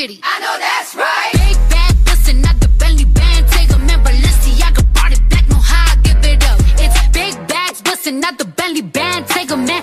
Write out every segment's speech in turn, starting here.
kitty. I know that's right. Big bad out the belly band. Take a man, Balenciaga brought it back. Know how I give it up. It's big bags bustin' the belly band. Take a man,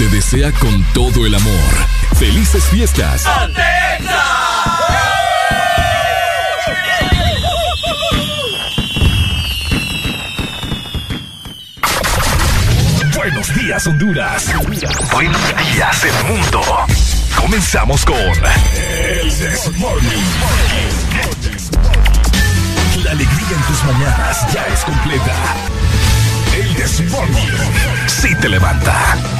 te desea con todo el amor. ¡Felices fiestas! Buenos días, Honduras. Buenos días, el mundo. Comenzamos con El This Morning. La alegría en tus mañanas ya es completa. El This Morning. Sí te levanta.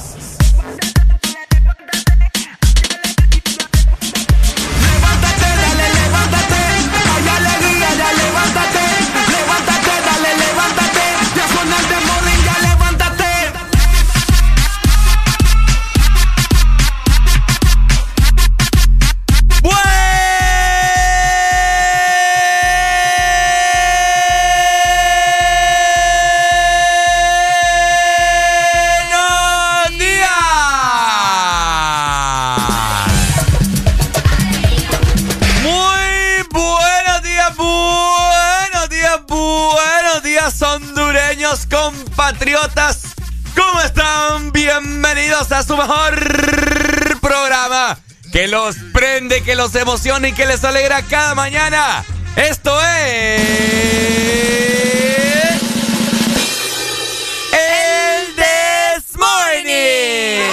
los prende, que los emociona y que les alegra cada mañana. Esto es. El This Morning.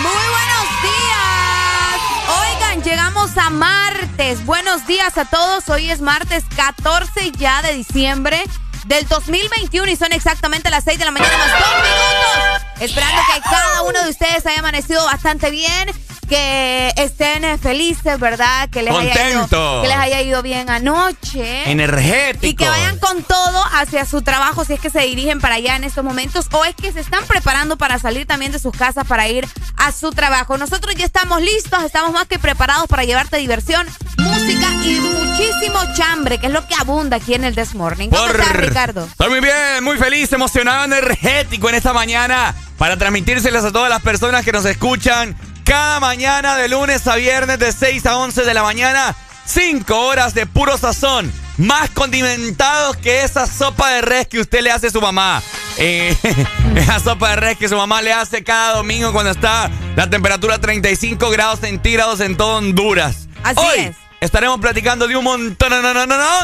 Muy buenos días. Oigan, llegamos a martes. Buenos días a todos. Hoy es martes 14 ya de diciembre del 2021 y son exactamente las 6 de la mañana más dos minutos. Esperando que cada uno de ustedes haya amanecido bastante bien. Que estén eh, felices, ¿verdad? Que les, haya ido, que les haya ido bien anoche. Energético. Y que vayan con todo hacia su trabajo si es que se dirigen para allá en estos momentos o es que se están preparando para salir también de sus casas para ir a su trabajo. Nosotros ya estamos listos, estamos más que preparados para llevarte diversión, música y muchísimo chambre, que es lo que abunda aquí en el This Morning. ¿Cómo Por- estás, Ricardo? Estoy muy bien, muy feliz, emocionado, energético en esta mañana para transmitírselas a todas las personas que nos escuchan cada mañana de lunes a viernes de 6 a 11 de la mañana. 5 horas de puro sazón, más condimentados que esa sopa de res que usted le hace a su mamá. Eh, esa sopa de res que su mamá le hace cada domingo cuando está la temperatura 35 grados centígrados en todo Honduras. Así Hoy, es. Estaremos platicando de un montón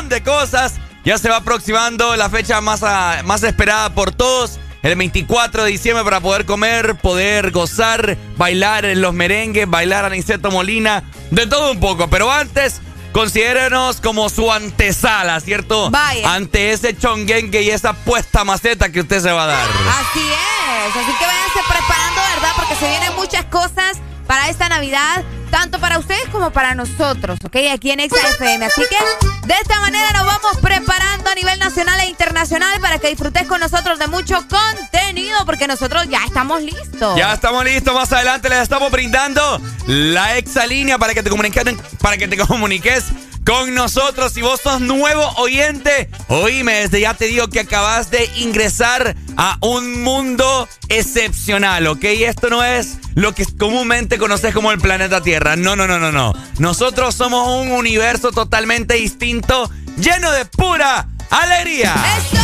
de cosas. Ya se va aproximando la fecha más, a- más esperada por todos. El 24 de diciembre para poder comer, poder gozar, bailar en los merengues, bailar a Aniceto Molina, de todo un poco. Pero antes, considérenos como su antesala, ¿cierto? Vaya. Ante ese chonguengue y esa puesta maceta que usted se va a dar. Así es. Así que váyanse preparando, ¿verdad? Porque se vienen muchas cosas para esta Navidad, tanto para ustedes como para nosotros, ¿ok? Aquí en XFM. Así que de esta manera nos vamos preparando a nivel nacional e internacional para que disfrutes con nosotros de mucho contenido, porque nosotros ya estamos listos. Ya estamos listos. Más adelante les estamos brindando la exalínea para que te comuniques, para que te comuniques con nosotros. Si vos sos nuevo oyente, oíme, desde ya te digo que acabas de ingresar a un mundo excepcional, ¿ok? Esto no es lo que comúnmente conoces como el planeta Tierra. No, no, no, no, no. Nosotros somos un universo totalmente distinto, lleno de pura alegría. ¡Eso!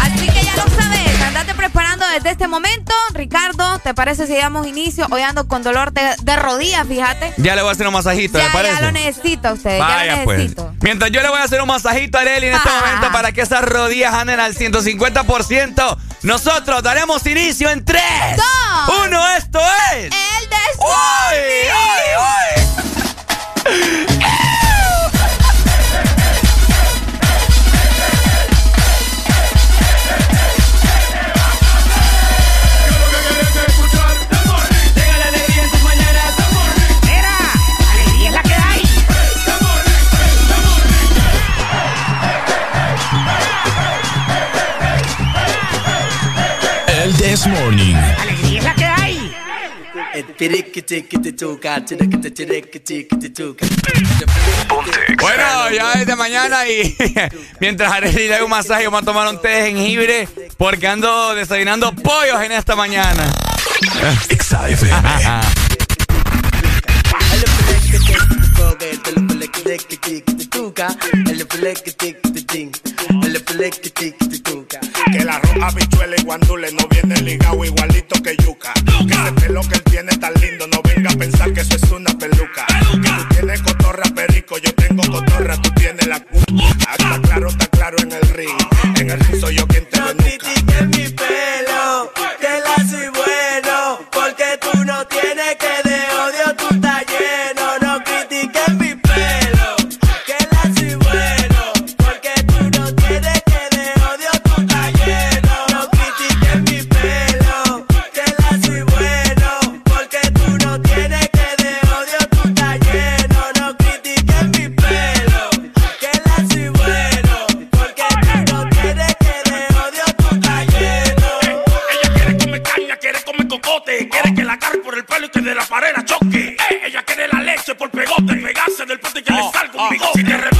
Así que ya lo sabes, andate preparando desde este momento. Ricardo, ¿te parece si damos inicio? Hoy ando con dolor de, de rodilla, fíjate. Ya le voy a hacer un masajito, Ya, ¿le parece? ya lo necesito a usted, ya Vaya pues. Mientras yo le voy a hacer un masajito a Arely en este Ah. momento para que esas rodillas anden al 150%, nosotros daremos inicio en 3, Dos. 1, esto es... El de ¡Uy! ¡Uy! ¡Uy! Bueno, ya es de mañana y mientras Arely le da un masaje, vamos a tomar un té de jengibre porque ando desayunando pollos en esta mañana. Que el arroz, habichuela y guandule no viene ligado igualito que yuca. Que ese pelo que él tiene tan lindo, no venga a pensar que eso es una peluca. Que tú tienes cotorra perico, yo tengo cotorra, tú tienes la cu. Está claro, está claro en el ring. En el ring soy yo quien te por pegote, pegarse del pote que le salga un bigote.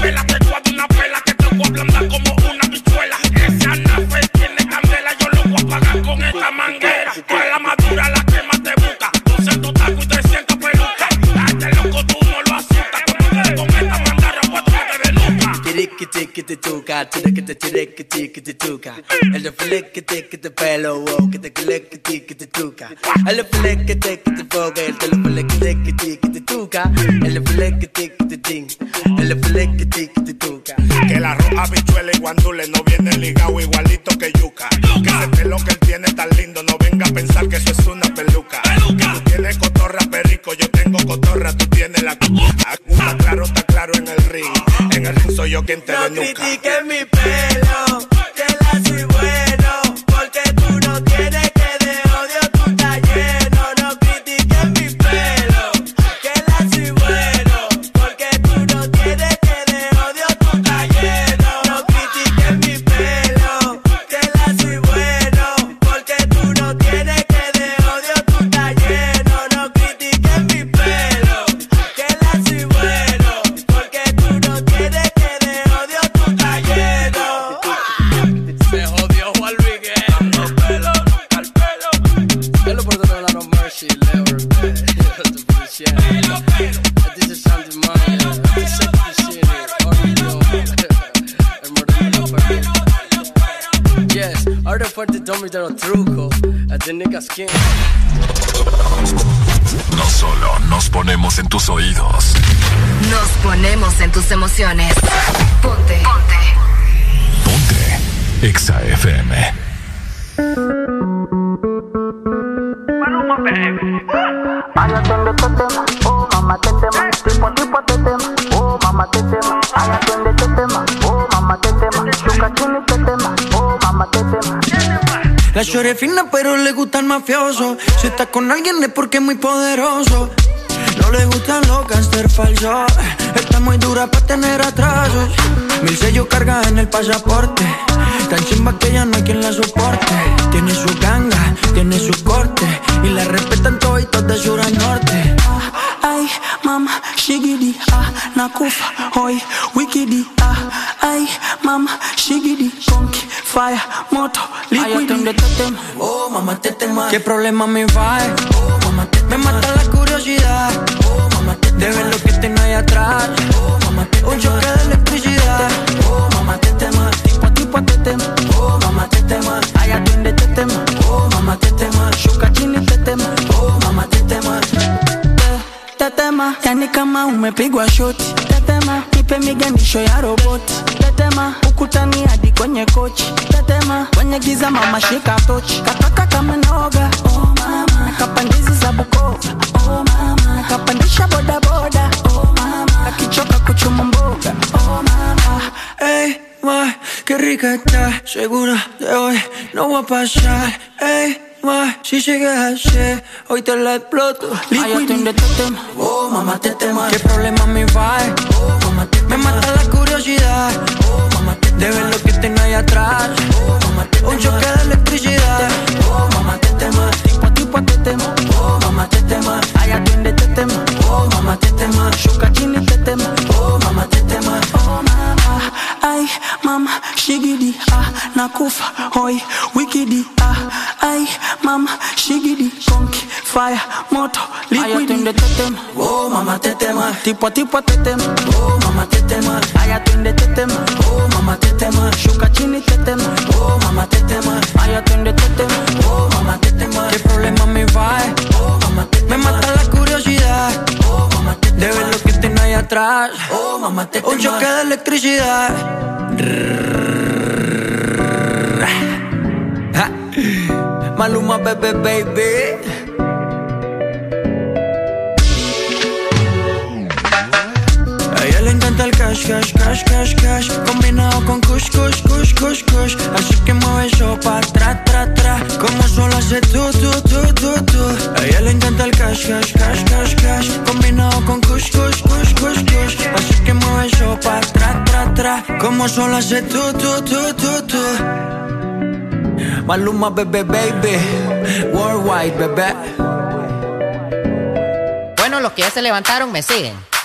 Tiriquitiquitituca, tiriquitiquitiquitituca. El de fliquitiquiti pelo, wow, que te cliquitiquitituca. El de fliquitiquitifoga, el de fliquitiquitituca. El de fliquitiquitin, el de fliquitiquitituca. Que el arroz, habichuela y guandule no viene ligado igualito que yuca. Que ese pelo que él tiene tan lindo, no venga a pensar que eso es una peluca. Que tú tienes cotorra perico, yo tengo cotorra, tú tienes la cu. Está claro, soy yo quien te No denuca. critiques mi pelo, de los trucos, a the nigga skin. No solo nos ponemos en tus oídos. Nos ponemos en tus emociones. Ponte. Ponte. Ponte. Exa FM. Mala tende tetema, oh mama tetema, tipo tipo tetema, oh mama chore es fina, pero le gusta el mafioso. Si está con alguien es porque es muy poderoso. No le gustan los gangster falsos. Está muy dura para tener atrasos. Mil sellos carga en el pasaporte. Tan chimba que ya no hay quien la soporte. Tiene su ganga, tiene su corte. Y la respetan todos de sur a norte. Ay, mama, shigidi, ah, nakufa, hoy, wikidi, ah, ay, mama, shigidi, conky, fire, moto, liquidi. Oh, mamá, te tema. ¿Qué problema me va? Oh, mamá, te Me mata la curiosidad. Oh, mamá, te De ver lo que tengo ahí atrás. Oh, mamá, te Un choque de electricidad. Oh, mamá, te tema. Tipo a tipo te tema. Oh, mamá, te tema. Ay, atiende te tema. Oh, mamá, te tema. Shuka chini te tema. Oh, mamá, te tema. Tetema, yani kama umepigwa shoti. Tetema, nipe miganisho ya roboti. Tetema, ukutani hadi kwenye kochi. Tetema, kwenye giza mama shika tochi. Kataka kama noga, oh mama. Kapandizi za bukova oh mama. Kapandisha boda boda, oh mama. Akichoka kuchuma mboga, oh mama. hey, ma, qué rica está. Segura de hoy no va a pasar. Ey, si llegas a ser, hoy te la exploto. Liquid Oh, mamá, te tema. ¿Qué problema me va? Oh, mamá, te Me mata la curiosidad. Oh, mamá, te De ver lo que tengo ahí atrás. Oh, mamá, te Un choque de electricidad. Oh, mamá, te tema. Tipo a tipo te tema. Oh, mamá, te tema. Ay, atiende te tema. Oh, mamá, te tema. Shuka chini te tema. Oh, mamá, te tema. Oh, mama. Ay, mama, shigidi, ah, nakufa, hoy, wikidi, ah, ay, mama, shigidi, conky, fire, moto, liquidi. tetema, oh, mama, tetema, tipo tipo tetema, oh, mama, tetema, ay, atiende tetema, oh, mama, tetema, shuka chini tetema, oh, mama, tetema, ay, atiende tetema, oh, mama, tetema, ¿qué problema me va? Oh, mama, tetema, me mata la curiosidad, oh, mama, tetema, de ver lo que tengo ahí atrás, oh, un choque de electricidad. Maluma, bebé, baby. A ella le encanta el cash, cash, cash, cash, cash. Combinado con kush, kush, kush, kush, kush. Así que mueve eso pa' tra, tra, tra. Como solo hace tú, tú, tú, tú, tú A ella le encanta el cash, cash, cash, cash, cash. Combinado con kush, kush, kush, kush, kush. Así que mueve eso pa' tra, tra, tra. Como solo hace tú, tú, tú, tú, tú Maluma, bebé, baby. Worldwide, bebé. Bueno, los que ya se levantaron me siguen.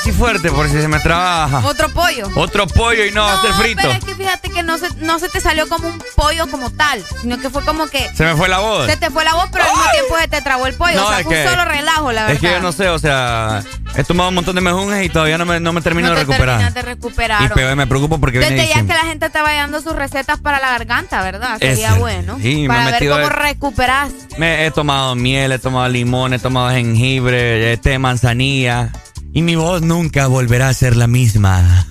Así fuerte por si se me trabaja. Otro pollo. Otro pollo y no, va a ser frito. pero es que fíjate que no se, no se te salió como un pollo como tal, sino que fue como que Se me fue la voz. se te fue la voz, pero al mismo tiempo se te trabó el pollo. No, o sea, es fue un solo relajo, la verdad. Es que yo no sé, o sea, he tomado un montón de mejunjes y todavía no me, no me termino No de te recuperar. terminas de recuperar. Y peor, me preocupo porque viene Desde ya es diciembre. que la gente te vaya dando sus recetas para la garganta, ¿verdad? Sería bueno. Sí, me para ver metido cómo de- recuperas. Me he tomado miel, he tomado limón, he tomado jengibre, té de manzanilla. Y mi voz nunca volverá a ser la misma.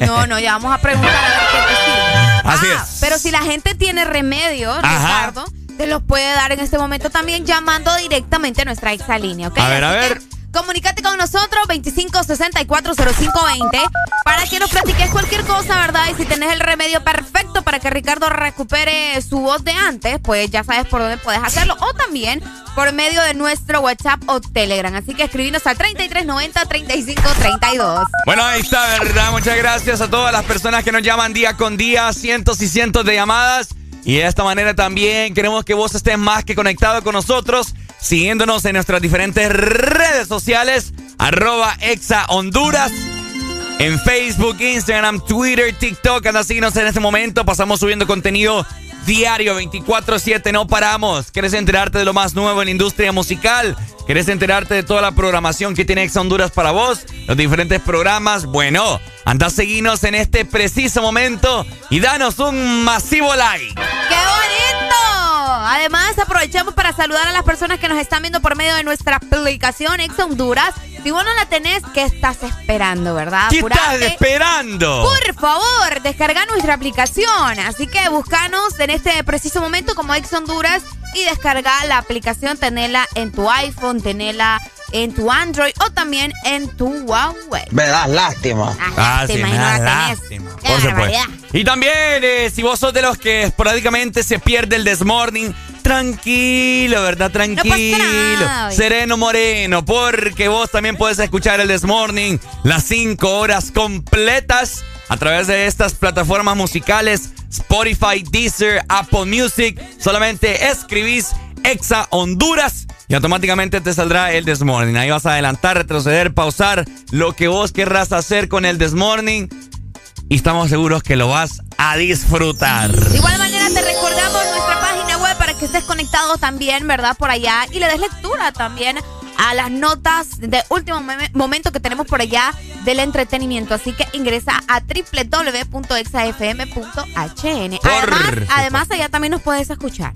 No, no, ya vamos a preguntar a ver qué sirve. Así Ah, es. Pero si la gente tiene remedios, Ajá. Ricardo, te los puede dar en este momento también llamando directamente a nuestra exalínea, ¿ok? A ver, a ver. Que Comunícate con nosotros 25640520 para que nos platiques cualquier cosa, ¿verdad? Y si tenés el remedio perfecto para que Ricardo recupere su voz de antes, pues ya sabes por dónde puedes hacerlo. O también por medio de nuestro WhatsApp o Telegram. Así que escribinos al 3390-3532. Bueno, ahí está, ¿verdad? Muchas gracias a todas las personas que nos llaman día con día, cientos y cientos de llamadas. Y de esta manera también queremos que vos estés más que conectado con nosotros, siguiéndonos en nuestras diferentes redes sociales, arroba exa Honduras. En Facebook, Instagram, Twitter, TikTok, anda síguenos en este momento. Pasamos subiendo contenido diario, 24-7, no paramos. ¿Quieres enterarte de lo más nuevo en la industria musical? ¿Quieres enterarte de toda la programación que tiene Exa Honduras para vos? Los diferentes programas. Bueno, anda a seguirnos en este preciso momento y danos un masivo like. ¡Qué bonito! Además, aprovechamos para saludar a las personas que nos están viendo por medio de nuestra aplicación Ex Honduras. Si vos no la tenés, ¿qué estás esperando, verdad? ¿Qué estás esperando? Por favor, descarga nuestra aplicación. Así que búscanos en este preciso momento como Ex Honduras y descarga la aplicación, tenela en tu iPhone, tenela en tu Android o también en tu Huawei. Me das lástima. Ah, sí, lástima, me y no da la tenés. lástima. Por supuesto. Y también, eh, si vos sos de los que esporádicamente se pierde el desmorning, tranquilo, ¿verdad? Tranquilo. nada. Sereno Moreno, porque vos también puedes escuchar el desmorning las 5 horas completas a través de estas plataformas musicales Spotify, Deezer, Apple Music. Solamente escribís Exa Honduras y automáticamente te saldrá el Desmorning. Ahí vas a adelantar, retroceder, pausar lo que vos querrás hacer con el Desmorning y estamos seguros que lo vas a disfrutar. De igual manera te recordamos nuestra página web para que estés conectado también, ¿verdad? Por allá y le des lectura también a las notas de último mome- momento que tenemos por allá del entretenimiento. Así que ingresa a www.exafm.hn. Además, además, allá también nos puedes escuchar.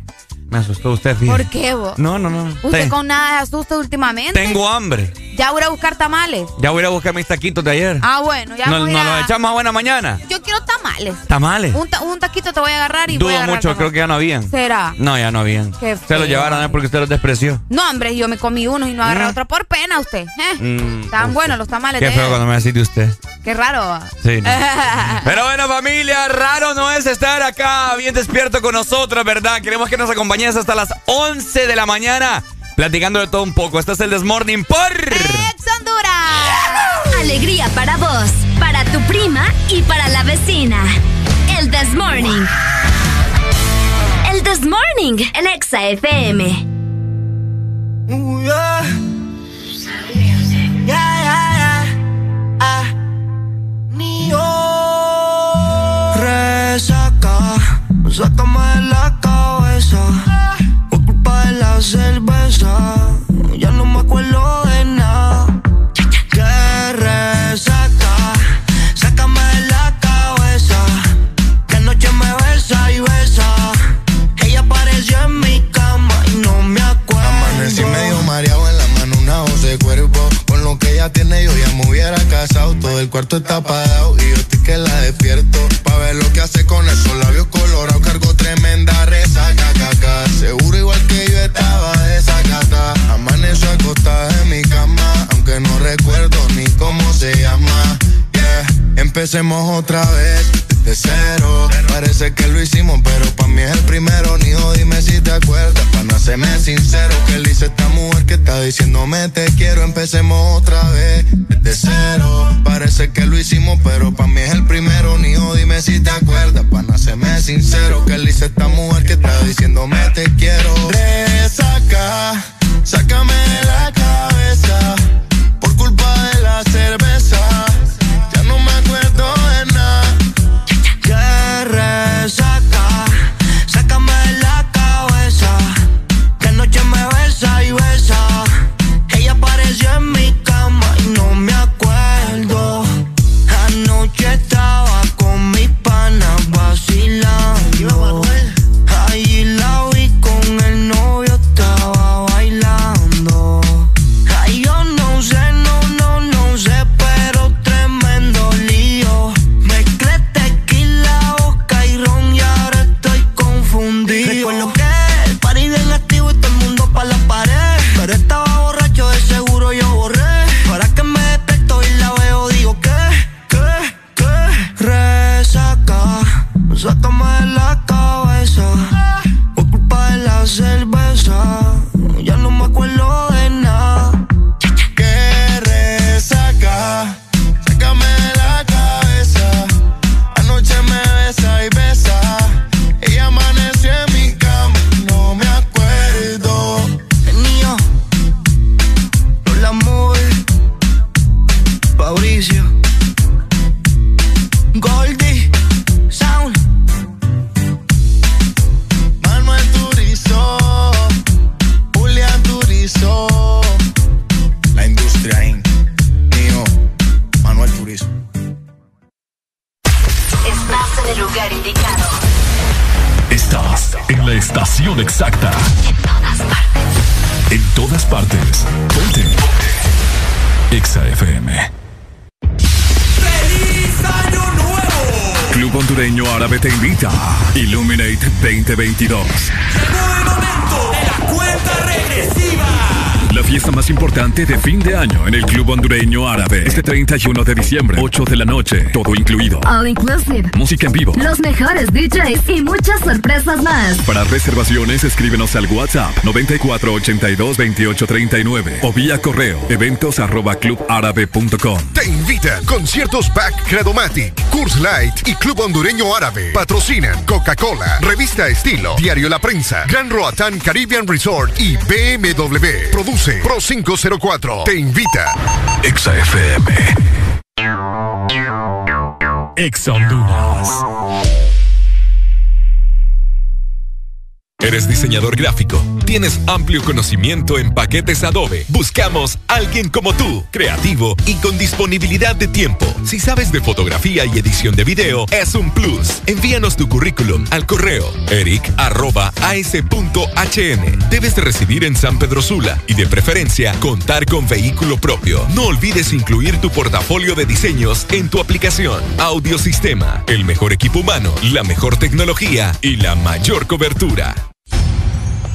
Me asustó usted, fíjate. ¿Por qué vos? No, no, no. Usted Te- con nada de asusto últimamente. Tengo hambre. Ya voy a buscar tamales. Ya voy a buscar mis taquitos de ayer. Ah, bueno, ya ¿Nos, voy nos a... los echamos a buena mañana? Yo quiero tamales. Tamales. Un, ta- un taquito te voy a agarrar y voy a Dudo agarrar mucho, tamales. creo que ya no habían. ¿Será? No, ya no habían. Qué Se los llevaron ¿eh? porque usted los despreció. No, hombre, yo me comí uno y no agarré Mm. otro por pena usted. ¿eh? Mm, Tan buenos los tamales Qué de feo él. cuando me decís de usted. Qué raro. Sí, no. Pero bueno, familia, raro no es estar acá bien despierto con nosotros, ¿verdad? Queremos que nos acompañes hasta las 11 de la mañana, platicando de todo un poco. Este es el Desmorning por... ¡Ex Honduras! Alegría para vos, para tu prima y para la vecina. El This Morning. El This Morning, el Exa FM. Ooh, yeah. Yeah, yeah, yeah. Ah. Mío. Resaca, sácame de la Por culpa de la cerveza, ya no me acuerdo de nada. Que resaca, sácame de la cabeza. Que anoche me besa y besa. Ella apareció en mi cama y no me acuerdo. Amanecí medio mareado en la mano, una voz de cuerpo. Con lo que ella tiene, yo ya me hubiera casado. Todo el cuarto está apagado y yo estoy que la despierto. Pa' ver lo que hace con esos labios colorados. Cargo tremenda caca. Seguro igual que yo estaba desacata. Amaneció acostada en mi cama, aunque no recuerdo ni cómo se llama. Yeah. Empecemos otra vez, de cero. Parece que lo hicimos, pero pa' mí es el primero. Nijo, dime si te acuerdas. Pa' no hacerme sincero, que le hice esta mujer que está diciéndome te quiero. Empecemos otra vez, de cero. Parece que lo hicimos, pero pa' mí es el primero. Nijo, dime si te acuerdas. Pa' no hacerme sincero, que le hice esta mujer que está diciéndome te quiero. Resaca, sácame de la cabeza. 2022. Llegó el momento de la cuenta regresiva. La fiesta más importante de fin de año en el. Este 31 de diciembre, 8 de la noche, todo incluido. All inclusive. Música en vivo. Los mejores DJs y muchas sorpresas más. Para reservaciones, escríbenos al WhatsApp 94822839 o vía correo eventos arroba clubárabe.com. Te invitan conciertos Back Credomatic, Curse Light y Club Hondureño Árabe. Patrocinan Coca-Cola, Revista Estilo, Diario La Prensa, Gran Roatán Caribbean Resort y BMW. Produce Pro 504. Te invita. Exa FM. Exa Honduras. ¿Eres diseñador gráfico? ¿Tienes amplio conocimiento en paquetes Adobe? Buscamos alguien como tú, creativo y con disponibilidad de tiempo. Si sabes de fotografía y edición de video, es un plus. Envíanos tu currículum al correo eric.as.hn. Debes de residir en San Pedro Sula y de preferencia contar con vehículo propio. No olvides incluir tu portafolio de diseños en tu aplicación. Audiosistema, el mejor equipo humano, la mejor tecnología y la mayor cobertura.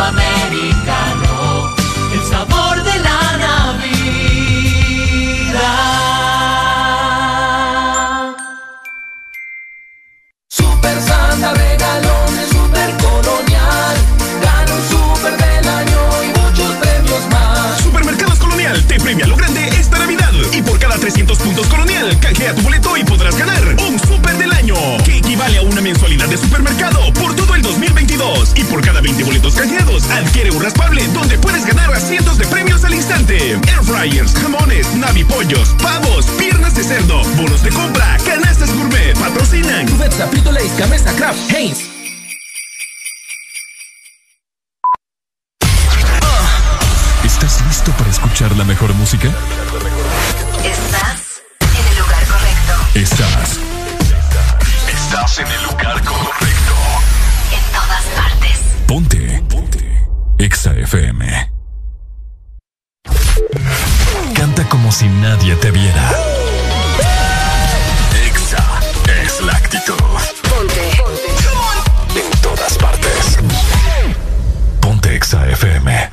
Americano. El sabor de la Navidad. Super Santa regalones, super colonial. Gana un super del año y muchos premios más. Supermercados Colonial te premia lo grande. Y por cada 300 puntos Colonial, canjea tu boleto y podrás ganar un super del año, que equivale a una mensualidad de supermercado por todo el 2022. Y por cada 20 boletos canjeados, adquiere un raspable donde puedes ganar cientos de premios al instante. Air fryers, jamones, navipollos, pavos, piernas de cerdo, bonos de compra, canastas gourmet, patrocinan. Cubeta, Frito Lays, Gamesa, Kraft, Heinz. ¿Estás listo para escuchar la mejor música? Estás. Estás en el lugar correcto. En todas partes. Ponte. Ponte. Exa FM. Canta como si nadie te viera. Exa es la actitud. Ponte. En todas partes. Ponte Exa FM.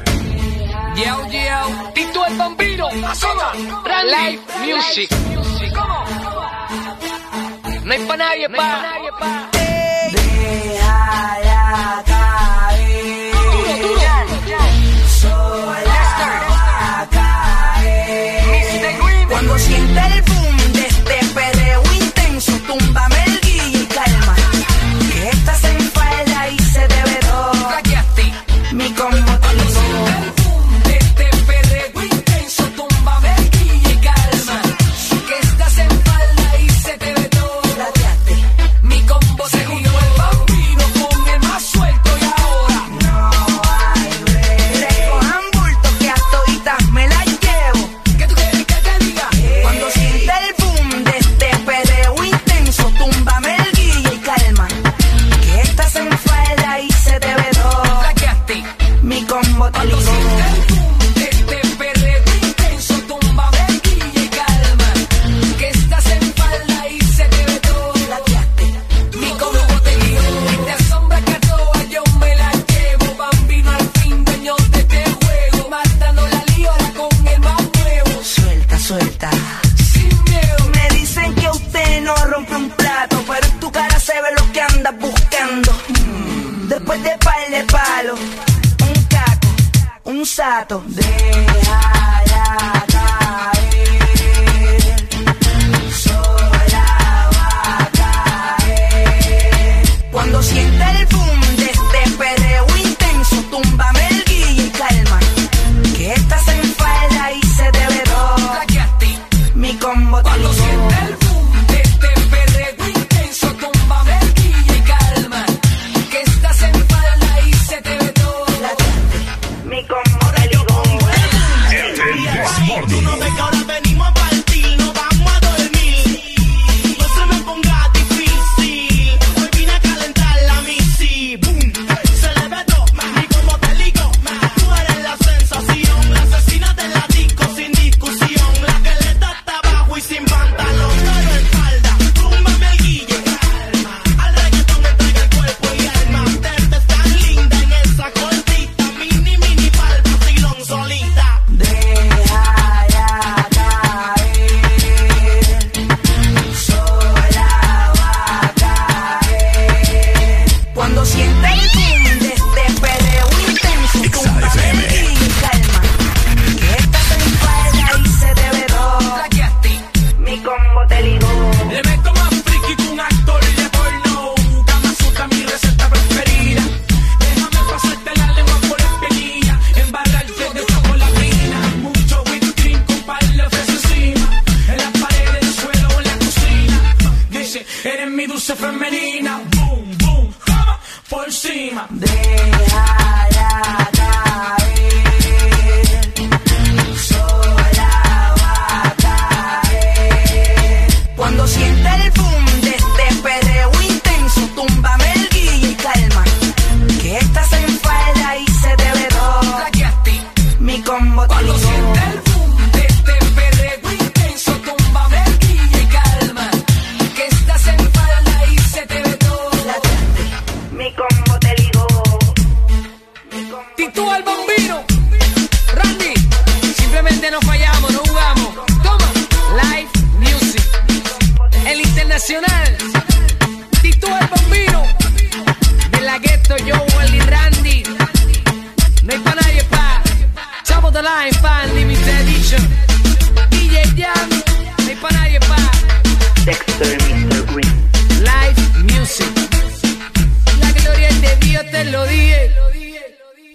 Yo, yo, Tito el Bambino, Azona, Live Music. No hay pa' nadie, pa. Déjala Después de par de palo, un caco, un sato. Déjala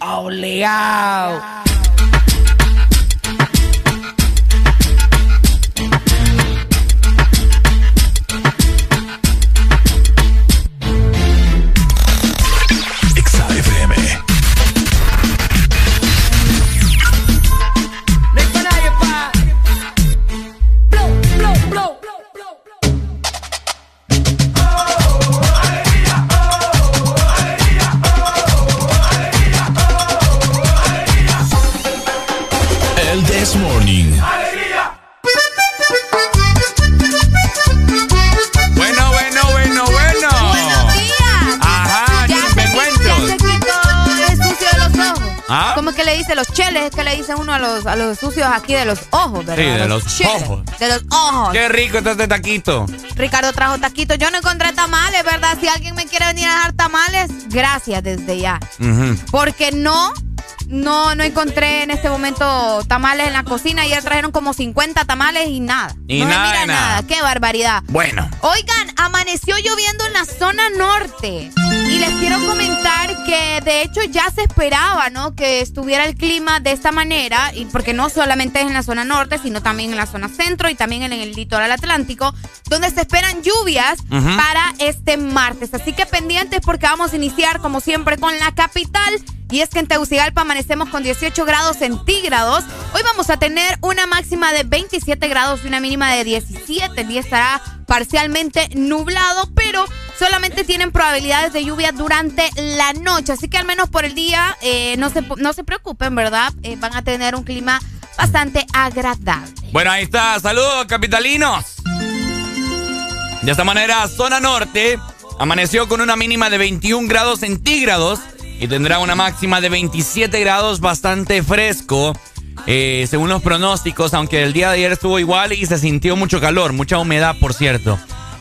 เอาเลี้ว dice los cheles? Es que le dice uno a los, a los sucios aquí de los ojos, ¿verdad? Sí, de los cheles, ojos. De los ojos. Qué rico está este taquito. Ricardo trajo taquitos. Yo no encontré tamales, ¿verdad? Si alguien me quiere venir a dejar tamales, gracias desde ya. Porque no, no, no encontré en este momento tamales en la cocina. Ayer trajeron como 50 tamales y nada. Y no se nada mira nada. Qué barbaridad. Bueno. Oigan, amaneció lloviendo en la zona norte. Y les quiero comentar que de hecho ya se esperaba, ¿no? Que estuviera el clima de esta manera. Y porque no solamente es en la zona norte, sino también en la zona centro y también en el litoral atlántico, donde se esperan lluvias para este martes. Así que pendientes porque vamos a iniciar, como siempre, con la capital. Y es que en Tegucigalpa amanecemos con 18 grados centígrados. Hoy vamos a tener una máxima de 27 grados y una mínima de 17. El día estará parcialmente nublado, pero solamente tienen probabilidades de lluvia durante la noche. Así que al menos por el día eh, no, se, no se preocupen, ¿verdad? Eh, van a tener un clima bastante agradable. Bueno, ahí está. Saludos, capitalinos. De esta manera, zona norte amaneció con una mínima de 21 grados centígrados y tendrá una máxima de 27 grados bastante fresco. eh, según los pronósticos, aunque el día de ayer estuvo igual y se sintió mucho calor, mucha humedad, por cierto.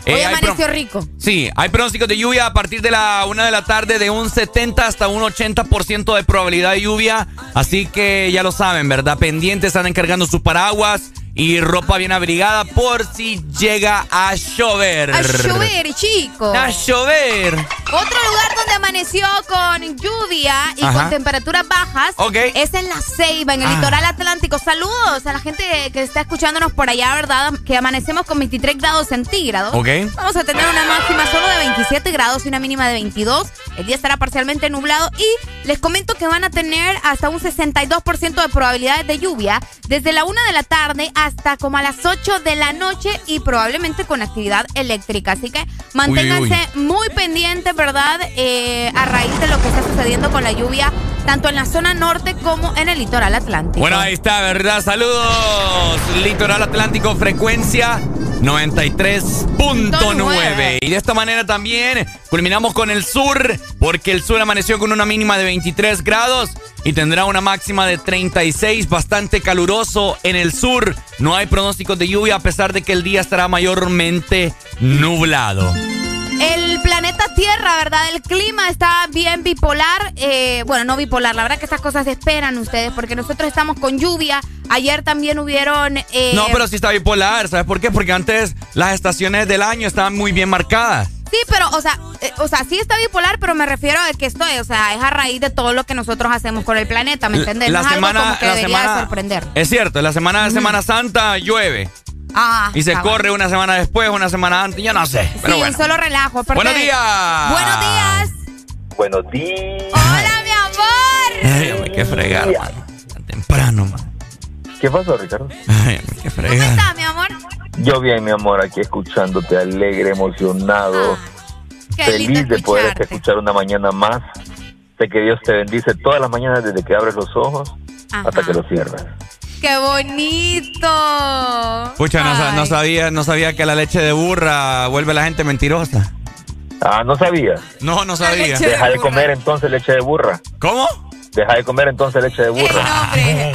Hoy Eh, amaneció rico. Sí, hay pronósticos de lluvia a partir de la una de la tarde de un 70 hasta un 80% de probabilidad de lluvia. Así que ya lo saben, ¿verdad? Pendientes, están encargando sus paraguas y ropa bien abrigada por si llega a llover. A llover, chico. A llover. Otro lugar donde amaneció con lluvia y Ajá. con temperaturas bajas Ok. es en La Ceiba, en el Ah. litoral atlántico. Saludos a la gente que está escuchándonos por allá, ¿verdad? Que amanecemos con 23 grados centígrados. Ok. Vamos a tener una máxima solo de 27 grados y una mínima de 22. El día estará parcialmente nublado y les comento que van a tener hasta un 62% de probabilidades de lluvia desde la 1 de la tarde hasta como a las 8 de la noche y probablemente con actividad eléctrica. Así que manténganse muy pendientes, ¿verdad? Eh, a raíz de lo que está sucediendo con la lluvia, tanto en la zona norte como en el litoral atlántico. Bueno, ahí está, ¿verdad? Saludos. Litoral Atlántico, frecuencia 93.9. Y de esta manera también culminamos con el sur, porque el sur amaneció con una mínima de 23 grados y tendrá una máxima de 36, bastante caluroso en el sur. No hay pronósticos de lluvia a pesar de que el día estará mayormente nublado. El planeta Tierra, ¿verdad? El clima está bien bipolar. eh, bueno, no bipolar, la verdad que estas cosas se esperan ustedes, porque nosotros estamos con lluvia. Ayer también hubieron. eh, No, pero sí está bipolar, ¿sabes por qué? Porque antes las estaciones del año estaban muy bien marcadas. Sí, pero, o sea, eh, o sea, sí está bipolar, pero me refiero a que esto es, o sea, es a raíz de todo lo que nosotros hacemos con el planeta, ¿me entiendes? La no es semana- algo como que la debería semana- de sorprender. Es cierto, la semana de Semana Santa llueve. Ah, Y se cabal. corre una semana después, una semana antes, yo no sé. Pero sí, bueno. solo relajo. aparte Buenos días. Buenos días. Buenos días. Hola, mi amor. Ay, hombre, qué fregar, mano. Tan temprano, man. ¿Qué pasó, Ricardo? Ay, hombre, qué ¿Cómo fregar. estás, mi amor? Yo bien, mi amor, aquí escuchándote, alegre, emocionado, Qué feliz de poder escuchar una mañana más. Sé que Dios te bendice todas las mañanas desde que abres los ojos Ajá. hasta que los cierras. ¡Qué bonito! Pucha, no, sabía, no sabía que la leche de burra vuelve a la gente mentirosa. Ah, no sabía. No, no sabía. Deja de comer entonces leche de burra. ¿Cómo? Deja de comer entonces leche de burra. No, hombre.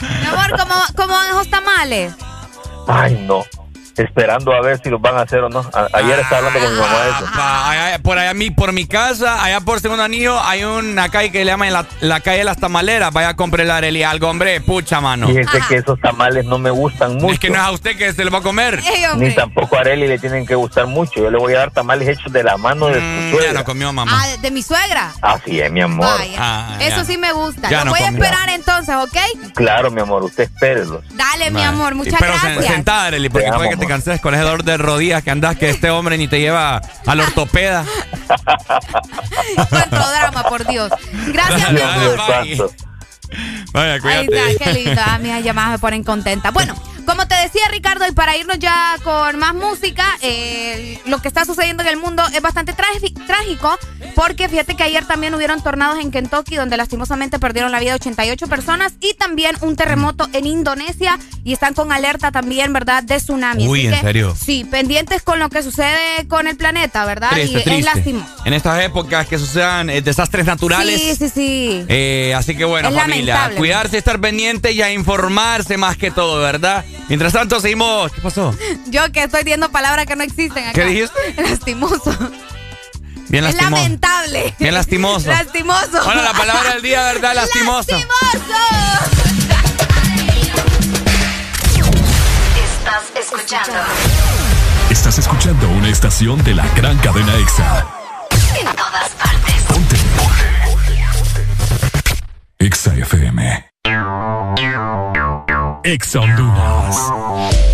Mi amor, ¿cómo, ¿cómo van esos tamales? Ay, no. Esperando a ver si los van a hacer o no. A- ayer estaba hablando con mi mamá de eso. Pa- allá- por allá mi, por mi casa, allá por segundo anillo, hay una calle que le llaman la, la calle de las tamaleras. Vaya a comprar la Areli algo, hombre, pucha mano. Fíjese que esos tamales no me gustan mucho. Es que no es a usted que se lo va a comer. Ey. Ni tampoco a Areli le tienen que gustar mucho. Yo le voy a dar tamales hechos de la mano de Mm, su ya suegra. no comió mamá. Ah, de, mi suegra. Así es, mi amor. Ah, Eso ya. sí me gusta. Ya Lo no voy a esperar entonces, ¿ok? Claro, mi amor, usted espérelo. Dale, mi amor, muchas Pero gracias. sentada, Arely, porque puede que te canses con ese dolor de rodillas que andas que este hombre ni te lleva al ortopeda. Cuánto drama, por Dios. Gracias, mi Dios. Vaya, Ahí cuídate. está, qué lindo. Ah, mis llamadas me ponen contenta. Bueno, como te decía Ricardo, y para irnos ya con más música, eh, lo que está sucediendo en el mundo es bastante trági- trágico, porque fíjate que ayer también hubieron tornados en Kentucky, donde lastimosamente perdieron la vida 88 personas, y también un terremoto en Indonesia, y están con alerta también, ¿verdad?, de tsunami. Uy, Así ¿en que, serio? Sí, pendientes con lo que sucede con el planeta, ¿verdad? Triste, y es lastimoso. En estas épocas que sucedan eh, desastres naturales. Sí, sí, sí. Eh, así que bueno, Es familia, lamentable. cuidarse, estar pendiente y a informarse más que todo, ¿verdad? Mientras tanto, seguimos. ¿Qué pasó? Yo que estoy diciendo palabras que no existen acá. ¿Qué dijiste? Lastimoso. Bien Es lastimoso. lamentable. Bien lastimoso. Lastimoso. Bueno, la palabra del día, ¿verdad? Lastimoso. ¡Lastimoso! Estás escuchando Estás escuchando una estación de la gran cadena EXA. en todas partes. Ponte. EXA FM. EXA Honduras.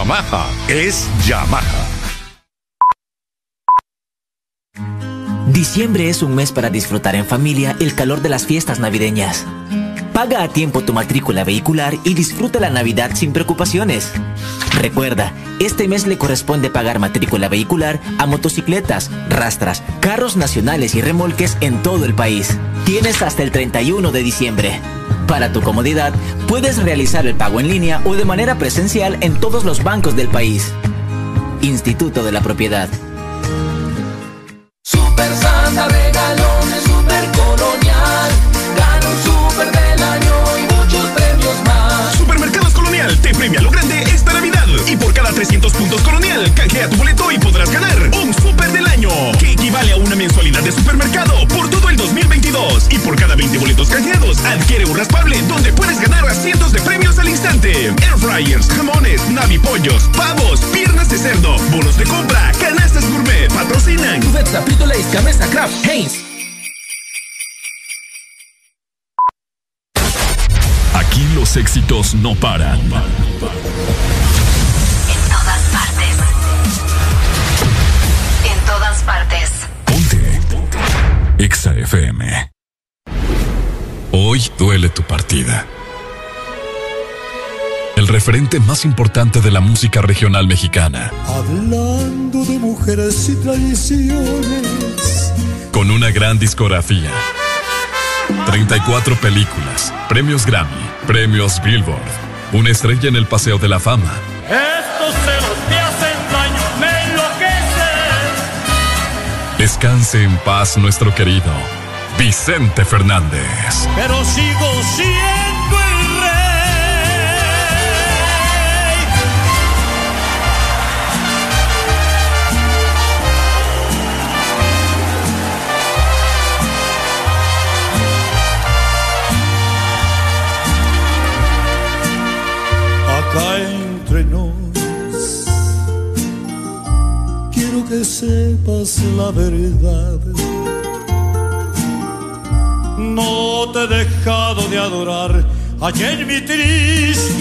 Yamaha es Yamaha. Diciembre es un mes para disfrutar en familia el calor de las fiestas navideñas. Paga a tiempo tu matrícula vehicular y disfruta la Navidad sin preocupaciones. Recuerda, este mes le corresponde pagar matrícula vehicular a motocicletas, rastras, carros nacionales y remolques en todo el país. Tienes hasta el 31 de diciembre. Para tu comodidad, puedes realizar el pago en línea o de manera presencial en todos los bancos del país. Instituto de la Propiedad. Super Santa regalones, super colonial. Gana un super del año y muchos premios más. Supermercados Colonial te premia lo grande esta Navidad. Y por cada 300 puntos Colonial, canjea tu boleto y podrás ganar un super del año. Que equivale a una mensualidad de supermercado por todo el 2022. Y por cada 20 boletos canjeados, adquiere un raspable donde puedes ganar a cientos de premios al instante. Air fryers, jamones, navipollos, pavos, piernas de cerdo, bonos de compra, canastas gourmet, patrocinan. Cubeta, Gamesa, Kraft, Heinz. Aquí los éxitos no paran. Todas partes. Exa FM. Hoy duele tu partida. El referente más importante de la música regional mexicana, Hablando de mujeres y traiciones. con una gran discografía. 34 películas, premios Grammy, premios Billboard, una estrella en el Paseo de la Fama. Celos Descanse en paz nuestro querido Vicente Fernández. Pero sigo siendo que sepas la verdad. No te he dejado de adorar ayer mi triste.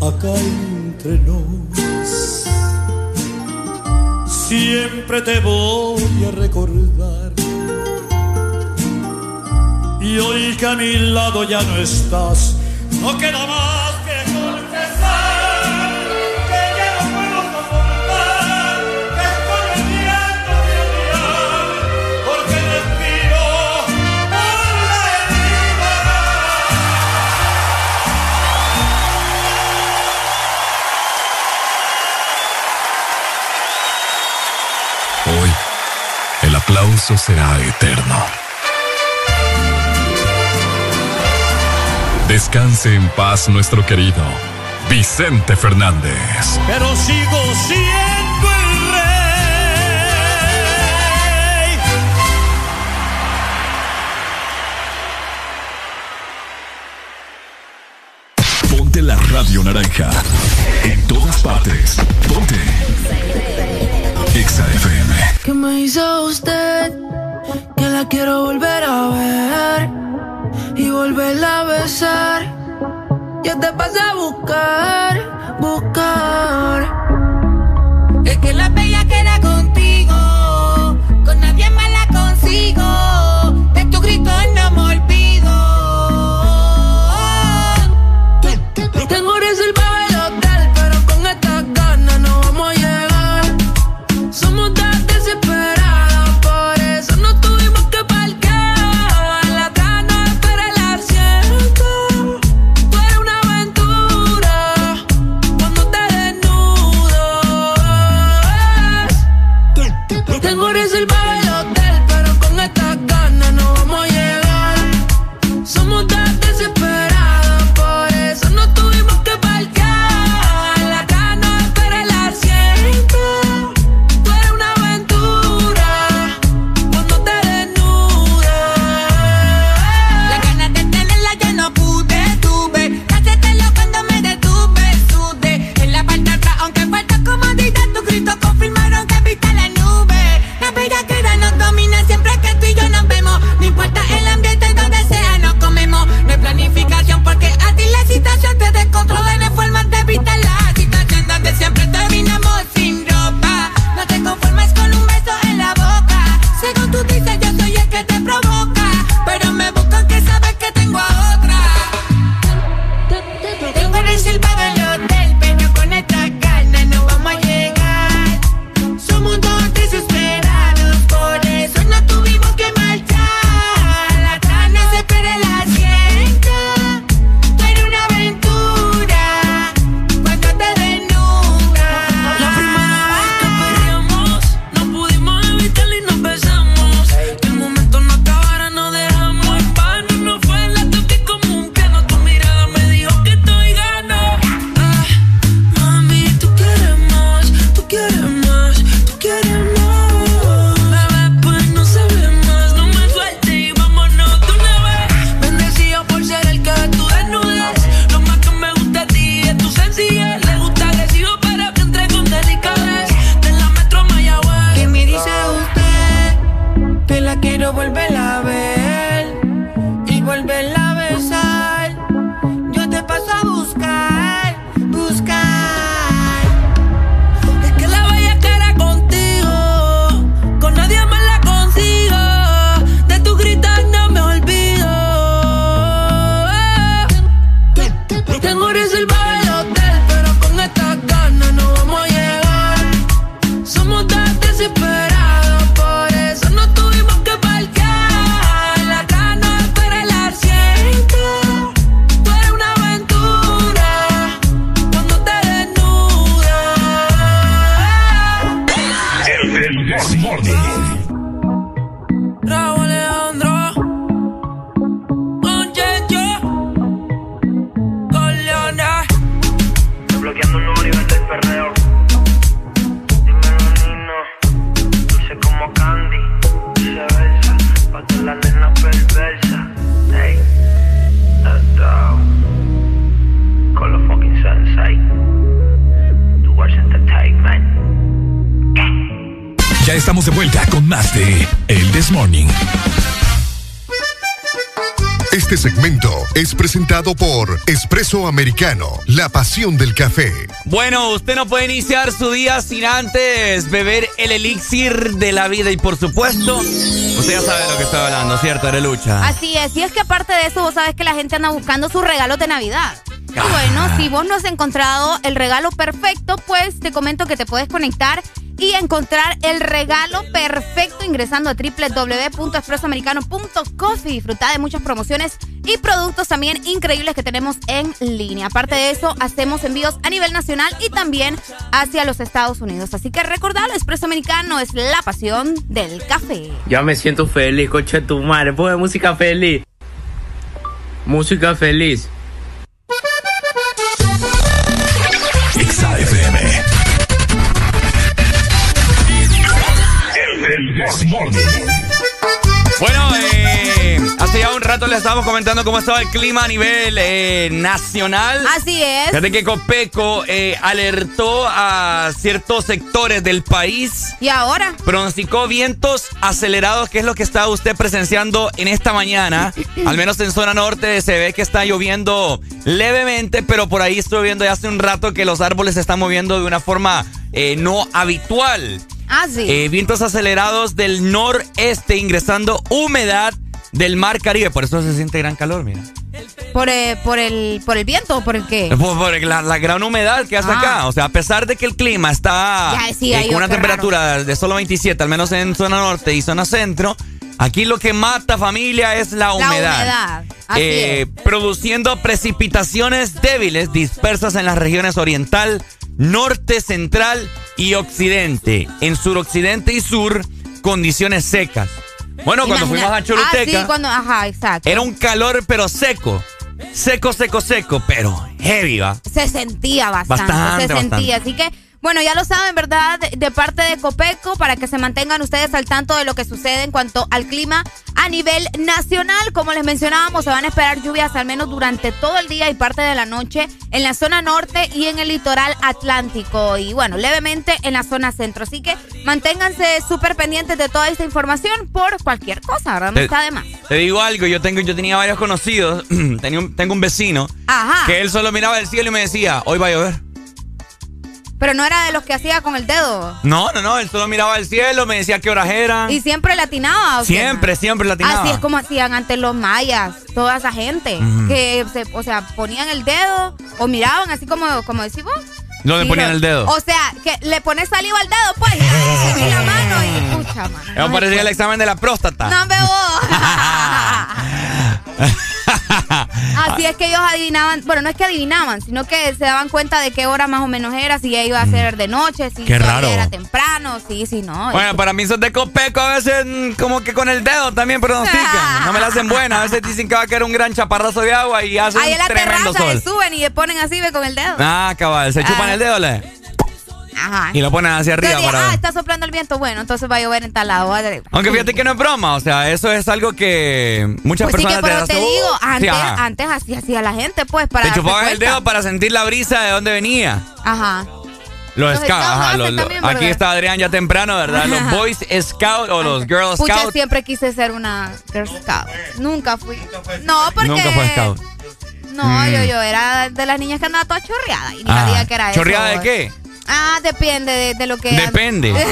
Acá entre nos. Siempre te voy a recordar. Y hoy que a mi lado ya no estás, no queda más que confesar que ya no puedo soportar, que estoy odiando mi odiar, porque respiro por la herida. Hoy, el aplauso será eterno. Descanse en paz nuestro querido Vicente Fernández. pero sigo siendo el rey. Ponte la radio naranja. En todas partes. Ponte. Exa FM. ¿Qué me hizo usted? Que la quiero volver a ver y volverla a besar. Yo te pasé a buscar, buscar. Es que la bella queda con americano, la pasión del café. Bueno, usted no puede iniciar su día sin antes beber el elixir de la vida y por supuesto, usted ya sabe de lo que estoy hablando, ¿cierto, Arelucha? Así es, y es que aparte de eso, vos sabes que la gente anda buscando sus regalos de Navidad. Y ah. bueno, si vos no has encontrado el regalo perfecto, pues te comento que te puedes conectar y encontrar el regalo perfecto ingresando a www.expresoamericano.coffee. Disfruta de muchas promociones y productos también increíbles que tenemos en línea. Aparte de eso, hacemos envíos a nivel nacional y también hacia los Estados Unidos. Así que recordad, Expreso Americano es la pasión del café. Ya me siento feliz, coche de tu madre. Pues música feliz. Música feliz. le estábamos comentando cómo estaba el clima a nivel eh, nacional. Así es. Desde que Copeco eh, alertó a ciertos sectores del país. ¿Y ahora? Pronosticó vientos acelerados, que es lo que está usted presenciando en esta mañana. Al menos en zona norte se ve que está lloviendo levemente, pero por ahí estoy viendo ya hace un rato que los árboles se están moviendo de una forma eh, no habitual. Ah, sí. vientos acelerados del noreste ingresando humedad del mar Caribe. Por eso se siente gran calor, mira. ¿Por, eh, por, el, ¿Por el viento o por el qué? Por, por la, la gran humedad que hace Ah. acá. O sea, a pesar de que el clima está eh, con una temperatura de solo 27, al menos en zona norte y zona centro, aquí lo que mata familia es la La humedad. humedad. Así Eh, produciendo precipitaciones débiles dispersas en las regiones oriental, norte, central y occidente. En suroccidente y sur, condiciones secas. Bueno, cuando fuimos a Choluteca, Ah, sí, cuando, ajá, exacto. era un calor pero seco. Seco, seco, seco, pero heavy, ¿va? Se sentía bastante, Bastante, se sentía. Así que, bueno, ya lo saben, ¿verdad? De, parte de Copeco, para que se mantengan ustedes al tanto de lo que sucede en cuanto al clima a nivel nacional. Como les mencionábamos, se van a esperar lluvias al menos durante todo el día y parte de la noche en la zona norte y en el litoral atlántico. Y bueno, levemente en la zona centro. Así que manténganse súper pendientes de toda esta información por cualquier cosa, ¿verdad? No Te- está de más. Te digo algo, yo tengo, yo tenía varios conocidos, tenía un- tengo un vecino Ajá. que él solo miraba el cielo y me decía, hoy va a llover. Pero no era de los que hacía con el dedo. No, no, no, él solo miraba el cielo, me decía qué horas eran. Y siempre latinaba. ¿o qué? Siempre, siempre latinaba. Así es como hacían antes los mayas, toda esa gente. Que, se, o sea, ponían el dedo o miraban así como, como decís vos. ¿Dónde Sí, ponían el dedo? O sea, que le pones saliva al dedo, pues, y la mano y pucha, mano. Eso parecía el examen de la próstata. No me Así es que ellos adivinaban, bueno, no es que adivinaban, sino que se daban cuenta de qué hora más o menos era, si ya iba a ser de noche, si Mm. Qué todavía raro. era temprano, sí, sí, no. Bueno, para mí son de copeco a veces mm, como que con el dedo también pronostican. No me la hacen buena. A veces dicen que va a caer un gran chaparrazo de agua y hace Ahí en la tremendo terraza le sol. suben y le ponen así, ve, con el dedo. Ah, cabal, se chupan Ah. el dedo, le. Ajá. Y lo ponen hacia arriba Entonces, para ah, está soplando el viento, bueno, entonces va a llover en tal lado. Aunque fíjate que no es broma, o sea, eso es algo que muchas Pues sí que personas por de eso te hace- digo, Sí, antes, antes así hacía la gente, pues, para Te chupabas el dedo para sentir la brisa de dónde venía. Ajá. Los, Los scouts, scouts ajá, hacen los- los- también, aquí está Adrián ya temprano, ¿verdad? Los. Boys Scout o los Girl Pucha, Scout. siempre quise ser una Girl Scout. Nunca fui. No, porque... Nunca fue Scout. No, Mm. yo, yo era de las niñas que andaba toda chorreada y ni Ah, sabía que era eso. ¿Chorreada de qué? Ah, depende de, de lo que... Depende.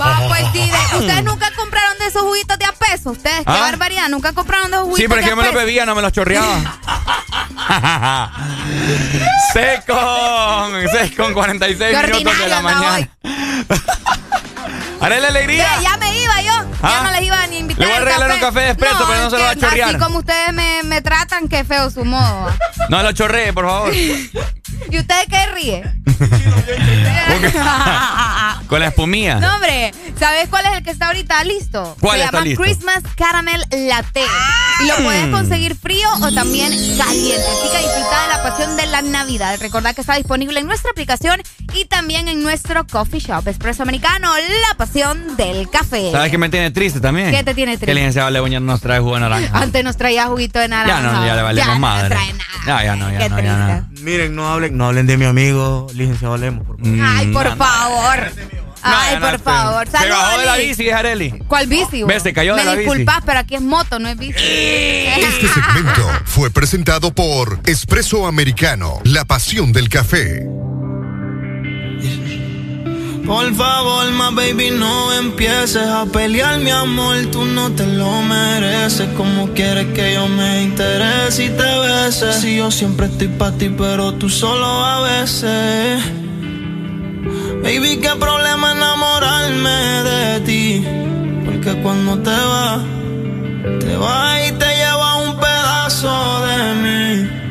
Va, pues sí, de- ustedes nunca compraron de esos juguitos de a peso, ustedes, qué ¿Ah? barbaridad, nunca compraron de esos juguitos Sí, pero es que yo me los bebía, no me los chorreaba. Seis con, seis con 46 Qué minutos de la mañana. Haré la alegría. Ya me iba yo, Ah. ya no les iba ni invitar Le voy a al regalar un café de espresso, pero no se lo va a chorrear. Así como ustedes me, me tratan, qué feo su modo. No lo chorree, por favor. ¿Y ustedes qué ríe? Con la espumilla. No, hombre, ¿sabes cuál es el que está ahorita listo? ¿Cuál Se está llama listo? Christmas Caramel Latte. Y lo puedes conseguir frío o también caliente. Así que disfruta de la pasión de la Navidad. Recordad que está disponible en nuestra aplicación y también en nuestro coffee shop. Espresso Americano, la pasión del café. ¿Sabes qué me tiene triste también? ¿Qué te tiene triste? Que el licenciado no nos trae jugo de naranja. Antes nos traía juguito de naranja. Ya no, ya le valemos Ya no madre. trae nada. Ya, ya no, ya Qué no, ya no. Miren, no hablen, no hablen de mi amigo, licenciado Lemos, por favor. Ay, por Mm, no, no. favor. Ay, no, por se- favor. Se bajó de la bici, Areli. ¿Cuál bici? vos? Ve, se cayó de Me la bici. disculpas, pero aquí es moto, no es bici. Este segmento fue presentado por Espresso Americano, la pasión del café. Por favor, más baby, no empieces a pelear, mi amor. Tú no te lo mereces. Como quieres que yo me interese y te bese. Si yo siempre estoy para ti, pero tú solo a veces. Baby, qué problema enamorarme de ti. Porque cuando te vas, te vas y te llevas un pedazo de mí.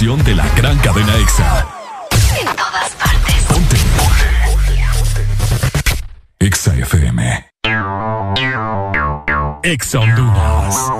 Estación de la gran cadena EXA. en todas partes. Ponte. EXA FM. EXA Honduras.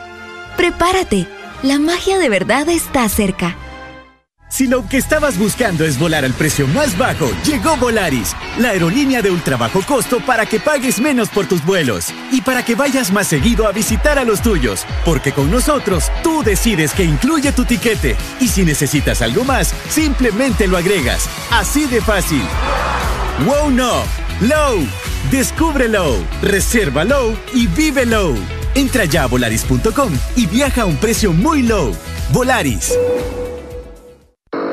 Prepárate, la magia de verdad está cerca. Si lo que estabas buscando es volar al precio más bajo, llegó Volaris, la aerolínea de ultra bajo costo para que pagues menos por tus vuelos y para que vayas más seguido a visitar a los tuyos, porque con nosotros tú decides que incluye tu tiquete y si necesitas algo más, simplemente lo agregas. Así de fácil. Wow no, low, descúbrelo, resérvalo y vívelo. Entra ya a volaris.com y viaja a un precio muy low. Volaris.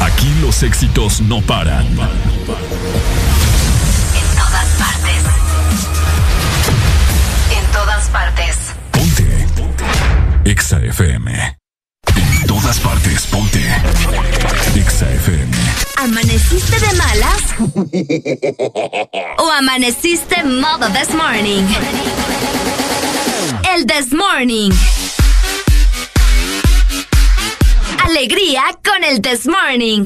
Aquí los éxitos no paran. En todas partes. En todas partes. Ponte. Exa FM. En todas partes, ponte. Exa FM. ¿Amaneciste de malas? ¿O amaneciste modo this morning? El this morning. alegría con el This Morning.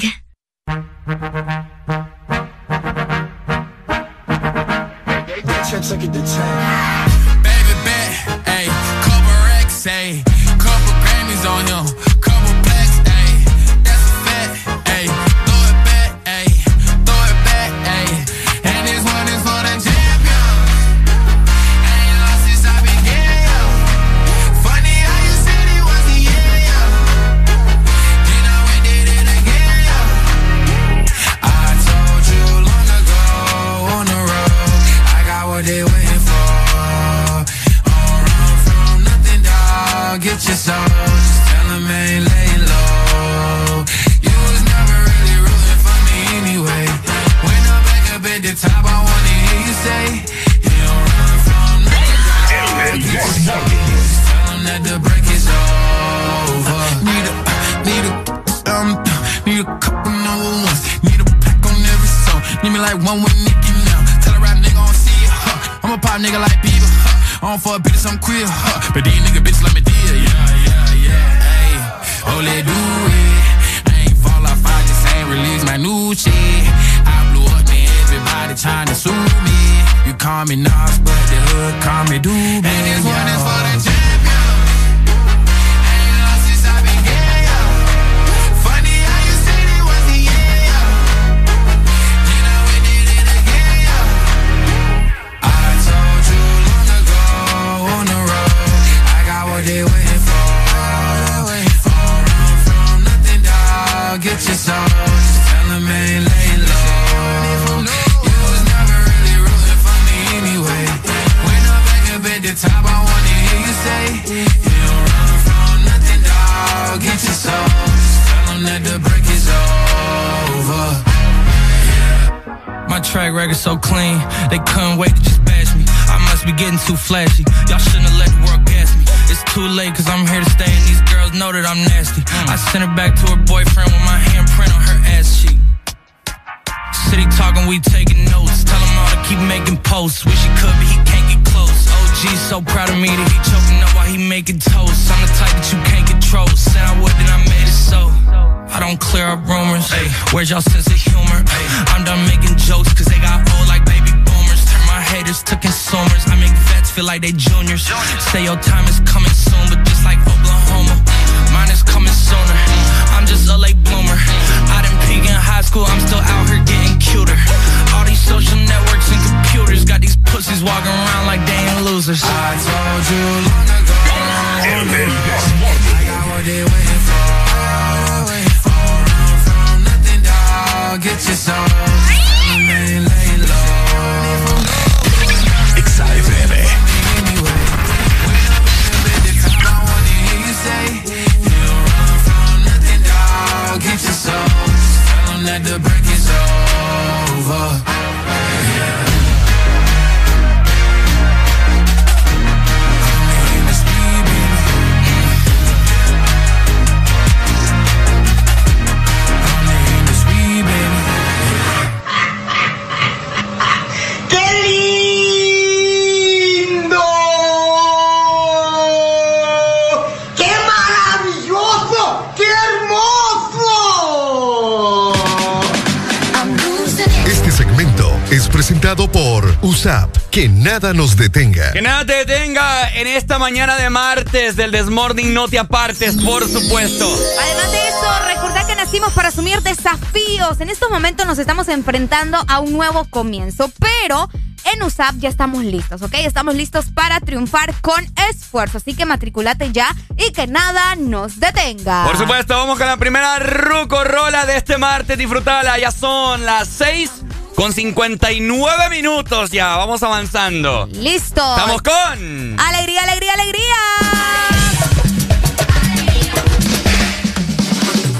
Nada nos detenga. Que nada te detenga en esta mañana de martes del Desmorning, no te apartes, por supuesto. Además de eso, recordad que nacimos para asumir desafíos. En estos momentos nos estamos enfrentando a un nuevo comienzo, pero en USAP ya estamos listos, ¿ok? Estamos listos para triunfar con esfuerzo. Así que matriculate ya y que nada nos detenga. Por supuesto, vamos con la primera ruco rola de este martes. Disfrutala, ya son las 6 con 59 minutos ya. Vamos avanzando. Listo. Estamos con. Alegría, alegría, alegría.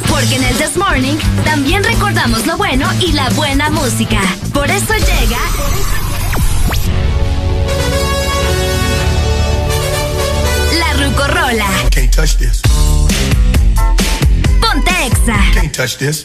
Porque en el This Morning también recordamos lo bueno y la buena música. Por eso llega. La Rucorola. Can't touch this. Ponte Exa. Can't touch this.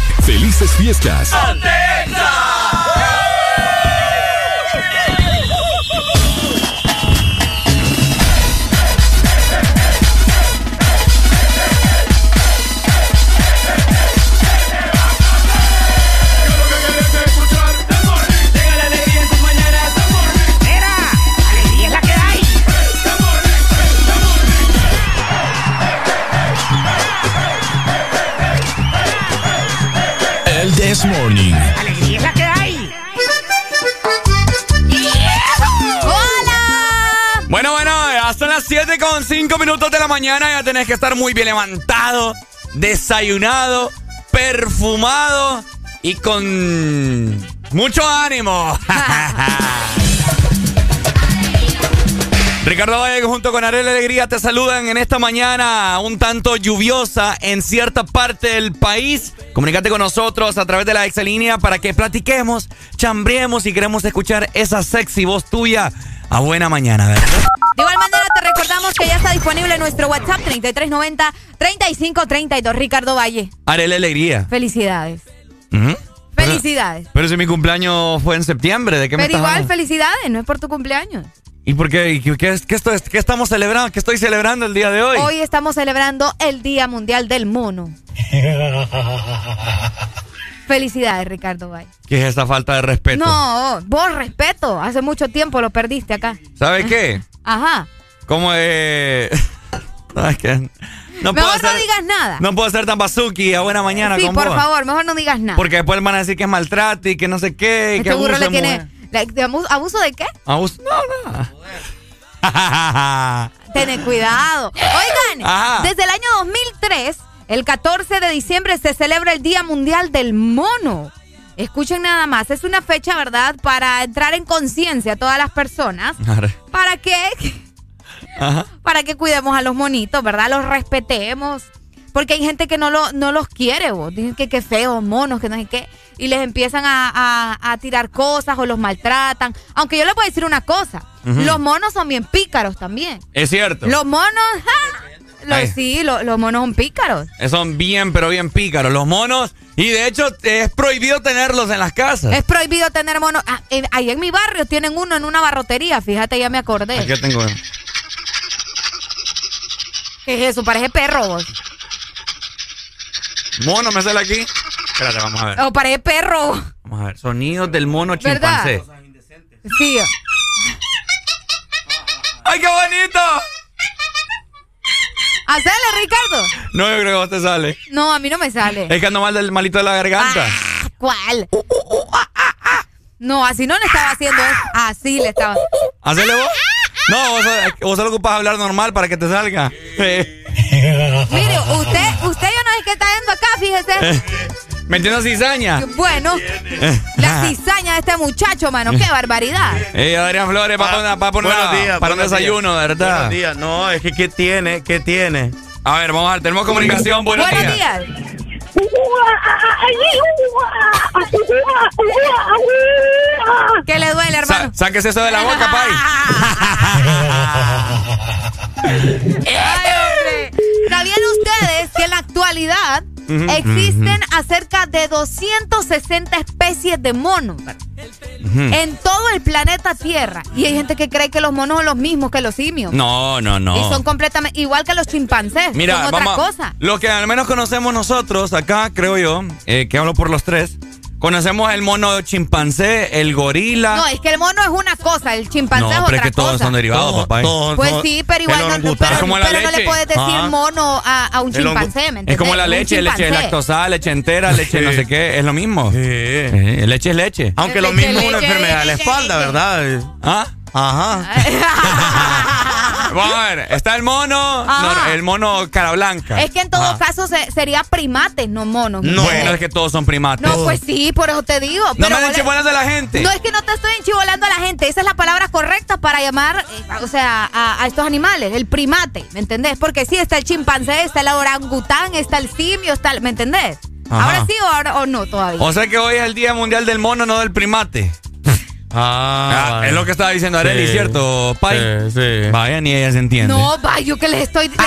¡Felices fiestas! 5 minutos de la mañana ya tenés que estar muy bien levantado, desayunado, perfumado y con mucho ánimo. Ricardo Valle junto con Arela Alegría te saludan en esta mañana un tanto lluviosa en cierta parte del país. Comunícate con nosotros a través de la exalínea para que platiquemos, chambriemos y queremos escuchar esa sexy voz tuya a buena mañana, ¿verdad? De igual manera te recordamos que ya está disponible nuestro WhatsApp 3390-3532. Ricardo Valle, Arela Alegría. felicidades. Pero- Felicidades. Pero si mi cumpleaños fue en septiembre, ¿de qué me Pero igual, hablando? felicidades, no es por tu cumpleaños. ¿Y por qué? ¿Y ¿Qué, qué, qué esto es- qué estamos celebrando? ¿Qué estoy celebrando el día de hoy? Hoy estamos celebrando el Día Mundial del Mono. Felicidades, Ricardo Valle. ¿Qué es esta falta de respeto? No, vos respeto. Hace mucho tiempo lo perdiste acá. ¿Sabes qué? Ajá. Como no, es que no puedo, mejor no ser, digas nada. no puedo ser tan bazuki a buena mañana sí, con por vos. favor, mejor no digas nada. Porque después van a decir que es maltrato y que no sé qué. Y que este burro abuso le tiene. la- de ¿Abuso de qué? Abuso- No, no. Cuidado. Oigan, Ajá. desde el año 2003, el 14 de diciembre se celebra el Día Mundial del Mono. Escuchen nada más, es una fecha, ¿verdad?, para entrar en conciencia a todas las personas. ¿Para qué? Ajá. Para que cuidemos a los monitos, ¿verdad? Los respetemos. Porque hay gente que no, lo, no los quiere, vos. Dicen que qué feos, monos, que no sé qué. Y les empiezan a, a- a tirar cosas o los maltratan. Aunque yo les voy a decir una cosa. Los monos son bien pícaros también. Es cierto. Los monos, ¡ja! Los- Ay. sí, lo- los monos son pícaros. Son bien, pero bien pícaros. Los monos. Y de hecho, es prohibido tenerlos en las casas. Es prohibido tener monos. Ah, en- ahí en mi barrio tienen uno en una barrotería, fíjate, ya me acordé. Aquí tengo. ¿Qué es eso? Parece perro, vos. Mono, me sale aquí. Espérate, vamos a ver. O parece perro. Vamos a ver. Sonidos del mono ¿Verdad? chimpancé. Sí. ¡Ay, qué bonito! Hacele, Ricardo. No, yo creo que a vos te sale. No, a mí no me sale. Es que ando mal del malito de la garganta. ¿Cuál? No, así no le estaba haciendo eso. Así le estaba. ¿Hacele vos? No, vos, vos solo ocupas hablar normal para que te salga. Mire, usted, usted yo no sé qué está viendo acá, fíjese. ¿Me entiendes cizaña? Bueno, la cizaña de este muchacho, mano, qué barbaridad. Ey, Adrián Flores, va a poner, va a poner Buenos una- días, para un desayuno, días. ¿verdad? Buenos días. No, es que ¿qué tiene? ¿Qué tiene? A ver, vamos a ver, tenemos comunicación. Buenos, Buenos días. días. ¿Qué le duele, hermano? Sa- sáquese eso de la boca, pay. Ay, hombre. ¿Sabían ustedes que en la actualidad existen acerca de 260 especies de monos en todo el planeta Tierra? Y hay gente que cree que los monos son los mismos que los simios. No, no, no. Y son completamente igual que los chimpancés. Mira, son otra vamos. cosa. Lo que al menos conocemos nosotros acá, creo yo, eh, que hablo por los tres. Conocemos el mono chimpancé, el gorila. No, es que el mono es una cosa, el chimpancé es No, otra pero es que todos cosa. son derivados, papá. Pues sí, pero igual no, pero, como la pero no le puedes decir Ah. mono a, a un El chimpancé, ¿me Es como la Un leche, leche lactosada, leche entera, leche no sé qué, es lo mismo. Eh, leche es leche. Aunque lo mismo es una enfermedad de la espalda, ¿verdad? ¿Ah? Ajá. Vamos a ver, está el mono, no, el mono cara blanca. Es que en todo Ajá. caso se- sería primates, no monos. No, bueno, es que todos son primates. No, pues sí, por eso te digo. No pero me anden vos le- chivolando a la gente. No es que no te estoy enchivolando a la gente, esa es la palabra correcta para llamar, eh, o sea, a, a estos animales, el primate, ¿me entendés? Porque sí, está el chimpancé, está el orangután, está el simio, está el, ¿me entendés? Ajá. Ahora sí o, ahora, o no todavía. O sea que hoy es el Día Mundial del Mono, no del primate. Ah, Ah, es lo que estaba diciendo Areli, Sí. ¿cierto, Pai? Sí, sí. Vaya, ni ella se entiende. no, va, yo que les estoy... les-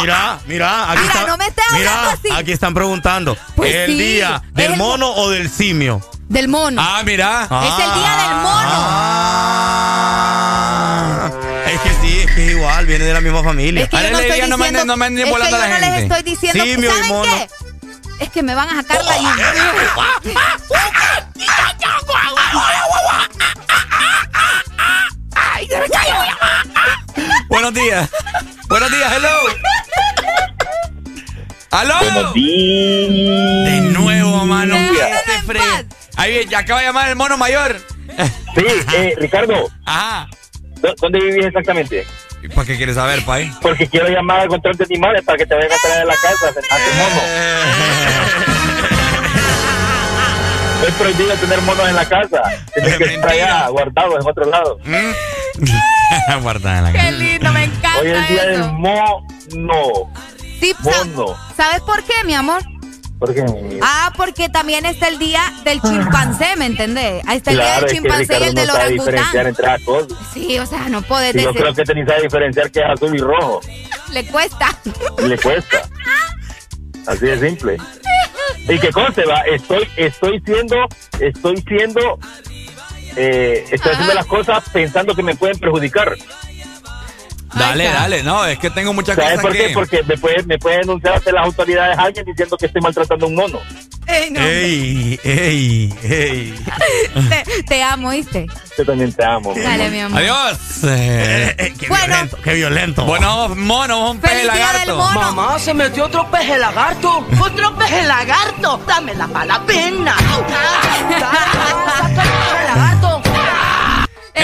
Mira, mira, aquí Mira, está- no me estés mira, hablando así. aquí están preguntando. Pues ¿Es el sí, día del el mo- mono o del simio? del mono. Ah, mira. es el día del mono. Ah, es que sí, es que es igual, viene de la misma familia. Es que yo no estoy diga, no me diciendo, no me anden es que volando yo a la no les gente. estoy diciendo Simio y ¿saben mono. qué? Es que me van a sacar la... Buenos días. Buenos días, hello. ¡Aló! Buenos días. De nuevo, mano. Déjame ¿Qué te Ahí viene, ya acaba de llamar el mono mayor. Sí, eh, Ricardo. Ajá. ¿dó- ¿Dónde vivís exactamente? ¿Y ¿Para qué quieres saber, Pai? Porque quiero llamar al control de animales para que te vayan a traer a la casa a tu mono. Es prohibido tener monos en la casa. Tienes que estar allá guardados en otro lado. Guarda en la Qué lindo, me encanta Hoy es el día eso. del mono. Sí, Mono. ¿Sabes por qué, mi amor? Porque, Ah, porque también está el día del chimpancé, ¿me entendés? Ahí está el día claro, del es que chimpancé y el no del orangután. entre las cosas. Sí, o sea, no podés yo decir. creo que te ni sabe diferenciar que es azul y rojo. Le cuesta. Le cuesta. Así de simple. Y que conste, va, estoy, estoy siendo, estoy siendo, eh, estoy haciendo las cosas pensando que me pueden perjudicar. Dale, dale, no, es que tengo muchas ¿Sabes cosas por que... qué? Porque me puede, me puede denunciar ante las autoridades alguien diciendo que estoy maltratando a un mono. Ey, no. Ey, ey, ey. te, te amo, ¿viste? Yo también te amo. Dale, mi amor. Adiós. Eh, qué Bueno. violento, qué violento. bueno, mono, un peje lagarto. Mamá, se metió otro peje lagarto. Otro peje lagarto. Para la pena. lagarto. El día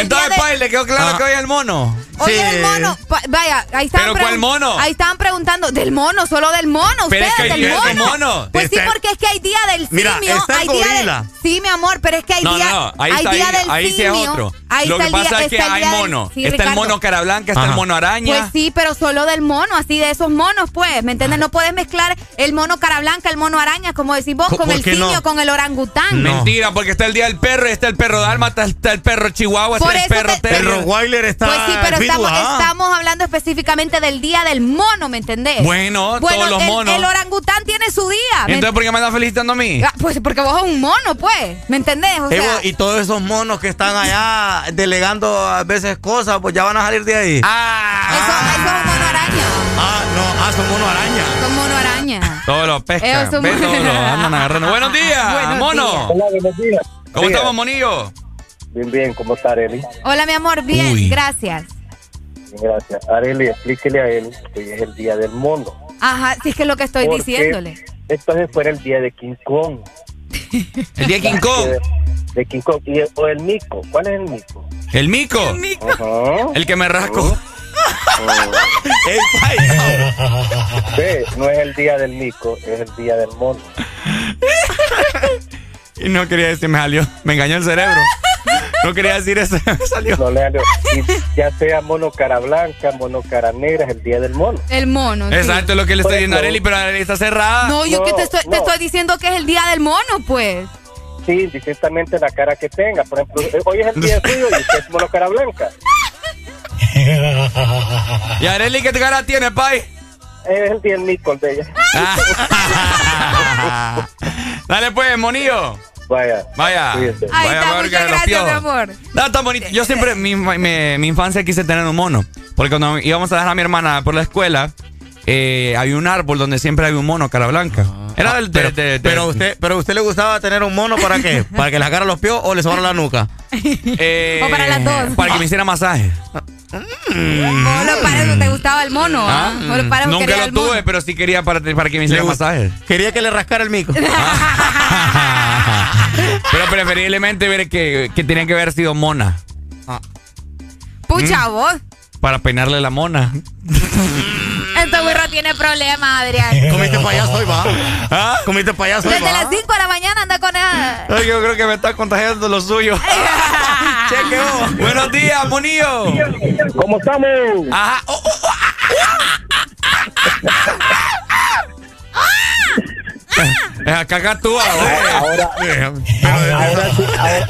Entonces, de- Pai, le quedó claro que hoy es el mono. Oye, el mono. Pa- vaya, ahí estaban ¿Pero cuál mono? Ahí estaban preguntando. Del mono, solo del mono. Pero es Ustedes, que hay del día del mono. Pues sí, Está el- porque es que hay día del Mira, simio. está el hay día del- Sí, mi amor, pero es que hay No, día, no, ahí hay está, día ahí, del ahí sí es simio. otro. Ahí Lo está que el día- pasa es que está el hay día del- mono. sí, está el mono cara blanca, está el mono araña. Pues sí, pero solo del mono, así de esos monos, pues. ¿Me entiendes? No puedes mezclar el mono cara blanca, el mono araña, como decís vos, ¿Por- con el no? simio, con el orangután. Mentira, porque está el día del perro, está el perro dálmata, está el perro chihuahua, Por está el eso perro te-. Rottweiler está Pues sí, pero estamos, ah. estamos hablando específicamente del día del mono, ¿me entendés? Bueno, Bueno, todos los el, monos. el orangután tiene su día. ¿me Entonces, ¿por qué me andas felicitando a mí? Ah, Pues porque vos sos un mono, pues. ¿Me entendés? O Eh, sea, y todos esos monos que están allá delegando a veces cosas, pues ya van a salir de ahí. Ah, eso, eso es un mono araña. Ah, no, ah, son mono araña. Son mono araña. Todos los pescan. Ve, todos los andan agarrando. Buenos días, Buenos mono. días. Hola, buenos días. ¿Cómo estamos, monillo? Bien, bien, ¿cómo está Areli? Hola, mi amor. Bien, Uy. gracias. Bien, gracias. Areli, explíquele a él que hoy es el día del mono. Ajá, sí es que es lo que estoy Porque diciéndole. Entonces fuera el día de King Kong. El día de King Kong. De, de King Kong. Y, o el mico. ¿Cuál es el mico? El mico. Ajá. El que me rasco. Pai, Ve, no es el día del mico, es el día del mono. Y no quería decir, me salió. Me engañó el cerebro. No quería decir eso, me salió. No le salió. Y ya sea mono cara blanca, mono cara negra, es el día del mono. El mono. sí. Exacto, es lo que le estoy diciendo a eso- Areli, pero Areli está cerrada. No, yo No, que te estoy, te no. estoy diciendo que es el día del mono, pues. Sí, distintamente la cara que tenga. Por ejemplo, eh, hoy es el día suyo y usted es mono cara blanca. ¿Y Areli qué cara tiene, pai? Es el día del mico el de ella. Dale pues, monillo. Vaya. Vaya. Ahí Vaya, está, muchas gracias, mi amor. No, tan bonito. Yo siempre, mi, mi, mi infancia quise tener un mono. Porque cuando íbamos a dejar a mi hermana por la escuela, eh, había un árbol donde siempre había un mono cara blanca. Era del. de- pero, de- de- pero usted, pero usted le gustaba tener un mono para qué? ¿Para que le sacara los pios o le sobara la nuca? eh, O para las dos. Para que me hiciera masaje. ¿Cómo lo pares? ¿Te gustaba el mono? ¿ah? ¿Cómo lo pares? Nunca lo mono? tuve, pero sí quería para, para que me hiciera Le gust- masaje. Quería que le rascara el mico. Pero preferiblemente ver que, que tenían que haber sido mona. Pucha, ¿Mm? vos. Para peinarle la mona. Este burro tiene problemas, Adrián. Comiste payaso hoy, va. ¿Ah? Comiste payaso hoy, Desde va. las 5 de la mañana anda con. Ay, yo creo que me está contagiando lo suyo. Chequeo. Buenos días, monillo. ¿Cómo estamos? Ajá. Oh, oh, oh, Es a cagar tú ahora. Ahora, ahora, sí, ahora,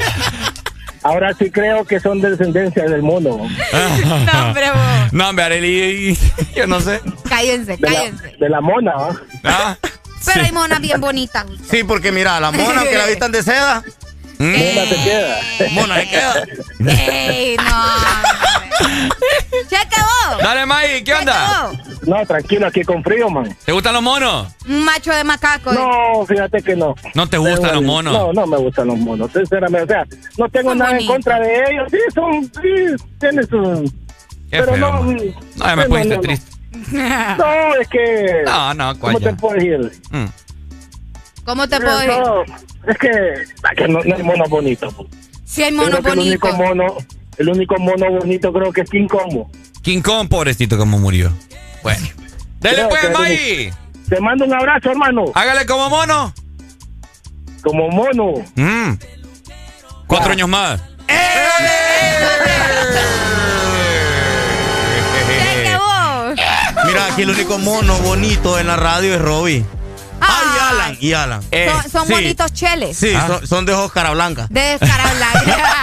ahora sí creo que son de descendencia del mono. No, hombre, vos. No, hombre, Arely, yo no sé. Cállense, De la, cállense. de la mona, ¿va? Ah, Pero hay monas bien bonitas. Sí, porque mira, la mona que la vistan de seda, Mona se queda. mona se queda. Ey, no. Cheque vos. Dale, May, ¿qué onda? No, tranquilo, aquí con frío, man. ¿Te gustan los monos? Un macho de macaco. No, fíjate que no. ¿No te gustan los monos? No, no me gustan los monos, sinceramente. O sea, no tengo Son nada en contra de ellos. Sí, son, sí, tienen su... Qué pero feo, no, man. No, ya me no, pusiste no, no. triste. No, es que... No, no, ¿Cómo te puedo decir? Mm. ¿Cómo te puedo decir? No, es que, es que no, no hay monos bonitos. po. Si hay creo que el único mono, el único mono bonito creo que es King Kong. King Kong, pobrecito, como murió. Bueno. Dele pues, May. Te mando un abrazo, hermano. Hágale como mono. Como mono. Mm. Cuatro años más. Cheque Mira, aquí el único mono bonito en la radio es Robbie. Ah, y Alan, y Alan. Eh, Son, son sí. bonitos cheles. Sí, Ah. son, son de ojos cara blanca. De cara blanca.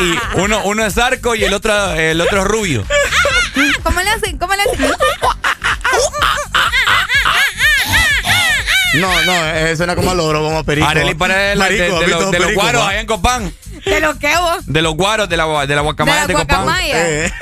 Y uno, uno es arco y el otro, el otro es rubio. ¿Cómo le hacen? ¿Cómo le hacen? No, no, eh, suena como a logro, como a perico. Arely para el, de, de ¿has los- de los guaros allá en Copán. ¿De lo que vos? De los guaros de la, de la De guacamaya la de, Copán. guacamaya. Eh.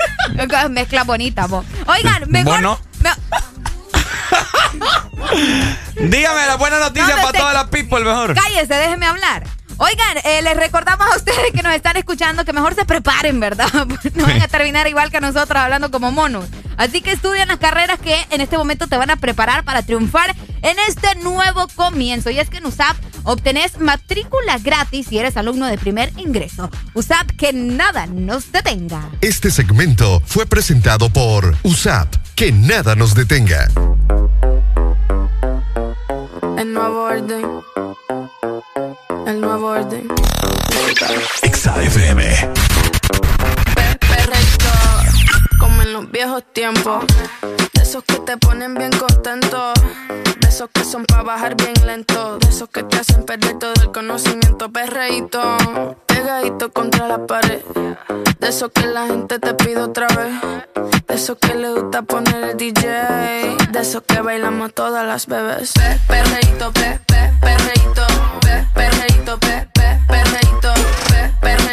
Mezcla bonita, vos. Oigan, mejor. Vos no. me- Dígame la buena noticia No, no para te- todas las people, mejor. Cállese, déjeme hablar. Oigan, eh, les recordamos a ustedes que nos están escuchando que mejor se preparen, ¿verdad? no van a terminar igual que nosotros hablando como monos. Así que estudian las carreras que en este momento te van a preparar para triunfar en este nuevo comienzo. Y es que en USAP obtenés matrícula gratis si eres alumno de primer ingreso. USAP, que nada nos detenga. Este segmento fue presentado por USAP. Que nada nos detenga. El nuevo orden. El nuevo orden. Como los viejos tiempos. De esos que te ponen bien contento. De esos que son para bajar bien lento. De esos que te hacen perder todo el conocimiento. Perreíto, pegadito contra la pared. De esos que la gente te pide otra vez. De esos que le gusta poner el DJ. De esos que bailamos todas las bebés. Pe- Perreíto, pe, pe, perreíto, pe, perreíto, pe, pe, perreíto, pe, perreíto,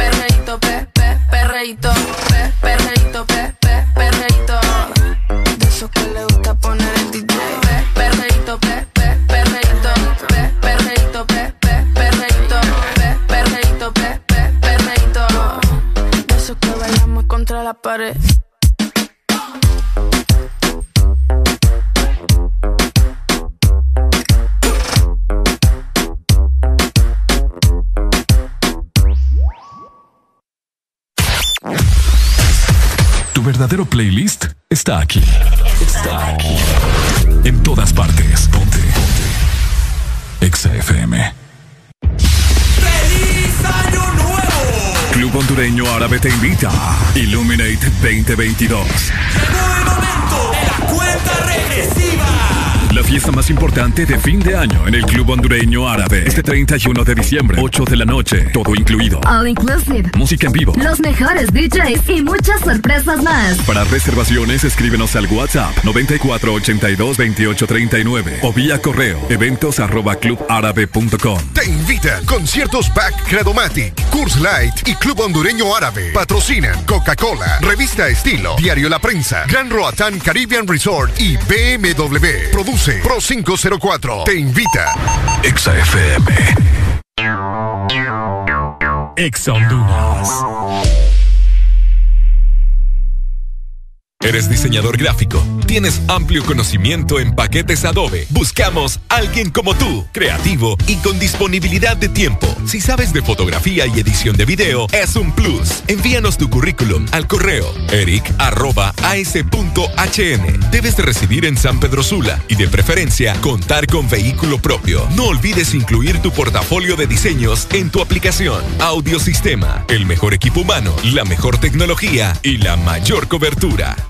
perreíto, pe, pe, perreíto, pe, perreíto, pe, pe, perreíto. De esos que le gusta poner el DJ. Pe, perreíto, pe, pe, perreíto, pe, perreíto, pe, pe, perreíto, pe, perreíto, pe, pe, perreíto. De esos que bailamos contra la pared. Tu verdadero playlist está aquí. Está aquí. En todas partes. Ponte. Ponte. XAFM. ¡Feliz Año Nuevo! Club Hondureño Árabe te invita. Illuminate 2022. Llegó el momento de la cuenta regresiva. La fiesta más importante de fin de año en el Club Hondureño Árabe. Este 31 de diciembre, 8 de la noche, todo incluido. All inclusive. Música en vivo. Los mejores DJs y muchas sorpresas más. Para reservaciones, escríbenos al WhatsApp 94822839 o vía correo eventos arroba clubárabe.com. Te invita Conciertos Back Credomatic, Curse Light y Club Hondureño Árabe. Patrocinan Coca-Cola, Revista Estilo, Diario La Prensa, Gran Roatán Caribbean Resort y BMW. Produce Pro 504. Te invita. Exa FM. Exa Honduras. ¿Eres diseñador gráfico? ¿Tienes amplio conocimiento en paquetes Adobe? Buscamos alguien como tú, creativo y con disponibilidad de tiempo. Si sabes de fotografía y edición de video, es un plus. Envíanos tu currículum al correo eric.as.hn. Debes de residir en San Pedro Sula y de preferencia contar con vehículo propio. No olvides incluir tu portafolio de diseños en tu aplicación. Audiosistema, el mejor equipo humano, la mejor tecnología y la mayor cobertura.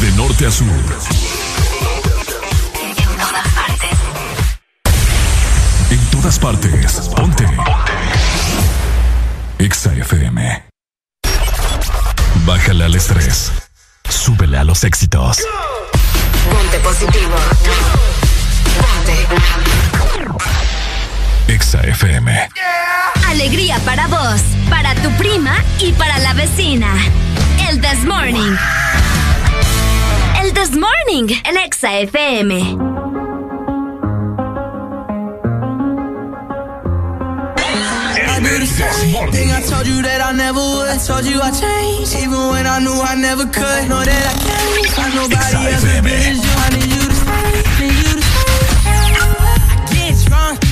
De norte a sur. En todas partes. Ponte. Exa FM. Bájale al estrés. Súbele a los éxitos. Ponte positivo. Ponte. Exa FM. Alegría para vos, para tu prima y para la vecina. El This Morning. El This Morning en Exa FM. I do the same thing I told you that I never would. Told you I changed, even when I knew I never could. Know that I can't find nobody else as good as you.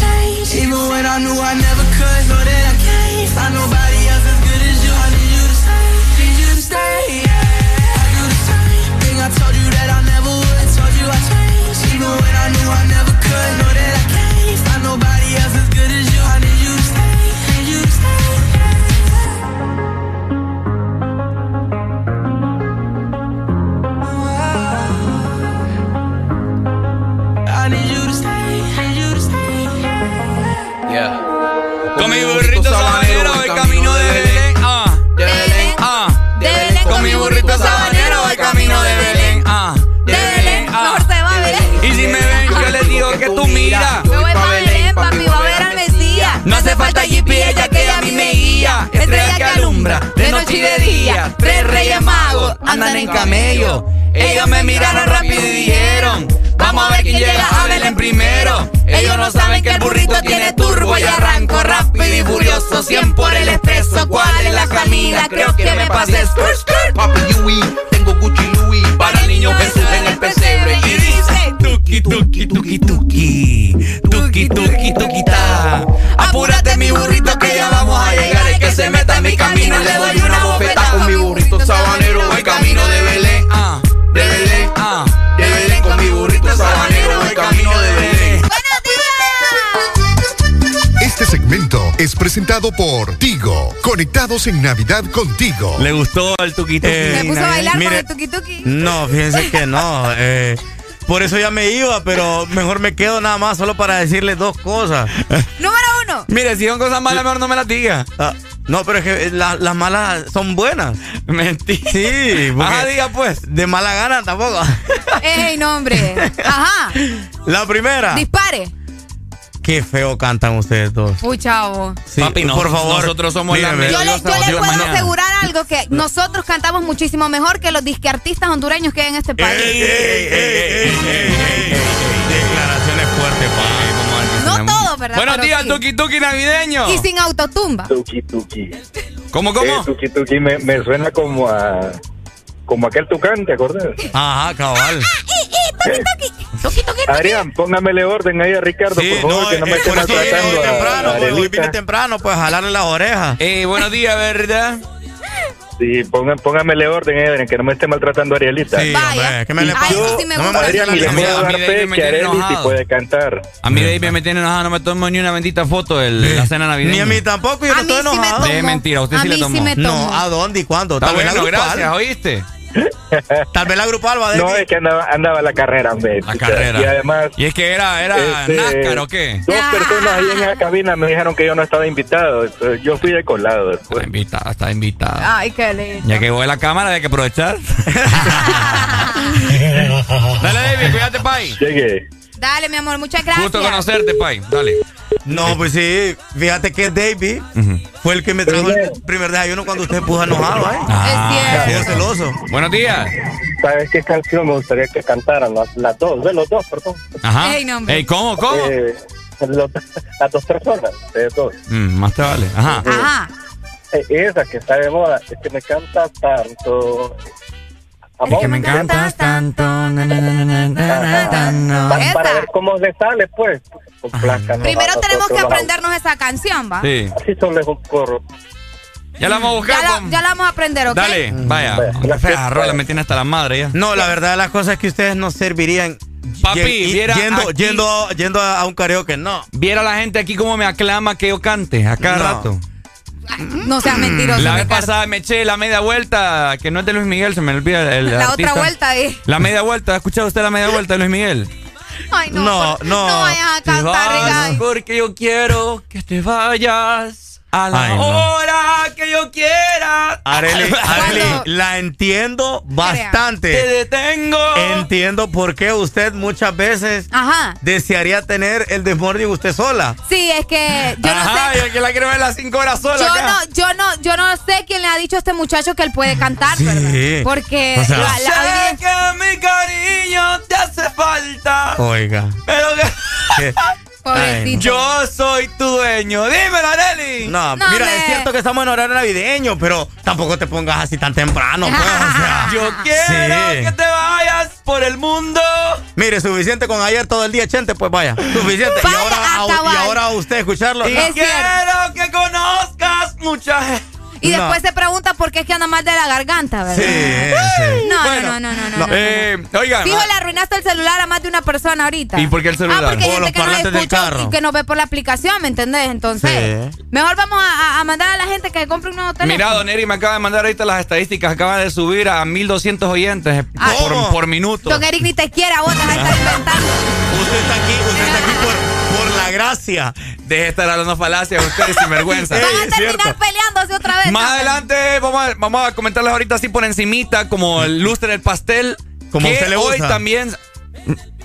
Changed. Even when I knew I never could, ella que a mí me guía. Estrella que alumbra, de noche y de día. Tres reyes magos andan en camello. Ellos me miraron rápido y dijeron: Vamos a ver quién llega a Belén primero. Ellos no saben que el burrito tiene turbo y arranco rápido y furioso. 100 por el expreso. ¿Cuál es la camina? Creo que me pasé. Papi Yui, tengo Gucci Louis. Para el niño Jesús en el pesebre. Y dice: Tuki, tuki, tuki, tuki. Tuki, tuki, tuki, ta. Apúrate, mi burrito, que ya vamos a llegar. El que se meta en mi camino le doy una bofetada. Con mi burrito sabanero voy camino de Belén. Ah, de Belén. Ah, de Belén. Con mi burrito sabanero voy camino de Belén. Este segmento es presentado por Tigo. Conectados en Navidad contigo. ¿Le gustó el tuquito? Se puso a bailar con mire, el tuki tuki. No, fíjense que no. eh, por eso ya me iba, pero mejor me quedo nada más solo para decirles dos cosas. Número uno. Mire, si son cosas malas, mejor no me las diga. Ah, no, pero es que la- las malas son buenas. Mentira. Sí, Ajá, diga pues. de mala gana tampoco. Ey, no, hombre. Ajá. La primera. Dispare. Qué feo cantan ustedes dos. Uy, chavo. Sí, Papi, no, por favor. nosotros somos la. Yo le, Melodiosa yo voz de le la puedo mañana. asegurar algo que nosotros cantamos muchísimo mejor que los disque artistas hondureños que hay en este país. Ey, ey, ey, ey, ey, ey, ey. Declaraciones fuertes, pa. No todo, ¿verdad? Buenos Pero días, sí. Tuki Tuki navideño. Y sin autotumba. Tuki tuki. ¿Cómo, cómo? Eh, tuki tuki me, me suena como a como aquel tucán, ¿te acordás? Ajá, cabal. Adrián, póngamele orden ahí a Ricardo, Sí, por favor, no, que no me eh, esté por eso vine maltratando hoy a- temprano, a pues, hoy Adelita. vine temprano, pues jalarle las orejas. Eh, buenos días, ¿verdad? Sí, ponga- póngamele orden, Adrián, que no me esté maltratando a Arielita. Sí, hombre, ¿qué me le pasa? sí me No me Adrián, le A puedo a dar fe que puede cantar. A mí David me tiene enojado, no me tomo ni una bendita foto de la cena navideña. Ni a mí tampoco, yo A no estoy sí me enojado. tomo. De mentira, usted A sí le tomó. sí me No. ¿a dónde y cuándo? Está bueno, gracias, ¿oíste? Tal vez la grupal va a No, es que andaba, andaba la carrera, hombre. La carrera. Y además, Y es que era, era Este, NASCAR o qué? dos personas ahí en la cabina me dijeron que yo no estaba invitado. Yo fui de colado Está después. invitada, está invitada. Ay, qué lindo. Ya que voy a la cámara, hay que aprovechar. Dale, David, cuídate, Pai. Llegué. Dale, mi amor, muchas gracias. Gusto conocerte, Pai. Dale. No, pues sí, fíjate que David fue el que me trajo el primer desayuno cuando usted puso enojado, ¿eh? Ah, Ha sido celoso. Buenos días. ¿Sabes qué canción me gustaría que cantaran? Las, las dos, de los dos, perdón. Ajá. Ey. Ey, ¿cómo, cómo? Eh, los- las dos personas, de dos. Mm, más te vale. Ajá. Ajá. Eh, esa que está de moda, es que me canta tanto. Es que me encantas tanto. na, na, na. Para, ver cómo le sale, pues. Con placa, ¿no? Primero tenemos que los- aprendernos esa canción, ¿va? Sí. Así solo es un coro. Ya la vamos a buscar. Ya la, con- ya la vamos a aprender, ¿ok? Dale, vaya. Vaya. Fea rola, me tiene hasta la madre ya. No, la verdad de las cosas es que ustedes no servirían Papi, viera yendo, aquí- yendo, yendo a un karaoke, no. Viera la gente aquí como me aclama que yo cante a cada No. rato. No seas mentiroso. La vez Ricardo. pasada me eché la media vuelta, que no es de Luis Miguel, se me olvida el La artista. otra vuelta ahí. La media vuelta, ¿ha escuchado usted la media vuelta de Luis Miguel? Ay, no. No, por- no. No vayas a Te cantar, vas Ricardo. porque yo quiero que te vayas a la Ay, no. hora que yo quiera. Areli, la entiendo Te bastante. detengo. Entiendo por qué usted muchas veces Ajá. desearía tener el desmorning usted sola. Sí, es que yo no Ajá, sé. y el que la quiere ver las 5 horas sola. Yo acá. no, yo no, yo no sé quién le ha dicho a este muchacho que él puede cantar, Sí. ¿verdad? Porque O sea- la- la- Sé que mi cariño te hace falta. Oiga. Pero que. Pobrecito. Yo soy tu dueño. Dímelo, Areli. No, No, mira, es cierto que estamos en horario navideño, pero tampoco te pongas así tan temprano, pues, o sea. Yo quiero Sí. que te vayas por el mundo. Mire, suficiente con ayer todo el día, Chente, pues vaya. Suficiente. y, ahora, a y ahora a usted escucharlo. Y. Es quiero que conozcas mucha gente. Y No. después se pregunta por qué es que anda mal de la garganta, ¿verdad? Sí, sí. No, Bueno, no, no, no, no, no, no. no. Eh, oigan. Fijo, le arruinaste el celular a más de una persona ahorita. ¿Y por qué el celular? Ah, porque hay gente que nos escucha y que nos ve por la aplicación, ¿me entendés? Entonces, Sí. mejor vamos a, mandar a la gente que compre un nuevo teléfono. Mira, Don Eri me acaba de mandar ahorita las estadísticas. Acaba de subir a 1200 oyentes Ah. por, por minuto. Don Eric ni te quiere, a vos te vas a estar inventando. Usted está aquí, usted está aquí por la gracia. Deje de estar hablando falacias ustedes sin vergüenza. Van a terminar cierto. peleándose otra vez. Más adelante vamos a, vamos a comentarles ahorita así por encimita, como el lustre del pastel. Como que usted le hoy gusta. también...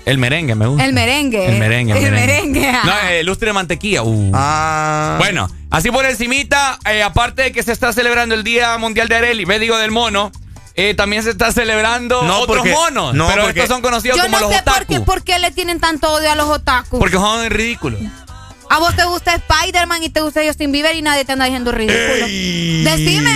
El merengue me gusta. El merengue. El merengue, el El merengue. merengue. No, el lustre de mantequilla. uh. Ah. Bueno, así por encimita, eh, aparte de que se está celebrando el Día Mundial de Areli, me digo del mono, eh, también se está celebrando No, otros porque- monos. no, pero porque- estos son conocidos Yo como no los sé por otaku. qué, por qué le tienen tanto odio a los otaku. Porque son ridículos. A vos te gusta Spider-Man y te gusta Justin Bieber y nadie te anda diciendo ridículo. Ey. Decime,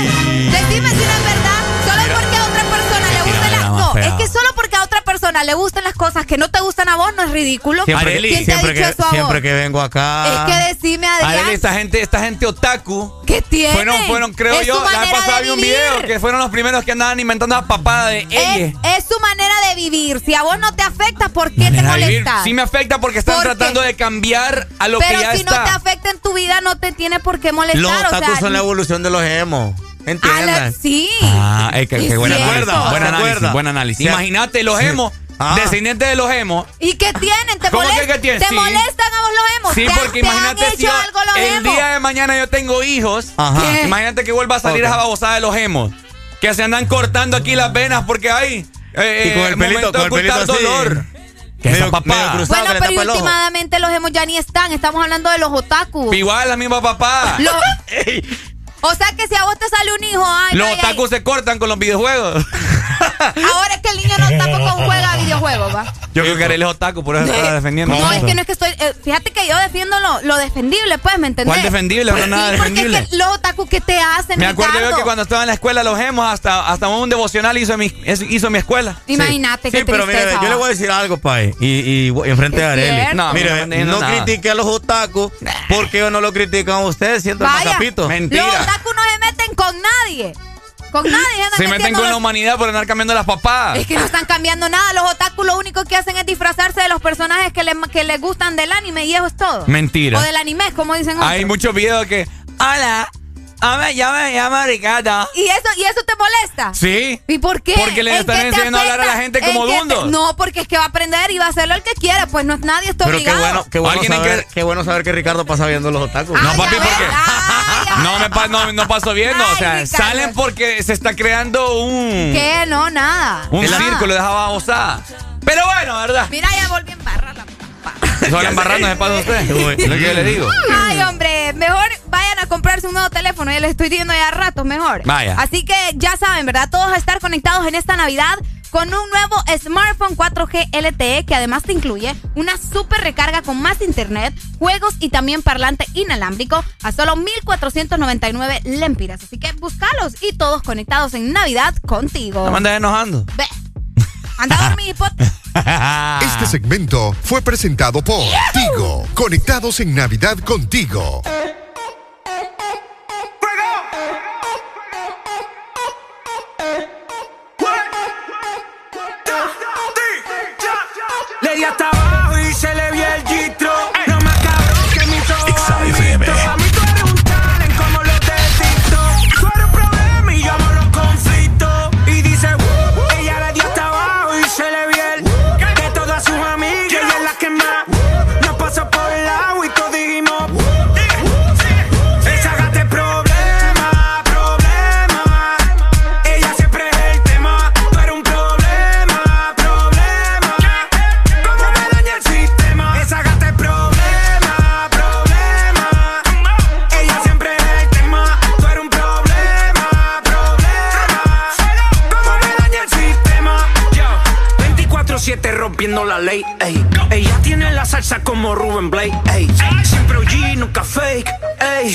decime si no es verdad. Solo porque a otra persona le las más No, es que solo porque a otra persona le gustan las cosas que no te gustan a vos no es ridículo. Siempre, Arely, ¿Quién te ha dicho que, eso a siempre vos? que vengo acá. Es que decime, Adrián, Areli, esta gente, esta gente otaku. ¿qué tiene? Fueron, fueron, creo Es yo, la vez pasada vi un video que fueron los primeros que andaban inventando la papada de es, ella. es su manera de vivir. Si a vos no te afecta, ¿por qué te Manera molesta? Sí me afecta porque están tratando de cambiar a lo Pero que ya si está. no te afecta en tu vida, no te tiene por qué molestar. Los o otakus sea, son la evolución de los emos. A la- ¿Entiendes? sí. Ah, eh, qué, Es qué buen cierto. análisis. ¿Se Buen análisis, buen análisis. Imagínate los Sí. emos, Ah. descendientes de los emos. ¿Y qué tienen? ¿Te, ¿Cómo molest- que qué tienen? ¿Te Sí. molestan a vos los emos? Sí, ¿Te, porque te imagínate han si hecho yo- algo los el día de mañana yo tengo hijos. Ajá. Imagínate que vuelva a salir Ok. esa babosada de los emos. Que se andan cortando aquí las venas porque hay. eh, Y con el eh, pelito, con el pelito dolor. Que Medio- papada. medio cruzado. Bueno, que pero últimamente los emos ya ni están. Estamos hablando de los otaku. Igual la misma papá. Los- o sea que si a vos te sale un hijo, ay, Los ay, ay, otakus se cortan con los videojuegos. ahora es que el niño no tampoco juega videojuegos, ¿va? Yo creo que Arely es otaku, por eso estaba defendiendo. No, es que no es que estoy. eh, fíjate que yo defiendo lo, lo defendible, pues, ¿me entendés? ¿Cuál defendible? No, Pues nada sí, porque defendible. es que los otaku que te hacen, Me acuerdo yo que cuando estaba en la escuela los hemos hasta, hasta un devocional hizo mi, hizo mi escuela. Imagínate Sí, qué pero mire, yo le voy a decir algo, Pai. Y, y, y enfrente de cierto. No, mire, no no, critique a los otakus porque ellos no lo critican a ustedes, siendo el Vaya. Los otaku no se meten con nadie. Con nadie. andan Se meten con la humanidad por andar cambiando las papadas. Es que no están cambiando nada. Los otaku lo único que hacen es disfrazarse de los personajes que les que les gustan del anime y eso es todo. Mentira. O del anime, como dicen otros. Hay muchos videos que. Hola, a ver, ya me llamo Ricardo. ¿Y eso, ¿Y eso te molesta? Sí. ¿Y por qué? Porque les ¿En están qué enseñando a hablar a la gente ¿En como qué te- dundos. No, porque es que va a aprender y va a hacerlo el que quiera. Pues no, nadie está Pero qué obligado. bueno, qué bueno, en saber, que- qué bueno saber que Ricardo pasa viendo los otakus. No, papi, ay, ay. No me pa- no, no paso viendo. o sea, Ricardo. salen porque se está creando un. ¿Qué? No, nada. Un Nada. círculo de babosada. Pero bueno, ¿verdad? Mira, ya volví a embarrar la Eso van embarrando se pasa a usted. Es lo que yo le digo. Ay, hombre, mejor vayan a comprarse un nuevo teléfono. Ya les estoy diciendo ya a ratos, mejor. Vaya. Así que ya saben, ¿verdad? Todos a estar conectados en esta Navidad con un nuevo smartphone 4G LTE que además te incluye una super recarga con más internet, juegos y también parlante inalámbrico a solo 1,499 lempiras. Así que búscalos y todos conectados en Navidad contigo. No me andas enojando. Ve. Anda a dormir, pot. Este segmento fue presentado por Tigo. Conectados en Navidad contigo. Ey. Ella tiene la salsa como Ruben Blake. Ey. Siempre OG, nunca fake. Ey.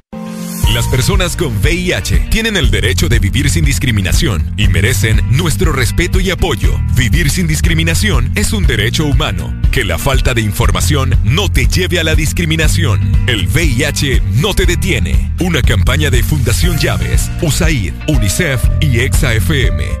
Las personas con VIH tienen el derecho de vivir sin discriminación y merecen nuestro respeto y apoyo. Vivir sin discriminación es un derecho humano. Que la falta de información no te lleve a la discriminación. El VIH no te detiene. Una campaña de Fundación Llaves, USAID, UNICEF y EXA-FM.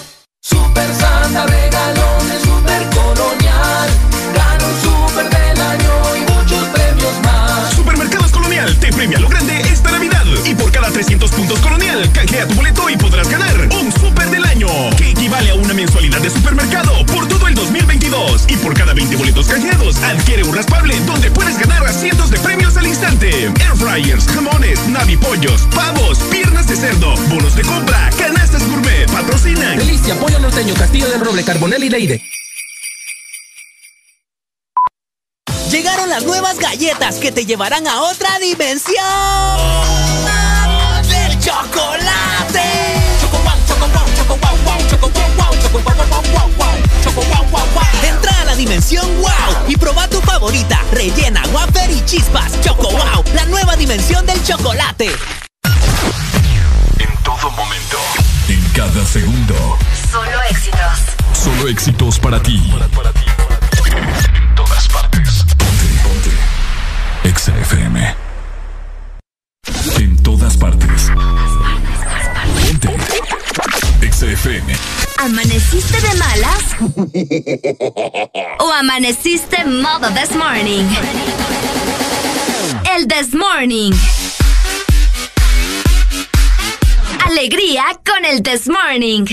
Fryers, jamones, navipollos, pavos, piernas de cerdo, bonos de compra, canastas gourmet, patrocinan. Delicia, Pollo Norteño, Castillo del Roble, Carbonel y Leide. Llegaron las nuevas galletas que te llevarán a otra dimensión dimensión wow y proba tu favorita, rellena, wafer y chispas. Choco wow, la nueva dimensión del chocolate. En todo momento. En cada segundo. Solo éxitos. Solo éxitos para ti. En todas partes. Ponte, ponte. Exa FM. En todas partes. Ponte. Exa FM. ¿Amaneciste de malas? ¿O amaneciste modo this morning? El This Morning. Alegría con el This Morning.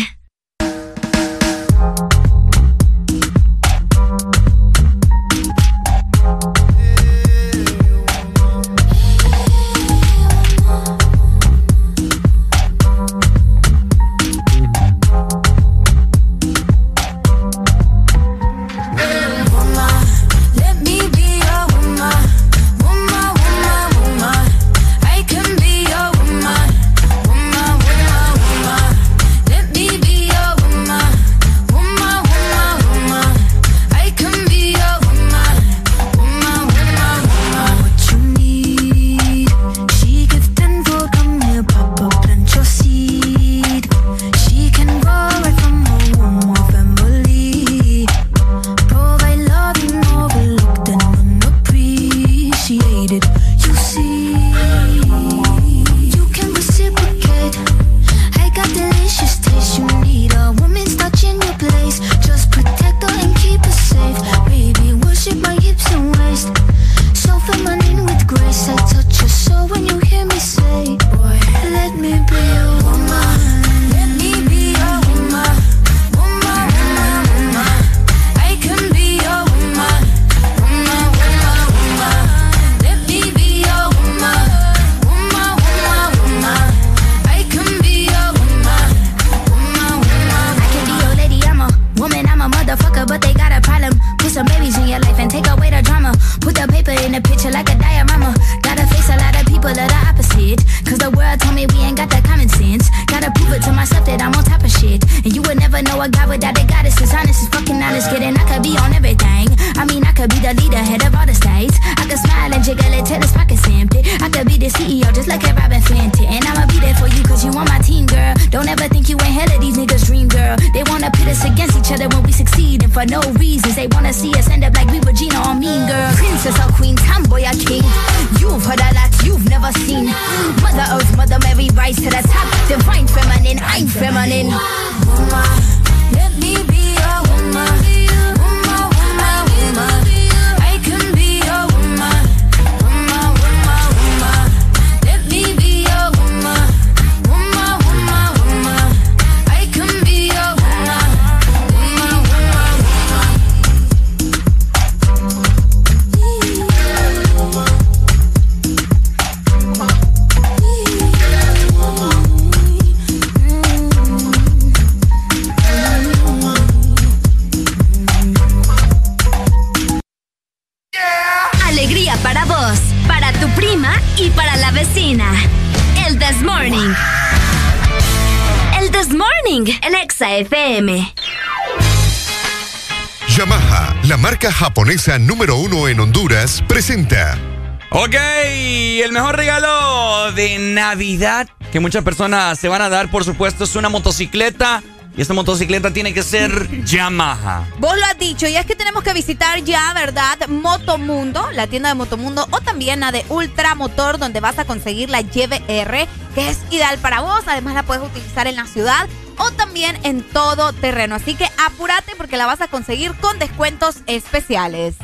Que muchas personas se van a dar, por supuesto, es una motocicleta. Y esta motocicleta tiene que ser Yamaha. Vos lo has dicho, y es que tenemos que visitar ya, ¿verdad? Motomundo, la tienda de Motomundo, o también la de Ultramotor, donde vas a conseguir la YBR, que es ideal para vos. Además, la puedes utilizar en la ciudad o también en todo terreno. Así que apúrate porque la vas a conseguir con descuentos especiales.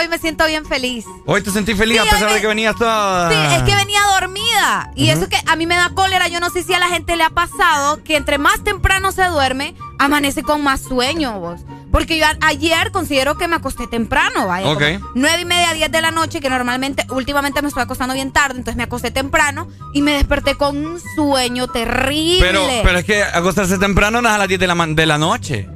Hoy me siento bien feliz. Hoy te sentí feliz Sí, a pesar de que venías toda. Sí, es que venía dormida. Y eso que a mí me da cólera. Yo no sé si a la gente le ha pasado que entre más temprano se duerme, amanece con más sueño vos. Porque yo a- ayer considero que me acosté temprano, vaya. Nueve y media, diez de la noche, que normalmente, últimamente me estoy acostando bien tarde, entonces me acosté temprano y me desperté con un sueño terrible. Pero, pero es que acostarse temprano no es a las 10 de la, de la noche.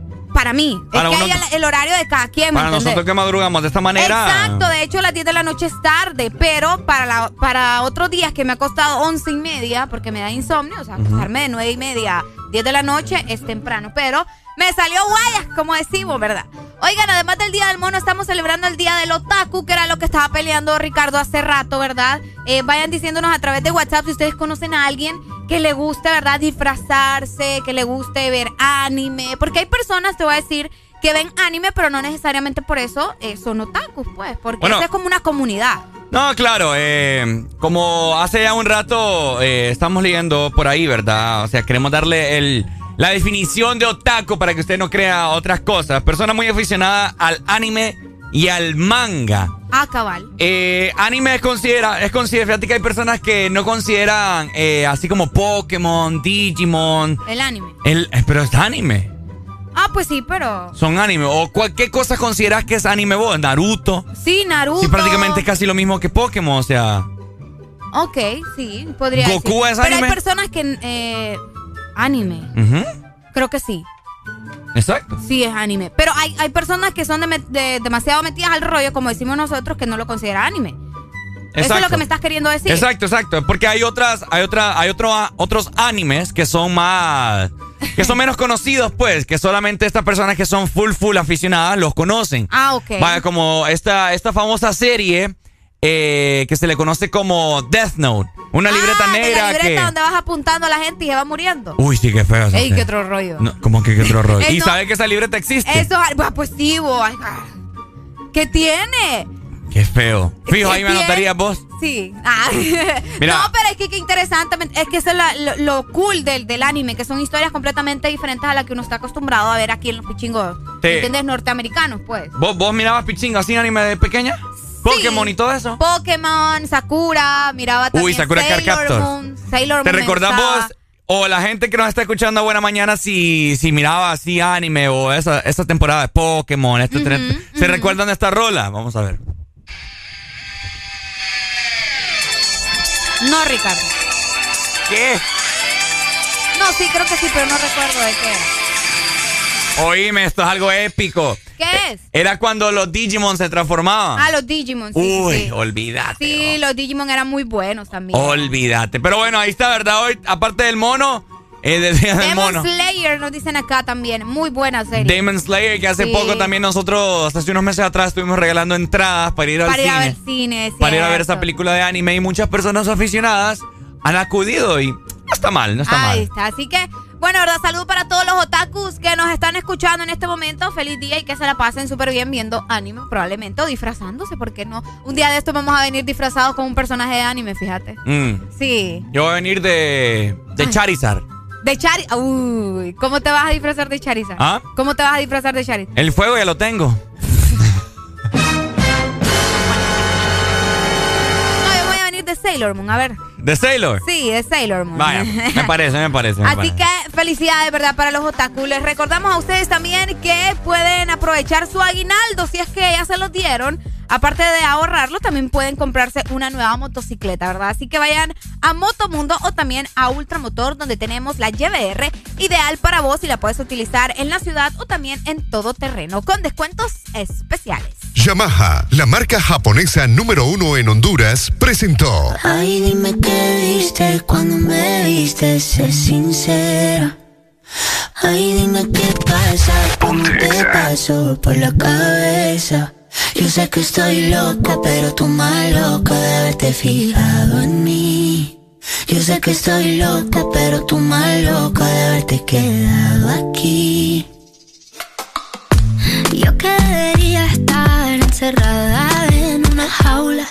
Para mí, Para es que uno- hay el, el horario de cada quien, ¿me Para entendés? nosotros que madrugamos de esta manera. Exacto, de hecho las 10 de la noche es tarde, pero para, la, para otros días que me ha costado 11 y media, porque me da insomnio, o sea, acostarme de 9 y media, 10 de la noche es temprano, pero me salió guayas, como decimos, ¿verdad? Oigan, además del Día del Mono, estamos celebrando el Día del Otaku, que era lo que estaba peleando Ricardo hace rato, ¿verdad? Eh, vayan diciéndonos a través de WhatsApp si ustedes conocen a alguien que le guste, ¿verdad? Disfrazarse, que le guste ver anime, porque hay personas, te voy a decir, que ven anime, pero no necesariamente por eso eh, son otakus, pues, porque Bueno. es como una comunidad. No, claro, eh, como hace ya un rato eh, estamos leyendo por ahí, ¿verdad? O sea, queremos darle el, la definición de otaku para que usted no crea otras cosas. Persona muy aficionada al anime y al manga. Ah, cabal. Eh, anime es considera, es considera, fíjate que hay personas que no consideran eh, así como Pokémon, Digimon. El anime. El, eh, pero es anime. Ah, pues sí, pero. Son anime. ¿O qué cosas consideras que es anime vos? Naruto. Sí, Naruto. Sí, prácticamente es casi lo mismo que Pokémon, o sea. Ok, sí, podría ¿Goku decir. es Pero anime? hay personas que. Eh, anime. Creo que sí. Exacto. Sí, es anime. Pero hay, hay personas que son de me- de- demasiado metidas al rollo, como decimos nosotros, que no lo consideran anime. Eso es lo que me estás queriendo decir. Exacto, exacto. Porque hay otras, hay otra, hay otro, otros animes que son más, que son menos conocidos, pues, que solamente estas personas que son full, full aficionadas los conocen. Ah, ok. Vaya, como esta, esta famosa serie eh, que se le conoce como Death Note. Una libreta Ah, de negra la libreta que. donde vas apuntando a la gente y se va muriendo. Uy, sí, qué feo. Ey, qué otro rollo. No, ¿Cómo que qué otro rollo? Eh, ¿Y no. sabe que esa libreta existe? Eso, ah, pues sí, bo, ay, ah. ¿Qué tiene? Qué feo. Fijo, ahí me ¿Qué anotarías vos. Sí. Ah. Mira. No, pero es que qué interesante. Es que eso es la- lo, lo cool del, del anime, que son historias completamente diferentes a las que uno está acostumbrado a ver aquí en los pichingos, Sí. ¿entiendes? Norteamericanos, pues. ¿Vos, vos mirabas Pichín así anime de pequeña? Pokémon y todo eso. Pokémon, Sakura, miraba también Uy, Sakura Sailor. Moon. Sailor ¿Te Moon me recordás vos o la gente que nos está escuchando a Buena Mañana si, si miraba así anime o esa, esa temporada de Pokémon? esto- ¿Se recuerdan de esta rola? Vamos a ver. No, Ricardo. ¿Qué? No, sí, creo que sí, pero no recuerdo de qué era. Oíme, esto es algo épico. ¿Qué es? Era cuando los Digimon se transformaban. Ah, los Digimon, sí. sí, Uy, sí. olvídate. Sí, los Digimon eran muy buenos también. Olvídate. Pero bueno, ahí está, ¿verdad? Hoy, aparte del mono, eh, del día del Demon mono. Slayer nos dicen acá también. Muy buena serie. Demon Slayer, que hace Sí. poco también nosotros, hace unos meses atrás, estuvimos regalando entradas para ir al Para ir cine. a ver cine. es para ir a ver esa película de anime y muchas personas aficionadas han acudido y no está mal, no está Ahí mal. está. Así que, bueno, verdad, salud para todos los otakus que nos están escuchando en este momento. Feliz día y que se la pasen súper bien viendo anime, probablemente, o disfrazándose, ¿por qué no? Un día de esto vamos a venir disfrazados con un personaje de anime, fíjate. Mm. Sí. Yo voy a venir de, de Charizard. De Chari. Uy, ¿cómo te vas a disfrazar de Charizard? ¿Ah? ¿Cómo te vas a disfrazar de Charizard? El fuego ya lo tengo. No, yo voy a venir de Sailor Moon, a ver. ¿De Sailor? Sí, de Sailor Moon. Vaya, me parece, me parece. me Así parece. que felicidades, ¿verdad? Para los otaku. Les recordamos a ustedes también que pueden aprovechar su aguinaldo si es que ya se los dieron. Aparte de ahorrarlo, también pueden comprarse una nueva motocicleta, ¿verdad? Así que vayan a Motomundo o también a Ultramotor, donde tenemos la YBR, ideal para vos y la puedes utilizar en la ciudad o también en todo terreno, con descuentos especiales. Yamaha, la marca japonesa número uno en Honduras, presentó Ay, dime qué viste cuando me viste, sé sincera. Ay, dime qué pasa cuando te paso por la cabeza. Yo sé que estoy loca, pero tú más loca de haberte fijado en mí. Yo sé que estoy loca, pero tú más loca de haberte quedado aquí. Yo que debería estar encerrada en una jaula.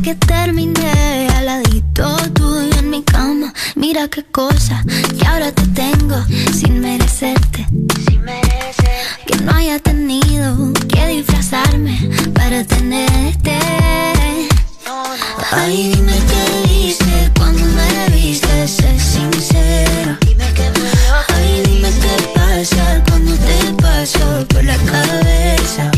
¿Cómo fue que terminé al ladito tuyo en mi cama? Mira qué cosa, que ahora te tengo sin merecerte. Que no haya tenido que disfrazarme para tenerte. Ay, dime qué viste cuando me viste, sé sincero. Ay, dime qué pasa cuando te paso por la cabeza.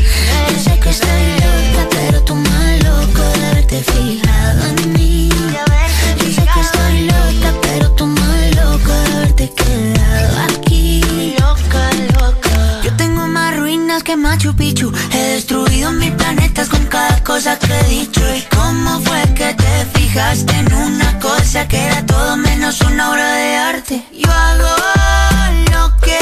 Yo sé que estoy loca, pero tú más loco haberte fijado en mí. Yo sé que estoy loca, pero tú más loco de haberte quedado aquí. Loca, loca. Yo tengo más ruinas que Machu Picchu. He destruido mil planetas con cada cosa que he dicho. ¿Y cómo fue que te fijaste en una cosa que era todo menos una obra de arte? Yo hago lo que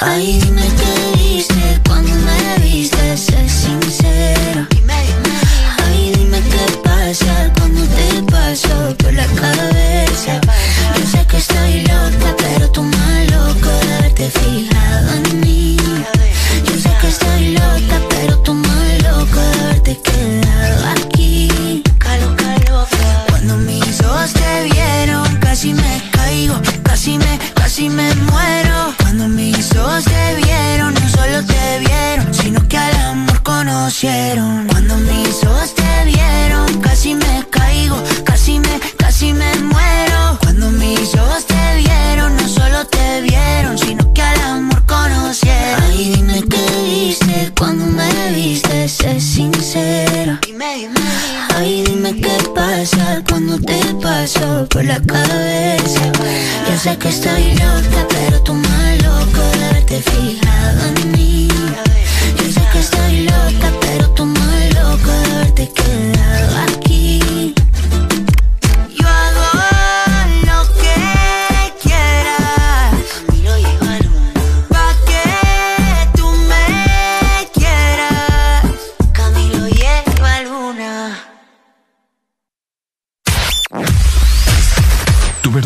Ay, dime qué viste cuando me viste, sé sincera. Ay, dime qué pasa cuando te paso por la cabeza. Yo sé que estoy loca, pero tú más loco de haberte fijado en mí. Yo sé que estoy loca, pero tú más loco de haberte quedado aquí. Cuando mis ojos te vieron, casi me caigo, casi me, casi me muero tus ojos te vieron, no solo te vieron, sino que al amor conocieron. Cuando mis ojos te vieron, casi me caigo, casi me, casi me muero. Cuando mis ojos te vieron, no solo te vieron, sino que al amor conocieron. Ay, dime qué viste cuando sé sincera. Ay, dime qué pasa cuando te paso por la cabeza. Yo sé que estoy loca, pero tú más loco de haberte fijado en mí. Yo sé que estoy loca, pero tú más loco de haberte quedado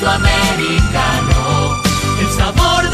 Ven a Espresso Americano. El sabor de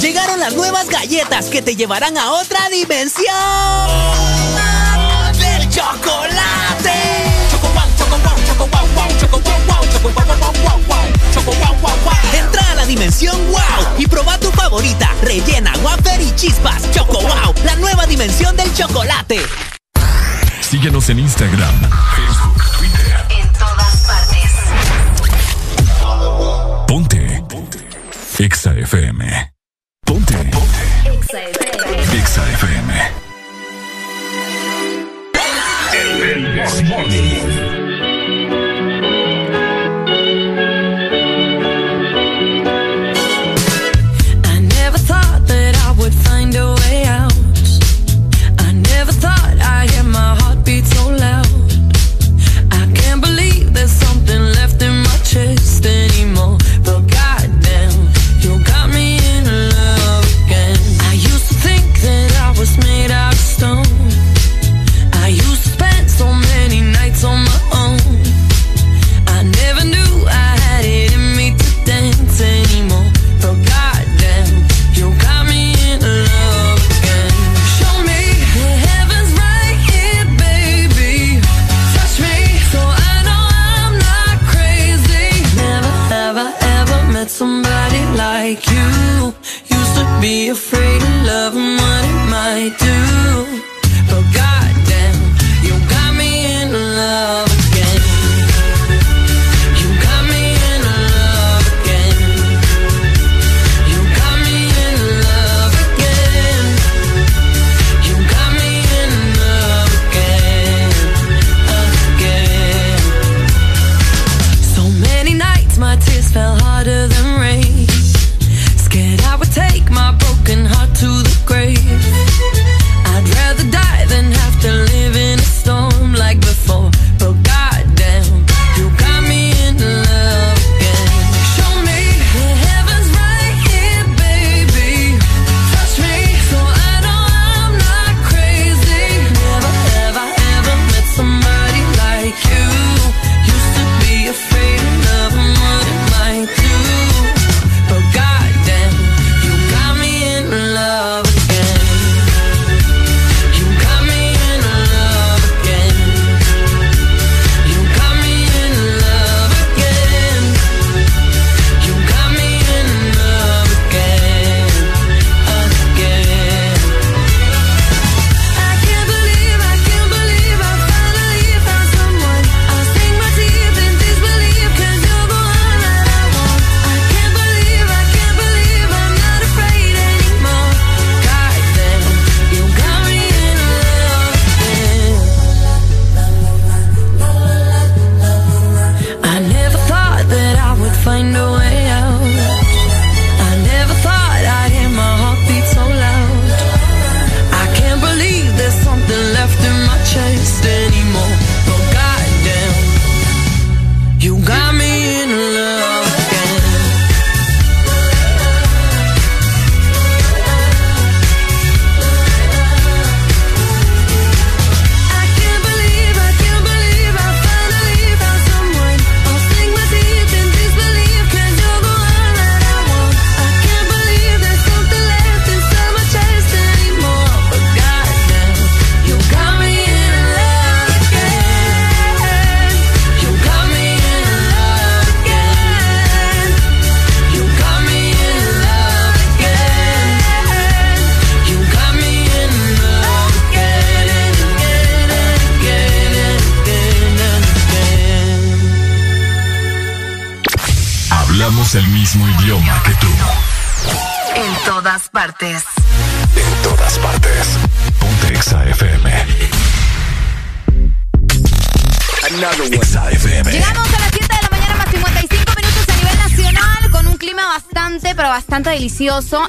Llegaron las nuevas galletas que te llevarán a otra dimensión del chocolate. Choco wow, choco wow, choco wow, wow, choco wow, wow, choco wow, wow, wow, wow, wow, choco wow, wow, wow. Entra a la dimensión wow y proba tu favorita, rellena, wafer y chispas. Choco wow, la nueva dimensión del chocolate. Síguenos en Instagram, Facebook, Twitter. En todas partes. Ponte. Ponte. Exa FM. Ponte. Ponte. Exa FM. El Desmorning. I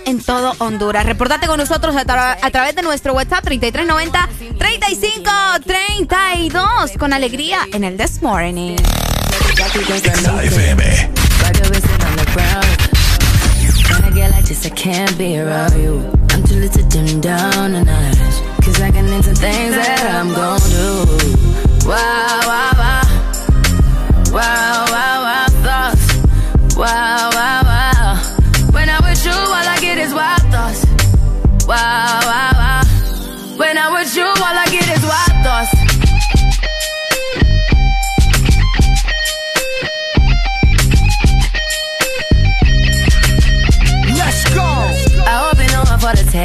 en todo Honduras. Reportate con nosotros a, tra- a través de nuestro WhatsApp 3390 3532 con alegría en el This Morning. Exa FM.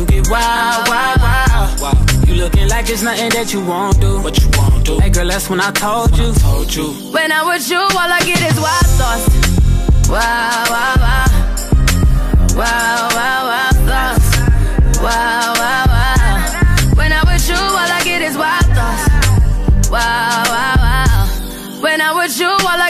Cause you get wild, wild, wild. You looking like it's nothing that you won't do. What you won't do. Hey girl, that's when I told you. told you. When I'm with you, all I get is wild thoughts. Wow, wow, wow. Wow, wow, wow, thoughts. Wow, wow, wow. When I'm with you, all I get is wild thoughts. Wow, wow, wow. When I'm with you, all I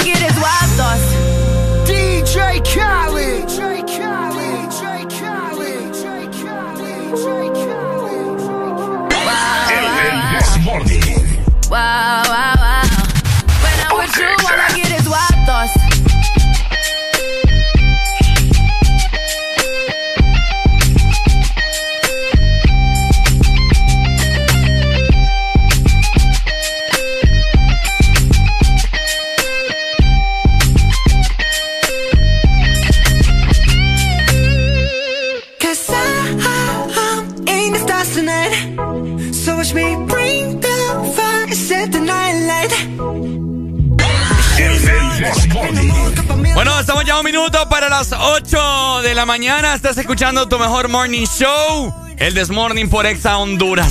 Bueno, estamos ya un minuto para las 8 de la mañana. Estás escuchando tu mejor morning show, el This Morning por Exa Honduras.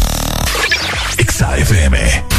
Exa FM.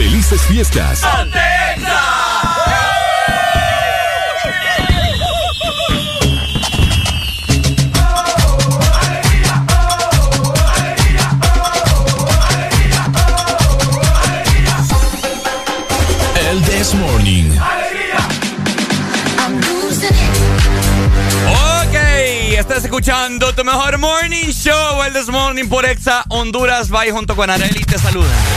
Felices fiestas. El This Morning. Ok, estás escuchando tu mejor morning show, el This Morning por Exa Honduras. Bye junto con Areli, te saludan.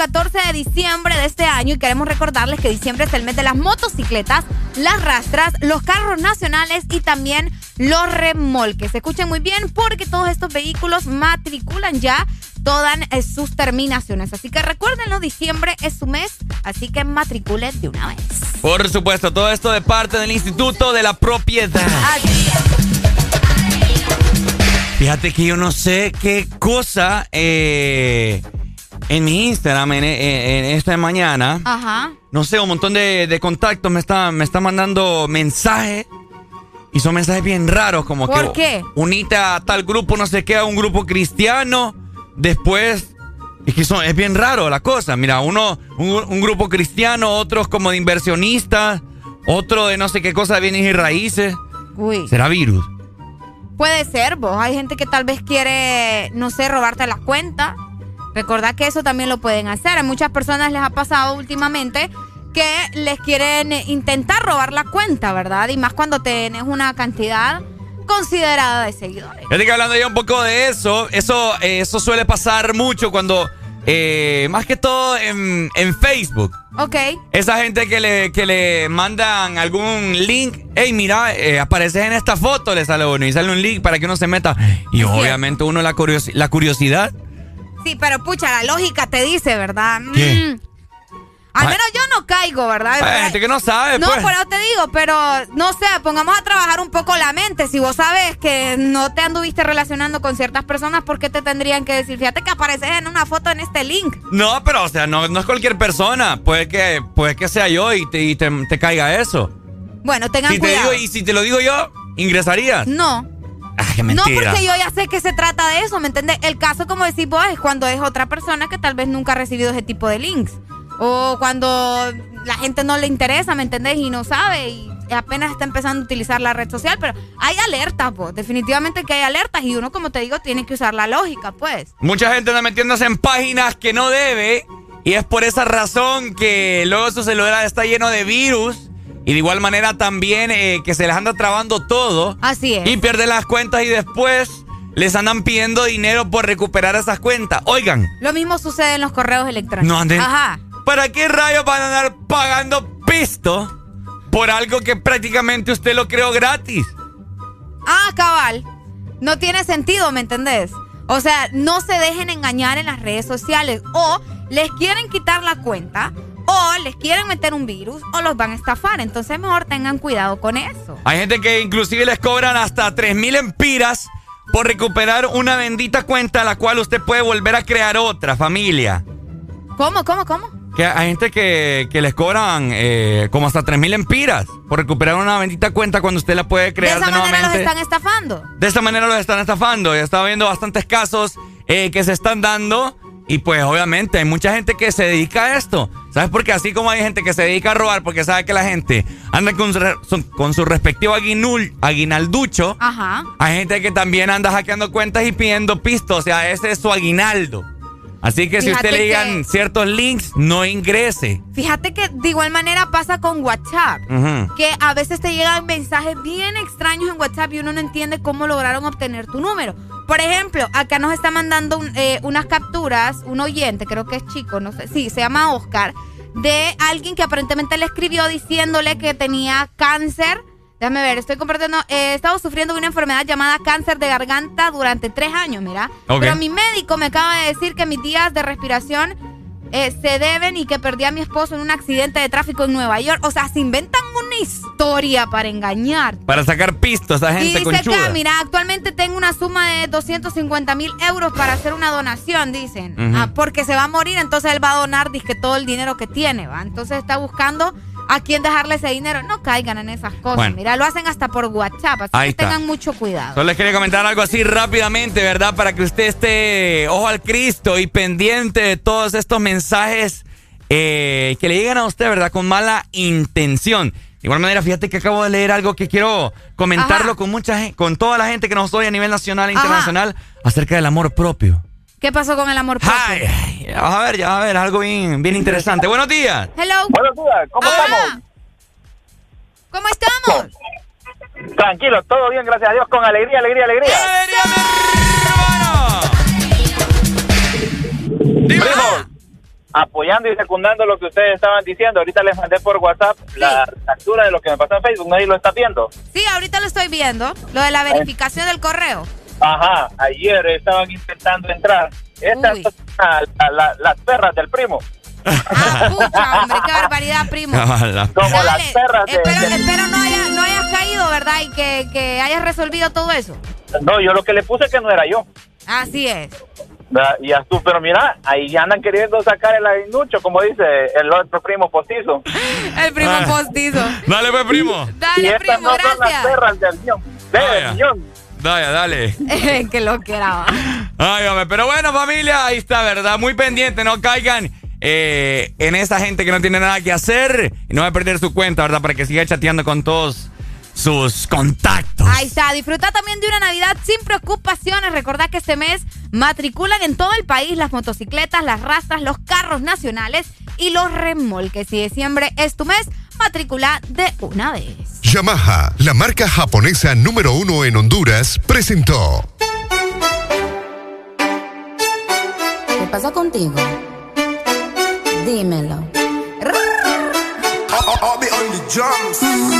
14 de diciembre de este año y queremos recordarles que diciembre es el mes de las motocicletas, las rastras, los carros nacionales y también los remolques. Escuchen muy bien porque todos estos vehículos matriculan ya todas eh, sus terminaciones. Así que recuérdenlo, diciembre es su mes, así que matriculen de una vez. Por supuesto, todo esto de parte del Instituto de la Propiedad. Fíjate que yo no sé qué cosa eh, en mi Instagram en, en- en esta mañana. Ajá. No sé, un montón de, de contactos me está, me está mandando mensajes. Y son mensajes bien raros, como que. ¿Por qué? Unite a tal grupo, no sé qué, a un grupo cristiano. Después. Es que son, es bien raro la cosa. Mira, uno, un, un grupo cristiano, otros como de inversionistas, otro de no sé qué cosa, bienes y raíces. Uy. ¿Será virus? Puede ser, vos. Hay gente que tal vez quiere, no sé, robarte la cuenta. Recordad que eso también lo pueden hacer. A muchas personas les ha pasado últimamente que les quieren intentar robar la cuenta, ¿verdad? Y más cuando tenés una cantidad considerada de seguidores. Fíjate que hablando ya un poco de eso, eso, eh, eso suele pasar mucho cuando, eh, más que todo en, en Facebook. Ok. Esa gente que le, que le mandan algún link, hey, mira, eh, apareces en esta foto, le sale uno y sale un link para que uno se meta. Y obviamente uno la, curiosi- la curiosidad. Sí, pero pucha, la lógica te dice, ¿verdad? ¿Qué? Mm. Al menos yo no caigo, ¿verdad? Hay gente que no sabe, No, pues. por eso te digo, pero no sé, pongamos a trabajar un poco la mente. Si vos sabes que no te anduviste relacionando con ciertas personas, ¿por qué te tendrían que decir? Fíjate que apareces en una foto en este link. No, pero o sea, no, no es cualquier persona. Puede que, puede que sea yo y te, y te, te caiga eso. Bueno, tengan Si te cuidado. digo, y si te lo digo yo, ingresarías. No. Qué No, porque yo ya sé que se trata de eso, ¿me entiendes? El caso, como decís vos, es cuando es otra persona que tal vez nunca ha recibido ese tipo de links. O cuando la gente no le interesa, ¿me entendés? Y no sabe y apenas está empezando a utilizar la red social. Pero hay alertas, pues. Definitivamente que hay alertas y uno, como te digo, tiene que usar la lógica, pues. Mucha gente anda metiéndose en páginas que no debe y es por esa razón que luego su celular está lleno de virus y de igual manera también eh, que se les anda trabando todo. Así es. Y pierden las cuentas y después les andan pidiendo dinero por recuperar esas cuentas. Oigan, Lo mismo sucede en los correos electrónicos. no anden. Ajá. ¿Para qué rayos van a andar pagando pisto por algo que prácticamente usted lo creó gratis? Ah, cabal. No tiene sentido, ¿me entendés? O sea, no se dejen engañar en las redes sociales. O les quieren quitar la cuenta, o les quieren meter un virus, o los van a estafar. Entonces mejor tengan cuidado con eso. Hay gente que inclusive les cobran hasta 3.000 empiras por recuperar una bendita cuenta a la cual usted puede volver a crear otra familia. ¿Cómo, cómo, cómo? Que hay gente que, que les cobran eh, como hasta 3.000 empiras por recuperar una bendita cuenta cuando usted la puede De crear esa de manera los están estafando. De esta manera los están estafando. Ya estaba viendo bastantes casos eh, que se están dando. Y pues obviamente hay mucha gente que se dedica a esto. ¿Sabes por qué? Así como hay gente que se dedica a robar porque sabe que la gente anda con su, con su respectivo aguinul- aguinalducho. Ajá. Hay gente que también anda hackeando cuentas y pidiendo pisto. O sea, ese es su aguinaldo. Así que si usted le digan ciertos links, no ingrese. Fíjate que de igual manera pasa con WhatsApp. Ujú. Que a veces te llegan mensajes bien extraños en WhatsApp y uno no entiende cómo lograron obtener tu número. Por ejemplo, acá nos está mandando un- eh, unas capturas, un oyente, creo que es chico, no sé, sí, se llama Oscar, de alguien que aparentemente le escribió diciéndole que tenía cáncer. Déjame ver, estoy compartiendo, eh, he estado sufriendo de una enfermedad llamada cáncer de garganta durante tres años, mira. Ok. Pero mi médico me acaba de decir que mis días de respiración eh, se deben y que perdí a mi esposo en un accidente de tráfico en Nueva York. O sea, se inventan una historia para engañar. Para sacar pistas a gente y dice acá, mira, actualmente tengo una suma de 250 mil euros para hacer una donación, dicen. Ah, porque se va a morir, entonces él va a donar dizque, todo el dinero que tiene, ¿va? Entonces está buscando a quién dejarle ese dinero. No caigan en esas cosas. Bueno. Mira, lo hacen hasta por WhatsApp, así Ahí que está. tengan mucho cuidado. Solo les quería comentar algo así rápidamente, ¿verdad? Para que usted esté ojo al Cristo y pendiente de todos estos mensajes eh, que le llegan a usted, ¿verdad? Con mala intención. De igual manera, fíjate que acabo de leer algo que quiero comentarlo Ajá. con mucha gente, con toda la gente que nos oye a nivel nacional e Ajá. internacional acerca del amor propio. ¿Qué pasó con el amor propio? Ay, ya vas a ver, ya vas a ver, algo bien, bien interesante. Buenos días. Hello. Buenos días, ¿cómo estamos? ¿Cómo estamos? Tranquilo, todo bien, gracias a Dios, con alegría, alegría, alegría. Primo, apoyando y secundando lo que ustedes estaban diciendo, ahorita les mandé por WhatsApp la captura de lo que me pasó en Facebook, nadie lo está viendo. Sí, ahorita lo estoy viendo. Lo de la verificación del correo. Ajá, ayer estaban intentando entrar. Estas son la- la- la- las perras del primo. Pucha, hombre, qué barbaridad, primo. Como las perras de- Espero, de- espero no, haya- no hayas caído, ¿verdad? Y que, que hayas resolvido todo eso. No, yo lo que le puse que no era yo. Así es. Y ya tú, pero mira, ahí ya andan queriendo sacar el aguinucho, como dice el otro primo postizo. El primo Ah. postizo. Dale, pues, primo. y Dale, estas primo, no son las gracias. perras del millón. Del millón. Dale, dale. que lo que era. Ay, hombre, pero bueno, familia, ahí está, ¿verdad? Muy pendiente, no caigan eh, en esa gente que no tiene nada que hacer y no va a perder su cuenta, ¿verdad? Para que siga chateando con todos sus contactos. Ahí está, disfruta también de una Navidad sin preocupaciones. Recordad que este mes matriculan en todo el país las motocicletas, las razas, los carros nacionales y los remolques. Si diciembre es tu mes, matricula de una vez. Yamaha, la marca japonesa número uno en Honduras, presentó ¿Qué pasa contigo? Dímelo. Mm,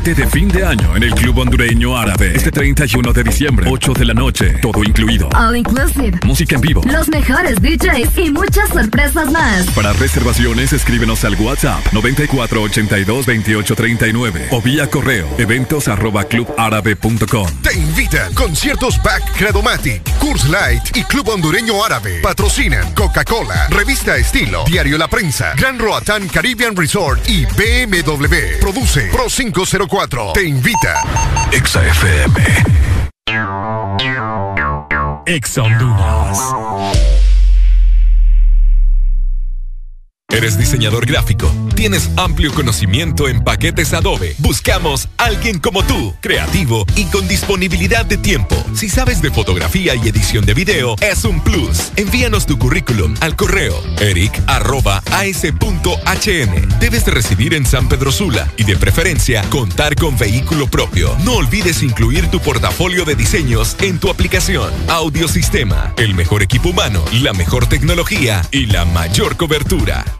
de fin de año en el Club Hondureño Árabe. Este 31 de diciembre, 8 de la noche, todo incluido. All inclusive. Música en vivo. Los mejores DJs y muchas sorpresas más. Para reservaciones, escríbenos al WhatsApp 94822839 o vía correo eventos arroba clubárabe.com. Te invitan conciertos Back Credomatic, Curse Light y Club Hondureño Árabe. Patrocinan Coca-Cola, Revista Estilo, Diario La Prensa, Gran Roatán Caribbean Resort y BMW. Produce Pro 504. Te invita. Exa FM. Exa. ¿Eres diseñador gráfico? ¿Tienes amplio conocimiento en paquetes Adobe? Buscamos alguien como tú, creativo y con disponibilidad de tiempo. Si sabes de fotografía y edición de video, es un plus. Envíanos tu currículum al correo eric.as.hn. Debes de residir en San Pedro Sula y de preferencia contar con vehículo propio. No olvides incluir tu portafolio de diseños en tu aplicación. Audiosistema, el mejor equipo humano, la mejor tecnología y la mayor cobertura.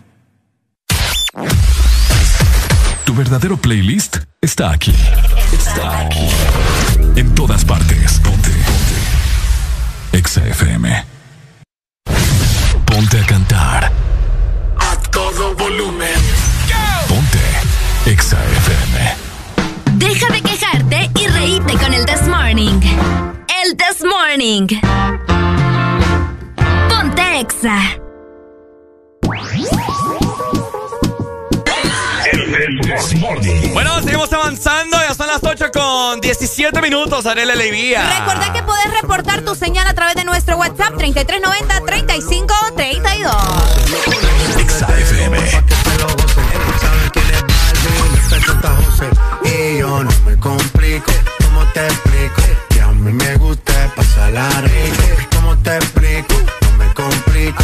Tu verdadero playlist está aquí. Está aquí. En todas partes. Ponte. Ponte. Exa FM. Ponte a cantar. A todo volumen. Ponte. Exa FM. Deja de quejarte y reíte con el This Morning. El This Morning. Ponte Exa. Bueno, seguimos avanzando. Ya son las 8 con 17 minutos. Arele Levía. Recuerda que puedes reportar tu señal a través de nuestro WhatsApp 3390-3532. Y yo no me complico, ¿cómo te explico? Que a mí me gusta pasarla rico. ¿Cómo te explico? No me complico,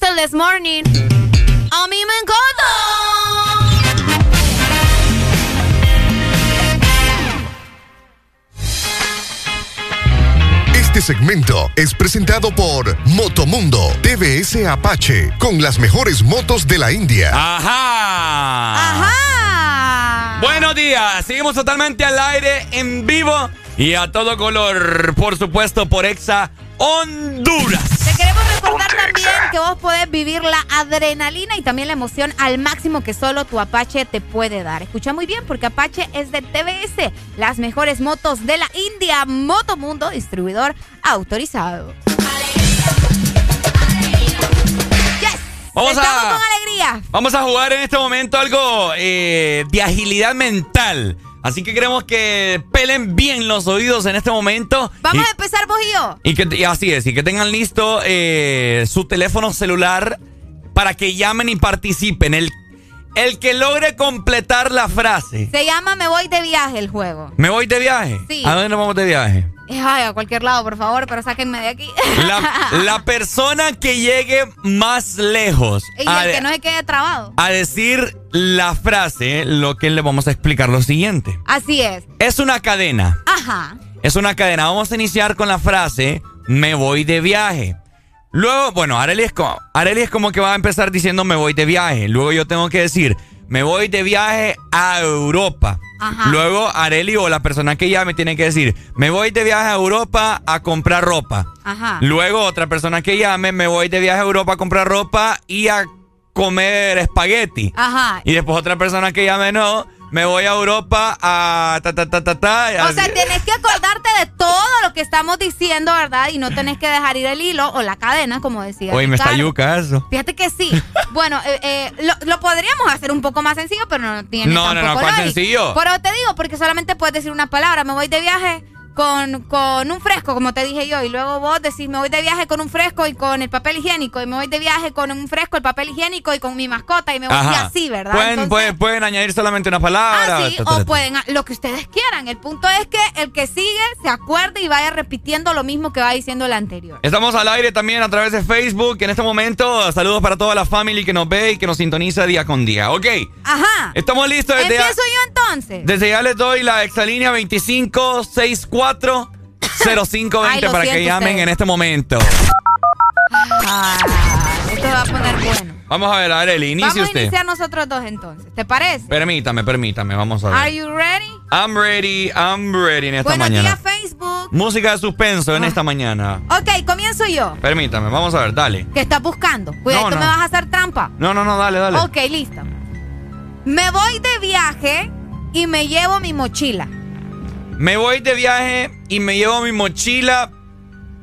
Gusta el This Morning. A mí me encanta. Este segmento es presentado por Motomundo TVS Apache con las mejores motos de la India. Ajá. Ajá. Buenos días. Seguimos totalmente al aire, en vivo y a todo color. Por supuesto, por Exa Honduras. Te queremos vos podés vivir la adrenalina y también la emoción al máximo que solo tu Apache te puede dar. Escucha muy bien porque Apache es de TBS, las mejores motos de la India, Motomundo, distribuidor autorizado. Vamos Estamos a- con alegría. Vamos a jugar en este momento algo eh, de agilidad mental. Así que queremos que pelen bien los oídos en este momento. Vamos Y- a empezar vos y yo. Y que y así es, y que tengan listo eh, su teléfono celular para que llamen y participen. El, el que logre completar la frase. Se llama Me voy de viaje el juego. ¿Me voy de viaje? Sí. ¿A dónde nos vamos de viaje? Ay, a cualquier lado, por favor, pero sáquenme de aquí. La, la persona que llegue más lejos y el que no se quede trabado. a decir la frase, lo que le vamos a explicar lo siguiente. Así es. Es una cadena. Ajá. Es una cadena. Vamos a iniciar con la frase me voy de viaje. Luego, bueno, es, como, Areli es como que va a empezar diciendo me voy de viaje. Luego yo tengo que decir me voy de viaje a Europa. Ajá. Luego Areli o la persona que llame tiene que decir me voy de viaje a Europa a comprar ropa. Ajá. Luego otra persona que llame me voy de viaje a Europa a comprar ropa y a comer espagueti. Ajá. Y después otra persona que llame no, me voy a Europa a ta ta ta ta ta. O sea, tenés que acordarte de todo lo que estamos diciendo, ¿verdad? Y no tenés que dejar ir el hilo o la cadena, como decía. Oye, me está yuca eso. Fíjate que sí. Bueno, eh, eh, lo, lo podríamos hacer un poco más sencillo, pero no tiene No, no, no, ¿cuál sencillo? Pero te digo, porque solamente puedes decir una palabra. Me voy de viaje con, con un fresco, como te dije yo. Y luego vos decís, me voy de viaje con un fresco y con el papel higiénico. Y me voy de viaje con un fresco, el papel higiénico y con mi mascota. Y me voy y así, ¿verdad? Pueden, Entonces- pueden, pueden añadir solamente una palabra. Ah, sí, ta, ta, o pueden, lo que ustedes quieran. El punto es que el que sigue se acuerde y vaya repitiendo lo mismo que va diciendo el anterior. Estamos al aire también a través de Facebook. En este momento, saludos para toda la familia que nos ve y que nos sintoniza día con día. Ok, Ajá. estamos listos. Desde ya, Empiezo yo entonces. desde ya les doy la exalínea 2564 0520 Ay, lo para que llamen ustedes. en este momento. Ah, esto va a poner bueno. Vamos a ver, Areli, inicie Vamos a usted. iniciar nosotros dos entonces. ¿Te parece? Permítame, permítame, vamos a ver. Are you ready? I'm ready, I'm ready en esta Buenos mañana. días, Facebook. Música de suspenso en esta mañana. Ok, comienzo yo. Permítame, vamos a ver, dale. ¿Qué estás buscando? Cuidado, No, me vas a hacer trampa. No, no, no, dale, dale. Ok, listo. Me voy de viaje y me llevo mi mochila. Me voy de viaje y me llevo mi mochila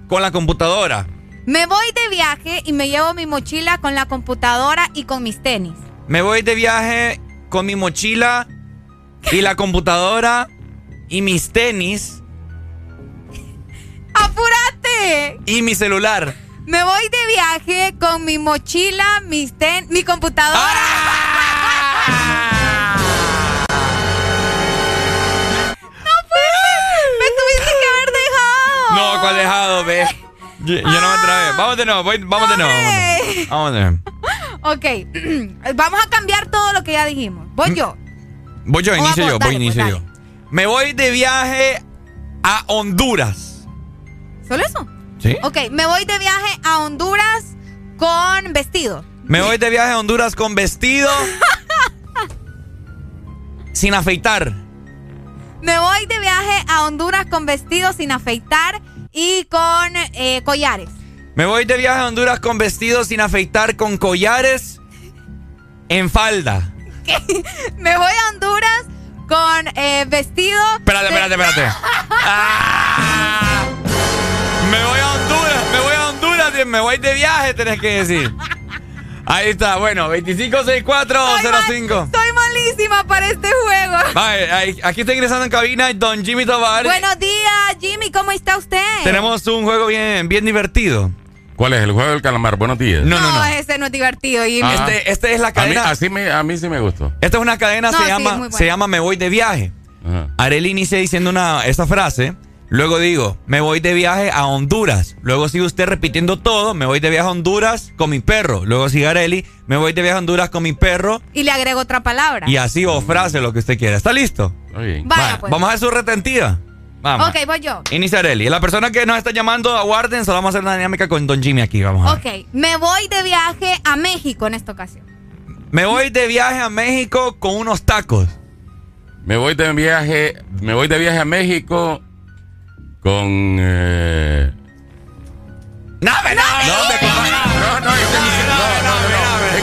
con la computadora. Me voy de viaje y me llevo mi mochila con la computadora y con mis tenis. Me voy de viaje con mi mochila y la computadora y mis tenis ¡Apúrate! y mi celular. Me voy de viaje con mi mochila, mis ten, mi computadora. ¡No No, ¿cuál dejado, ve? Yo, yo no me trabé. Vamos de nuevo, voy- vamos de nuevo. Vamos de nuevo. Ok, vamos a cambiar todo lo que ya dijimos. Voy yo. Voy yo, O inicio yo, dale, voy, inicio pues, yo. Me voy de viaje a Honduras. ¿Solo eso? ¿Sí? Ok, me voy de viaje a Honduras con vestido. Me voy de viaje a Honduras con vestido. sin afeitar. Me voy de viaje a Honduras con vestido sin afeitar y con eh, collares. Me voy de viaje a Honduras con vestido sin afeitar, con collares en falda. Me voy a Honduras con eh, vestido. Espérate, espérate, espérate. Ah. Me voy a Honduras, me voy a Honduras, me voy de viaje, tenés que decir. Ahí está, bueno, 256405. Soy malísima para este juego. Vale, ahí- aquí está ingresando en cabina Don Jimmy Tobar. Buenos días, Jimmy, ¿cómo está usted? Tenemos un juego bien, bien divertido. ¿Cuál es? ¿El juego del calamar? Buenos días. No, no, no. ese no es divertido, Jimmy. Este, este es la A mí, cadena. así me, a mí sí me gustó. Esta es una cadena, No, se, sí, llama, se llama Me voy de viaje. Areli inicia diciendo una, esta frase. Luego digo, me voy de viaje a Honduras. Luego sigue usted repitiendo todo. Me voy de viaje a Honduras con mi perro. Luego sigue Areli, me voy de viaje a Honduras con mi perro. Y le agrego otra palabra. Y así o frase, lo que usted quiera. ¿Está listo? Vaya, Va, pues. Vamos a hacer su retentiva. Vamos. Ok, voy yo. Inicia Areli. Y la persona que nos está llamando, aguarden. Solo vamos a hacer una dinámica con Don Jimmy aquí. Vamos a ver. Ok, me voy de viaje a México en esta ocasión. Me voy de viaje a México con unos tacos. Me voy de viaje, me voy de viaje a México con eh, No, me no, no, no,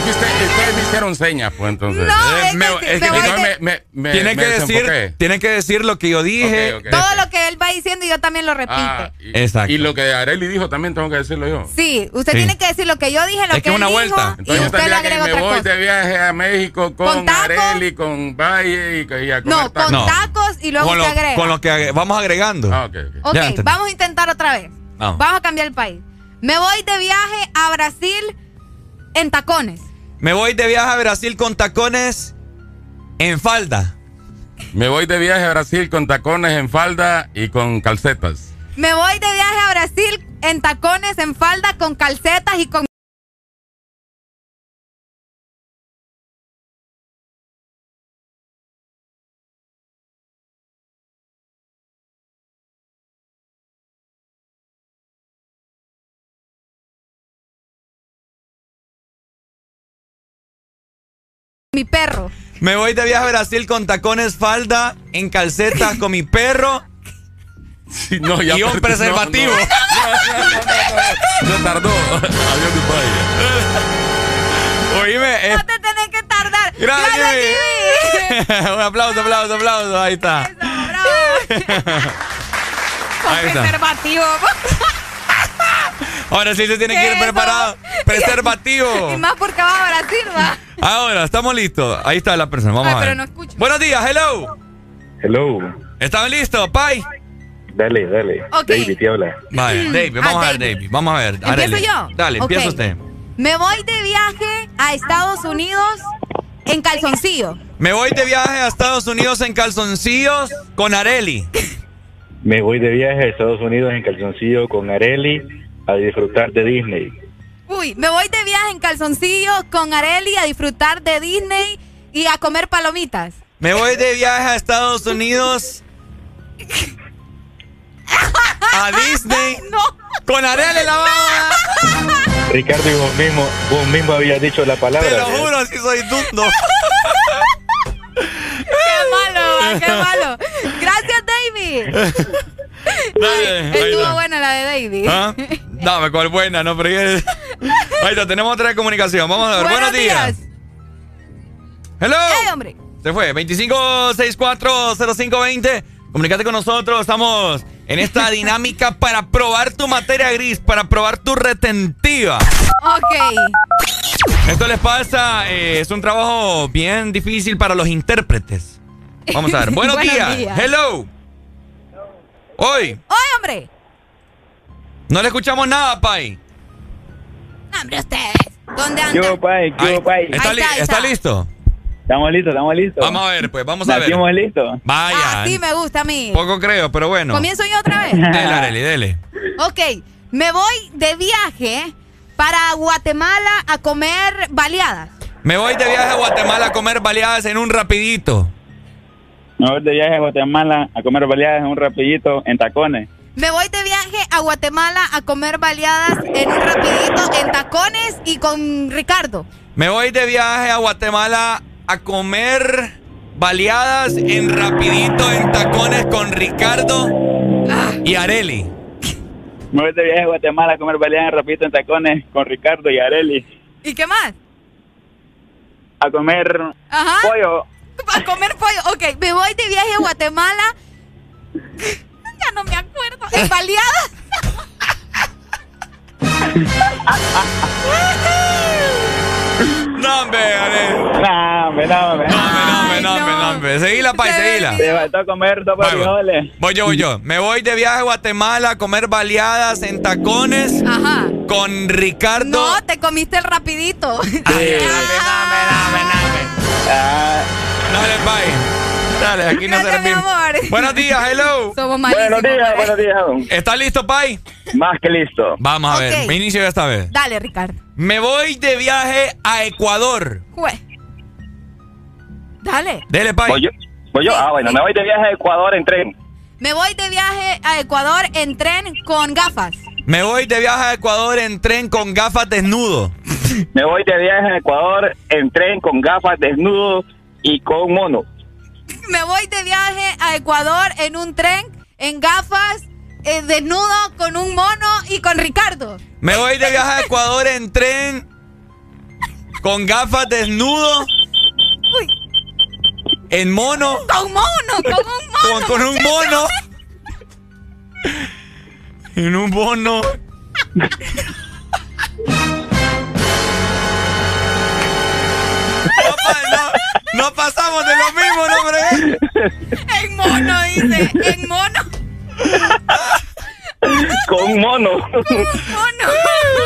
que usted- ustedes me hicieron señas, pues entonces. No, es que es me que voy no, de- me, me, me, tiene me que decir, desenfoqué. tiene que decir lo que yo dije. Todo lo que él va diciendo y yo también lo. Ah, y, Exacto. y lo que Areli dijo también tengo que decirlo yo. Sí, usted Sí. tiene que decir lo que yo dije, lo Es que, que él una dijo, vuelta. y Entonces yo usted le tendría que agrega me otra voy cosa. de viaje a México con, ¿Con? Areli, con Valle y, y a comer No, con tacos. Y luego con, lo, agrega. con lo que vamos agregando. Ah, ok, vamos a intentar otra vez. Vamos. Vamos a cambiar el país. Me voy de viaje a Brasil en tacones. Me voy de viaje a Brasil con tacones en falda. Me voy de viaje a Brasil con tacones en falda y con calcetas. Me voy de viaje a Brasil en tacones, en falda, con calcetas y con... Mi perro. Me voy de viaje a Brasil con tacones, falda, en calcetas con mi perro Sí, no, ya y un preservativo. No, tardó. Adiós, goodbye. Oíme, eh, No te tenés que tardar. Gracias, Jimmy. un aplauso, aplauso, aplauso. Ahí está. Con Ahí está. Ahora sí se tiene que ¿Qué ir preparado. Preservativo. Y más porque va a Brasil, va. Ahora, estamos listos. Ahí está la persona. Vamos Ay, a pero ver. no escucho. Buenos días, hello. Hello. ¿Están listos, Pai? Dale, dale. Ok. David te habla. Vale, David, vamos Ah, a ver, David. David. Vamos a ver. ¿Empiezo yo? Dale, Ok. empieza usted. Me voy de viaje a Estados Unidos en calzoncillo. Me voy de viaje a Estados Unidos en calzoncillos con Areli. Me voy de viaje a Estados Unidos en calzoncillo con Areli a disfrutar de Disney. Uy, me voy de viaje en calzoncillo con Areli a disfrutar de Disney y a comer palomitas. Me voy de viaje a Estados Unidos a Disney No. con Areli en la baba. Ricardo, y vos mismo, vos mismo habías dicho la palabra. Te lo ¿eh? juro, así soy dundo. Qué malo, qué malo. Gracias, David. Dale, Estuvo buena la de David. ¿Ah? Dame, cuál buena, no fregues. Ahí está, tenemos otra comunicación. Vamos a ver. Buenos, días. Hello. ¡Ey, hombre! Se fue. 25640520. Comunicate con nosotros. Estamos en esta dinámica para probar tu materia gris, para probar tu retentiva. Ok. Esto les pasa, eh, es un trabajo bien difícil para los intérpretes. Vamos a ver. Buenos, días. Hello. Hoy. Hoy, hombre. No le escuchamos nada, Pai. Hombre, ustedes. ¿Dónde andan? ¿Qué pai? ¿Qué pai? ¿Está, Ahí está, ahí está está. listo? Estamos listos, estamos listos. Vamos a ver, pues, vamos a ver. Estamos listos. Vaya. Así me gusta a mí. Poco creo, pero bueno. ¿Comienzo yo otra vez? Dele, Areli, dele. Ok, me voy de viaje para Guatemala a comer baleadas. Me voy de viaje a Guatemala a comer baleadas en un rapidito. Me voy de viaje a Guatemala a comer baleadas en un rapidito en tacones. Me voy de viaje a Guatemala a comer baleadas en un rapidito en tacones y con Ricardo. Me voy de viaje a Guatemala a comer baleadas en rapidito en tacones con Ricardo y Areli. Me voy de viaje a Guatemala a comer baleadas en rapidito en tacones con Ricardo y Areli. ¿Y qué más? A comer Ajá. pollo. A comer pollo. Ok, me voy de viaje a Guatemala. Ya no me acuerdo. ¿En baleadas? No, hombre. No, hombre, no, hombre. No, hombre, no, hombre, no, hombre. Seguila, Pai, seguila. Te faltó comer dos frijoles. Voy yo, voy yo. Me voy de viaje a Guatemala a comer baleadas en tacones Ajá. con Ricardo. No, te comiste el rapidito. Ah, Dale, Pai. Dale, aquí no Gracias, mi amor. Buenos días, hello. Somos malísimos. buenos días, buenos días. ¿Está listo, Pai? Más que listo. Vamos a ver, me inicio yo esta vez. Dale, Ricardo. Me voy de viaje a Ecuador. Jue. Dale. Dele, Pai. Voy yo. Voy yo. Ah, bueno, me voy de viaje a Ecuador en tren. Me voy de viaje a Ecuador en tren con gafas. Me voy de viaje a Ecuador en tren con gafas desnudo. Me voy de viaje a Ecuador en tren con gafas desnudo y con mono. Me voy de viaje a Ecuador en un tren, en gafas, eh, desnudo, con un mono y con Ricardo. Me voy de viaje a Ecuador en tren con gafas desnudo. Uy. En mono. Con mono, con un mono. Con, con un mono. En un mono. No- no pasamos de lo mismo, ¿no, hombre? En mono, dice. En mono. Con un mono. Mono.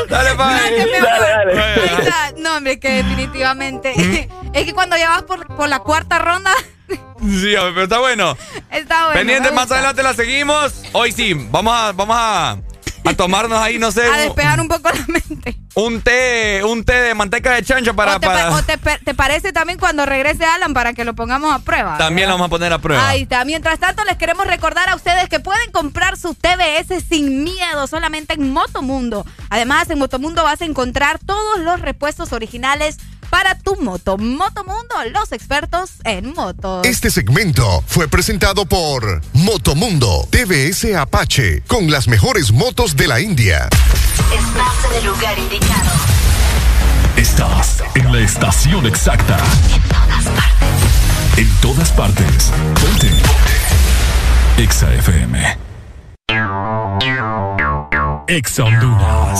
Dale, pa. Gracias, mi Dale, dale. No, hombre, que definitivamente. Es que cuando ya vas por, por la cuarta ronda, Sí, hombre, pero está bueno. está bueno. Pendiente, más adelante la seguimos. Hoy sí, vamos a, vamos a, a tomarnos ahí, no sé, A despejar un poco la mente. un té, un té de manteca de chancho para, o te, pa- para- o te pe- te parece también cuando regrese Alan para que lo pongamos a prueba. también lo vamos a poner a prueba. Ahí está. Mientras tanto, les queremos recordar a ustedes que pueden comprar sus TBS sin miedo solamente en Motomundo. Además, en Motomundo vas a encontrar todos los repuestos originales para tu moto. Motomundo, los expertos en motos. Este segmento fue presentado por Motomundo TVS Apache con las mejores motos de la India. Estás en el lugar indicado. Estás en la estación exacta. En todas partes. Ponte. Exa FM. Exa Honduras.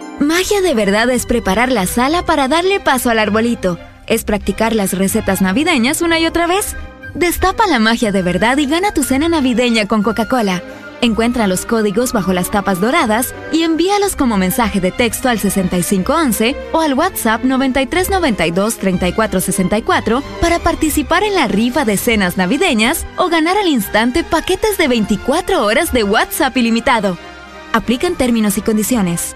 Magia de verdad es preparar la sala para darle paso al arbolito. Es practicar las recetas navideñas una y otra vez. Destapa la magia de verdad y gana tu cena navideña con Coca-Cola. Encuentra los códigos bajo las tapas doradas y envíalos como mensaje de texto al 6511 o al WhatsApp 9392-3464 para participar en la rifa de cenas navideñas o ganar al instante paquetes de 24 horas de WhatsApp ilimitado. Aplican términos y condiciones.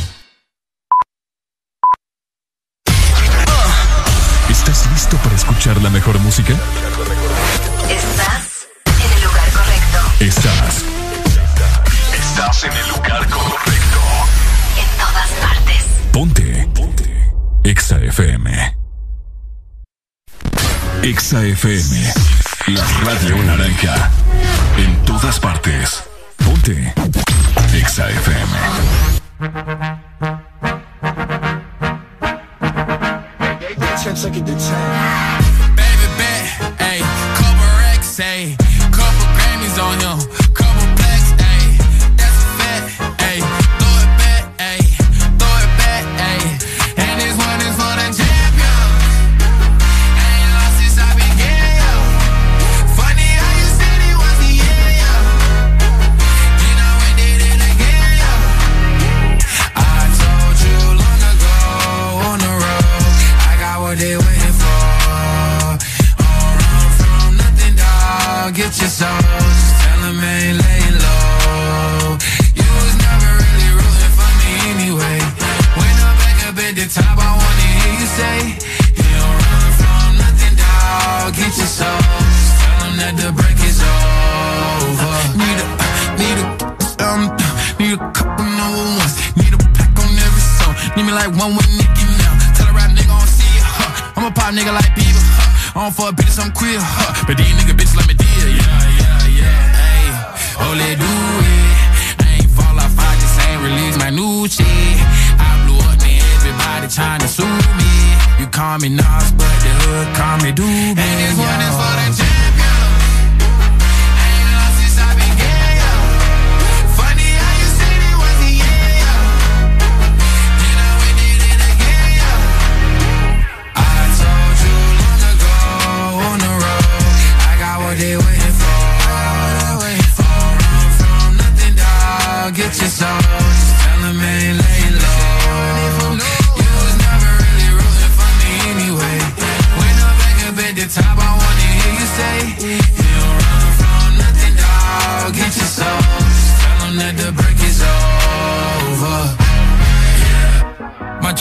Listo para escuchar la mejor música? Estás en el lugar correcto. Estás. Estás en el lugar correcto. En todas partes. Ponte. Ponte. Exa FM. Exa FM. La radio naranja. En todas partes. Ponte. Exa FM. Baby huh. I don't fuck I'm queer, huh. But these nigga bitches let me deal, yeah, yeah, yeah. Hey, oh, let do it. I ain't fall off, I just ain't release my new shit. I blew up, man, everybody trying to sue me. You call me Nas, but the hood call me Doobie. And this one is for the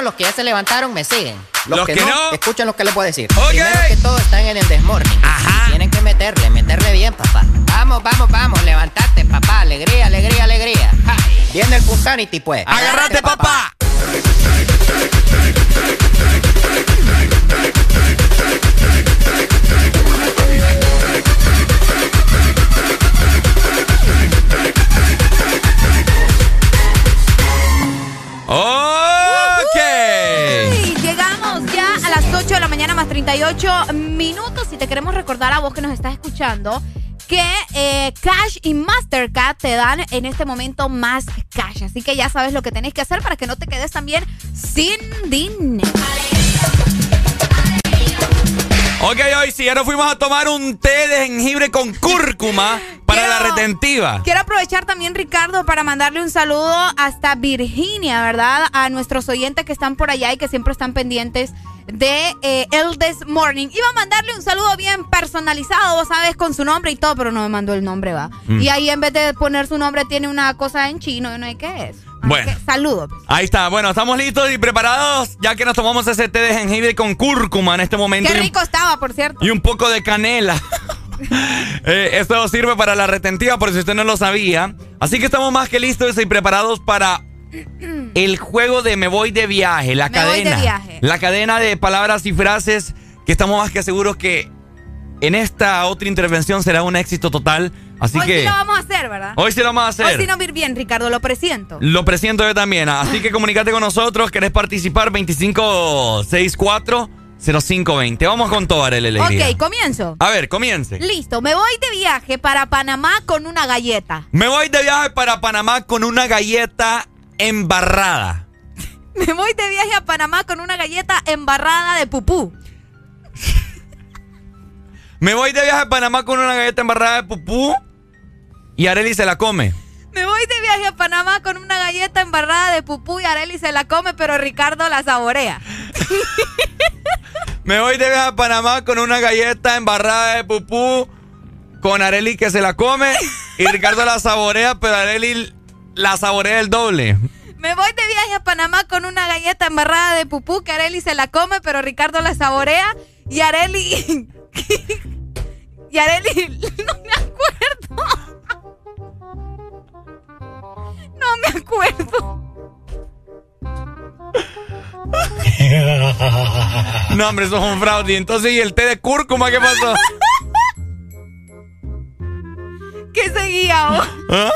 Los que ya se levantaron me siguen. Los, Los que, que no, no. escuchen lo que les puedo decir. Ok. Primero que todo están en el desmorning. Ajá. Tienen que meterle, meterle bien, papá. Vamos, vamos, vamos, levantate, papá. Alegría, alegría, alegría. Ja. Viene el Punsanity, pues. ¡Agárrate, papá! 38 minutos y te queremos recordar a vos que nos estás escuchando que eh, Cash y Mastercard te dan en este momento más cash. Así que ya sabes lo que tenés que hacer para que no te quedes también sin dinero. Ok, hoy sí, ya nos fuimos a tomar un té de jengibre con cúrcuma para la retentiva. Quiero aprovechar también, Ricardo, para mandarle un saludo hasta Virginia, ¿verdad? A nuestros oyentes que están por allá y que siempre están pendientes de eh, El This Morning. Iba a mandarle un saludo bien personalizado, vos sabes, con su nombre y todo, pero no me mandó el nombre, va. Mm. Y ahí en vez de poner su nombre tiene una cosa en chino y no sé qué es. Bueno, Saludos. ahí está. Bueno, estamos listos y preparados ya que nos tomamos ese té de jengibre con cúrcuma en este momento. Qué y un- rico estaba, por cierto. y un poco de canela. Eh, esto sirve para la retentiva, por si usted no lo sabía. Así que estamos más que listos y preparados para el juego de Me Voy de Viaje, la Me voy de cadena. viaje. La cadena de palabras y frases que estamos más que seguros que en esta otra intervención será un éxito total. Así Hoy que sí lo vamos a hacer, ¿verdad? hoy sí lo vamos a hacer. Hoy sí nos va bien, Ricardo, lo presiento. Lo presiento yo también. Así que comunícate con nosotros. ¿Querés participar? 2564-0520. Vamos con todo, Arely. Ok, comienzo. A ver, comience. Listo, me voy de viaje para Panamá con una galleta. Me voy de viaje para Panamá con una galleta embarrada. Me voy de viaje a Panamá con una galleta embarrada de pupú. Me voy de viaje a Panamá con una galleta embarrada de pupú y Areli se la come. Me voy de viaje a Panamá con una galleta embarrada de pupú y Areli se la come, pero Ricardo la saborea. Me voy de viaje a Panamá con una galleta embarrada de pupú con Areli que se la come y Ricardo la saborea, pero Areli la saborea el doble. Me voy de viaje a Panamá con una galleta embarrada de pupú que Areli se la come, pero Ricardo la saborea y Areli... y Areli... No me acuerdo. No me acuerdo. No, hombre, eso es un fraude. Entonces, ¿y el té de cúrcuma qué pasó? ¿Qué seguía? ¿Ah?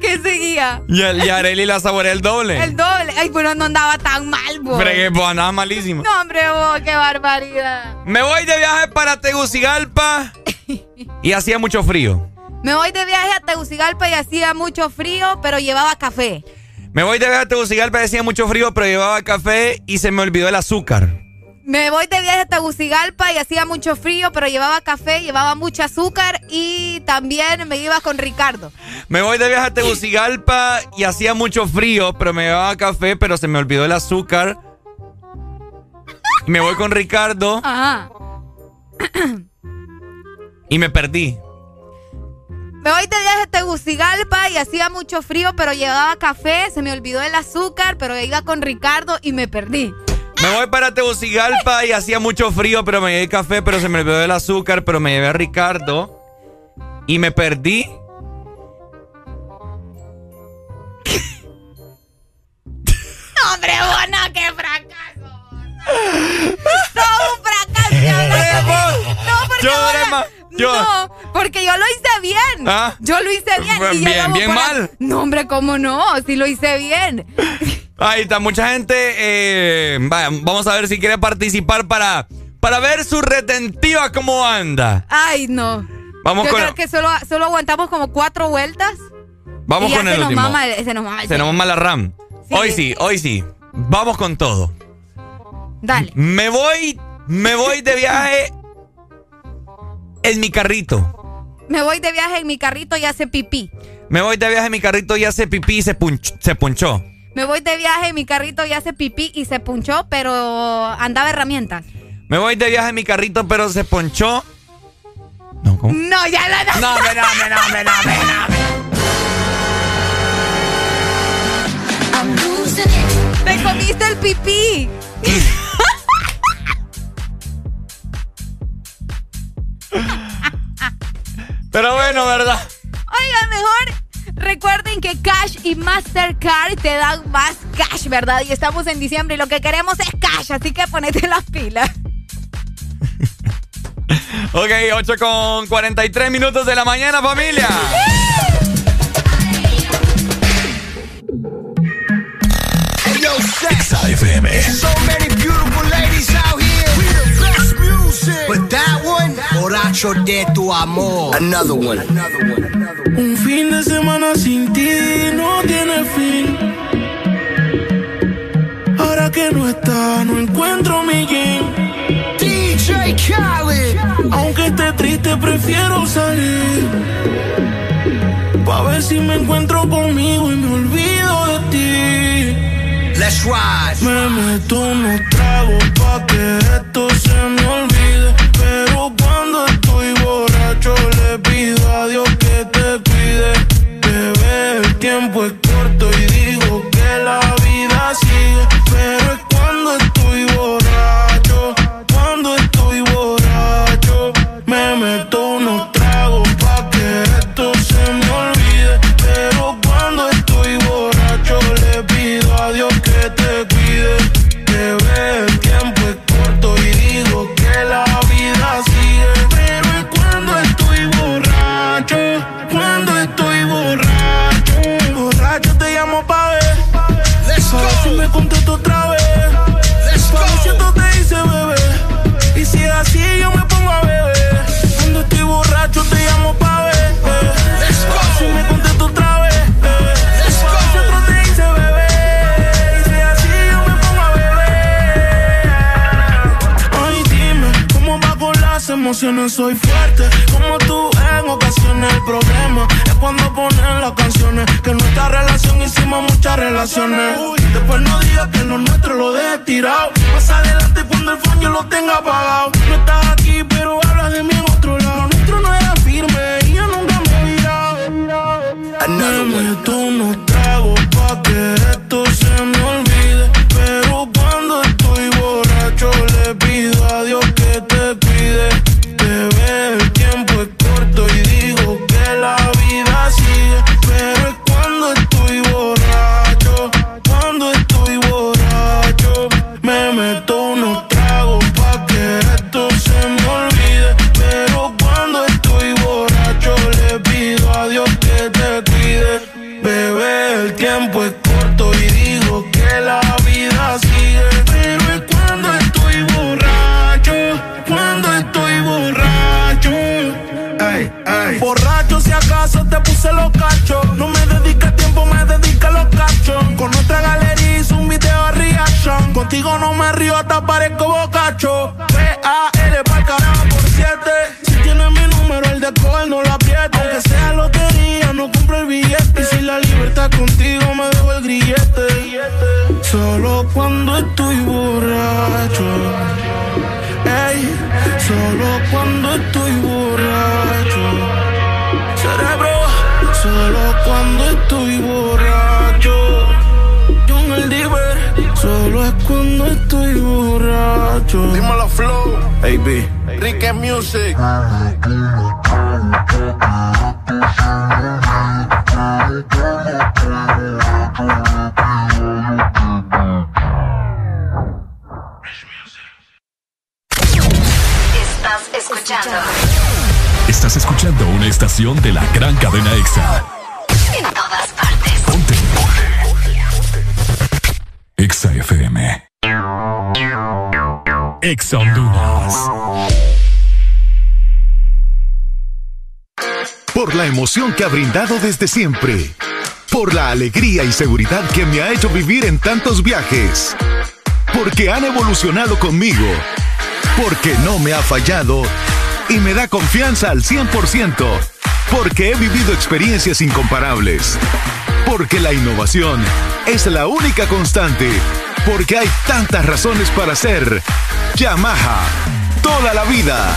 ¿Qué seguía? Y, el- y Areli la saborea el doble. El doble. Ay, pero no andaba tan mal, vos. Pero que pues, andaba malísimo. No, hombre, vos, qué barbaridad. Me voy de viaje para Tegucigalpa y hacía mucho frío. Me voy de viaje a Tegucigalpa y hacía mucho frío, pero llevaba café. Me voy de viaje a Tegucigalpa y hacía mucho frío, pero llevaba café y se me olvidó el azúcar. Me voy de viaje a Tegucigalpa y hacía mucho frío, pero llevaba café, llevaba mucho azúcar y también me iba con Ricardo. Me voy de viaje a Tegucigalpa y hacía mucho frío, pero me llevaba café, pero se me olvidó el azúcar. Me voy con Ricardo Ajá. y me perdí. Me voy de viaje a Tegucigalpa y hacía mucho frío, pero llevaba café, se me olvidó el azúcar, pero iba con Ricardo y me perdí. Me voy para Tegucigalpa y hacía mucho frío, pero me llevé café, pero se me olvidó el azúcar, pero me llevé a Ricardo y me perdí. Hombre, bueno, qué fracaso. Todo un fracaso. conmigo. No, porque Yo, ahora- yo- No, porque yo lo hice bien. Ah. Yo lo hice bien. Bien, y bien por la- mal. No, hombre, ¿cómo no? Si lo hice bien. Ahí está, mucha gente. eh, vamos a ver si quiere participar para, para ver su retentiva cómo anda. Ay, no. Vamos Yo con, creo que solo, solo aguantamos como cuatro vueltas. vamos y ya con se el nos último. Mama, el- se nos mama el Se nos mama la RAM. Hoy sí, hoy sí. Vamos con todo. Dale. Me voy, me voy de viaje en mi carrito. Me voy de viaje en mi carrito y hace pipí. Me voy de viaje en mi carrito y hace pipí y se, punch- se punchó. Me voy de viaje, mi carrito ya se pipí y se punchó, pero andaba herramientas. Me voy de viaje mi carrito, pero se ponchó. No, ¿cómo? No, ya la No, no, no, no, no, no, Te comiste el pipí. Pero bueno, ¿verdad? Oigan, mejor recuerden que Cash y Mastercard te dan más cash, ¿verdad? Y estamos en diciembre y lo que queremos es cash, así que ponete las pilas. Ok, 8 con 43 minutos de la mañana, familia. XAFM. So many beautiful But that one, borracho de tu amor. Another one. Un fin de semana sin ti no tiene fin. Ahora que no está, no encuentro mi jean. DJ Khaled. Aunque esté triste, prefiero salir. Pa' ver si me encuentro conmigo y me olvido. Me meto unos tragos pa' que esto se me olvide. Pero cuando estoy borracho le pido a Dios que te cuide. Bebé, el tiempo es las emociones? Soy fuerte, como tú en ocasiones. El problema es cuando ponen las canciones. Que en nuestra relación hicimos muchas relaciones. Después no digas que lo nuestro lo dejé tirado. Más adelante, cuando el phone yo lo tenga apagado. No estás aquí, pero hablas de mí en otro lado. Lo nuestro no era firme y yo nunca me he virado. Another Me one. meto unos tragos pa' que esto se me No me río, hasta parezco bocacho. P-A-L para carajo por siete. Si tienes mi número, el de coger no lo apriete. Aunque sea lotería, no compro el billete. Y si la libertad contigo me dejo el grillete. Solo cuando estoy borracho. Ey, solo cuando estoy borracho. Cerebro, solo cuando estoy borracho. Cuando estoy borracho. Dímelo, Flow. AB. Rique Music. Estás escuchando Estás escuchando una estación de la gran cadena EXA. EXA FM. EXA Honduras. Por la emoción que ha brindado desde siempre. Por la alegría y seguridad que me ha hecho vivir en tantos viajes. Porque han evolucionado conmigo. Porque no me ha fallado y me da confianza al 100%. Porque he vivido experiencias incomparables. Porque la innovación es la única constante. Porque hay tantas razones para ser Yamaha. Toda la vida.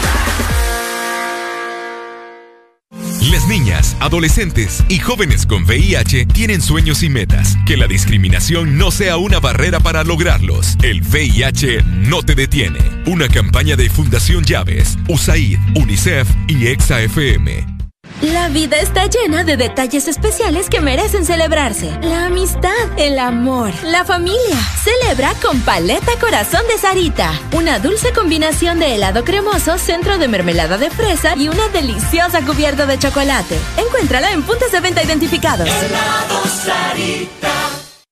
Las niñas, adolescentes y jóvenes con VIH tienen sueños y metas. Que la discriminación no sea una barrera para lograrlos. El VIH no te detiene. Una campaña de Fundación Llaves, USAID, UNICEF y EXA-FM. La vida está llena de detalles especiales que merecen celebrarse. La amistad, el amor, la familia. Celebra con Paleta Corazón de Sarita. Una dulce combinación de helado cremoso, centro de mermelada de fresa y una deliciosa cubierta de chocolate. Encuéntrala en puntos de venta identificados. Helado Sarita.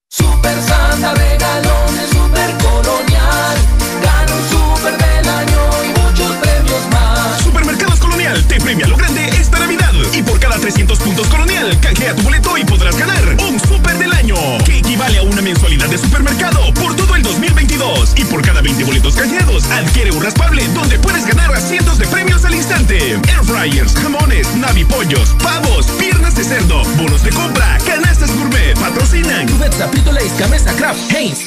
Super Santa regalones, super colonial. Gana un super del año y muchos premios más. Supermercados Colonial te premia lo grande esta Navidad. Y por cada 300 puntos Colonial, canjea tu boleto y podrás ganar un super del año, que equivale a una mensualidad de supermercado por todo el 2022. Y por cada 20 boletos canjeados, adquiere un raspable donde puedes ganar a cientos de premios al instante. Air fryers, jamones, navipollos, pavos, piernas de cerdo, bonos de compra, canastas gourmet, patrocinan. Cubeta, Pito Lays, Gamesa, Kraft, Heinz.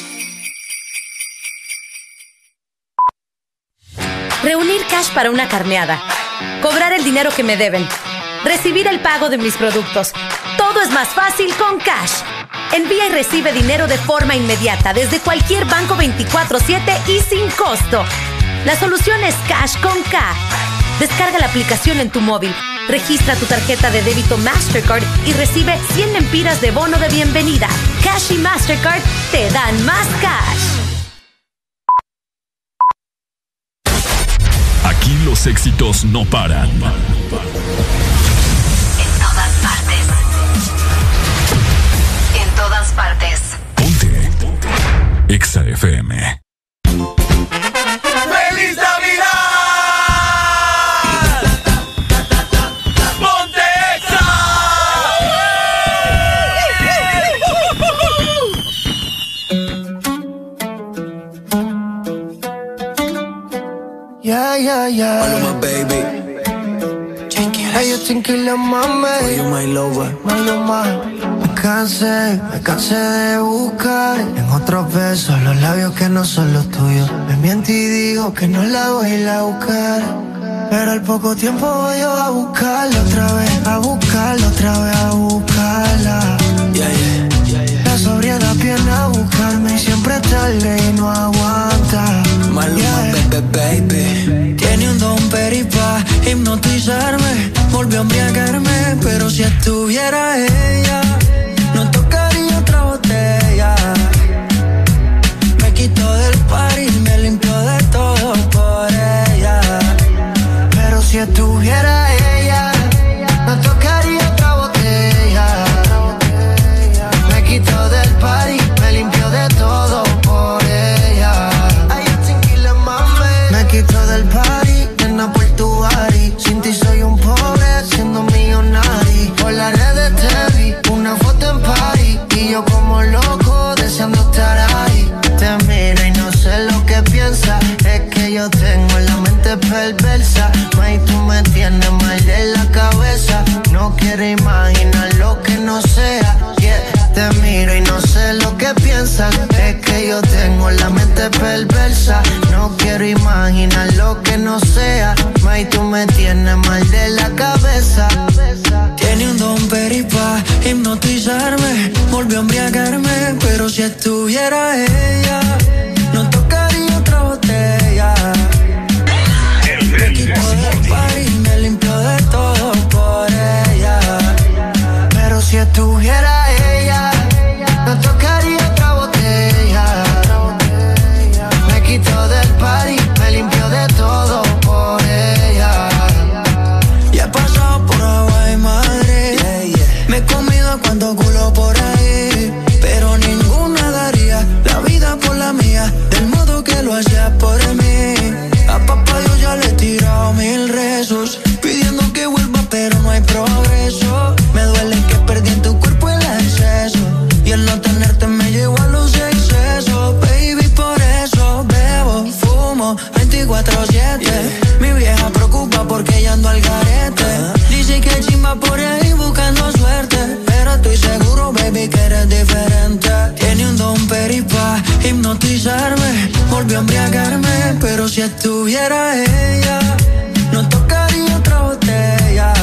Reunir cash para una carneada. Cobrar el dinero que me deben. Recibir el pago de mis productos. Todo es más fácil con Cash. Envía y recibe dinero de forma inmediata desde cualquier banco 24/7 y sin costo. La solución es Cash con K. Descarga la aplicación en tu móvil. Registra tu tarjeta de débito Mastercard y recibe 100 lempiras de bono de bienvenida. Cash y Mastercard te dan más cash. Aquí los éxitos no paran. Todas partes. Exa FM. ¡Feliz Navidad! ¡Ponte Yeah, yeah, yeah. Of my baby. Mami. you my lover. My cansé, me cansé de buscar en otros besos los labios que no son los tuyos. Me miento y digo que no la voy a ir a buscar. Pero al poco tiempo voy yo a buscarla otra vez, a buscarla otra vez, a buscarla. La sobriedad viene a buscarme y siempre tarde y no aguanta. Maluma, baby, baby. Tiene un don peripa hipnotizarme, volvió a embriagarme, pero si estuviera ella, quitó del par y me limpió de todo por ella. Pero si estuviera tengo la mente perversa. No quiero imaginar lo que no sea. May, tú me tienes mal de la cabeza. Tiene un don peripa hipnotizarme. Volvió a embriagarme. Pero si estuviera ella, que eres diferente. Tiene un don peripa, hipnotizarme, volvió a embriagarme. Pero si estuviera ella, no tocaría otra botella.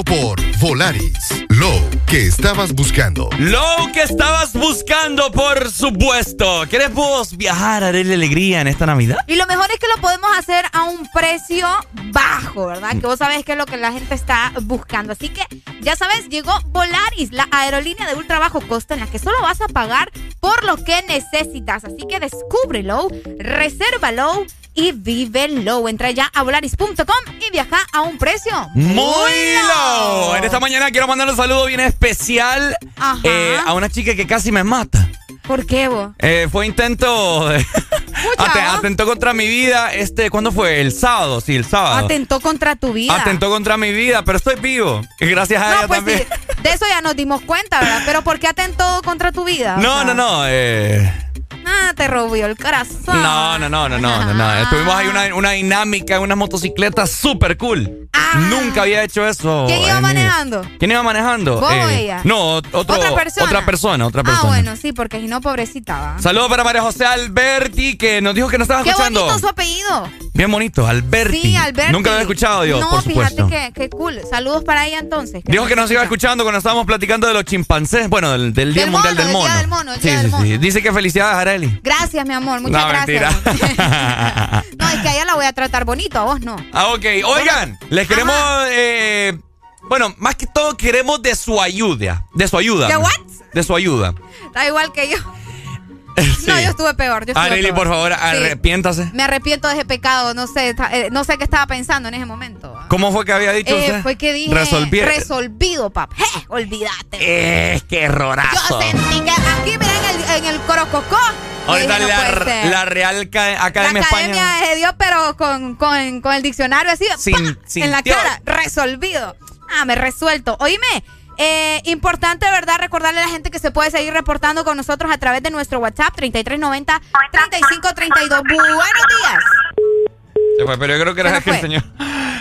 Presentado por Volaris. Lo que estabas buscando. Lo que estabas buscando, por supuesto. ¿Quieres vos viajar a darle alegría en esta Navidad? Y lo mejor es que lo podemos hacer a un precio bajo, ¿verdad? Que vos sabés que es lo que la gente está buscando. Así que, ya sabes, llegó Volaris, la aerolínea de ultra bajo costo en la que solo vas a pagar por lo que necesitas. Así que descúbrelo, resérvalo y vívelo. Entra ya a volaris.com y viaja a un precio Muy low. En esta mañana quiero mandar un saludo bien especial eh, a una chica que casi me mata. ¿Por qué vos? Eh, fue intento. de- Ate- atentó contra mi vida. Este, ¿cuándo fue? El sábado, sí, el sábado. Atentó contra tu vida. Atentó contra mi vida, pero estoy vivo. Y gracias a No, ella pues también. sí, de eso ya nos dimos cuenta, ¿verdad? Pero ¿por qué atentó contra tu vida? O No, sea, no, no. Eh, Ah, te robió el corazón. no, no, no, no, no, no, no. Estuvimos ahí una, una dinámica en una motocicleta súper cool. Nunca había hecho eso. Ah. ¿Quién iba mi- manejando? ¿Quién iba manejando? Eh, ¿Vos o ella? No, otro, ¿Otra persona? Otra persona, otra Ah, persona. bueno, sí, porque si no, pobrecita, va. Saludos para María José Alberti, que nos dijo que nos estaba Qué escuchando. bonito su apellido. Bien bonito, Alberti. Sí, Alberti. Nunca lo había escuchado yo, no, por supuesto. fíjate que, que cool. Saludos para ella entonces. Dijo que nos iba escuchando cuando estábamos platicando de los chimpancés. Bueno, del, del Día Del Mundial mono, del Mono. Día del Mono, el sí, Día sí, del sí. Dice que felicidades, Areli. Gracias, mi amor. Muchas no, gracias. mentira. No, es que a ella la voy a tratar bonito, a vos no. ah, ok. Oigan, les queremos. eh, bueno, más que todo queremos de su ayuda. De su ayuda. ¿De what? De su ayuda. Da igual que yo. Sí. No, yo estuve peor. Yo estuve peor. por favor, Sí. arrepiéntase. Me arrepiento de ese pecado. No sé, eh, no sé qué estaba pensando en ese momento. ¿Cómo fue que había dicho Eh, usted? fue que dije resolvido, pap. Je, olvídate. Eh, qué errorazo. Yo sentí que aquí, mira, en el, en el Corococó. Ahorita dije, no la, la Real Ca- La Academia academia Española. de Dios, pero con, con, con el diccionario así, Sin- ¡pa! en la cara, resolvido. Ah, me resuelto. Oíme, eh, importante, ¿verdad? Recordarle a la gente que se puede seguir reportando con nosotros a través de nuestro WhatsApp 3390-3532. Buenos días. Se fue, pero yo creo que era aquel señor.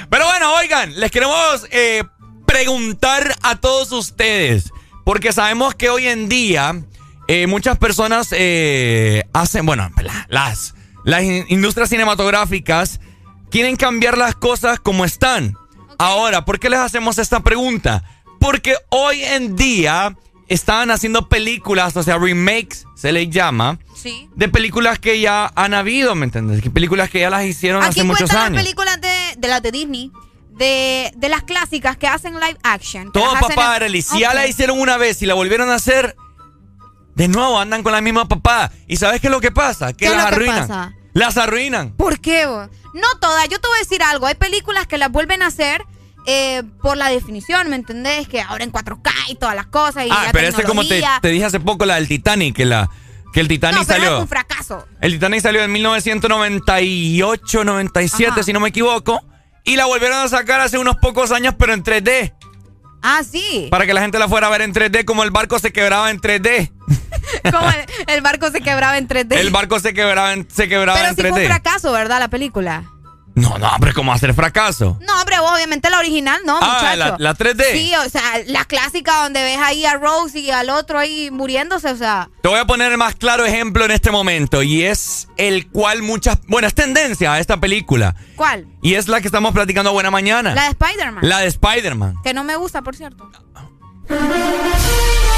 Pero bueno, oigan, les queremos eh, preguntar a todos ustedes, porque sabemos que hoy en día eh, muchas personas eh, hacen, bueno, la- las, las in- industrias cinematográficas quieren cambiar las cosas como están. Ahora, ¿por qué les hacemos esta pregunta? Porque hoy en día están haciendo películas, o sea, remakes, se les llama, Sí. de películas que ya han habido, ¿me entiendes? Que películas que ya las hicieron Aquí hace muchos cuentan años. las películas de, de las de Disney, de, de las clásicas que hacen live action. Todo papá, Arely. Si ya la hicieron una vez y la volvieron a hacer, de nuevo andan con la misma papá. ¿Y sabes qué es lo que pasa? Que ¿Qué las arruinan. pasa? Las arruinan. ¿Por qué? vos? No todas. Yo te voy a decir algo. Hay películas que las vuelven a hacer eh, por la definición, ¿me entendés? Que ahora en 4K y todas las cosas. Y ah, la pero este como te, te dije hace poco, la del Titanic, que, la, que el Titanic No, pero salió. es un fracaso. El Titanic salió en 1998, 97, Ajá. si no me equivoco. Y la volvieron a sacar hace unos pocos años, pero en 3D. Ah, sí. Para que la gente la fuera a ver en 3D, como el barco se quebraba en 3D. Como el, el barco se quebraba en 3D. El barco se quebraba en, se quebraba pero en sí 3D. fue un fracaso, ¿verdad? La película. No, no, hombre, ¿cómo ser fracaso? No, hombre, vos obviamente la original, no, Ah, muchacho. la- la 3D. Sí, o sea, la clásica donde ves ahí a Rose y al otro ahí muriéndose, o sea. Te voy a poner el más claro ejemplo en este momento y es el cual muchas... Bueno, es tendencia a esta película ¿Cuál? y es la que estamos platicando Buena Mañana. La de Spider-Man. La de Spider-Man. Que no me gusta, por cierto. Bueno,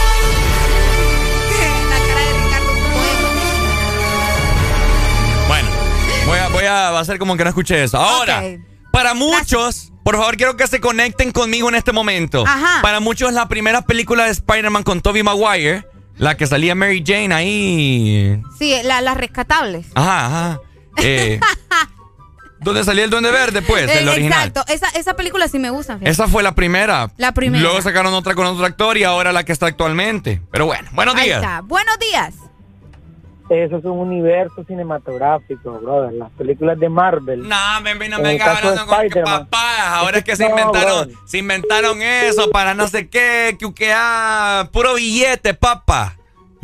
voy a, voy a hacer como que no escuché eso. Ahora, para muchos, por favor, quiero que se conecten conmigo en este momento. Ajá. Para muchos, la primera película de Spider-Man con Tobey Maguire, la que salía Mary Jane ahí. Sí, la- las rescatables. Ajá, ajá. Eh, ¿Dónde salía el Duende Verde, pues? El Eh, original. Exacto, esa, esa película sí me gusta. fíjate. Esa fue la primera. La primera. Luego sacaron otra con otro actor y ahora la que está actualmente. Pero bueno, buenos Ahí días. está. Buenos días. Eso es un universo cinematográfico, brother. Las películas de Marvel. No, me, me, no En me vengas hablando con que Spider-Man. papá. Ahora es que se No, inventaron, brother. se inventaron eso para no sé qué, que, que ah, puro billete, papá.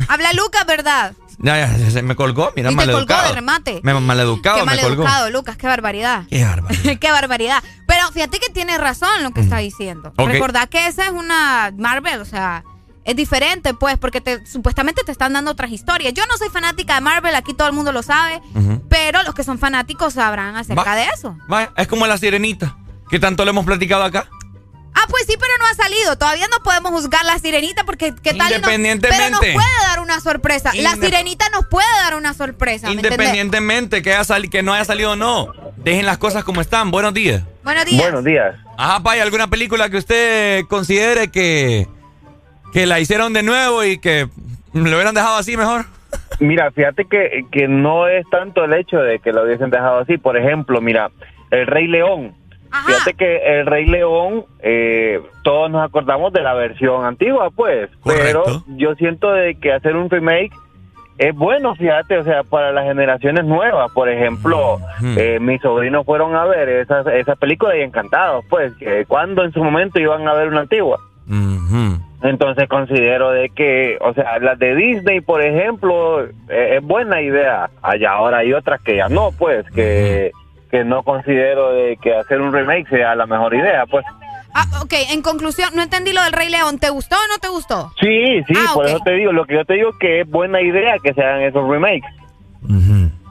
Habla Lucas, ¿verdad? Ya, ya, se me colgó, mira, y te colgó maleducado. de remate. Me maleducado, Qué me colgó. maleducado, Lucas, qué barbaridad. Qué barbaridad. qué barbaridad. Pero fíjate que tiene razón lo que está diciendo. Ok. Recordad que esa es una Marvel, o sea, es diferente, pues, porque te, supuestamente te están dando otras historias. Yo no soy fanática de Marvel, aquí todo el mundo lo sabe, pero los que son fanáticos sabrán acerca Va. de eso. Es como la sirenita, que tanto le hemos platicado acá. Ah, pues sí, pero no ha salido. Todavía no podemos juzgar la sirenita porque qué tal. no- Independientemente. pero nos puede dar una sorpresa. La sirenita nos puede dar una sorpresa. Independientemente que, haya sali- que no haya salido o no. Dejen las cosas como están. Buenos días. Buenos días. Buenos días. Ajá, Pay, ¿alguna película que usted considere que, que la hicieron de nuevo y que lo hubieran dejado así mejor? Mira, fíjate que, que no es tanto el hecho de que lo hubiesen dejado así. Por ejemplo, mira, El Rey León. Fíjate que El Rey León, eh, todos nos acordamos de la versión antigua, pues. Pero yo siento de que hacer un remake es bueno, fíjate, o sea, para las generaciones nuevas. Por ejemplo, eh, mis sobrinos fueron a ver esa, esa película y encantados, pues, que cuando en su momento iban a ver una antigua. Entonces considero de que, o sea, las de Disney, por ejemplo, eh, es buena idea. Allá ahora hay otras que ya no, pues, que, que no considero de que hacer un remake sea la mejor idea, pues. Ah, ok, en conclusión, no entendí lo del Rey León. ¿Te gustó o no te gustó? Sí, sí, Ah, por eso te digo, lo que yo te digo que es buena idea que se hagan esos remakes.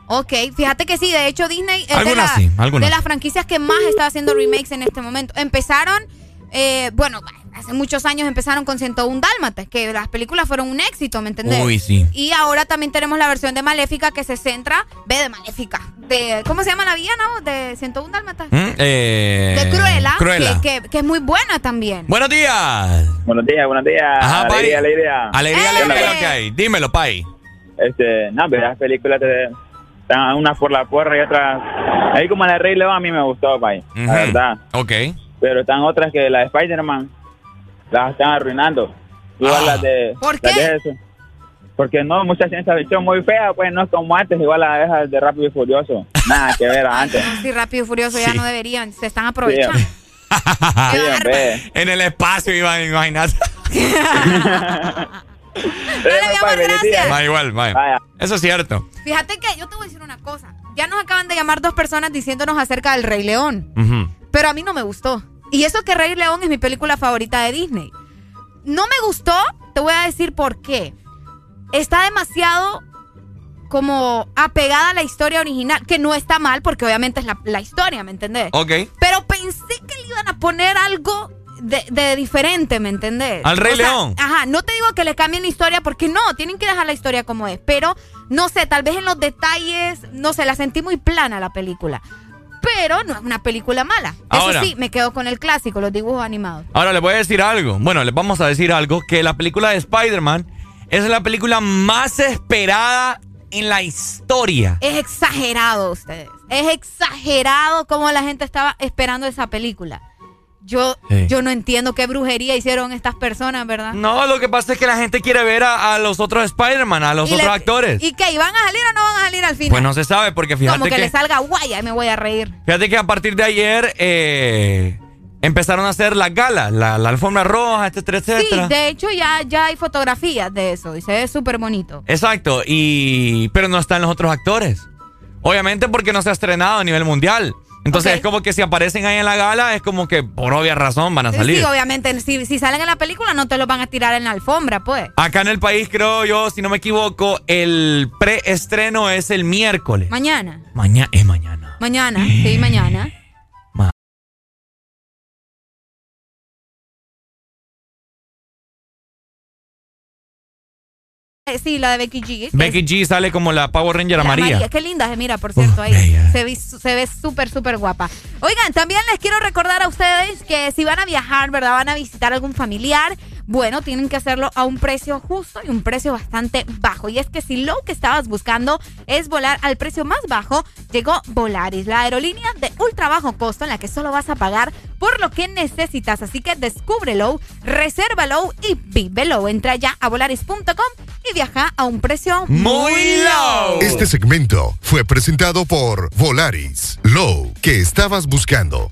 Ok, fíjate que sí, de hecho Disney es de, la- sí, de las franquicias que más está haciendo remakes en este momento. Empezaron, eh, bueno, hace muchos años empezaron con 101 Dálmatas, que las películas fueron un éxito, ¿me entendés? Uy, sí. Y ahora también tenemos la versión de Maléfica que se centra, ve de Maléfica, de, ¿cómo se llama la villana? De 101 Dálmatas. ¿Mm? Eh, De Cruella, Cruella. Que, que- que es muy buena también. Buenos días. Buenos días, buenos días. Ajá, Pai. alegría, alegría. Alegría, ¿Qué onda, alegría, que hay. Dímelo, Pai. Este, no, pero las películas te, están unas por la porra y otras. Ahí como la de Rey León a mí me gustó, Pai. La Ujú. verdad. Ok. Pero están otras que la de Spider-Man las están arruinando. Igual Ah. las de. ¿Por las de eso. Porque no, mucha ciencia ficción muy fea, pues no es como antes, igual la de esas de Rápido y Furioso. Nada que ver a antes. Sí, Rápido y Furioso ya no deberían, se están aprovechando. Sí. En el espacio, amor, gracias. Va igual, va. Eso es cierto. Fíjate que yo te voy a decir una cosa. Ya nos acaban de llamar dos personas diciéndonos acerca del Rey León. Pero a mí no me gustó. Y eso que Rey León es mi película favorita de Disney. No me gustó, te voy a decir por qué. Está demasiado como apegada a la historia original, que no está mal porque obviamente es la, la historia, ¿me entendés? Ok. Pero pensé que le iban a poner algo de, de diferente, ¿me entendés? Al Rey O sea, León. Ajá, no te digo que le cambien la historia porque no, tienen que dejar la historia como es. Pero no sé, tal vez en los detalles, no sé, la sentí muy plana la película. Pero no es una película mala. Ahora. Eso sí, me quedo con el clásico, los dibujos animados. Ahora les voy a decir algo. Bueno, les vamos a decir algo. Que la película de Spider-Man es la película más esperada en la historia. Es exagerado ustedes. Es exagerado cómo la gente estaba esperando esa película. Yo, Sí. yo no entiendo qué brujería hicieron estas personas, ¿verdad? No, lo que pasa es que la gente quiere ver a, a los otros Spider-Man, a los otros le- actores. ¿Y qué? ¿Y van a salir o no van a salir al final? Pues no se sabe, porque fíjate Como que, que, le salga guaya y me voy a reír. fíjate que a partir de ayer eh, empezaron a hacer las galas, la, la alfombra roja, etcétera, Sí, etcétera. de hecho ya, ya hay fotografías de eso y se ve súper bonito. Exacto, y pero no están los otros actores. Obviamente porque no se ha estrenado a nivel mundial. Entonces es como que si aparecen ahí en la gala, es como que por obvia razón van a salir. Sí, obviamente, si, si salen en la película no te los van a tirar en la alfombra, pues. Acá en el país, creo yo, si no me equivoco, el preestreno es el miércoles. Mañana. Mañana, es mañana. Mañana, sí, mañana. Sí, la de Becky G. Becky G sale como la Power Ranger La amarilla. Qué linda, eh, mira, por cierto, ahí. bella. Se ve se ve súper, súper guapa. Oigan, también les quiero recordar a ustedes que si van a viajar, ¿verdad? Van a visitar algún familiar. Bueno, tienen que hacerlo a un precio justo y un precio bastante bajo. Y es que si lo que estabas buscando es volar al precio más bajo, llegó Volaris, la aerolínea de ultra bajo costo en la que solo vas a pagar por lo que necesitas. Así que descúbrelo, resérvalo y vívelo. Entra ya a volaris.com y viaja a un precio muy low. Este segmento fue presentado por Volaris. Low, que estabas buscando.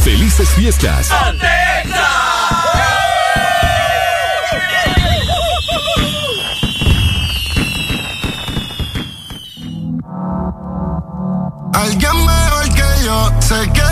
Felices fiestas. Alguien mejor que yo, sé que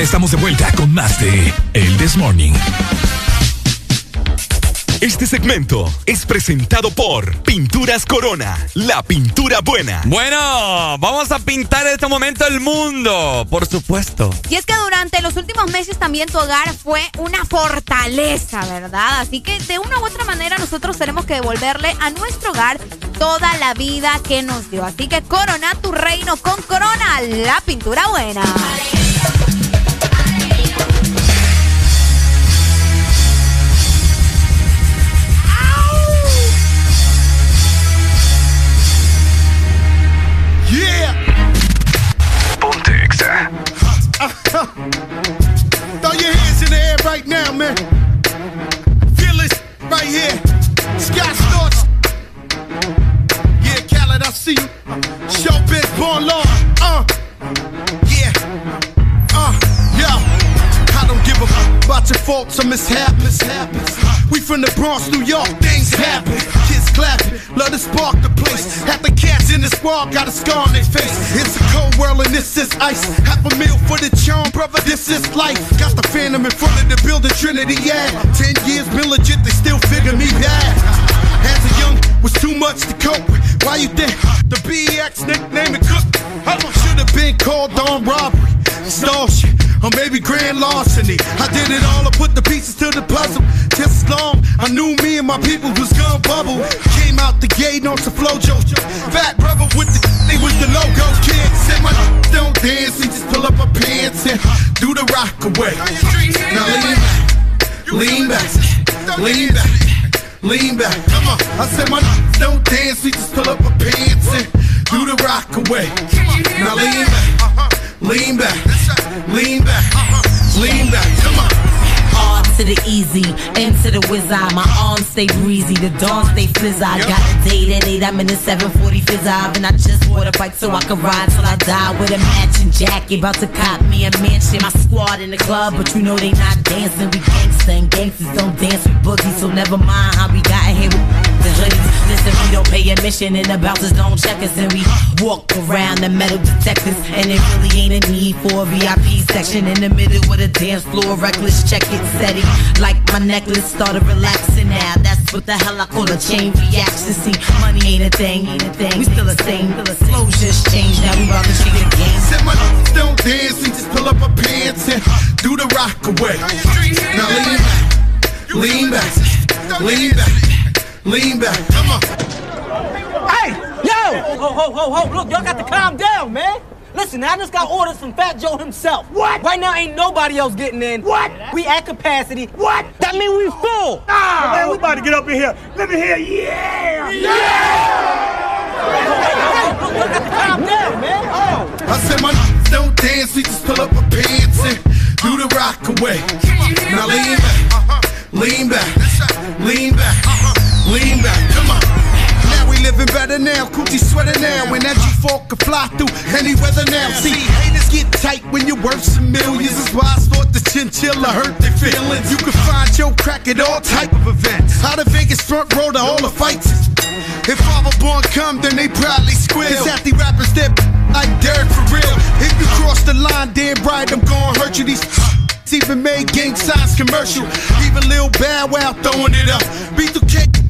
Ya estamos de vuelta con más de El This Morning. Este segmento es presentado por Pinturas Corona, la pintura buena. Bueno, vamos a pintar en este momento el mundo, por supuesto. Y es que durante los últimos meses también tu hogar fue una fortaleza, ¿verdad? Así que de una u otra manera nosotros tenemos que devolverle a nuestro hogar toda la vida que nos dio. Así que corona tu reino con Corona, la pintura buena. See you. Showbiz, born law. Uh, yeah. Uh, yo. I don't give a f- about your faults or mishaps. We from the Bronx, New York, things happen. Kids clapping, love to spark the place. Half the cats in the squad got a scar on their face. It's a cold world and this is ice. Half a meal for the charm, brother, this is life. Got the phantom in front of the building, Trinity, yeah. Ten years been legit, they still figure me bad. As a young, was too much to cope with. Why you think the BX nickname it cook? I Should have been called on robbery, stall shit, or maybe grand larceny. I did it all, I put the pieces to the puzzle. Just as long, I knew me and my people was gonna bubble. Came out the gate on some flojo. Fat brother with the they was the logo kid. Said my don't dance, he just pull up my pants and do the rock away. Now lean back, lean back, lean back. Lean back, come on. I said my don't dance, we just pull up our pants and do the rock away. Now lean back, lean back, lean back, lean back, come on. To the easy, into to the wizard. My arms stay breezy, the dawn stay flizz. I got a date at 8, I'm in the 740 fizz and I just bought a bike so I can ride till I die with a matching jacket. About to cop me a mansion. My squad in the club, but you know they not dancing. We gangsta and gangsters don't dance with boogies, so never mind how we got here with the hoodies. Listen, we don't pay admission and the bouncers don't check us, and we walk around the metal detectors. And it really ain't a need for a VIP section in the middle with a dance floor. Reckless, check it, steady. Like my necklace started relaxing now. That's what the hell I call a chain reaction. See, money ain't a thing, ain't a thing. We still the same, The flow just changed. Now we about to change the game. Said my don't dance, we just pull up our pants and do the rock away. Now lean back, lean back, lean back, lean back. Come on. Hey, yo! Ho, ho, ho, ho, look, y'all got to calm down, man. Listen, I just got orders from Fat Joe himself. What? Right now, ain't nobody else getting in. What? We at capacity. What? That mean we full. Ah, man, we about to get up in here. Let me hear, yeah! Yeah! Look, y'all got to calm down, man. Oh. I said my don't dance, we just pull up our pants and do the rock away. Now lean back, lean back, lean back, lean back. Come on. Now we living better now, coochie sweater now, and that G4 can fly through any weather now. See, haters get tight when you're worth some millions. That's why I thought the chinchilla hurt their feelings. You can find your crack at all type of events. Out of Vegas front row to all the fights. If Father Born come, then they proudly squeal. Cause the rappers that like Derek for real. If you cross the line, damn right, I'm gonna hurt you. These even made gang signs commercial. Even Lil Bow Wow throwing it up. B2K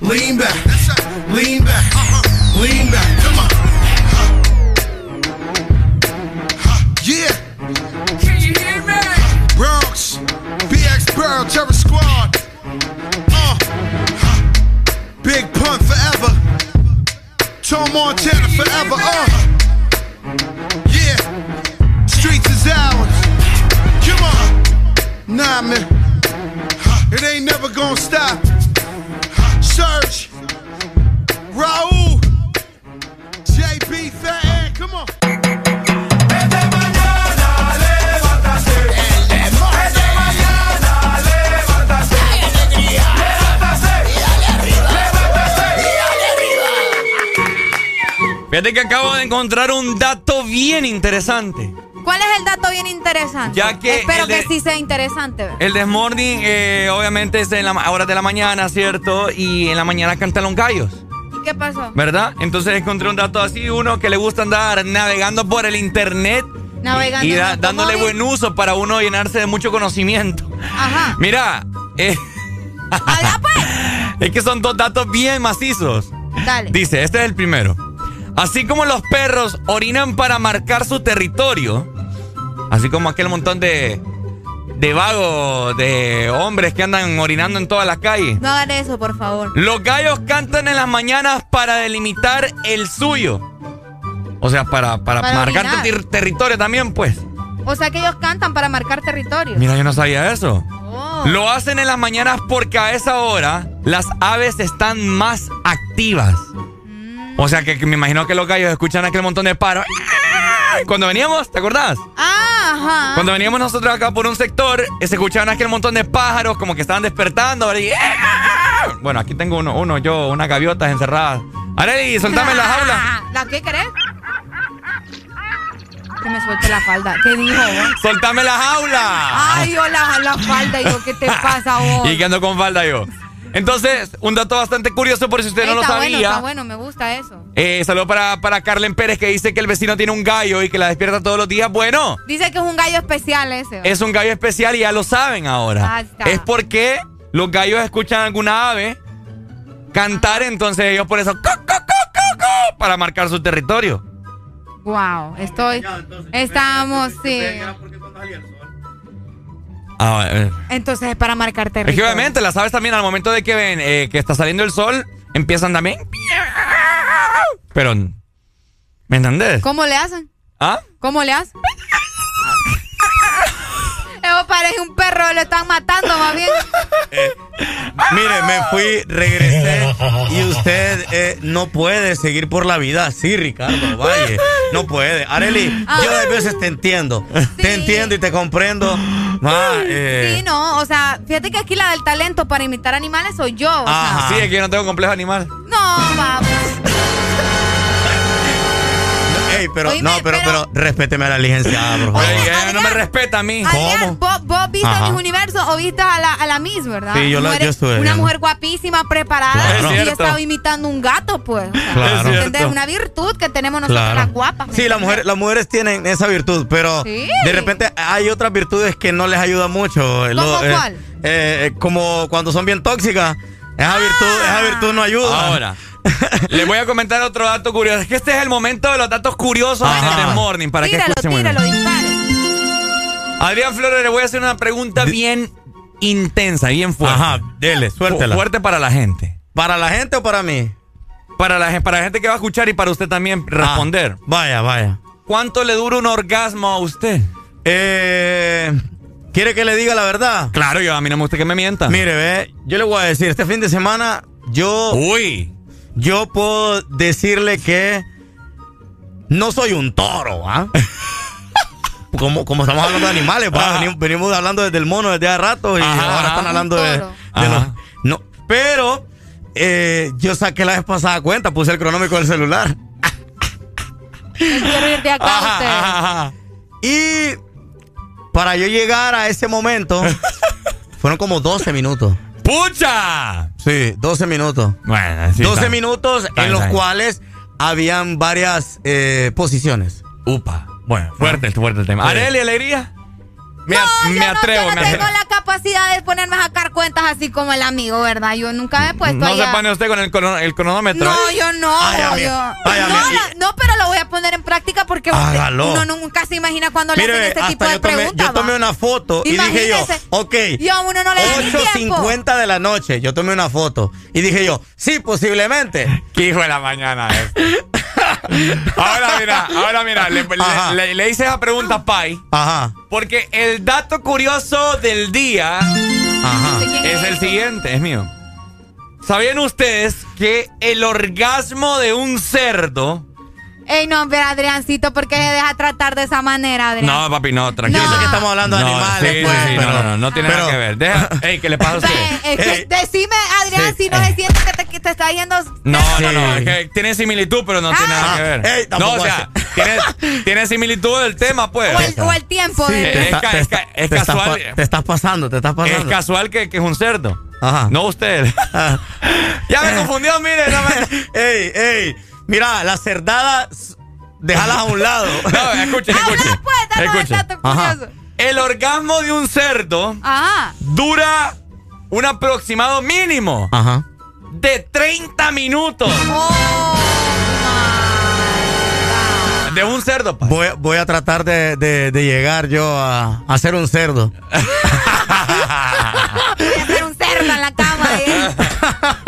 lean back, lean back, lean back. Come on. Yeah. Can you hear me? Bronx, BX Burrow, Terror Squad. Uh. Big Pun forever. Tom Montana forever. Uh. Yeah. Streets is ours. Come on. Nah, man. It ain't never gonna stop. Surge, Raúl, JP come on. Fíjate que acabo de encontrar un dato bien interesante. ¿Cuál es el dato bien interesante? Ya que Espero que sí sea interesante. El Desmorning, eh, obviamente, es en la horas de la mañana, ¿cierto? Y en la mañana cantan los gallos, ¿Y qué pasó? ¿verdad? Entonces encontré un dato así, uno que le gusta andar navegando por el internet Navegando y da- dándole buen uso para uno llenarse de mucho conocimiento. Ajá. Mira, eh, es que son dos datos bien macizos. Dale. Dice, este es el primero. Así como los perros orinan para marcar su territorio, así como aquel montón de, de vagos, de hombres que andan orinando en toda la calle. No hagan eso, por favor. Los gallos cantan en las mañanas para delimitar el suyo. O sea, para, para, Para marcar ter- territorio también, pues. O sea que ellos cantan para marcar territorio. Mira, yo no sabía eso. Oh. Lo hacen en las mañanas porque a esa hora las aves están más activas. O sea que, que me imagino que los gallos escuchan aquel montón de paros. Cuando veníamos, ¿te acordás? Ah, ajá. Cuando veníamos nosotros acá por un sector, eh, se escuchaban aquel montón de pájaros como que estaban despertando. Y, Bueno, aquí tengo uno, uno, yo, unas gaviotas encerradas. Areli, soltame la jaula. ¿La qué querés? Que me suelte la falda. ¿Qué dijo vos? Soltame la jaula. Ay, yo la, la falda. Y yo, ¿qué te pasa vos? Y que ando con falda yo. Entonces, un dato bastante curioso por si usted Ey, no lo está sabía. bueno, está bueno, me gusta eso. Eh, saludo para, para Carlen Pérez que dice que el vecino tiene un gallo y que la despierta todos los días. Bueno, Dice que es un gallo especial ese. es un gallo especial y ya lo saben ahora. Ah, está. Es porque los gallos escuchan alguna ave cantar, entonces ellos por eso "Co, co, co, co, co", para marcar su territorio. Wow, estoy. Estamos, sí. Ah, eh. Entonces es para marcar Es territorio. que obviamente las aves también al momento de que ven eh, que está saliendo el sol, empiezan también. Pero, ¿me entendés? ¿Cómo le hacen? ¿Ah? ¿Cómo le hacen? Parece un perro, lo están matando más bien. Mire, me fui, regresé y usted eh, no puede seguir por la vida así, Ricardo Valle. No puede. Areli, yo a veces te entiendo. Te entiendo y te comprendo. Ma, eh, Sí, no, o sea, fíjate que aquí la del talento para imitar animales soy yo. O sea, Sí, es que yo no tengo complejo animal. no, vamos. Ey, pero, Oíme, no, pero, pero- pero, respéteme a la licenciada, por favor. Ella no me respeta a mí. Adrián, ¿vos, vos viste Ajá. Miss Universo o viste a la, a la Miss, ¿verdad? Sí, yo la- Mujer- yo estuve Una viendo. mujer guapísima, preparada, Claro. y Es estaba imitando un gato, pues. O sea, Claro. ¿entendés? Es. Una virtud que tenemos nosotros Claro. las guapas. ¿me Sí, las mujeres, las mujeres tienen esa virtud, pero Sí. de repente hay otras virtudes que no les ayuda mucho. ¿Cómo cuál? eh, eh, como cuando son bien tóxicas. Esa virtud, esa virtud no ayuda. Ahora, les voy a comentar otro dato curioso. Es que este es el momento de los datos curiosos Ajá. del morning para Tíralo, que escuchen tíralo. Adrián Flores, le voy a hacer una pregunta bien intensa, bien fuerte. Ajá, dele, suéltela. Fu- Fuerte para la gente. ¿Para la gente o para mí? Para la, para la gente que va a escuchar y para usted también responder. Ah, vaya, vaya. ¿Cuánto le dura un orgasmo a usted? Eh, ¿Quiere que le diga la verdad? Claro, yo a mí no me gusta que me mientan. Mire, ve, yo le voy a decir, este fin de semana yo... Uy. Yo puedo decirle que no soy un toro, ¿ah? como, como estamos hablando de animales, ¿va? Ajá. venimos, venimos hablando desde el mono desde hace rato y Ajá, ahora están hablando de, los... No, pero eh, yo saqué la vez pasada cuenta, puse el cronómetro del celular. Quiero ir de acá Ajá, usted. ajá, ajá. Y para yo llegar a ese momento, fueron como 12 minutos. ¡Pucha! Sí, 12 minutos. Bueno, sí. 12 está- minutos está en los cuales habían varias eh, posiciones. Upa. Bueno, fuerte, fuerte el tema. Areli, alegría. Me, No, a- me yo no, atrevo, yo no me tengo atrevo. la capacidad de ponerme a sacar cuentas así como el amigo, ¿verdad? Yo nunca me he puesto No se pone usted con el, crono- el cronómetro. No, yo no. Ay, amigo. yo- Ay, no, la- no, pero Hágalo. uno nunca se imagina cuando le Mire, hacen este tipo de yo tomé, preguntas. yo tomé una foto y dije yo, ok, Y a uno no le da ni tiempo. 8.50 de la noche, yo tomé una foto y dije yo, sí, posiblemente. Qué hijo de la mañana es. ahora mira, ahora mira, le, le- Ajá. le- le hice esa pregunta a Pai. Ajá, Porque el dato curioso del día ajá. ¿Quién es el siguiente, es mío. ¿Sabían ustedes que el orgasmo de un cerdo... Ey, no, pero Adriancito, ¿por qué se deja tratar de esa manera, Adrián? No, papi, no, tranquilo. Que estamos hablando de No, animales, sí, pues, sí, sí, pero- no, no, no tiene pero- nada que ver. Deja, ey, ¿qué le pasa a usted? Es que Ey. decime, Adrián, Sí. si no se siente que te, que te está yendo. No, no, no, es que tiene similitud, pero no tiene nada que ver. Ey, no, o sea, tiene, tiene similitud del tema, pues. O el, o el tiempo. Sí, de- te, Es está- te es es te casual. te estás pasando, te estás Es pasando. casual que, que es un cerdo. Ajá. No usted. ya me confundió, mire. No, me- ey, ey. Mira, las cerdadas, déjalas a un lado. no escuche, escuche. pues, danos el escuche. dato Ajá. curioso. El orgasmo de un cerdo Ajá. dura un aproximado mínimo Ajá. de 30 minutos. Oh, De un cerdo, pa. Voy, voy a tratar de, de- de llegar yo a, a ser un cerdo.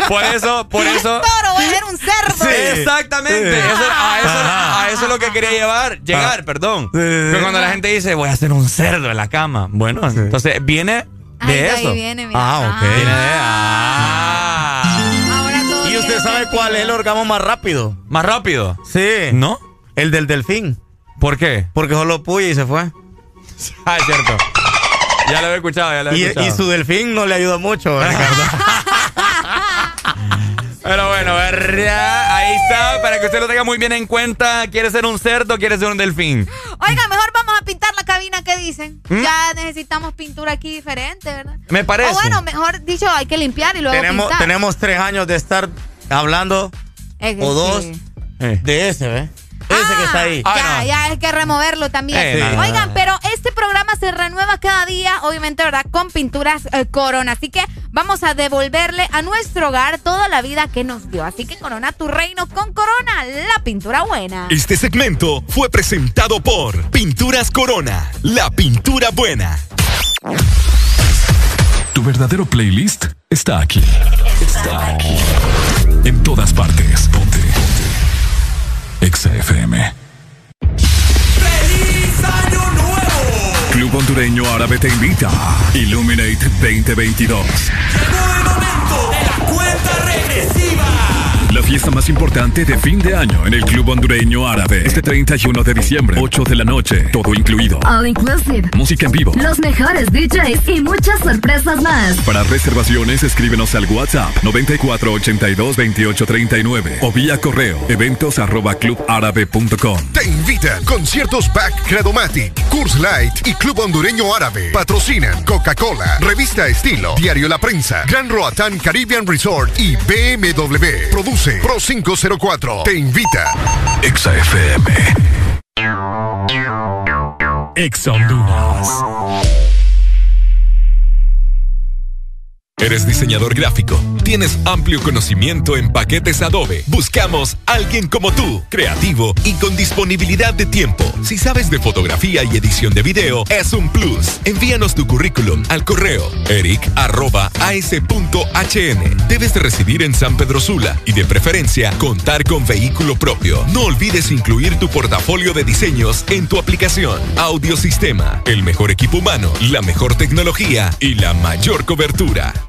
Por eso, por eso. Toro, voy a ser un cerdo. Exactamente. Sí. Eso- a, eso, a eso es lo que quería llevar, llegar, perdón. Sí, sí, sí. Pero cuando la gente dice, voy a hacer un cerdo en la cama. Bueno, entonces viene Ay, de ahí eso. viene, mira. Ah, ok. Viene de. Ah. Ahora todo ¿Y usted sabe sentido. cuál es el orgasmo más rápido? Más rápido. Sí. ¿No? El del delfín. ¿Por qué? Porque solo puya y se fue. Ah, es cierto. Ya lo había escuchado, ya lo había Y, escuchado. y su delfín no le ayuda mucho, Ricardo. Pero bueno, ¿verdad? ahí está, para que usted lo tenga muy bien en cuenta. ¿Quiere ser un cerdo o quiere ser un delfín? Oiga, mejor vamos a pintar la cabina, ¿qué dicen? ¿Mm? Ya necesitamos pintura aquí diferente, ¿verdad? Me parece. O bueno, mejor dicho, hay que limpiar y luego tenemos, pintar. tenemos tres años de estar hablando, Es que o dos, sí. Eh. de ese, ¿ves? Ese que está ahí. Ah, ya, no. ya hay que removerlo también. Eh, Sí. Oigan, pero este programa se renueva cada día, obviamente, ¿verdad? Con pinturas eh, Corona. Así que vamos a devolverle a nuestro hogar toda la vida que nos dio. Así que corona tu reino con Corona, la pintura buena. Este segmento fue presentado por Pinturas Corona, la pintura buena. Tu verdadero playlist está aquí. Está aquí. En todas partes. Ponte. Exa FM. ¡Feliz Año Nuevo! Club Hondureño Árabe te invita. Illuminate 2022. Llegó el momento de la cuenta. La fiesta más importante de fin de año en el Club Hondureño Árabe. Este 31 de diciembre, 8 de la noche, todo incluido. All inclusive. Música en vivo. Los mejores DJs y muchas sorpresas más. Para reservaciones, escríbenos al WhatsApp 94822839 o vía correo eventos arroba clubárabe.com. Te invita Conciertos Back Credomatic, Curse Light y Club Hondureño Árabe. Patrocinan Coca-Cola, Revista Estilo, Diario La Prensa, Gran Roatán Caribbean Resort y BMW. Produce Pro 504. Te invita. Exa FM. Exa Honduras. ¿Eres diseñador gráfico? ¿Tienes amplio conocimiento en paquetes Adobe? Buscamos alguien como tú, creativo y con disponibilidad de tiempo. Si sabes de fotografía y edición de video, es un plus. Envíanos tu currículum al correo eric.as.hn. Debes de residir en San Pedro Sula y de preferencia contar con vehículo propio. No olvides incluir tu portafolio de diseños en tu aplicación. Audiosistema, el mejor equipo humano, la mejor tecnología y la mayor cobertura.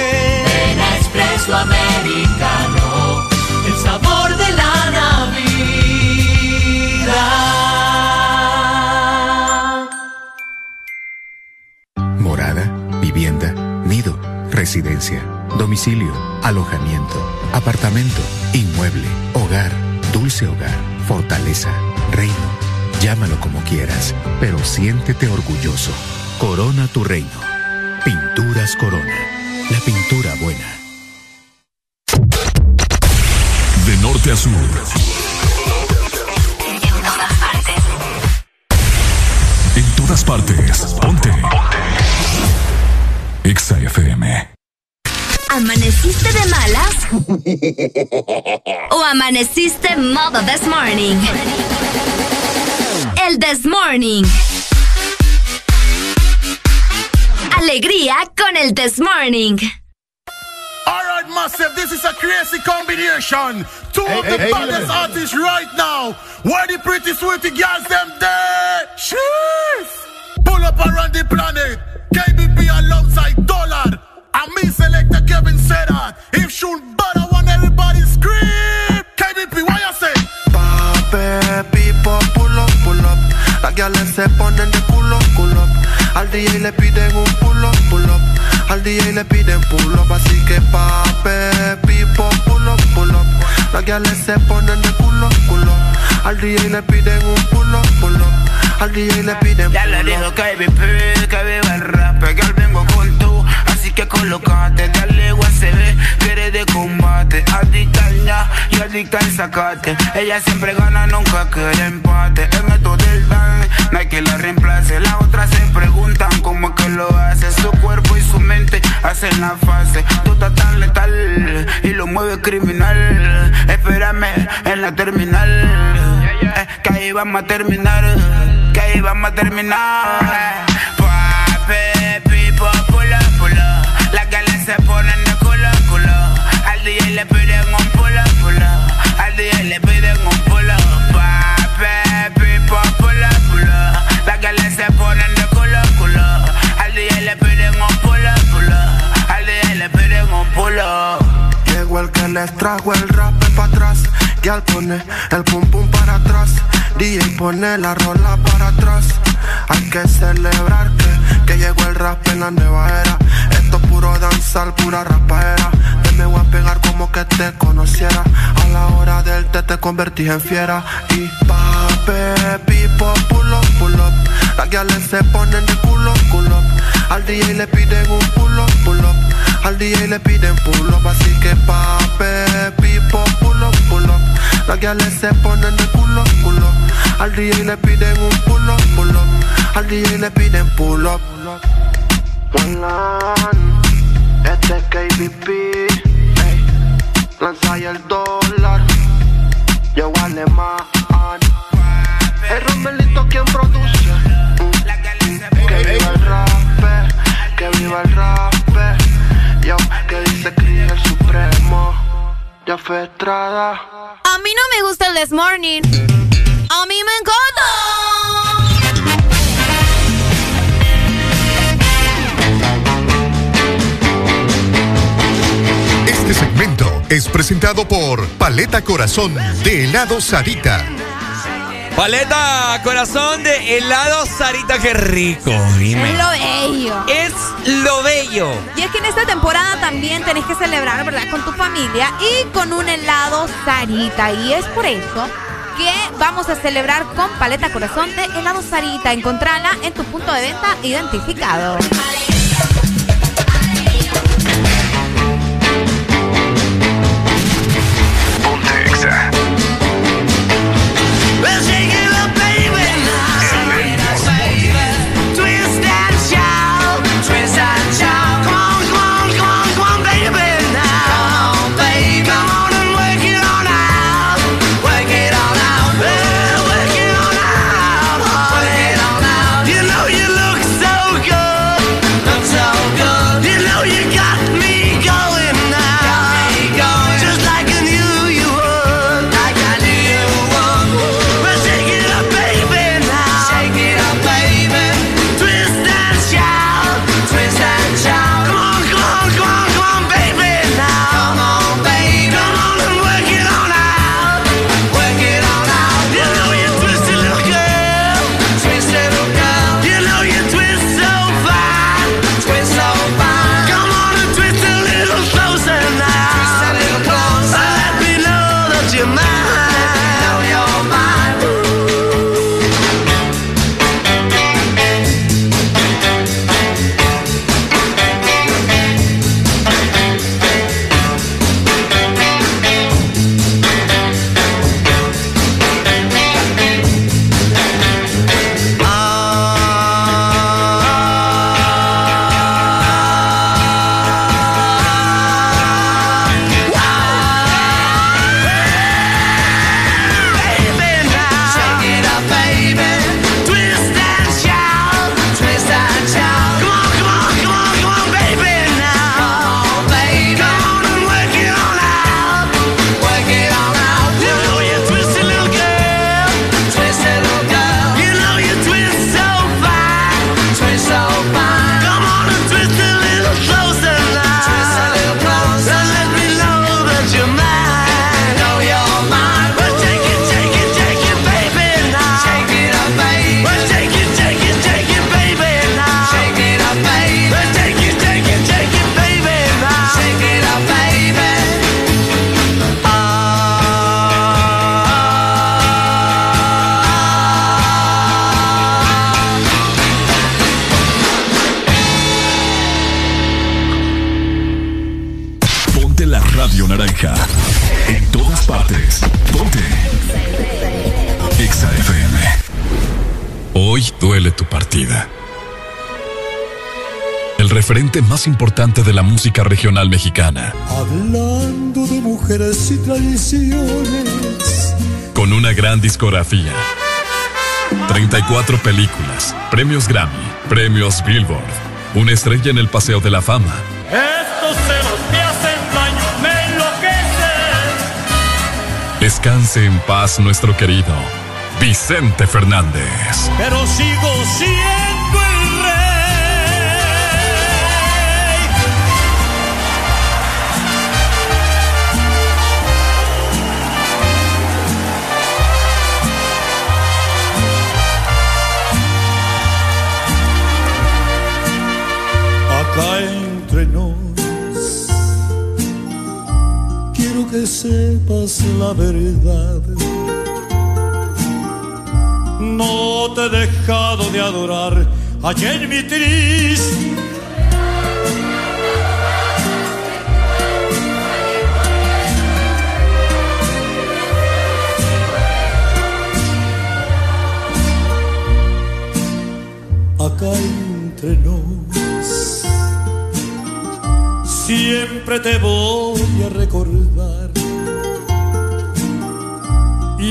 Espresso Americano. El sabor de la Navidad. Morada, vivienda, nido, residencia, domicilio, alojamiento, apartamento, inmueble, hogar, dulce hogar, fortaleza, reino. Llámalo como quieras, pero siéntete orgulloso. Corona tu reino. Pinturas Corona. La pintura buena. Norte a. En todas partes. Ponte. Ponte. Exa FM. ¿Amaneciste de malas? ¿O amaneciste modo this morning? El this morning. Alegría con el this morning. All right, massive, this is a crazy combination. Two of the baddest artists right now. Where the pretty sweetie girls them there? Cheers! Pull up around the planet. KBP alongside Dollar. And me selector Kevin said that. If shoot better, want everybody scream. KBP, what you say? Pape, people, pull up, pull up. Las gales se ponen de culo, culo. Al DJ le piden un pull up, pull up. Al DJ le piden pull up, así que pape, people, pull up, pull up. Las gales se ponen de culo, culo. Al DJ le piden un pull up, pull up. Al DJ le piden Ya le digo que KBP, que viva el rap, que vengo con tú. Que colocate, dale USB, que eres de combate. Adicta al ya y adicta al sacate. Ella siempre gana, nunca quiere empate. En esto del dan, no hay que la reemplace. Las otras se preguntan cómo es que lo hace. Su cuerpo y su mente hacen la fase. Tú estás tan letal y lo mueve criminal. Espérame en la terminal. Que ahí vamos a terminar. Que ahí vamos a terminar. Se ponen de culo, culo. Al DJ le piden un pulo, pulo. Al DJ le piden un pulo. Pape, pipo, pulo, pulo. Las galas se ponen de culo, culo. Al DJ le piden un pulo, pulo. Al DJ le piden un pulo. Llegó el que les trajo el rap para atrás. Y al pone el pum pum para atrás. DJ pone la rola para atrás. Hay que celebrar que, que llegó el rap en la nueva era. Esto es puro danzar, pura rapaera. Te me voy a pegar como que te conociera. A la hora del té te convertí en fiera. Y pape, pipo, pull up, pull up. Las gales se ponen de culo, culo. Al DJ le piden un pull up, pull up. Al DJ le piden pull up, así que pape, pipo, pull. Las gales se ponen de culo, culo. Al DJ le piden un pull up. Al DJ le piden pull up. One este es KBP. Lanza ahí el dólar, yo alemán. El Romelito quien produce. Que viva el rap, que viva el rap. Yo, que dice Cris el supremo. Ya fue Estrada. A mí no me gusta el This Morning. A mí me encanta. Este segmento es presentado por Paleta Corazón de helado Sarita. Paleta corazón de helado Sarita, qué rico. Dime. Es lo bello. Es lo bello. Y es que en esta temporada también tenés que celebrar, ¿verdad? Con tu familia y con un helado Sarita. Y es por eso que vamos a celebrar con Paleta Corazón de helado Sarita. Encontrala en tu punto de venta identificado. Referente más importante de la música regional mexicana. Hablando de mujeres y tradiciones. Con una gran discografía. 34 películas, premios Grammy, premios Billboard, una estrella en el Paseo de la Fama. Estos celos me hacen daño, me enloquecen. Descanse en paz nuestro querido Vicente Fernández. Pero sigo siendo que sepas la verdad. No te he dejado de adorar en mi triste. Acá entre nos, siempre te voy a recordar.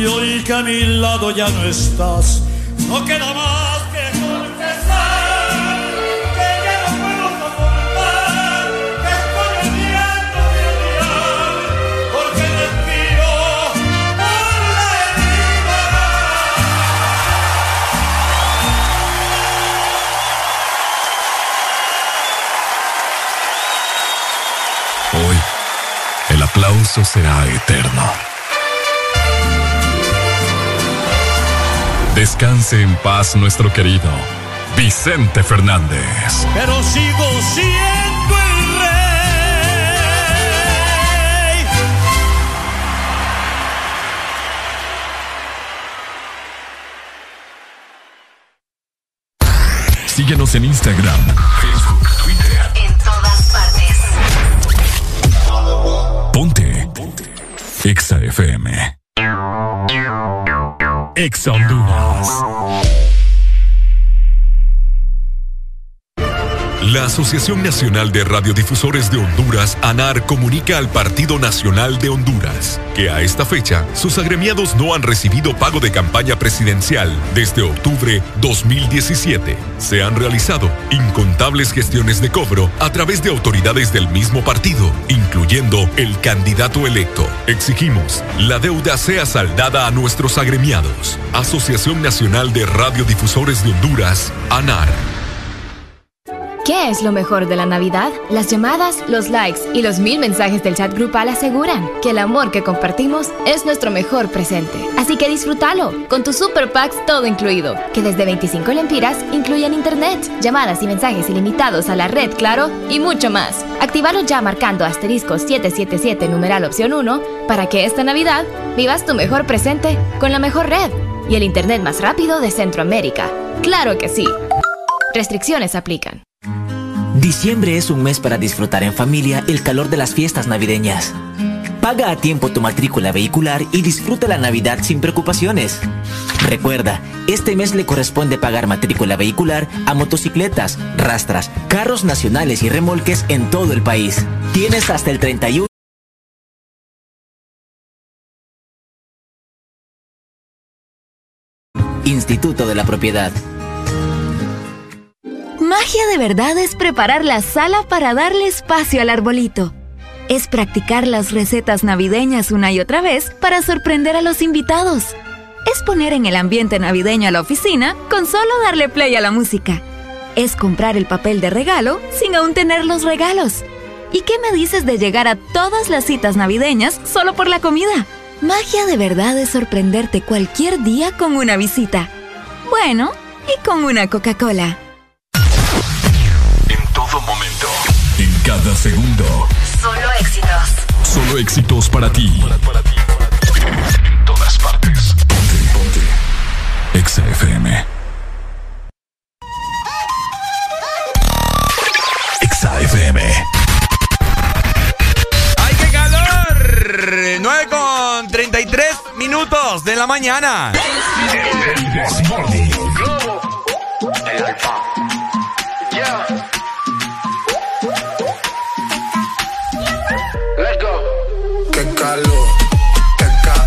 Y hoy que a mi lado ya no estás, no queda más que confesar que ya no puedo soportar, que estoy odiando mi odiar, porque respiro por la herida. Hoy, el aplauso será eterno. Descanse en paz nuestro querido Vicente Fernández. Pero sigo siendo el rey. Síguenos en Instagram, Facebook, Twitter. En todas partes. Ponte. Ponte. Exa FM. Exa Honduras. La Asociación Nacional de Radiodifusores de Honduras, ANAR, comunica al Partido Nacional de Honduras que a esta fecha sus agremiados no han recibido pago de campaña presidencial desde octubre 2017. Se han realizado incontables gestiones de cobro a través de autoridades del mismo partido, incluyendo el candidato electo. Exigimos la deuda sea saldada a nuestros agremiados. Asociación Nacional de Radiodifusores de Honduras, ANAR. ¿Qué es lo mejor de la Navidad? Las llamadas, los likes y los mil mensajes del chat grupal aseguran que el amor que compartimos es nuestro mejor presente. Así que disfrútalo con tu Super Packs todo incluido, que desde 25 lempiras incluyen internet, llamadas y mensajes ilimitados a la red, claro, y mucho más. Actívalo ya marcando asterisco 777 numeral opción 1 para que esta Navidad vivas tu mejor presente con la mejor red y el internet más rápido de Centroamérica. ¡Claro que sí! Restricciones aplican. Diciembre es un mes para disfrutar en familia el calor de las fiestas navideñas. Paga a tiempo tu matrícula vehicular y disfruta la Navidad sin preocupaciones. Recuerda, este mes le corresponde pagar matrícula vehicular a motocicletas, rastras, carros nacionales y remolques en todo el país. Tienes hasta el 31 Instituto de la Propiedad. Magia de verdad es preparar la sala para darle espacio al arbolito. Es practicar las recetas navideñas una y otra vez para sorprender a los invitados. Es poner en el ambiente navideño a la oficina con solo darle play a la música. Es comprar el papel de regalo sin aún tener los regalos. ¿Y qué me dices de llegar a todas las citas navideñas solo por la comida? Magia de verdad es sorprenderte cualquier día con una visita. Bueno, y con una Coca-Cola. En todo momento. En cada segundo. Solo éxitos. Solo éxitos para ti. En todas partes. Ponte, ponte. Exa FM. Exa FM. ¡Ay, qué calor! 9 con 33 minutos de la mañana. El Desmorning. Calor, qué ca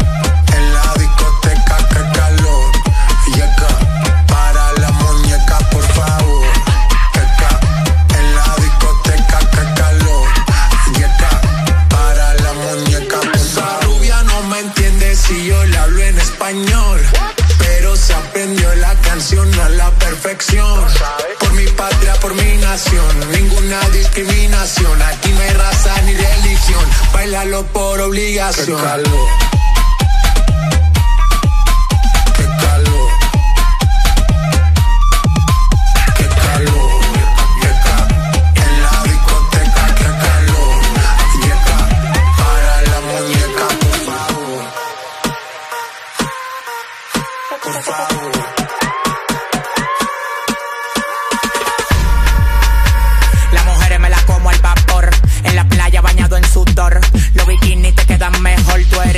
en la discoteca, qué calor. Yeca, para la muñeca, por favor. Qué ca en la discoteca, qué calor. Yeca, para la muñeca, por Esa rubia no me entiende si yo le hablo en español. Pero se aprendió la canción a la perfección. Por mi patria, por mi nación, ninguna discriminación. Aquí religión. Bailalo por obligación.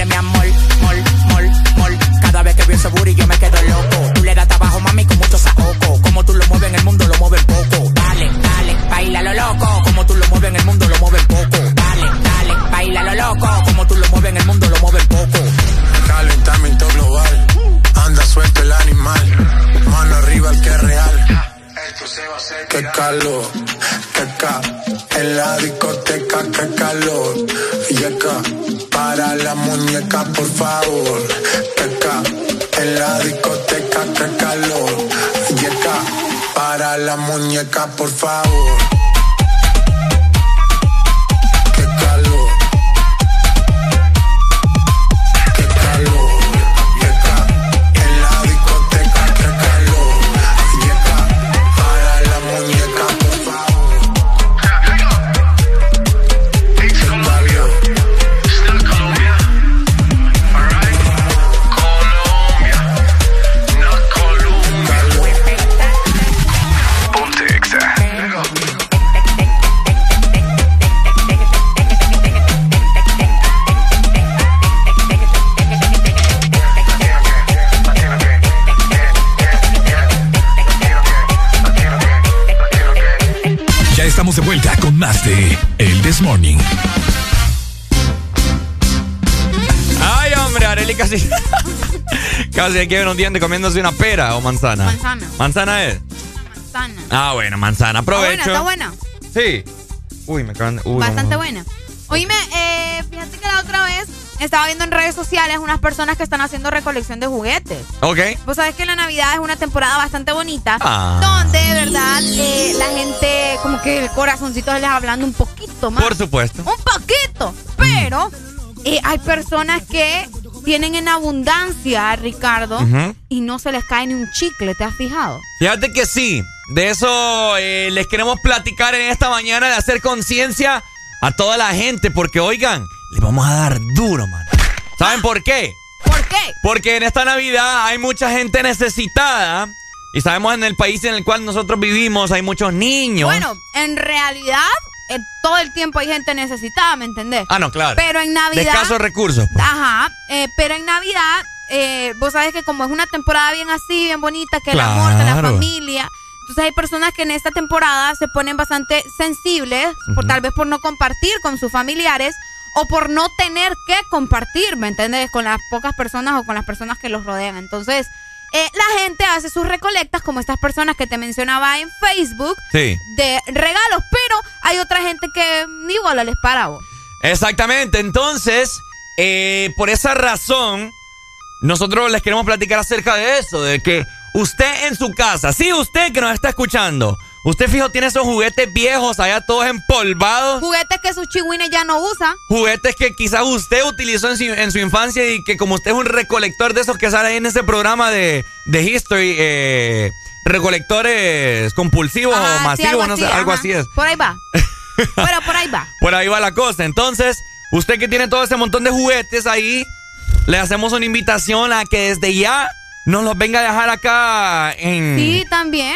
Eres mi amor, mol, mol, mol. Cada vez que veo ese booty yo me quedo loco. Tú le das trabajo, mami, con mucho saoco. Como tú lo mueves en el mundo, lo mueves poco. Dale, dale, baila lo loco. Como tú lo mueves en el mundo, lo mueves poco. Dale, dale, baila lo loco. Como tú lo mueves en el mundo, lo mueves poco. Calentamiento global. Anda suelto el animal. Mano arriba el que es real. Qué calor, qué ca en la discoteca, qué calor. Yeca, para la muñeca, por favor. Qué ca en la discoteca, qué calor. Yeca, para la muñeca, por favor. Estamos de vuelta con más de El This Morning. Ay, hombre, Areli casi. casi ver un diente comiéndose una pera o manzana. Manzana. ¿Manzana es? Manzana. Ah, bueno, manzana. Está buena, Aprovecho. está buena. Sí. Uy, me acaban de. uy, Bastante no. buena. Oíme, estaba viendo en redes sociales unas personas que están haciendo recolección de juguetes. Ok. Vos sabés que la Navidad es una temporada bastante bonita. Ah. Donde, de verdad, eh, la gente, como que el corazoncito se les hablando un poquito más. Por supuesto. Un poquito. Pero eh, hay personas que tienen en abundancia, Ricardo, y no se les cae ni un chicle, ¿te has fijado? Fíjate que sí. De eso eh, les queremos platicar en esta mañana de hacer conciencia a toda la gente. Porque, oigan, les vamos a dar duro, man. ¿Saben por qué? ¿Por qué? Porque en esta Navidad hay mucha gente necesitada. Y sabemos en el país en el cual nosotros vivimos hay muchos niños. Bueno, en realidad, eh, todo el tiempo hay gente necesitada, ¿me entendés? Ah, no, claro. Pero en Navidad. De escasos recursos. pues. Ajá, eh, pero en Navidad, eh, vos sabés que como es una temporada bien así, bien bonita, que el amor de la Claro. familia. Entonces hay personas que en esta temporada se ponen bastante sensibles, por Ujú. tal vez por no compartir con sus familiares o por no tener que compartir, ¿me entiendes? Con las pocas personas o con las personas que los rodean. Entonces, eh, la gente hace sus recolectas como estas personas que te mencionaba en Facebook Sí. de regalos, pero hay otra gente que igual les para vos. Exactamente. Entonces, eh, por esa razón, nosotros les queremos platicar acerca de eso, de que usted en su casa, sí, usted que nos está escuchando, usted fijo tiene esos juguetes viejos allá todos empolvados. Juguetes que sus chihuines ya no usa. Juguetes que quizás usted utilizó en su, en su infancia y que como usted es un recolector de esos que sale ahí en ese programa de, de History, eh, recolectores compulsivos Ajá, o sí, masivos, no sé, algo así es. Por ahí va. Pero por ahí va. Por ahí va la cosa. Entonces, usted que tiene todo ese montón de juguetes ahí, le hacemos una invitación a que desde ya nos los venga a dejar acá en... Sí, también.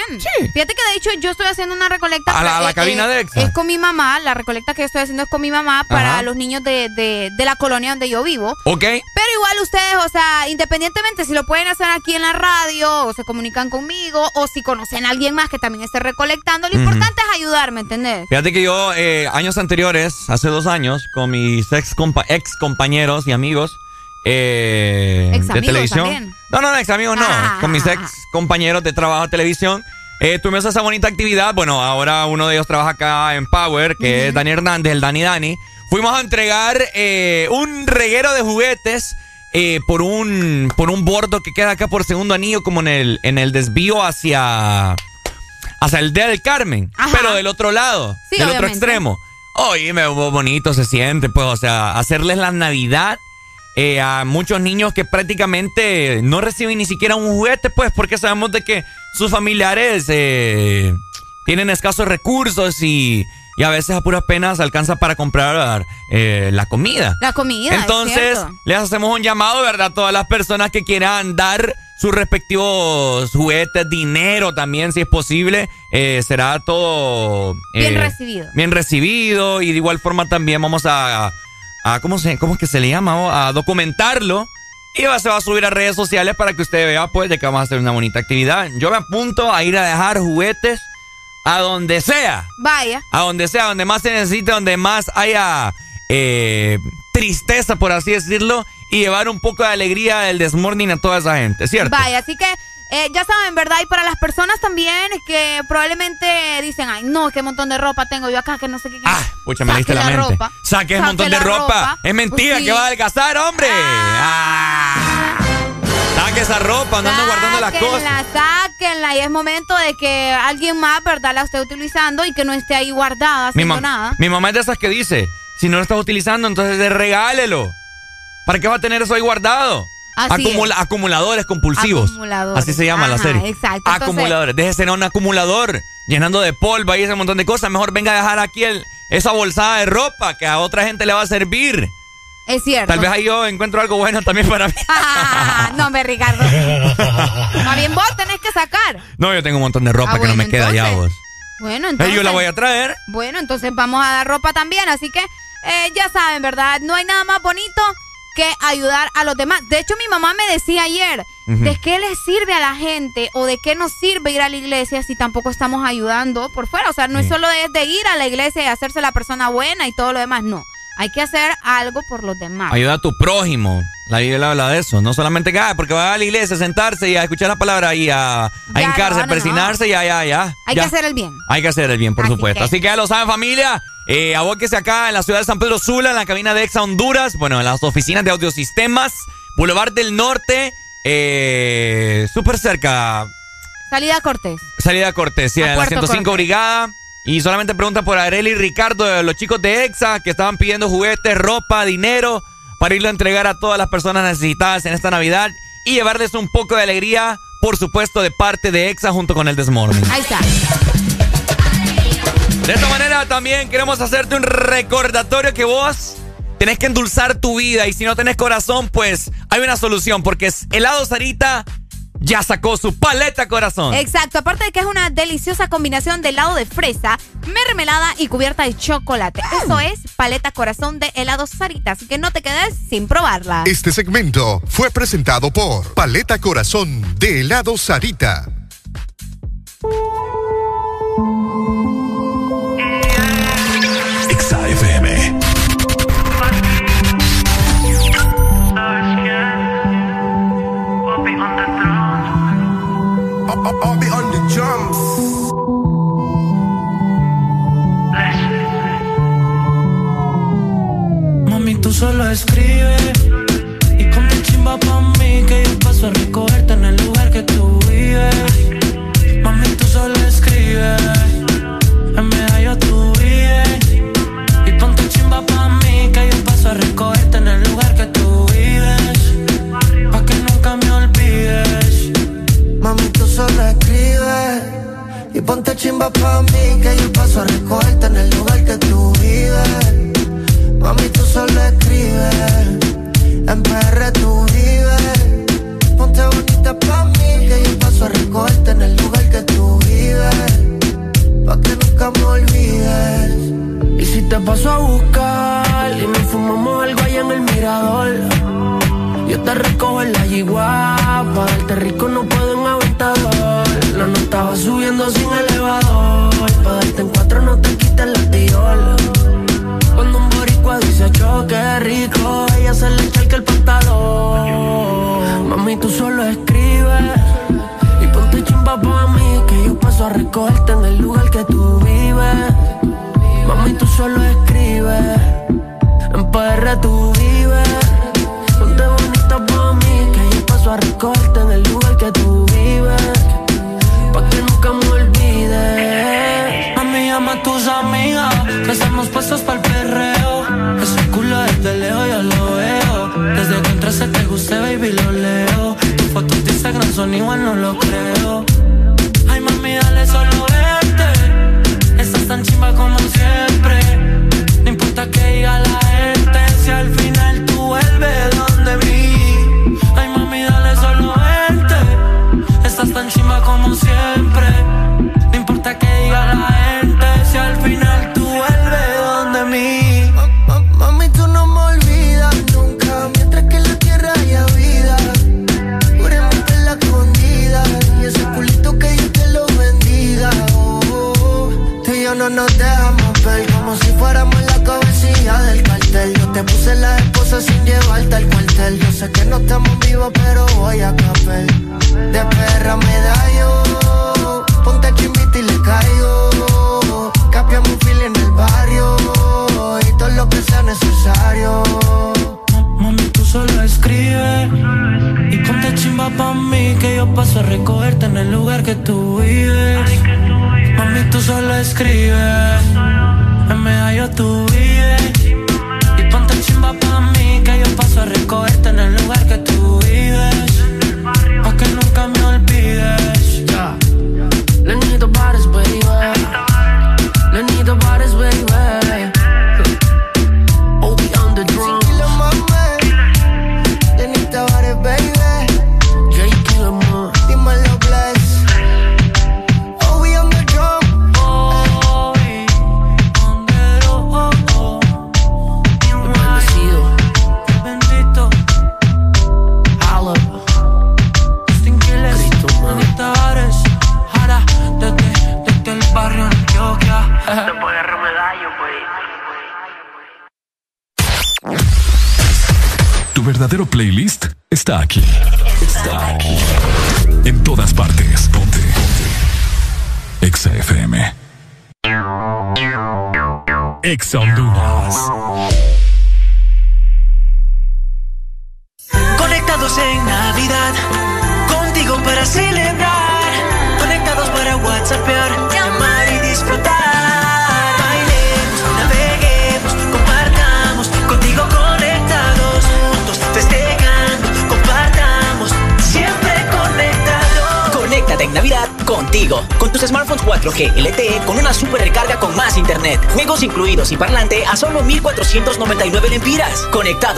Fíjate que de hecho yo estoy haciendo una recolecta. A la- a la eh, cabina eh, de Exa. Es con mi mamá, la recolecta que estoy haciendo es con mi mamá para Ajá. los niños de, de- de la colonia donde yo vivo. ¿Ok? Pero igual ustedes, o sea, independientemente si lo pueden hacer aquí en la radio o se comunican conmigo o si conocen a alguien más que también esté recolectando, lo Ujú. importante es ayudarme, ¿entendés? Fíjate que yo, eh, años anteriores, hace dos años, con mis ex, compa- ex compañeros y amigos eh, Ex de televisión. también. No, no, no, ex amigos no. Ah. Con mis ex compañeros de trabajo de televisión. Eh, tuvimos esa bonita actividad. Bueno, ahora uno de ellos trabaja acá en Power, que es Dani Hernández, el Dani Dani. Fuimos a entregar eh, un reguero de juguetes eh, por un por un bordo que queda acá por segundo anillo, como en el, en el desvío hacia hacia el Día del Carmen, pero del otro lado, Sí, del otro extremo. Oye, me bonito se siente, pues, o sea, hacerles la Navidad eh, a muchos niños que prácticamente no reciben ni siquiera un juguete, pues, porque sabemos de que sus familiares eh, tienen escasos recursos y, y a veces a puras penas alcanza para comprar eh, la comida. La comida. es Entonces, les hacemos un llamado, ¿verdad? A todas las personas que quieran dar sus respectivos juguetes, dinero también, si es posible. eh, será todo... Bien eh, recibido. Bien recibido y de igual forma también vamos a... a- ¿cómo, se, ¿Cómo es que se le llama? A documentarlo. Y va, se va a subir a redes sociales para que usted vea pues de que vamos a hacer una bonita actividad. Yo me apunto a ir a dejar juguetes a donde sea. Vaya. A donde sea, donde más se necesite, donde más haya eh, tristeza, por así decirlo, y llevar un poco de alegría del desmorning a toda esa gente, ¿cierto? Vaya, así que eh, ya saben, ¿verdad? Y para las personas también que probablemente dicen, ay, no, qué montón de ropa tengo yo acá, que no sé qué. Ah, pucha, me leíste la, mente. ropa. Saque un montón de ropa. ropa. Es mentira Pues sí. que va a adelgazar, hombre. Ah. Saque esa ropa, andando guardando las cosas. Sáquenla. Y es momento de que alguien más, ¿verdad? La esté utilizando y que no esté ahí guardada Mi, haciendo mam- nada. mi mamá es de esas que dice, si no lo estás utilizando, entonces regálelo. ¿Para qué va a tener eso ahí guardado? Acumula- acumuladores compulsivos. Acumuladores. Así se llama la serie. exacto. Entonces- Acumuladores. Déjese ser un acumulador, llenando de polvo y ese montón de cosas. Mejor venga a dejar aquí el- esa bolsada de ropa que a otra gente le va a servir. Es cierto. Tal vez ahí yo encuentro algo bueno también para mí. Ah, no, me Ricardo. Más bien vos tenés que sacar. No, yo tengo un montón de ropa Ah, que no me queda ya entonces. vos. Bueno, Eh, entonces. yo la voy a traer. Bueno, entonces vamos a dar ropa también. Así que eh, ya saben, ¿verdad? No hay nada más bonito que ayudar a los demás. De hecho, mi mamá me decía ayer. ¿de qué le sirve a la gente o de qué nos sirve ir a la iglesia si tampoco estamos ayudando por fuera? O sea, no es solo de, de ir a la iglesia y hacerse la persona buena y todo lo demás, no. Hay que hacer algo por los demás. Ayuda a tu prójimo. La Biblia habla de eso. No solamente que, ah, porque va a la iglesia a sentarse y a escuchar la palabra y a, a Ya, hincarse, no, a no, persinarse, ya, ya, ya. Hay ya. que hacer el bien. Hay que hacer el bien, por Así supuesto. que- Así que ya lo saben, familia. Eh, abóquese acá en la ciudad de San Pedro Sula, en la cabina de Exa Honduras. Bueno, en las oficinas de Audiosistemas. Boulevard del Norte. Eh, Súper cerca. Salida Cortés. Salida Cortesía, A en la Puerto 105 Cortés. Brigada. Y solamente pregunta por Areli y Ricardo, de los chicos de EXA, que estaban pidiendo juguetes, ropa, dinero, para irlo a entregar a todas las personas necesitadas en esta Navidad y llevarles un poco de alegría, por supuesto, de parte de EXA junto con el Desmorning. Ahí está. De esta manera también queremos hacerte un recordatorio que vos tenés que endulzar tu vida y si no tenés corazón, pues hay una solución porque es helado Sarita ya sacó su paleta corazón. Exacto, aparte de que es una deliciosa combinación de helado de fresa, mermelada y cubierta de chocolate. Eso es paleta corazón de helado Sarita, así que no te quedes sin probarla. Este segmento fue presentado por Paleta Corazón de helado Sarita. I'll be on the drums. Mami, tú solo escribes y con mi chimba pa' mí que yo paso a recogerte en el lugar que tú vives. Mami, tú solo escribes, en medallo tú vives. Y ponte chimba pa' mí que yo paso a recogerte solo escribe. Y ponte chimba pa' mí que yo paso a recogerte en el lugar que tú vives. Mami, tú solo escribes. En PR tú vives. Ponte bonita pa' mí que yo paso a recogerte en el lugar que tú vives. Pa' que nunca me olvides. Y si te paso a buscar y nos fumamos algo allá en el mirador. Yo te recojo en la yigua, pa' darte rico no puedo nota estaba subiendo sin elevador. Pa' darte en cuatro no te quites la tiola. Cuando un boricua dice choque rico, ella se le echa el pantalón. Mami, tú solo escribes y ponte chimba pa' mí, que yo paso a recogerte en el lugar que tú vives. Mami, tú solo escribes, en PR tú vives. Ponte bonita pa' mí, que yo paso a recogerte en el lugar que tú vives. Pa' que nunca me olvides. Mami, llama a tus amigas, que estamos puestos para el perreo. Ese culo desde lejos yo lo veo. Desde que entraste te guste, baby, lo leo. Tus fotos de Instagram son igual, no lo creo. Ay, mami, dale solo verte. Estás tan chimba como siempre. No importa que diga la gente, si al final tú vuelves Estás tan chimba como siempre. No importa que diga la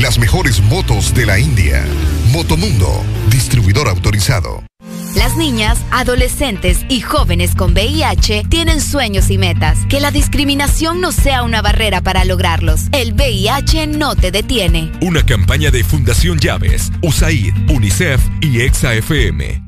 Las mejores motos de la India. Motomundo, distribuidor autorizado. Las niñas, adolescentes y jóvenes con VIH tienen sueños y metas. Que la discriminación no sea una barrera para lograrlos. El VIH no te detiene. Una campaña de Fundación Llaves, USAID, UNICEF y EXA FM.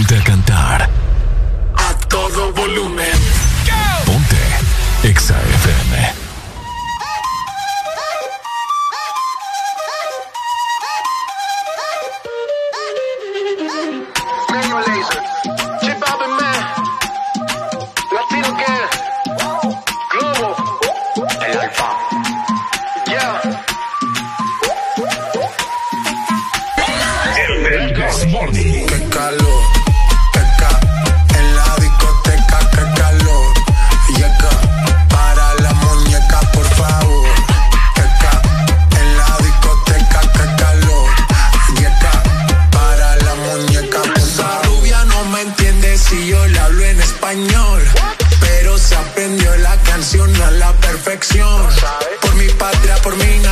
Ponte a cantar. A todo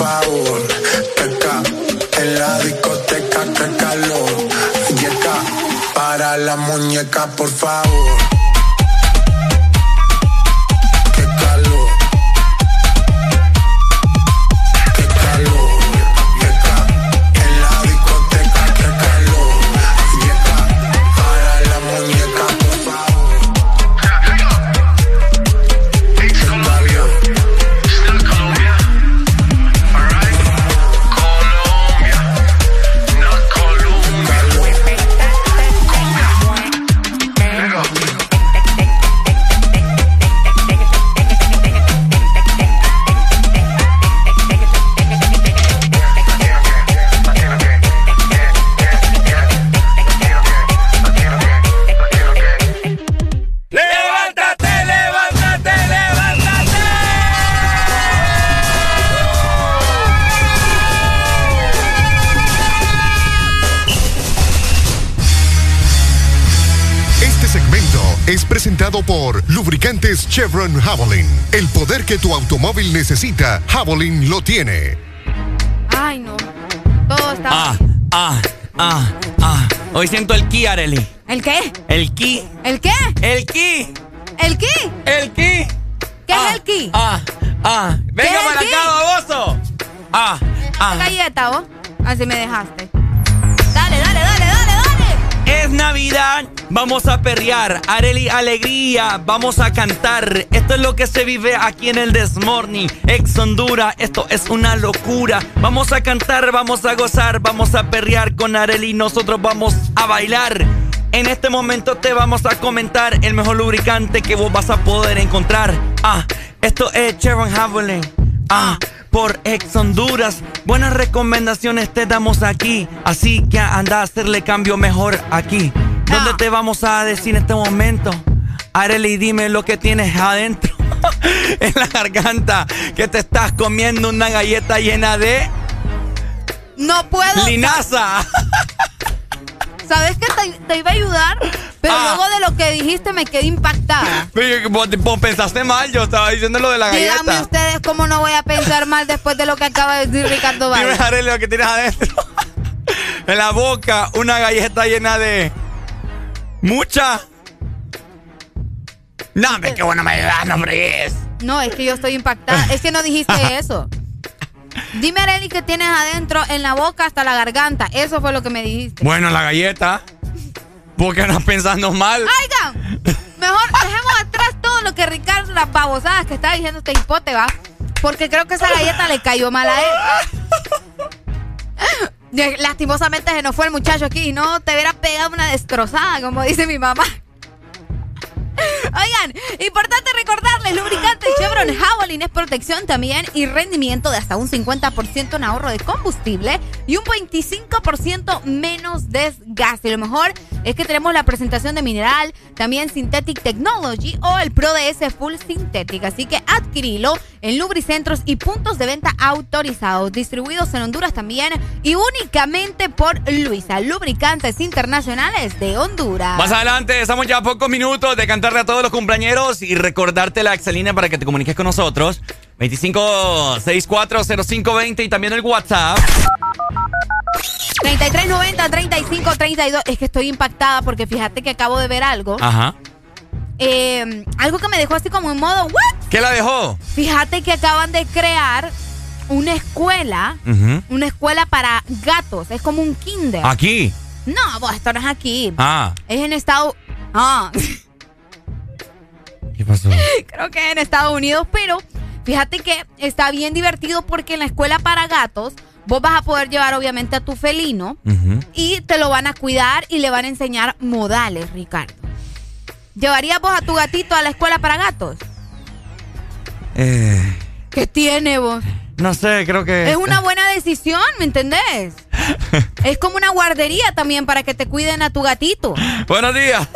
Favor. Qué ca, en la discoteca, qué calor. Yeca, para la muñeca, por favor. Chevron Javelin. El poder que tu automóvil necesita, Javelin lo tiene. Ay, no. Todo está. Ah, ah, ah, ah. Hoy siento el ki, Areli. ¿El qué? El ki. ¿El qué? El ki. ¿El qué? El ki. ¿Qué es el ki? Ah, ah. Venga ¿Qué es para ki? acá, baboso. Ah, ah. Galleta, vos. Así me dejaste. Dale, dale, dale, dale, dale. Es Navidad, vamos a perrear, Areli Alegría, vamos a cantar. Esto es lo que se vive aquí en el Desmorning, ex Honduras, esto es una locura. Vamos a cantar, vamos a gozar, vamos a perrear con Areli, nosotros vamos a bailar. En este momento te vamos a comentar el mejor lubricante que vos vas a poder encontrar. Ah, esto es Chevron Javelin. Ah, por Ex Honduras. Buenas recomendaciones te damos aquí. Así que anda a hacerle cambio mejor aquí. ¿Dónde te vamos a decir en este momento? Arely, dime lo que tienes adentro. en la garganta. Que te estás comiendo una galleta llena de. No puedo. Linaza. ¿Sabes que te, te iba a ayudar? Pero Ah. luego de lo que dijiste me quedé impactada. Vos, vos pensaste mal, yo estaba diciendo lo de la Díganme galleta. ustedes cómo no voy a pensar mal después de lo que acaba de decir Ricardo Dime, Valle. Arely, lo que tienes adentro. en la boca, una galleta llena de. Mucha. No, hombre, qué bueno me ayudas, no fregues. No, es que yo estoy impactada. Es que no dijiste eso. Dime, Areli, que tienes adentro en la boca hasta la garganta. Eso fue lo que me dijiste. Bueno, la galleta. ¿Por qué andas pensando mal? Oigan, mejor dejemos atrás todo lo que Ricardo, las babosadas que está diciendo este hipote, va. Porque creo que esa galleta le cayó mal a él. Lastimosamente se nos fue el muchacho aquí y no te hubiera pegado una destrozada, como dice mi mamá. Oigan, importante recordarles, lubricante Chevron Javelin es protección también y rendimiento de hasta un 50% en ahorro de combustible y un 25% menos desgaste. Y lo mejor es que tenemos la presentación de mineral, también Synthetic Technology o el Pro DS Full Synthetic. Así que adquirilo en lubricentros y puntos de venta autorizados, distribuidos en Honduras también y únicamente por Luisa, lubricantes internacionales de Honduras. Más adelante, estamos ya a pocos minutos de cantarle a todos los cumpleañeros y recordarte la exalínea para que te comuniques con nosotros. 25640520 y también el WhatsApp. 3390-3532. Es que estoy impactada porque fíjate que acabo de ver algo. Ajá. Eh, algo que me dejó así como en modo, ¿what? ¿Qué la dejó? Fíjate que acaban de crear una escuela, una escuela para gatos. Es como un kinder. Aquí. No, vos, esto no es aquí. Ah. Es en Estados... Ah, ¿Qué pasó? creo que es en Estados Unidos, pero fíjate que está bien divertido porque en la escuela para gatos vos vas a poder llevar obviamente a tu felino y te lo van a cuidar y le van a enseñar modales, Ricardo. ¿Llevarías vos a tu gatito a la escuela para gatos? Eh, ¿Qué tiene vos? no sé, creo que. Es una buena decisión, ¿me entendés? es como una guardería también para que te cuiden a tu gatito. Buenos días.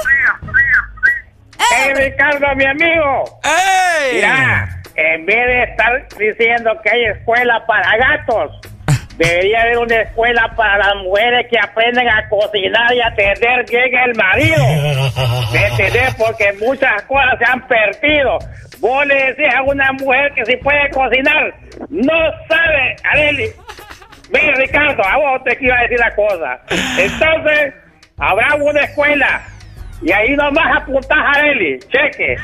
¡Hey, Ricardo, mi amigo! ¡Ey! Mira, en vez de estar diciendo que hay escuela para gatos, debería haber una escuela para las mujeres que aprenden a cocinar y a atender bien el marido. ¿Me? Porque muchas cosas se han perdido. Vos le decís a una mujer que si puede cocinar, no sabe, Areli. Mira, Ricardo, a vos te iba a decir la cosa. Entonces, habrá una escuela. Y ahí nomás apuntás a Areli. Cheque.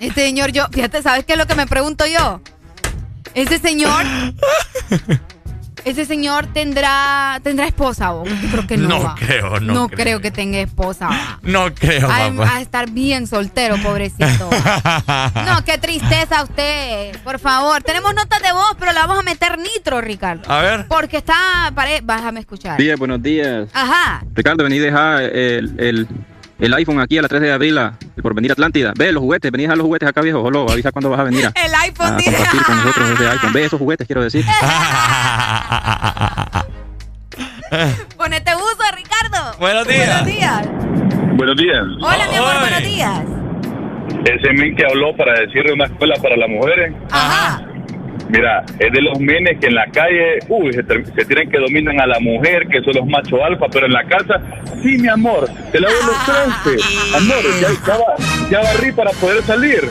Este señor, yo, fíjate, ¿sabes qué es lo que me pregunto yo? Ese señor, ese señor tendrá, tendrá esposa, ¿o? Yo creo que no. No va. creo, no creo. que tenga esposa. va. No creo, papá. a estar bien soltero, pobrecito. No, qué tristeza usted. Por favor, tenemos notas de voz, pero la vamos a meter nitro, Ricardo. A ver. Porque está, pare, déjame escuchar. Días, buenos días. Ajá. Ricardo, vení a dejar el, el, el iPhone aquí a las 3 de abril, a- por venir a Atlántida. Ve los juguetes, vení a dejar los juguetes acá, viejo. Solo avisa cuándo vas a venir a, El iPhone a compartir con nosotros ese iPhone. Ve esos juguetes, quiero decir. Ponete uso, Ricardo. Buenos días. Buenos días. Buenos días. Hola, mi amor, buenos días. Ese men que habló para decirle una escuela para las mujeres. Mira, es de los menes que en la calle, uy, se, se tienen que dominan a la mujer, que son los machos alfa, pero en la casa, sí, mi amor, te lavo los trastes. Amor, ya, ya, ya barrí para poder salir.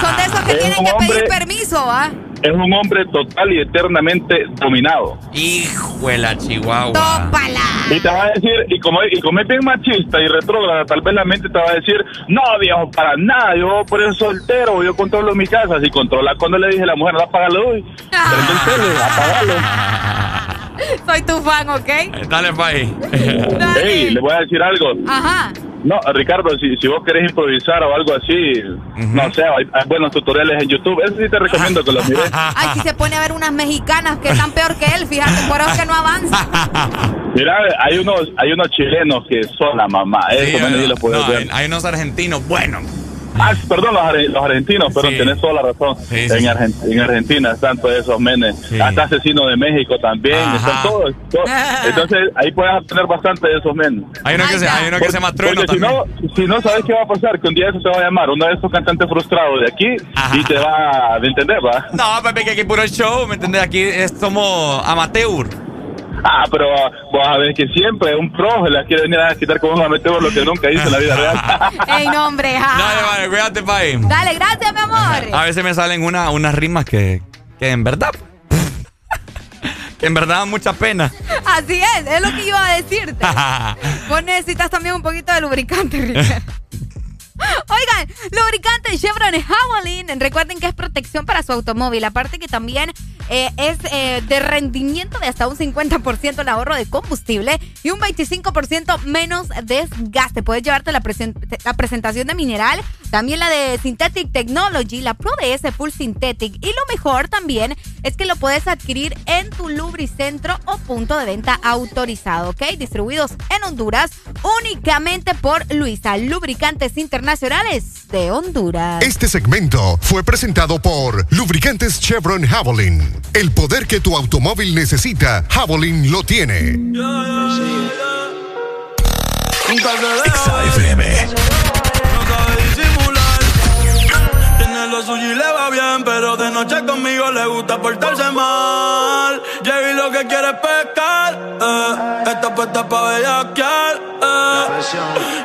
Son de esos que Es tienen que pedir hombre- permiso, ¿ah? Es un hombre total y eternamente dominado. Hijo de la chihuahua. Tópala. Y te va a decir, y como, y como es bien machista y retrógrada, tal vez la mente te va a decir, no, viejo, para nada, yo por eso soltero, yo controlo mi casa. Si controla cuando le dije a la mujer, no apágalo hoy. Prende el tele, apágalo. Soy tu fan, ¿ok? Dale, país. Ey, le voy a decir algo. Ajá. No, Ricardo, si, si vos querés improvisar o algo así, no sé, hay, hay buenos tutoriales en YouTube. Eso sí te recomiendo que los mires. Ay, si se pone a ver unas mexicanas que están peor que él, fíjate, por eso que no avanza. Mira, hay unos, hay unos chilenos que son la mamá. Eso, menos sí los No, ver. hay, hay unos argentinos buenos. Ah, perdón, los, los argentinos, pero tenés toda la razón. Sí, sí, en, sí. Argen- en Argentina están todos esos menes. Hasta asesinos de México también. Ajá. Están todos, todos. Entonces, ahí puedes obtener bastante de esos menes. Hay uno que se, hay uno que se llama Trueno Porque si también. no, si no, ¿sabes qué va a pasar? Que un día eso se va a llamar uno de esos cantantes frustrados de aquí y te va a entender, ¿va? No, Pepe, que aquí puro show, ¿me entiendes? Aquí es- somos amateur. Ah, pero vos a ver que siempre un pro se la quiere venir a quitar con un amateur lo que nunca hizo en la vida real. Ey, no, hombre, ja. Dale, vale, cuídate, país. Dale, gracias, mi amor. A veces me salen una, unas rimas que, que en verdad. que en verdad dan mucha pena. Así es, es lo que iba a decirte. Vos necesitas también un poquito de lubricante. Oigan, lubricante Chevron Javelin. Recuerden que es protección para su automóvil. Aparte que también eh, es eh, de rendimiento de hasta un 50% el ahorro de combustible y un 25% menos desgaste. Puedes llevarte la, la presentación de mineral, también la de Synthetic Technology, la Pro DS Full Synthetic. Y lo mejor también es que lo puedes adquirir en tu lubricentro o punto de venta autorizado, ¿ok? Distribuidos en Honduras únicamente por Luisa Lubricantes Internacionales de Honduras. Este segmento fue presentado por Lubricantes Chevron Javelin. El poder que tu automóvil necesita, Javelin lo tiene. XAFM. No sabe disimular. Tiene lo suyo y le va bien, pero de noche conmigo le gusta portarse mal. Llegué y lo que quiere es pescar. Eh. Está puesta pa' bellaquear. Eh.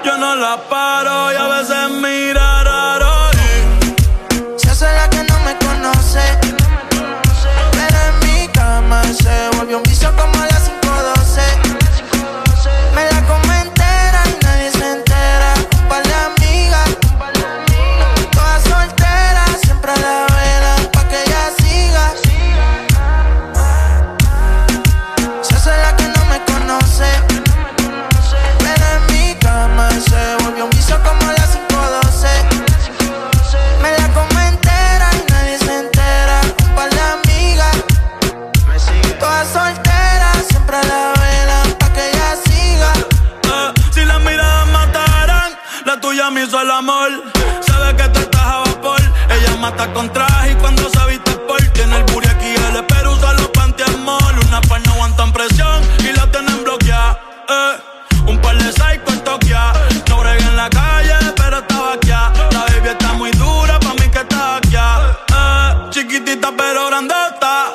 Yo no la paro y a veces mira raro. se volvió un vicio como Mata con traje y cuando se viste por tiene el booty aquí el pero usa los pantiamol. Una par no aguantan presión y la tienen bloqueada. Eh. Un par de psycho en Tokia. No bregué en la calle, pero estaba aquí. La baby está muy dura, pa' mí que está aquí. Eh. Chiquitita pero grandota.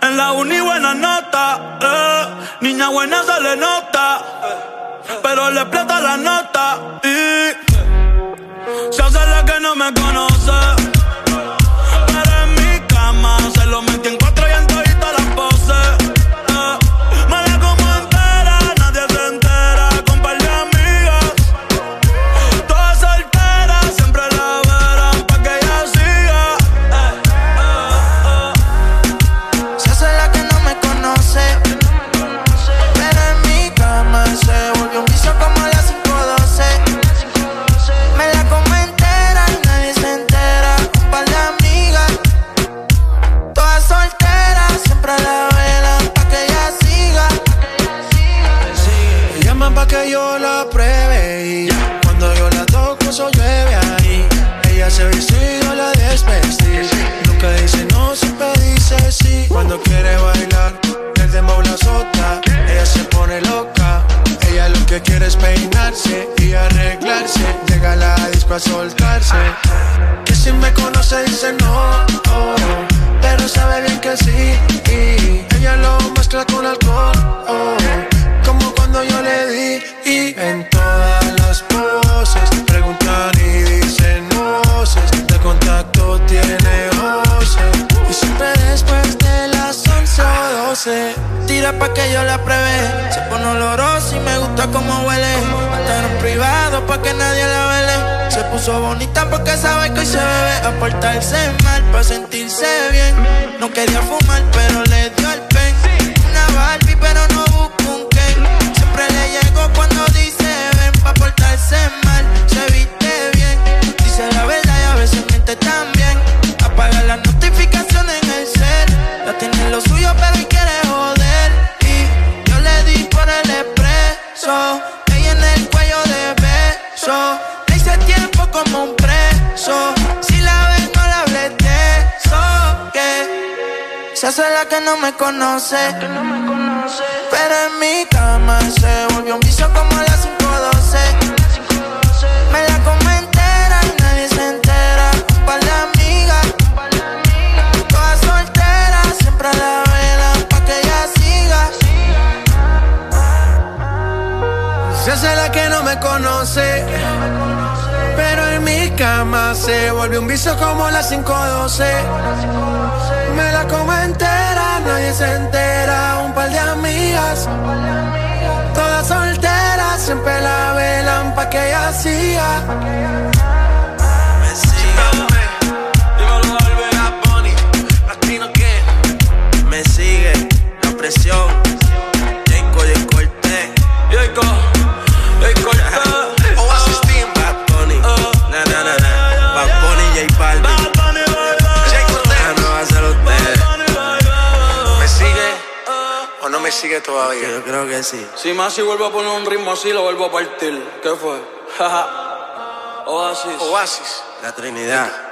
En la uni buena nota. Eh. Niña buena se le nota. Pero le explota la nota. Y se hace la que no me conoce. Cama se lo metí en que quiere es peinarse y arreglarse. Llega a la disco a soltarse. Que si me conoce dice no, oh, pero sabe bien que sí. Y ella lo mezcla con alcohol. oh, como cuando yo le di y en todas las poses preguntan y dicen voces de contacto tiene voces 11 o 12 Tira pa' que yo la pruebe Se pone olorosa y me gusta como huele. Estar privado pa' que nadie la vele. Se puso bonita porque sabe que hoy se bebe. A portarse mal pa' sentirse bien. No quería fumar pero le dio el pen. Una Barbie pero no busco un Ken. Siempre le llego cuando dice ven Pa' portarse mal, se viste bien. Dice la verdad y a veces miente también. Apaga las notificaciones en el cel. La tiene lo suyo pero se hace la que no me conoce. Pero en mi cama se volvió un vicio como las 512 Me la como entera y nadie se entera. Un par de amigas Todas solteras, siempre la velan pa' que ella siga. Se hace la que no me conoce cama se volvió un vicio como las 512 Me la como entera, nadie se entera Un par de amigas Todas solteras, siempre la velan pa' que ella siga Me sigue. La presión. Jacob y Cortés. Jacob. Me sigue todavía? Yo creo que sí. Si más si vuelvo a poner un ritmo así, lo vuelvo a partir. ¿Qué fue? Oasis. Oasis. La Trinidad.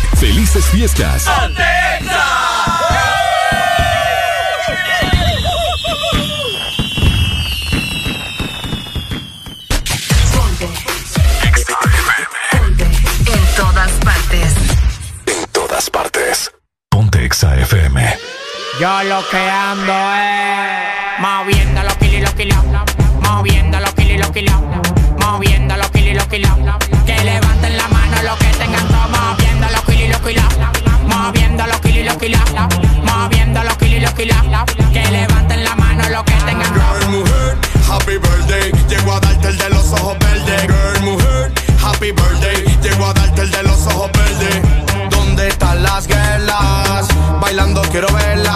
¡Felices fiestas! En todas partes. En todas partes. Ponte Exa FM. Yo lo que ando es moviendo los kilos y los kilos, moviendo los kilos y los kilos, moviendo los kilos y los kilos. que levanten la mano lo que tengan. Girl, mujer, happy birthday, llego a darte el de los ojos verdes. Girl, mujer, happy birthday, llego a darte el de los ojos verdes. ¿Dónde están las guerras? Bailando quiero verlas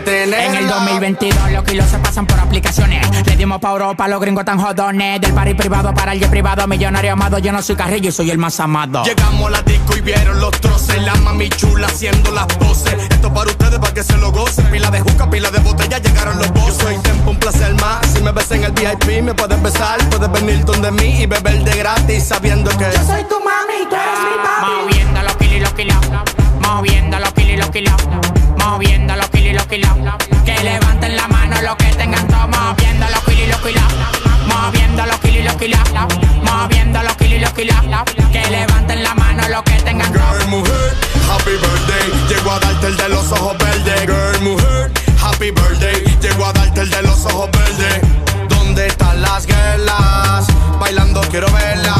2022 los kilos se pasan por aplicaciones. Le dimos pa' Europa, los gringos tan jodones. Del party privado para el jet privado, millonario amado. Yo no soy carrillo y soy el más amado. Llegamos a la disco y vieron los troces. La mami chula haciendo las poses. Esto para ustedes, para que se lo gocen. Pila de juca, pila de botella, llegaron los bosses. Yo soy tempo, un placer más. Si me ves en el VIP, me puedes besar. Puedes venir donde mí y beber de gratis sabiendo que Yo soy tu mami, tú eres mi papi. Moviendo los kilos y los kilos. Moviendo los kilos y los kilos. Moviendo los kilos y los kilos. Que levanten la mano los que tengan. Moviendo los kilos y los kilos. Moviendo los kilos y los kilos. Moviendo los kilos y los kilos. Que levanten la mano los que tengan todo. Girl, mujer, happy birthday. Llego a darte el de los ojos verdes. Girl, mujer, happy birthday. Llego a darte el de los ojos verdes. ¿Dónde están las guerras? Bailando quiero verlas.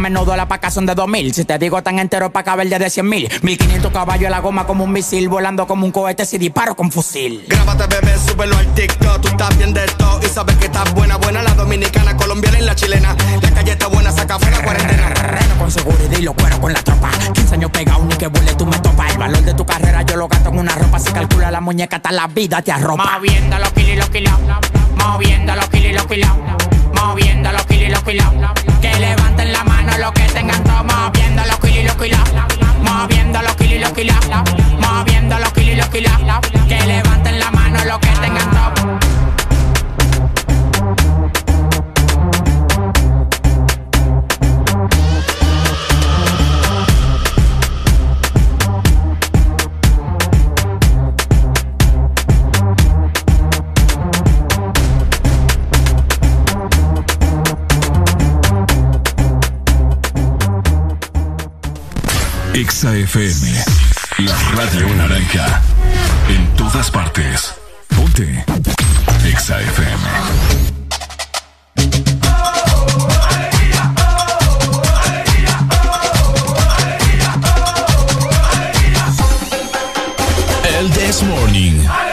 Menudo la paca son de 2000 Si te digo tan entero pa' caber de 100 mil. 1500 caballos en la goma como un misil Volando como un cohete si disparo con fusil. Grábate, bebé, súbelo al TikTok. Tú estás bien de todo y sabes que estás buena, buena. La dominicana, colombiana y la chilena. La calle está buena, saca fuera cuarentena. Reno con seguridad y lo cuero con la tropa. 15 años pegado ni que vuele tú me topas. El valor de tu carrera yo lo gasto en una ropa. Si calcula la muñeca hasta la vida te arropa. Moviendo los kilos y los kilos. Moviendo los kilos y los kilos. Moviendo los kilos y los kilos. Que levanten la mano los que tengan todo Moviendo los kilos y los kilos. Moviendo los kilos y los kilos. Moviendo los kilos y los kilos. Que levanten la mano los que tengan todo Exa FM, la radio naranja. En todas partes. Ponte. Exa FM. El This Morning.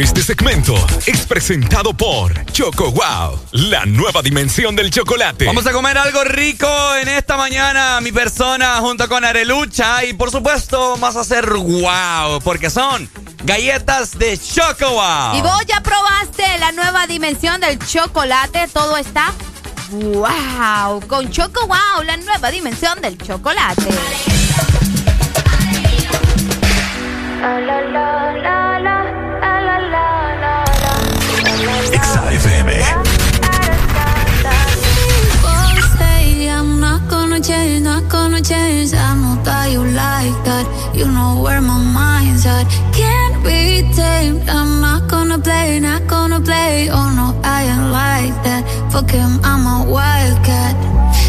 Este segmento es presentado por Choco Wow, la nueva dimensión del chocolate. Vamos a comer algo rico en esta mañana, mi persona, junto con Arelucha. Y por supuesto, vamos a hacer wow, porque son galletas de Choco Wow. Y vos ya probaste la nueva dimensión del chocolate. Todo está wow. Con Choco Wow, la nueva dimensión del chocolate. Fuck him, I'm a wildcat.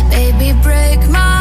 Baby, break my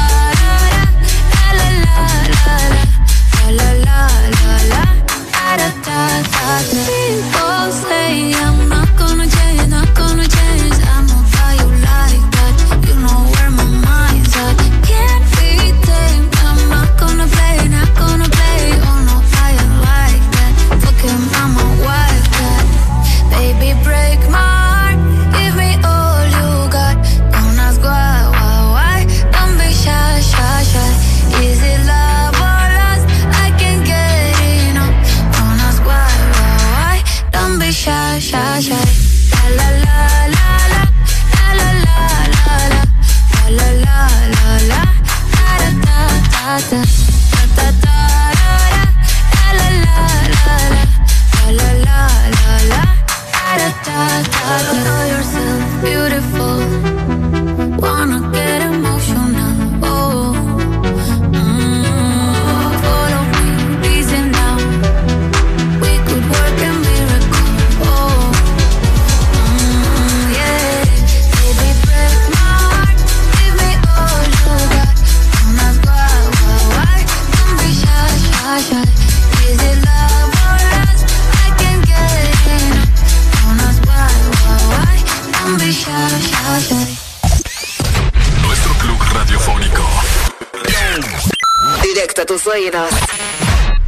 tus oídos.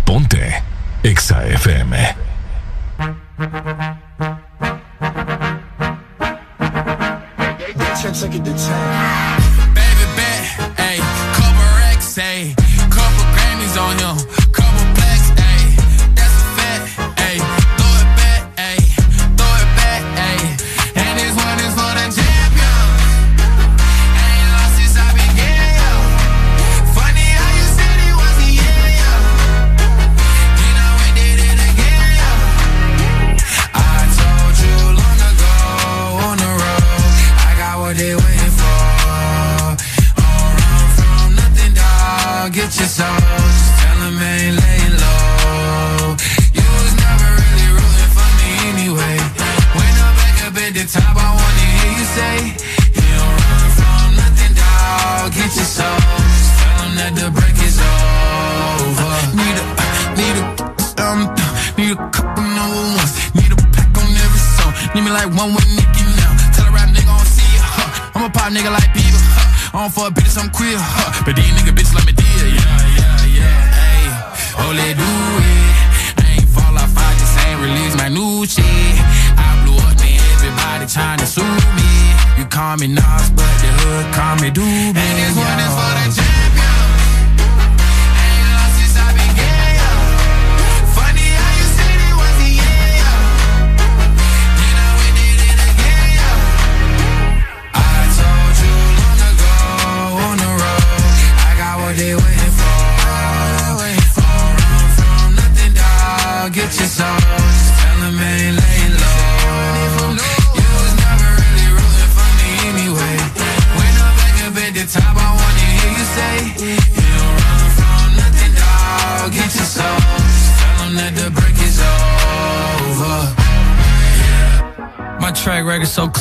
Ponte Exa FM.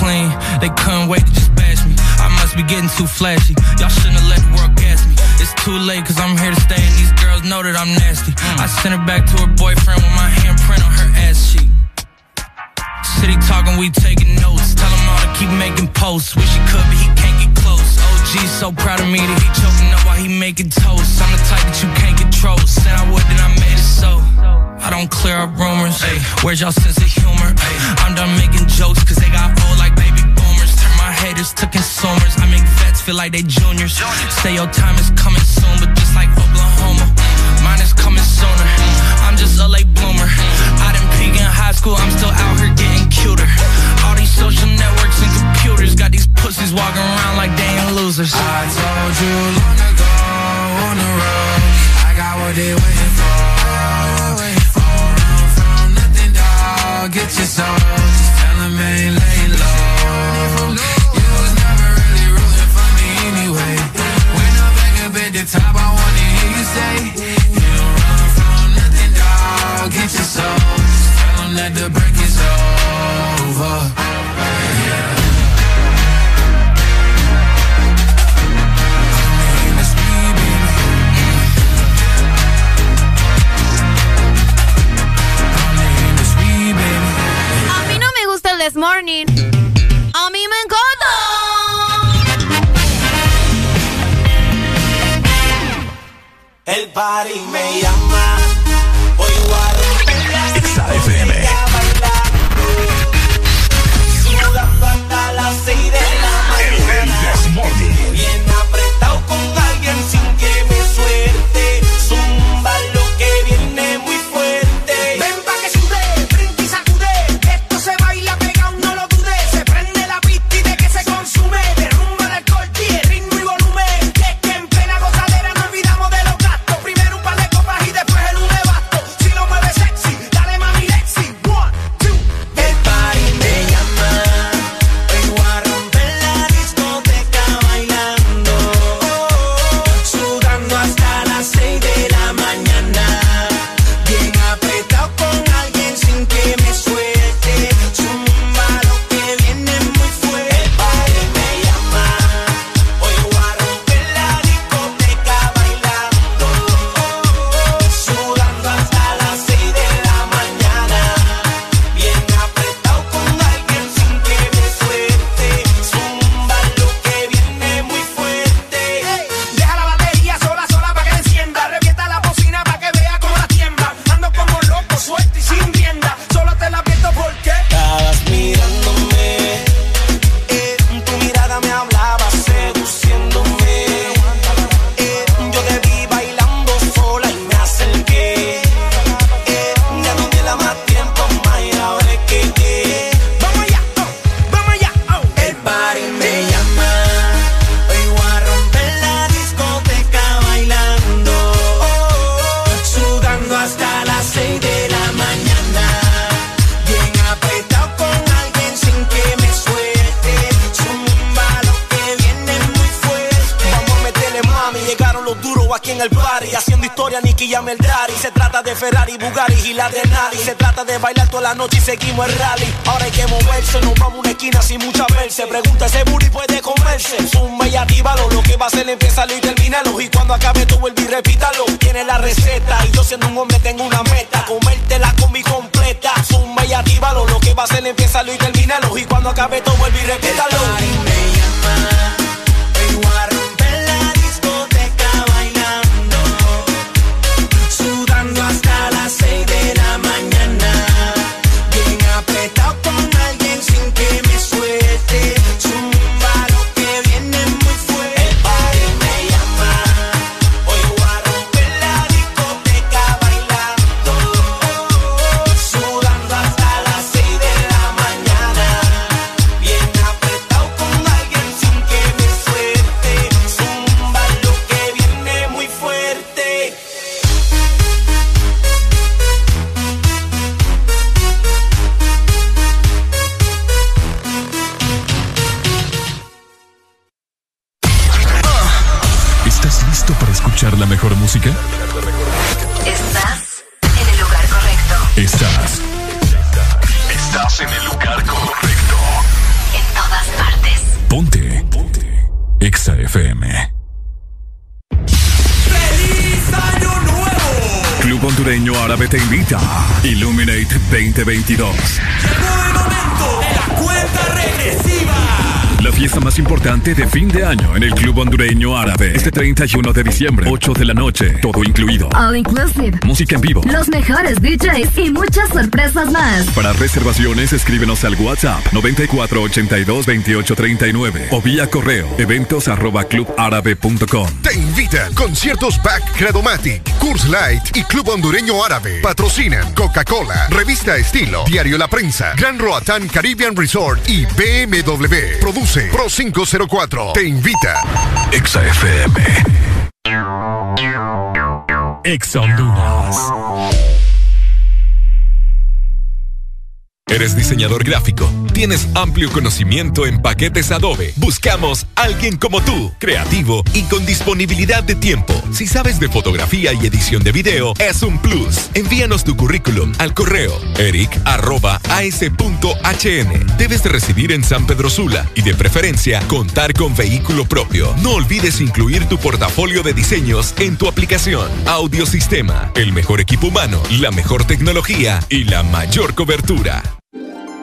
clean. They couldn't wait to just bash me. I must be getting too flashy. Y'all shouldn't have let the world gas me. It's too late, cause I'm here to stay, and these girls know that I'm nasty. I sent her back to her boyfriend with my handprint on her ass sheet. City talking, we taking notes. Tell him all to keep making posts. Wish he could, but he can't get close. OG's so proud of me that he choking up while he making toast. I'm the type that you can't control. Said I would, then I made it so. I don't clear up rumors. Hey, where's y'all sense of humor? like they juniors. Say your time is coming soon, but just like Oklahoma, mine is coming sooner. I'm just a late bloomer. I didn't peak in high school, I'm still out here getting cuter. All these social networks and computers got these pussies walking around like they ain't losers. I told you long ago on the road, I got what they went 31 de diciembre, 8 de la noche, todo incluido. All inclusive. Música en vivo. Los mejores DJs y muchas sorpresas más. Para reservaciones, escríbenos al WhatsApp 9482 2839 o vía correo eventos arroba clubárabe.com. Te invitan conciertos Back Credomatic, Curse Light y Club Hondureño Árabe. Patrocinan Coca-Cola, Revista Estilo, Diario La Prensa, Gran Roatán Caribbean Resort y BMW. Produce Pro 504. Te invita. Exa Honduras. ¿Eres diseñador gráfico? ¿Tienes amplio conocimiento en paquetes Adobe? Buscamos alguien como tú, creativo y con disponibilidad de tiempo. Si sabes de fotografía y edición de video, es un plus. Envíanos tu currículum al correo eric.as.hn. Debes de residir en San Pedro Sula y de preferencia contar con vehículo propio. No olvides incluir tu portafolio de diseños en tu aplicación. Audiosistema, el mejor equipo humano, la mejor tecnología y la mayor cobertura.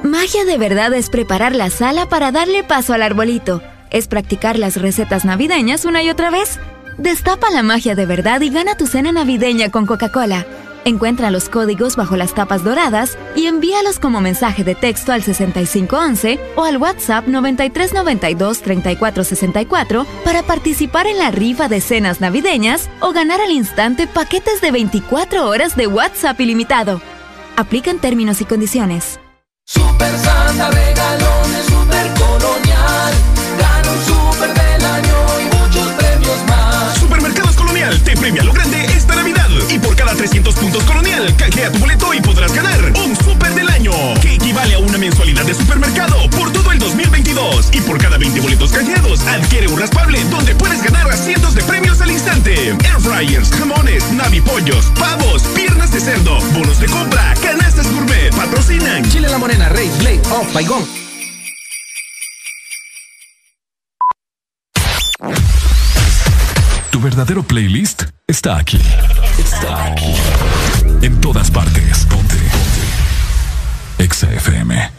Magia de verdad es preparar la sala para darle paso al arbolito. Es practicar las recetas navideñas una y otra vez. Destapa la magia de verdad y gana tu cena navideña con Coca-Cola. Encuentra los códigos bajo las tapas doradas y envíalos como mensaje de texto al 6511 o al WhatsApp 9392-3464 para participar en la rifa de cenas navideñas o ganar al instante paquetes de 24 horas de WhatsApp ilimitado. Aplican términos y condiciones. Jamones, navipollos, pavos, piernas de cerdo, bonos de compra, canastas gourmet, patrocinan. Chile La Morena, Rey, Blade, Off, Baigón. Tu verdadero playlist está aquí. Está aquí. En todas partes. Ponte. Ponte. Exa FM.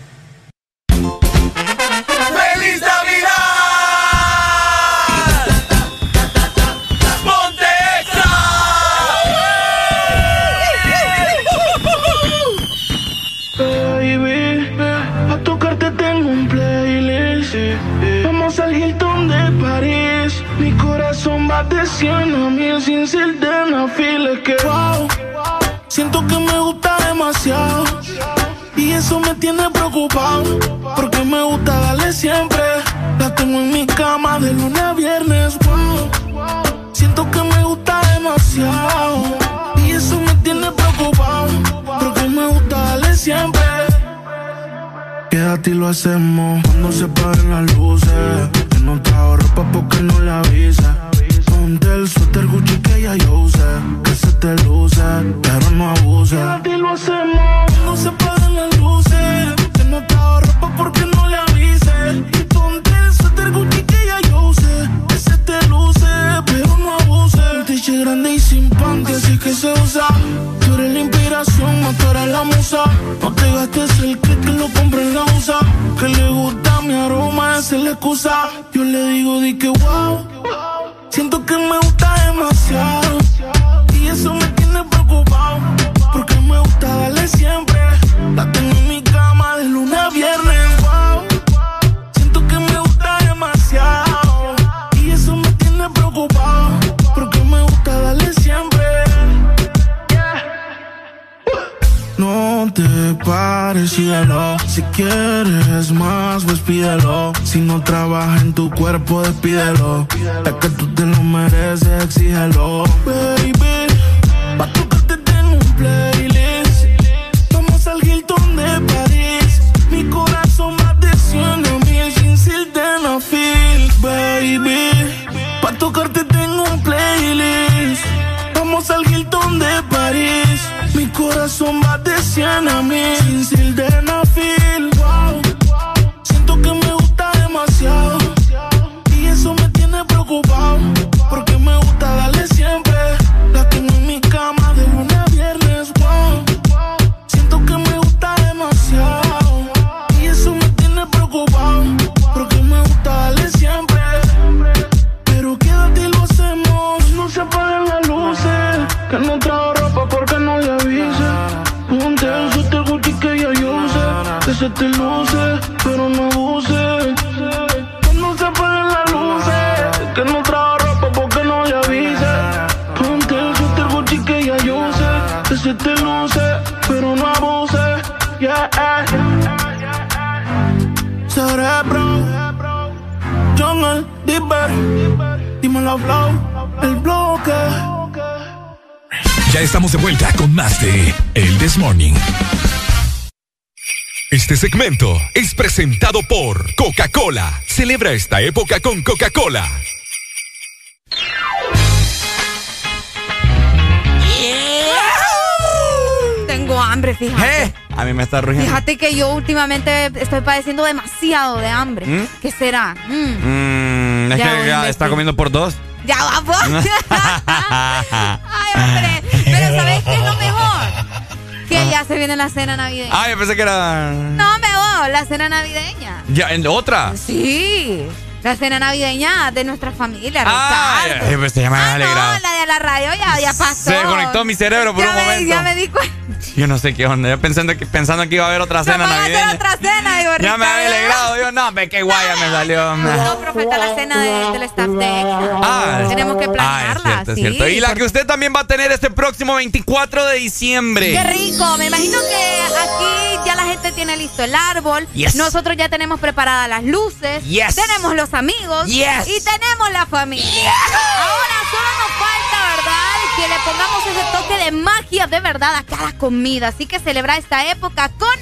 Y eso me tiene preocupado. Porque me gusta darle siempre. La tengo en mi cama de lunes a viernes. Wow, siento que me gusta demasiado. Y eso me tiene preocupado. Porque me gusta darle siempre. Quédate y lo hacemos cuando se paren las luces. Yo no trajo ropa porque no la avisa. Ponte el suéter Gucci que ya yo usé. Que se te luce, pero no abuse. ti lo hacemos, no se apagan las luces. Que no trajo ropa porque no le avise. Y ponte el suéter Gucci que ya yo usé. Que se te luce, pero no abuse. Un tiche grande y sin pan, que sí que se usa. Tú eres la inspiración, más tú la musa. No te gastes el que lo compre en la usa. Que le gusta mi aroma, esa es la excusa. Yo le digo, di que wow. Siento que me gusta demasiado. Y eso me tiene preocupado. Porque me gusta darle siempre. Si quieres más, pues pídelo. Si no trabaja en tu cuerpo, despídelo. Es que tú te lo mereces, exígelo. Baby, pa' tocarte tengo un playlist. Vamos al Hilton de París. Mi corazón va de 100 a mil sin sildenafil, baby. Pa' tocarte tengo un playlist. Vamos al Hilton de París. Corazón va de 100 a mil sin sildenafil. Wow. Siento que me gusta demasiado. Y eso me tiene preocupado. El bloque. Ya estamos de vuelta con más de El This Morning. Este segmento es presentado por Coca-Cola. Celebra esta época con Coca-Cola. Tengo hambre, fíjate. ¿Eh? A mí me está rugiendo. Fíjate que yo últimamente estoy padeciendo demasiado de hambre. ¿Mm? ¿Qué será? Mm. Mm, es Ya que ya está comiendo por dos. Ya va, vos. Ay, hombre. Pero ¿sabes qué es lo mejor? Que ya se viene la cena navideña. Ah, yo pensé que era. No, me voy, la cena navideña. Ya, ¿en otra? Sí. La cena navideña de nuestra familia, Ah, Ricardo. ya, pues me has Ah, alegrado. no, la de la radio ya, ya pasó. Se desconectó mi cerebro por ya un me, momento. Ya me di cuenta. Yo no sé qué onda. Yo pensando que, pensando que iba a haber otra cena hacer navideña. otra cena, digo, Ya me había alegrado. Yo no, ve qué guaya me salió. No, pero falta la cena de- del staff de. Ah, Tenemos que Ah, es planearla. cierto, es sí, cierto. Y la que usted también va a tener este próximo 24 de diciembre. Qué rico, me imagino que aquí ya la gente tiene listo el árbol. Yes. Nosotros ya tenemos preparadas las luces. Yes. Tenemos los amigos. Yes. Y tenemos la familia. Ahora solo nos falta, ¿verdad? Que le pongamos ese toque de magia de verdad a cada comida. Así que celebra esta época con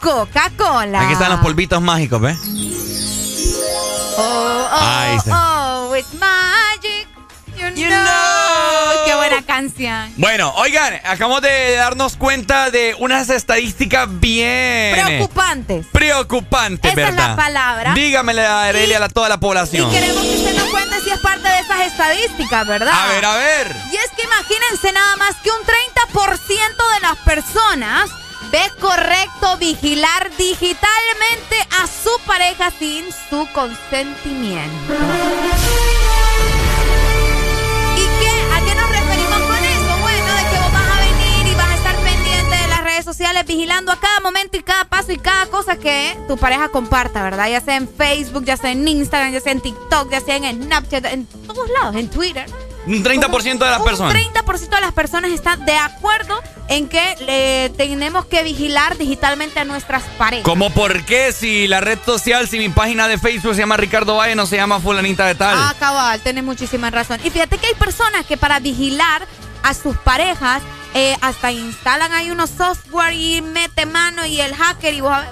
Coca-Cola. Aquí están los polvitos mágicos, ¿ves? Oh, oh, Ahí está. oh, it's magic. You, know. Qué buena canción. Bueno, oigan, acabamos de darnos cuenta de unas estadísticas bien Preocupantes. preocupantes, Esa es ¿verdad? la palabra. Dígamele a Arelia a toda la Y población. queremos que usted nos cuente si es parte de esas estadísticas, ¿verdad? A ver, a ver. Y es que imagínense nada más que un 30% de las personas ve correcto vigilar digitalmente a su pareja sin su consentimiento. Sociales vigilando a cada momento y cada paso y cada cosa que tu pareja comparta, ¿verdad? Ya sea en Facebook, ya sea en Instagram, ya sea en TikTok, ya sea en Snapchat, en todos lados, en Twitter. Un 30% de las Un personas. 30% de las personas están de acuerdo en que tenemos que vigilar digitalmente a nuestras parejas. ¿Cómo por qué? Si la red social, si mi página de Facebook se llama Ricardo Valle, no se llama Fulanita de Tal. Ah, cabal, tenés muchísima razón. Y fíjate que hay personas que para vigilar a sus parejas eh, hasta instalan ahí unos software y mete mano y el hacker y vos a ver.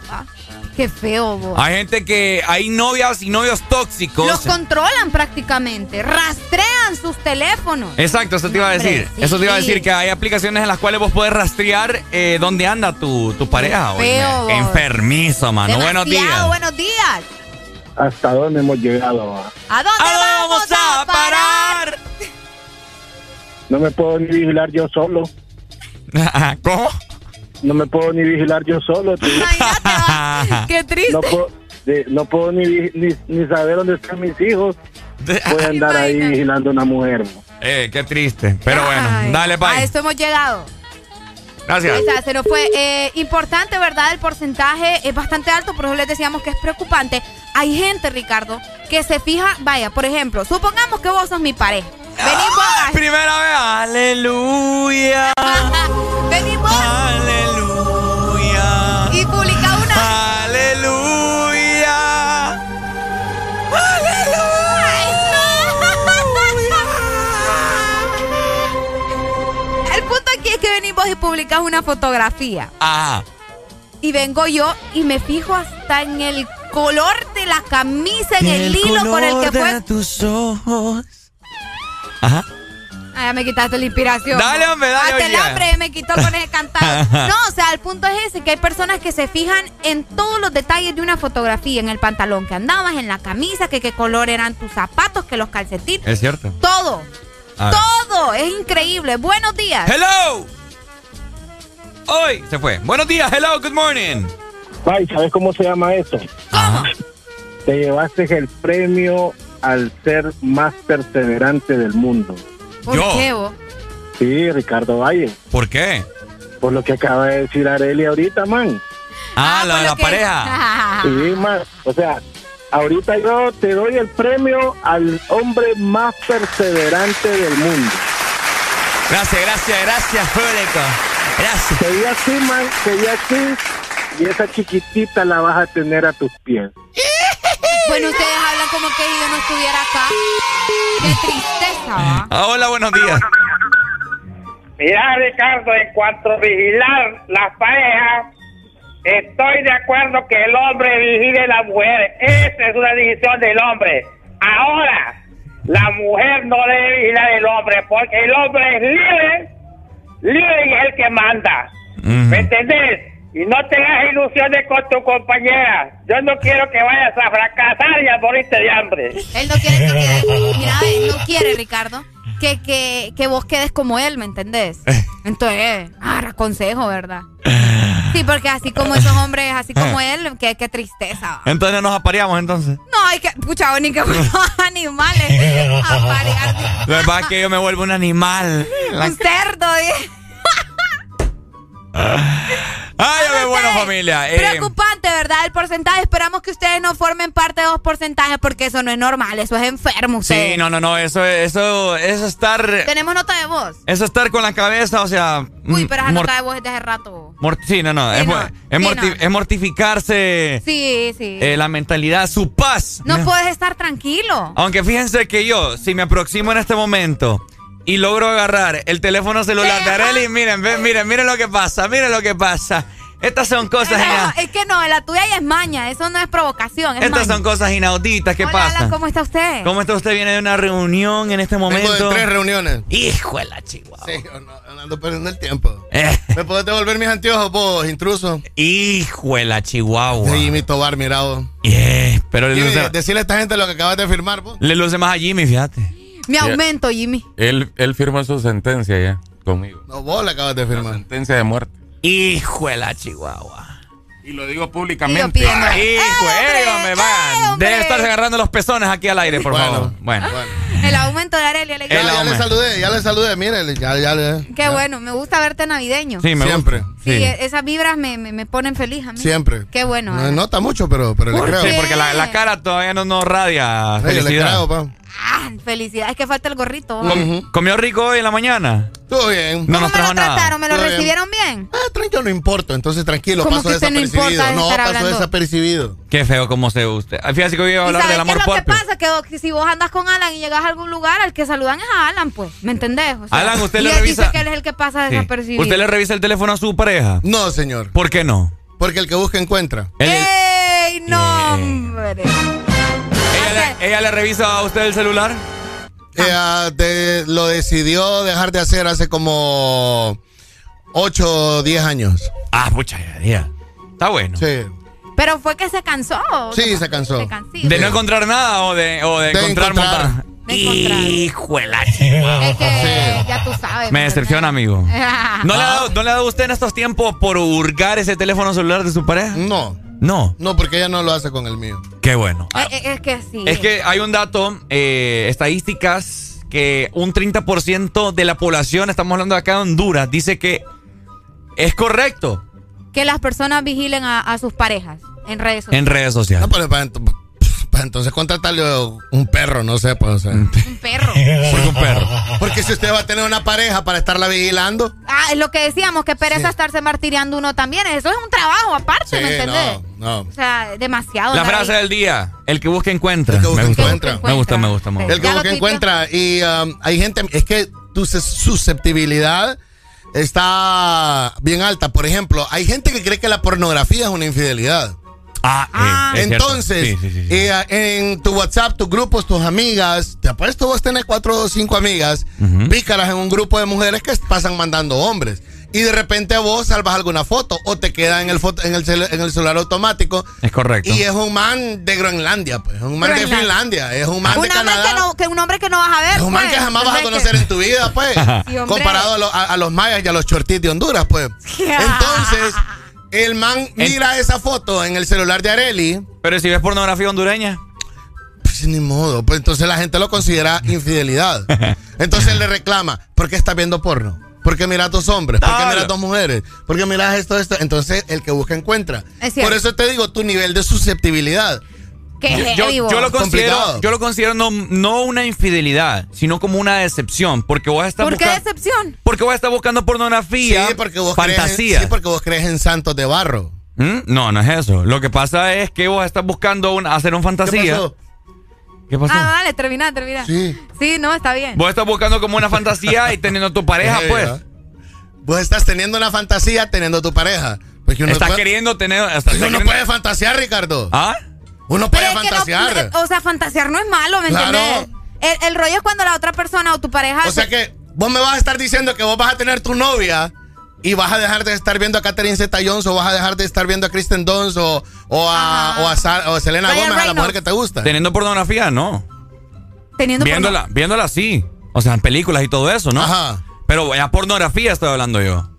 Qué feo, vos. Hay gente que hay novias y novios tóxicos. Los controlan prácticamente, rastrean sus teléfonos. Exacto, eso te iba a decir. Sí. Eso te iba a decir que hay aplicaciones en las cuales vos podés rastrear eh, dónde anda tu, tu pareja. feo, vos. Enfermizo, mano. Buenos días. buenos días. ¿Hasta dónde hemos llegado? va? ¿A dónde vamos a parar? No me puedo ni vigilar yo solo. ¿Cómo? No me puedo ni vigilar yo solo. Qué triste. No puedo, no puedo ni, ni, ni saber dónde están mis hijos. Voy a andar ahí vigilando a una mujer. Eh, qué triste. Pero bueno, Ay, dale, A bye. esto hemos llegado. Gracias. Esa, se nos fue. Eh, importante, ¿verdad? El porcentaje es bastante alto, por eso les decíamos que es preocupante. Hay gente, Ricardo, que se fija, vaya, por ejemplo, supongamos que vos sos mi pareja. Venís vos. ay, Primera vez. Aleluya. venís vos. Aleluya. Y publica una. Aleluya. El punto aquí es que venís vos y publicas una fotografía. Ajá. Y vengo yo y me fijo hasta en el color de la camisa, en el, hilo con el que fue. tus ojos. Ajá. Ah, ya me quitaste la inspiración. Dale, hombre, dale, Hasta el hambre me quitó con ese cantado. No, o sea, el punto es ese, que hay personas que se fijan en todos los detalles de una fotografía, en el pantalón que andabas, en la camisa, que qué color eran tus zapatos, que los calcetines, Es cierto. todo. A ver. Todo, es increíble. Buenos días. Hello. Hoy se fue. Buenos días. Hello. Good morning. Ay, ¿sabes cómo se llama eso? Te llevaste el premio al ser más perseverante del mundo. ¿Por Yo. qué vos? Sí, Ricardo Valle. ¿Por qué? Por lo que acaba de decir Areli ahorita, man. Ah, la de lo la que- pareja. Sí, man. O sea, ahorita yo te doy el premio al hombre más perseverante del mundo. Gracias, gracias, gracias, público. Gracias. Sería así, man. Sería así. Y esa chiquitita la vas a tener a tus pies. Bueno, ustedes hablan como que yo no estuviera acá. Qué tristeza, ¿va? Ah, hola, buenos días. Mira, Ricardo, en cuanto a vigilar las parejas, estoy de acuerdo que el hombre vigile a la mujer. Esa es una decisión del hombre. Ahora, la mujer no debe vigilar al hombre, porque el hombre es libre, libre y es el que manda. ¿Me entendés? Y no tengas ilusiones con tu compañera. Yo no quiero que vayas a fracasar y a morirte de hambre. Él no quiere que quede- Mira, él no quiere, Ricardo, que, que, que vos quedes como él, ¿me entendés? Entonces, ah, consejo, ¿verdad? Sí, porque así como esos hombres, así como él, qué, qué tristeza. Entonces nos apareamos entonces. No, hay que, pucha, ni que animales. A parear. Lo que pasa es que yo me vuelvo un animal. Un cerdo, ¿eh? Ay, hombre, bueno, familia. eh, Preocupante, ¿verdad? El porcentaje. Esperamos que ustedes no formen parte de los porcentajes porque eso no es normal. Eso es enfermo. ustedes. sí, no, no, no. Eso, eso, eso estar. Tenemos nota de voz. Eso estar con la cabeza, o sea. Uy, mm, pero esa nota de voz es de hace rato. sí, no, no. Sí, es, no. mo- es Sí, morti- no. es mortificarse Sí, sí. eh, la mentalidad, su paz. no Me- puedes estar tranquilo. Aunque fíjense que yo, si me aproximo en este momento y logro agarrar el teléfono celular de Arely, miren, ven, miren, miren lo que pasa, miren lo que pasa. Estas son cosas, No, ina- es que no, la tuya ya es maña. Eso no es provocación. Es estas maña. son cosas inauditas. ¿Qué Hola, pasa? Alan, ¿cómo está usted? ¿Cómo está usted? Viene de una reunión en este momento. Vengo de tres reuniones. Hijo de la chihuahua. Sí, no, no ando perdiendo el tiempo. Eh. ¿Me puedes devolver mis anteojos, vos, intruso? Hijo de la chihuahua. De Jimmy Tobar, mirado. Yeah, pero le luce, decirle a esta gente lo que acabas de firmar, vos. le luce más a Jimmy, fíjate. Mi aumento, Jimmy. Él, él firmó su sentencia ya conmigo. No, vos la acabas de firmar. Sentencia de muerte. Hijo de la chihuahua. Y lo digo Y públicamente. pidiendo- Hijo, eh, hombre, ¡Eh, va. hombre! Debe estarse agarrando los pezones aquí al aire, por Bueno, favor. Bueno. El aumento de Arelia. le- Ya, El ya le aumento. saludé, ya le saludé, mire, ya, ya le. Qué bueno, me gusta verte navideño. Sí, me Siempre. gusta. Sí, Sí. esas vibras me, me, me ponen feliz a mí. Siempre. Qué bueno. No nota mucho, pero, pero le ¿Por creo. Sí, porque la, la cara todavía no nos radia Sí, yo le felicidad. creo, pa. Ah, felicidad, es que falta el gorrito. Com- ¿Comió rico hoy en la mañana? Todo bien. No ¿Cómo nos me lo trajo nada. trataron? ¿Me lo Todo recibieron bien? Ah, tranquilo, no importa. Entonces, tranquilo, ¿Cómo paso que usted no desapercibido. No, estar paso hablando? desapercibido. Qué feo como se usted. Ah, Fíjate que hoy iba a ¿Y hablar sabes del qué es amor lo que propio. pasa? Que, que si vos andas con Alan y llegas a algún lugar, al que saludan es a Alan, pues. ¿Me entendés? O sea, Alan, usted y le él revisa- dice que él es el que pasa Sí. desapercibido. ¿Usted le revisa el teléfono a su pareja? No, señor. ¿Por qué no? Porque el que busca encuentra. El- No, hombre. ¿Ella, le, revisa a usted el celular? Ella de- lo decidió dejar de hacer hace como 8 o 10 años. Ah, pucha, ya, ya. Está bueno. Sí. Pero fue que se cansó. ¿o Sí, se cansó. Se cansó. ¿De no encontrar nada o de, o de, De encontrar, encontrar. montar? Hijuela. Es que ya tú sabes. Me decepciona, amigo. ¿No le, ha dado, ¿No le ha dado usted en estos tiempos por hurgar ese teléfono celular de su pareja? No. No. No, porque ella no lo hace con el mío. Qué bueno. Eh, eh, Es que sí. Es que hay un dato, eh, estadísticas, que un 30% de la población, estamos hablando acá de Honduras, dice que es correcto Que las personas vigilen a, a sus parejas en redes sociales. en redes sociales. No, pero para entonces contratarle un perro, no sé, pues, o sea. Un perro. ¿Por qué un perro? Porque si usted va a tener una pareja para estarla vigilando. Ah, es lo que decíamos, que pereza estarse martiriando uno también. Eso es un trabajo aparte, Sí, ¿me entendés? no, no. O sea, demasiado. La frase del día, el que busca encuentra. El que busca me, gusta. encuentra. me gusta, me gusta, me gusta. El que busca encuentra. Y um, hay gente, es que tu sus- susceptibilidad está bien alta. Por ejemplo, hay gente que cree que la pornografía es una infidelidad. Ah, eh, es cierto. Entonces, Sí, sí, sí, sí. eh, en tu WhatsApp, tus grupos, tus amigas, te apuesto vos tenés cuatro o cinco amigas pícaras en un grupo de mujeres que pasan mandando hombres. Y de repente vos salvas alguna foto o te queda en el, foto, en el, cel- en el celular automático. Es correcto. Y es un man de Groenlandia, pues. Es un man de. Finlandia. Es un man de Un Canadá. que, no, que un hombre que no vas a ver. Es un man pues, que jamás vas a conocer en tu vida, pues. Comparado a, lo- a- a los mayas y a los chortis de Honduras, pues. Entonces, el man mira esa foto en el celular de Areli. Pero si ves pornografía hondureña. Pues ni modo. Pues entonces la gente lo considera infidelidad. Entonces él le reclama, ¿por qué estás viendo porno? ¿Por qué miras dos hombres? ¿Por qué miras dos mujeres? ¿Por qué miras esto, esto? Entonces el que busca encuentra. Es. Por eso te digo, tu nivel de susceptibilidad. Que Yo, lo considero, Complicado. yo lo considero no, no una infidelidad, sino como una decepción, porque vos estás ¿Por qué decepción? porque vos estás buscando pornografía, Sí, porque vos crees en- fantasía. sí, porque vos crees en santos de barro. ¿Mm? No, no es eso. Lo que pasa es que vos estás buscando un- hacer un fantasía. ¿Qué pasó? ¿Qué pasó? Ah, dale, termina, termina. Sí. Sí, no, está bien. Vos estás buscando como una fantasía y teniendo tu pareja, pues. Vos estás teniendo una fantasía teniendo tu pareja. Porque uno, Estás puede, queriendo tener. estás uno queriendo- puede fantasear, Ricardo. ¿Ah? Uno Pero puede no- fantasear. eh, o sea, fantasear no es malo, ¿me Claro. entiendes? El, el rollo es cuando la otra persona o tu pareja. O sea que vos me vas a estar diciendo que vos vas a tener tu novia y vas a dejar de estar viendo a Catherine Zeta Jones o vas a dejar de estar viendo a Kristen Dunst o, o a, o a, Sar- o a Selena Ryan Gómez, a la mujer que te gusta. Teniendo pornografía, no. teniendo Viéndola, viéndola sí. O sea, en películas y todo eso, ¿no? Ajá. Pero ya pornografía estoy hablando yo.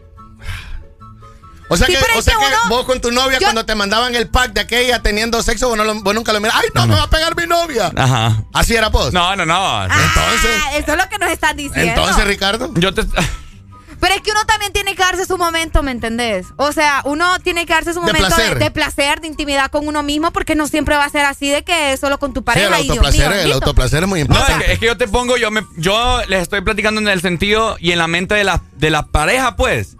O sea Sí, que, o sea que uno- vos con tu novia yo- cuando te mandaban el pack de aquella teniendo sexo, vos, no lo- vos nunca lo miras. ¡Ay, no, me va a pegar mi novia! Ajá. Así era vos. No, no, no. Entonces, Ah, eso es lo que nos estás diciendo. entonces, Ricardo. Yo te. Pero es que uno también tiene que darse su momento, ¿me entendés? O sea, uno tiene que darse su De momento placer. de, de placer, de intimidad con uno mismo, porque no siempre va a ser así de que solo con tu Sí, pareja el y Dios autoplacer, mío, el autoplacer es muy No, importante. es que, es que yo te pongo, yo me, yo les estoy platicando en el sentido y en la mente de la, de la pareja, pues.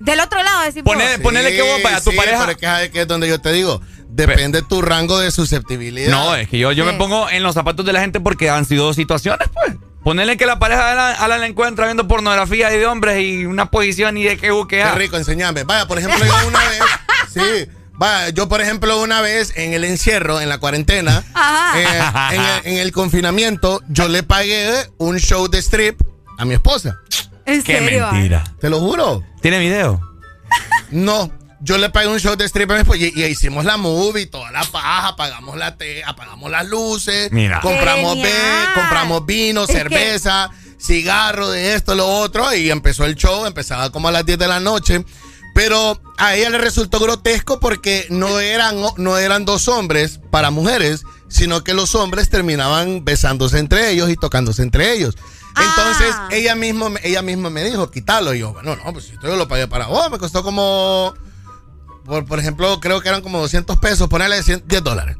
Del otro lado, decimos. Sí, ponele que vos, vaya, tu sí, pareja- Pero es que, ¿sabes qué es donde yo te digo. Depende tu rango de susceptibilidad. No, es que yo, yo Sí. me pongo en los zapatos de la gente porque han sido situaciones, pues. Ponerle que la pareja de Alan, Alan la encuentra viendo pornografía y de hombres y una posición y de que Qué buquea. rico, enseñame. Vaya, por ejemplo, yo una vez. Sí. Vaya, yo, por ejemplo, una vez en el encierro, en la cuarentena, Ajá. eh, en, el, en el confinamiento, yo le pagué un show de strip a mi esposa. ¿En Qué serio? mentira. Te lo juro. ¿Tiene video? No. Yo le pagué un show de strip esposa y, y hicimos la movie, toda la paja, apagamos la te, apagamos las luces, Mira. compramos Genial. ve- compramos vino, Es que- cerveza, cigarro, de esto, lo otro, y empezó el show, empezaba como a las 10 de la noche. Pero a ella le resultó grotesco porque no eran, no eran dos hombres para mujeres, sino que los hombres terminaban besándose entre ellos y tocándose entre ellos. Entonces Ah. ella mismo, ella misma me dijo, quítalo. Y yo, bueno, no, pues esto yo lo pagué para vos, me costó como, por, por ejemplo, creo que eran como 200 pesos, ponerle 100 10 dólares.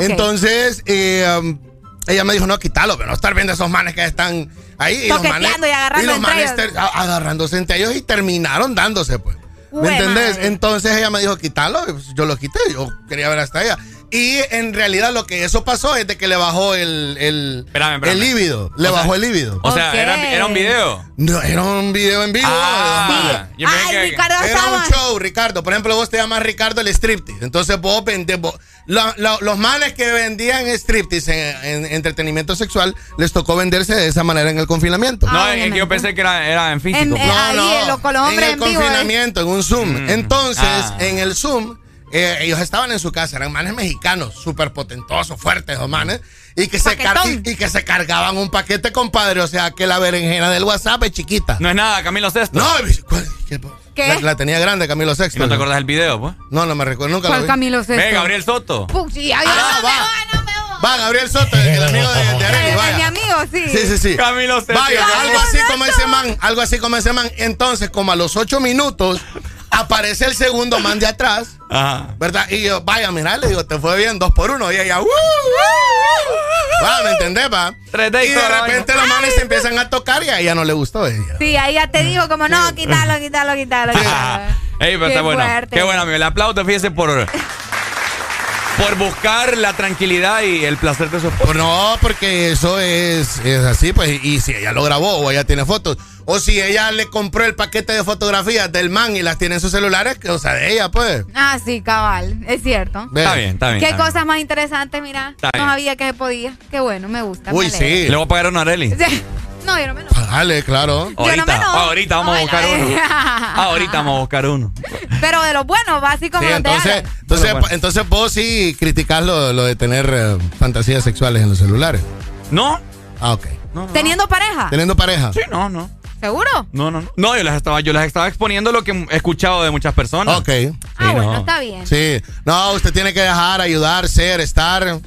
Entonces, eh, um, ella me dijo, no, quítalo, pero no estar viendo esos manes que están ahí. Y los manes, y agarrando los entre manes ellos. ter- a- agarrándose entre ellos y terminaron dándose, pues. ¿Me entendés? madre. Entonces ella me dijo, quítalo. y pues yo lo quité, yo quería ver hasta ella. Y en realidad lo que eso pasó es de que le bajó el, el, Espérame, espérame. el líbido. Le O sea, bajó el líbido. O sea, era, era un video. No, era un video en vivo. Ah, yo pensé Ay, que- Ricardo Era estaba. un show, Ricardo. Por ejemplo, vos te llamas Ricardo el striptease. Entonces vos vendés. vos- la- la- los manes que vendían striptease en, en entretenimiento sexual les tocó venderse de esa manera en el confinamiento. No, es que yo pensé que era, era en físico. En- eh, ahí, lo- con los hombres en en el vivo, ¿eh? confinamiento, en un Zoom. Entonces, Ah. en el Zoom, eh, ellos estaban en su casa, eran manes mexicanos, súper potentosos, fuertes, los manes, y que, se y, y que se cargaban un paquete, compadre. O sea, que la berenjena del WhatsApp es chiquita. No es nada, Camilo Sesto. No, ¿cuál- qué- ¿Qué? La, la tenía grande Camilo Sexto. ¿Y no te acuerdas del video, pues? No, no me recuerdo, nunca lo ¿Cuál vi. Camilo Sesto? Ve, Gabriel Soto. Puch, Ah, no, va. me voy, no me voy. Va, Gabriel Soto, el amigo de, de Arely, vaya. Mi amigo, sí. Sí, sí, sí. Camilo Sesto. Vaya, Camilo algo así como ese man, algo así como ese man. Entonces, como a los ocho minutos, aparece el segundo man de atrás, Ajá. ¿verdad? Y yo, vaya, mira, le digo, te fue bien, dos por uno. Y ella, ¡uh! uh". Va, ¿me entendés, va? Y de repente los manes se empiezan a tocar y a ella no le gustó ella. Sí, ahí ya te dijo como, no, quítalo, quítalo, quítalo, quítalo. Ey, pero Qué está bueno. fuerte. Qué bueno, amigo. Le aplaudo, fíjese, por, por buscar la tranquilidad y el placer de su esposa. Pues no, porque eso es, es así, pues, y si ella lo grabó o ella tiene fotos, o si ella le compró el paquete de fotografías del man y las tiene en sus celulares, que, o sea, de ella, pues. Ah, sí, cabal, es cierto. Está bien, está bien. Qué está bien. cosas más interesantes, mira. Está no bien. sabía que se podía. Qué bueno, me gusta. Uy, me sí. Le voy a pagar a una. No, yo no me enojo. Dale, claro. Yo no Ahorita, me enojo. ahorita vamos a buscar uno. Ahorita vamos a buscar uno. Pero de los buenos, va así como Sí, entonces, entonces, bueno. entonces vos sí criticás lo, lo de tener eh, fantasías sexuales en los celulares. ¿No? Ah, ok. No, no. Teniendo pareja. Teniendo pareja. Sí, no, no. ¿Seguro? No, no, no. No, yo les estaba, yo les estaba exponiendo lo que he escuchado de muchas personas. Ok. Ah, bueno, no. está bien. Sí. No, usted tiene que dejar, ayudar, ser, estar.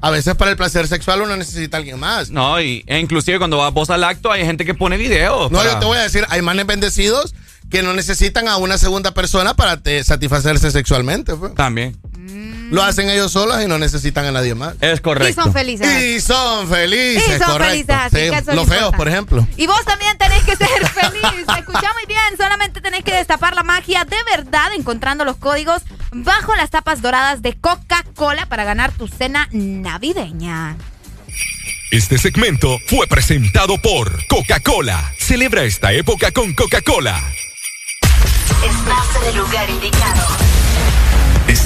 A veces para el placer sexual uno necesita a alguien más. No, y, e inclusive cuando vas vos al acto hay gente que pone videos. No, para- yo te voy a decir, hay manes bendecidos que no necesitan a una segunda persona para te- satisfacerse sexualmente. pues. También. Lo hacen ellos solos y no necesitan a nadie más. Es correcto. Y son felices. Y son felices, Y son correcto. felices, así Sí, que eso es los lo feos, por ejemplo. Y vos también tenés que ser feliz. Escucha muy bien, solamente tenés que destapar la magia de verdad encontrando los códigos bajo las tapas doradas de Coca-Cola para ganar tu cena navideña. Este segmento fue presentado por Coca-Cola. Celebra esta época con Coca-Cola. Estás en el lugar indicado.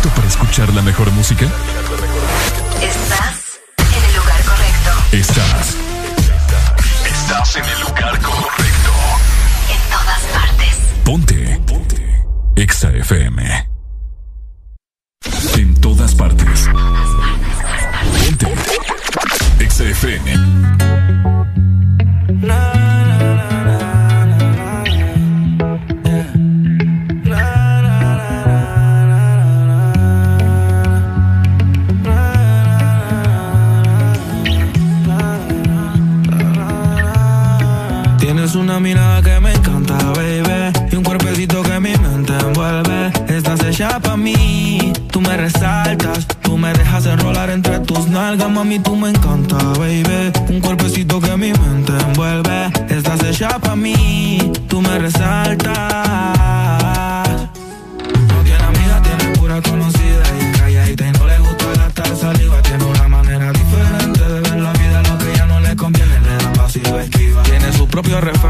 ¿Estás listo para escuchar la mejor música? Estás en el lugar correcto. Estás. Estás en el lugar correcto. En todas partes. Ponte. Ponte. Exa FM. En todas partes. Ponte. Exa FM. Mirada que me encanta, baby. Y un cuerpecito que mi mente envuelve. Estás hecha pa' mí. Tú me resaltas. Tú me dejas enrolar entre tus nalgas, mami. Tú me encanta, baby. Un cuerpecito que mi mente envuelve. Estás hecha pa' mí. Tú me resaltas. No tiene amiga, tiene pura conocida. Y calladita y no le gusta gastar saliva. Tiene una manera diferente de ver la vida. Lo que ya no le conviene, le da pasivo esquiva. Tiene su propio refrán,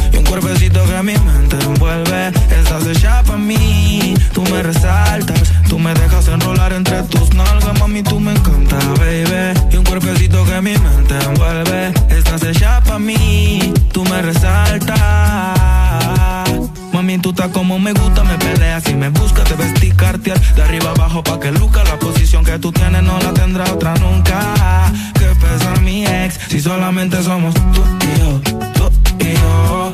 Hecha pa' mí, tú me resaltas. Tú me dejas enrolar entre tus nalgas, mami, tú me encanta, baby. Y un cuerpecito que mi mente envuelve. Estás hecha pa' mí, tú me resaltas. Mami, tú estás como me gusta, me peleas y me buscas, te vestí cartier de arriba abajo pa' que luca la posición que tú tienes no la tendrá otra nunca. Que pesa mi ex si solamente somos tú y yo, tú y yo,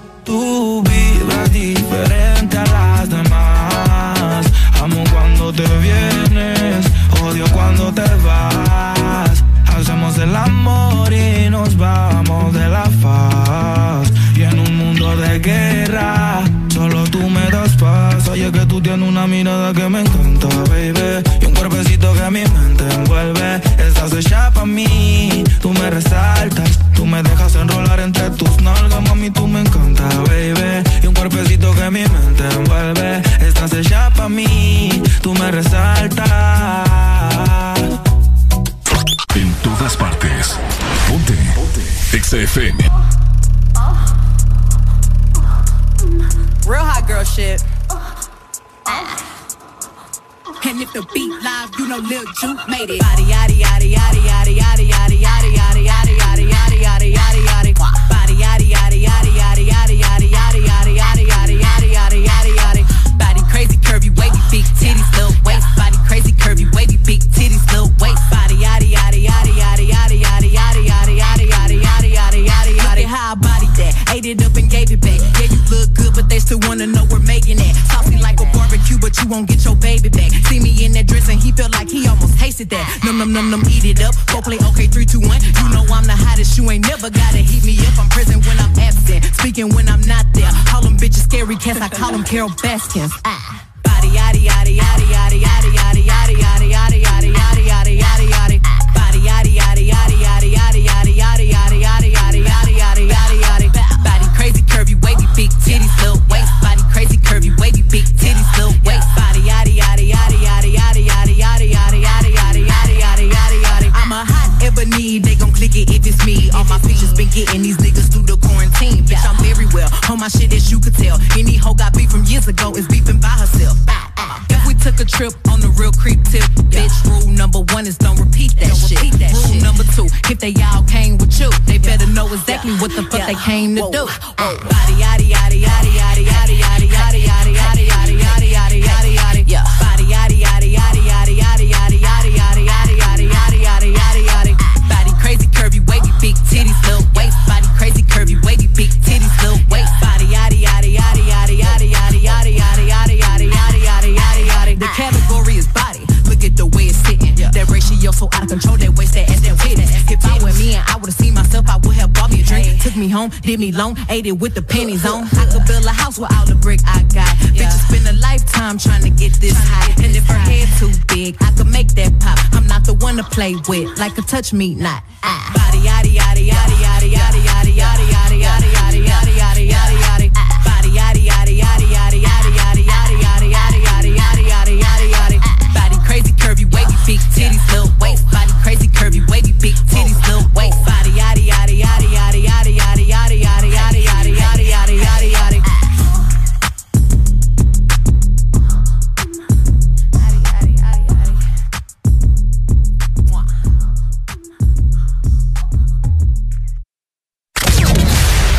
Tú vibras diferente a las demás. Amo cuando te vienes, odio cuando te vas. Hacemos el amor y nos vamos de la faz. Y en un mundo de guerra, solo tú me das paz. Oye, que tú tienes una mirada que me encanta, baby. Y un cuerpecito que mi mente envuelve. Estás hecha pa' mí, tú me resaltas. Tú me dejas enrolar entre tus nalgas, mami, tú me encanta, baby. Y un cuerpecito que mi mente envuelve. Estás hecha pa' mí, tú me resaltas. En todas partes. Ponte. Ponte. Exa FM. Real hot girl shit. And if the beat live, you know Lil Juke made it. Body yaddy yaddy yaddy yaddy yaddy yaddy yaddy yaddy yaddy yaddy yaddy yaddy yaddy yaddy. Body yaddy yaddy yaddy yaddy yaddy yaddy yaddy yaddy yaddy yaddy yaddy yaddy yaddy yaddy. Body crazy curvy wavy big titties little waist. Body crazy curvy wavy big titties little waist. Body yaddy yaddy yaddy I body that, ate it up and gave it back. Yeah, you look good, but they still wanna know we're making it. Saucy like a barbecue, but you won't get your baby back. See me in that dress and he felt like he almost tasted that. Num num num num, eat it up. Go play okay, three two one. You know I'm the hottest. You ain't never gotta heat me up. I'm present when I'm absent, speaking when I'm not there. Call them bitches scary cats. I call them Carol Baskins. Ah. Body yaddy yaddy yaddy yaddy yaddy big titties little waist. Body crazy curvy wavy big titties little ever need, they gon' click it if it's me. All my features been getting these niggas through the quarantine. Bitch, I'm very well. On my shit, as you could tell. Any hoe got beef from years ago is beefing by herself. Uh-uh. If we took a trip on the real creep tip, bitch, rule number one is don't repeat that shit. Rule number two, if they all came with you, they better know exactly what the fuck they came to do. Uh, body, yaddy, yaddy, yaddy, yaddy, yaddy, yaddy. Wait, body, yaddy, yaddy, yaddy, yaddy, yaddy, yaddy, yaddy, yaddy, yaddy, yaddy, yaddy, yaddy, yaddy, yaddy. The category is body. Look at the way it's sitting. That ratio so out of control. That waist, that ass, that weight. If I were me and I would've seen myself, I would have bought me a drink. Took me home, did me long, ate it with the pennies on. I could build a house with all the brick I got. Bitches spend a lifetime trying to get this high. And if her head too big, I could make that pop. I'm not the one to play with. Like a touch me not. Body, yaddy, yaddy, yaddy, yaddy. Big titties little waist. Body crazy curvy wavy big titties little waist. Body yaddy yaddy yaddy yaddy yaddy yaddy yaddy yaddy yaddy yaddy yaddy yaddy yaddy yaddy.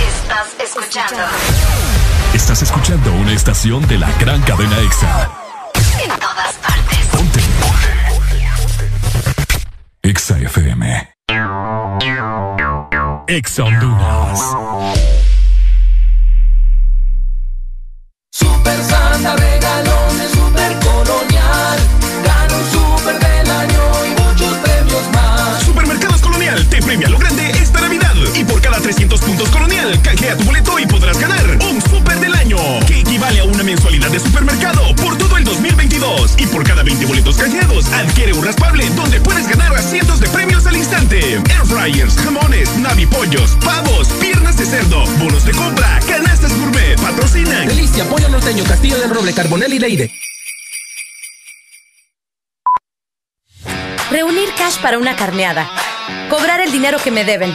Estás escuchando. Estás escuchando una estación de la gran cadena EXA. En todas partes. EXA FM. EXA Honduras. Super Santa regalones, super colonial. Gana un super del año y muchos premios más. Supermercados Colonial te premia lo grande esta Navidad. Y por cada 300 puntos Colonial, canjea tu boleto y podrás ganar un super del año, que equivale a una mensualidad de supermercado por todo el 2022. Y por cada 20 boletos canjeados, adquiere un raspable donde puedes ganar a cientos de premios al instante. Air fryers, jamones, navipollos, pavos, piernas de cerdo, bonos de compra, canastas gourmet, patrocinan. Delicia, pollo norteño, Castillo del Roble, Carbonel y Leire. Reunir cash para una carneada. Cobrar el dinero que me deben.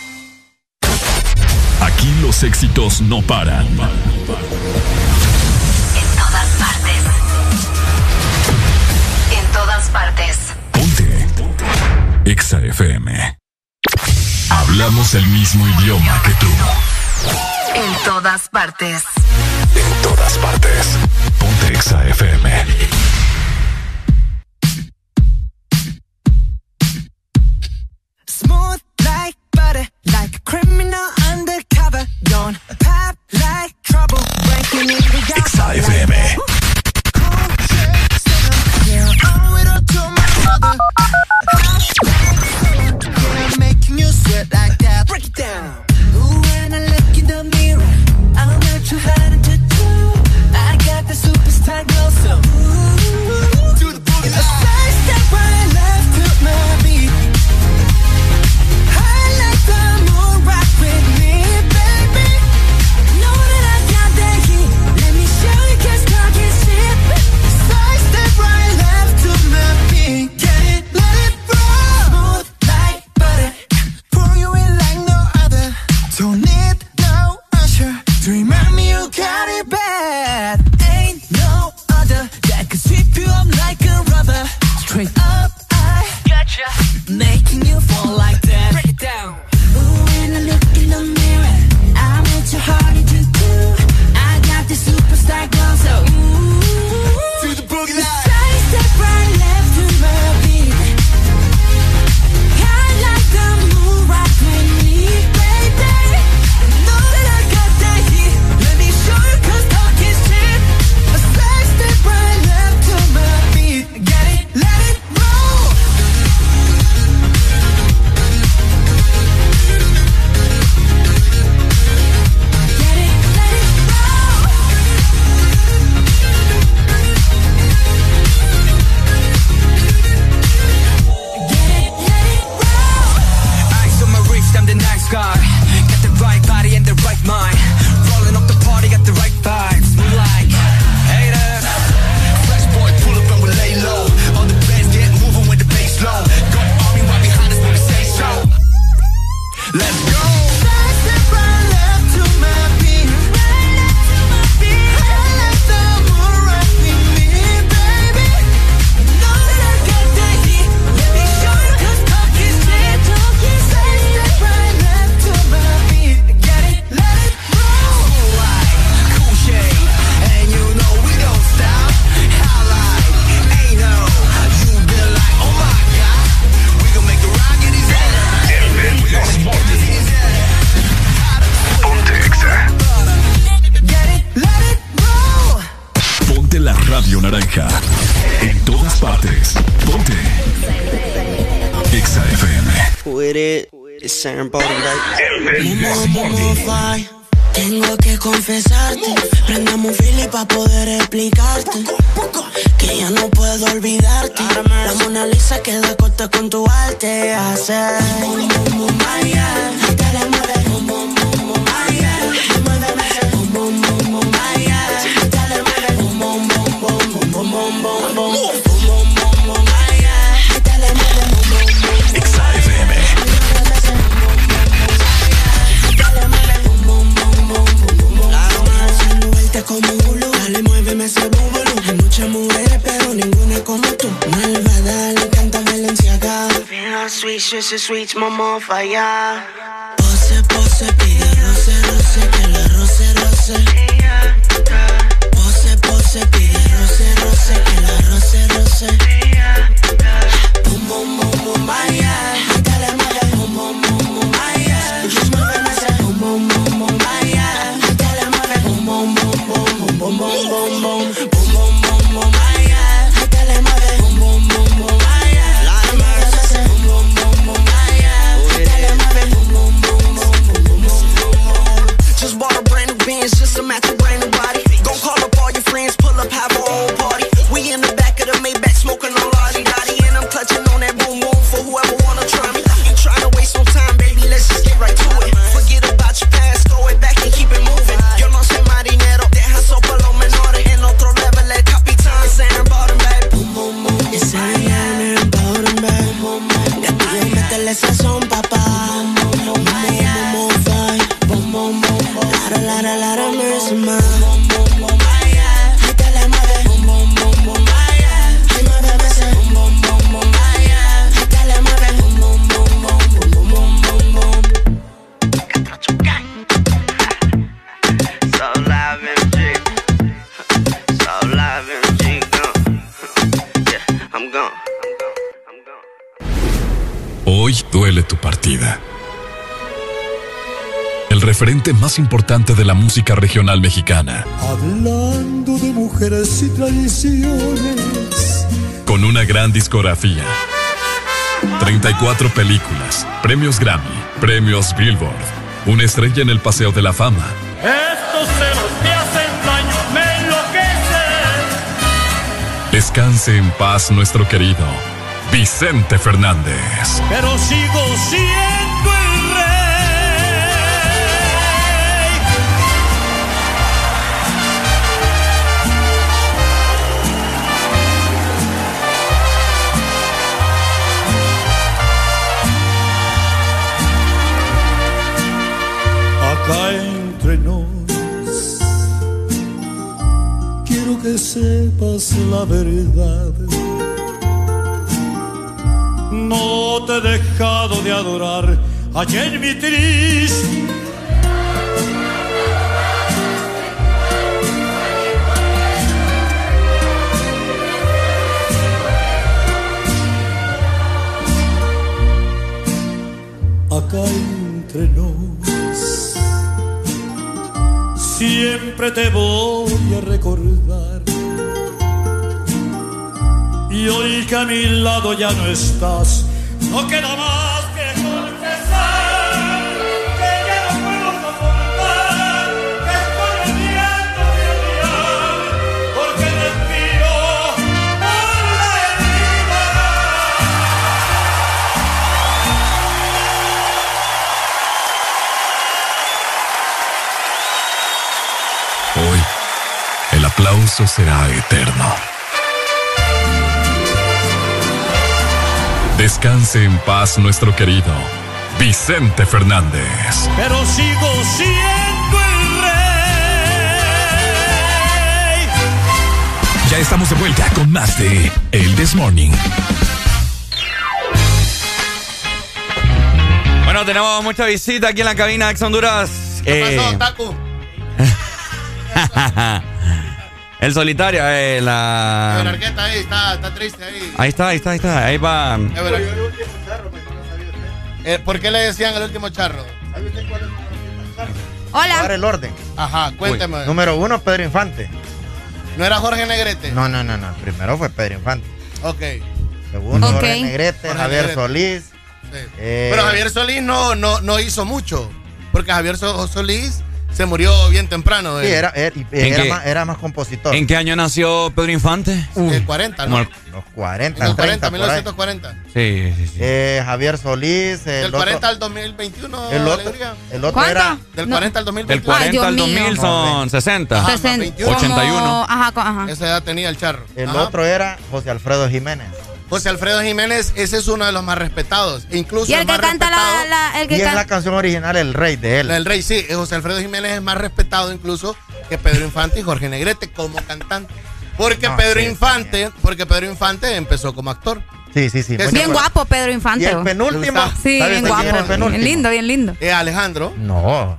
Aquí los éxitos no paran. En todas partes. En todas partes. EXA FM. Hablamos el mismo idioma que tú. En todas partes. En todas partes. Ponte EXA FM. Smooth like butter, like a criminal undercover. Don't pop like trouble, breaking it. Without XFM. Yeah, Tengo que confesarte, sweet, sweet, sweet, mamá, falla. Pose, pose, que la roce, roce. Referente más importante de la música regional mexicana, Hablando de mujeres y tradiciones. con una gran discografía. 34 películas, premios Grammy, premios Billboard, una estrella en el Paseo de la Fama. Estos celos me hacen daño, me enloquecen. Descanse en paz nuestro querido Vicente Fernández. Pero sigo siendo que sepas la verdad. No te he dejado de adorar en mi triste. Acá entre nos, siempre te voy a recordar. Y hoy que a mi lado ya no estás, no queda más que confesar que ya no puedo soportar, que estoy odiando mi odiar, porque respiro por la herida. Hoy, el aplauso será eterno. Descanse en paz nuestro querido Vicente Fernández. Pero sigo siendo el rey. Ya estamos de vuelta con más de El This Morning. Bueno, tenemos mucha visita aquí en la cabina de Ex Honduras. ¿Qué Eh, pasó, Taku? el solitario, eh, la. Everargueta ahí, está, está triste ahí. Ahí está, ahí está, ahí está. Ahí va. Eh, ¿Por qué le decían el último charro? Hola. Ahora el orden. Ajá, cuénteme. Número uno, Pedro Infante. ¿No era Jorge Negrete? No, no, no, no. Primero fue Pedro Infante. Ok. Segundo. Jorge Negrete, Jorge Javier Negrete. Solís. eh, Pero Javier Solís no, no, no hizo mucho. Porque Javier So- Solís se murió bien temprano. Sí, eh. era, era, ¿En era qué? más, era más compositor. ¿En qué año nació Pedro Infante? Eh, 40, ¿no? El- Los 40, En los 30, 40, por ahí. 1940. Sí, sí, sí. Eh, Javier Solís. El Del otro- 40 al 2021, el otro, Alegría. el otro era. Del No. 40 al Del 2021. 40 al Dios mío. 2000 son 60. Ajá, 60, 21. 81. como- Ajá, ajá. Esa edad tenía el charro. El Ajá. otro era José Alfredo Jiménez. José Alfredo Jiménez, ese es uno de los más respetados. Incluso Y el que más canta respetado. la, la- el Y es la canción original El Rey de él. El rey, sí. José Alfredo Jiménez es más respetado incluso que Pedro Infante y Jorge Negrete como cantante. Porque No, Pedro sí, Infante, porque Pedro Infante empezó como actor. Sí, sí, sí. Bien bueno. guapo Pedro Y Infante. el oh. penúltimo. Sí, ¿sabes bien guapo. el? Bien lindo, bien lindo. Eh, Alejandro. No,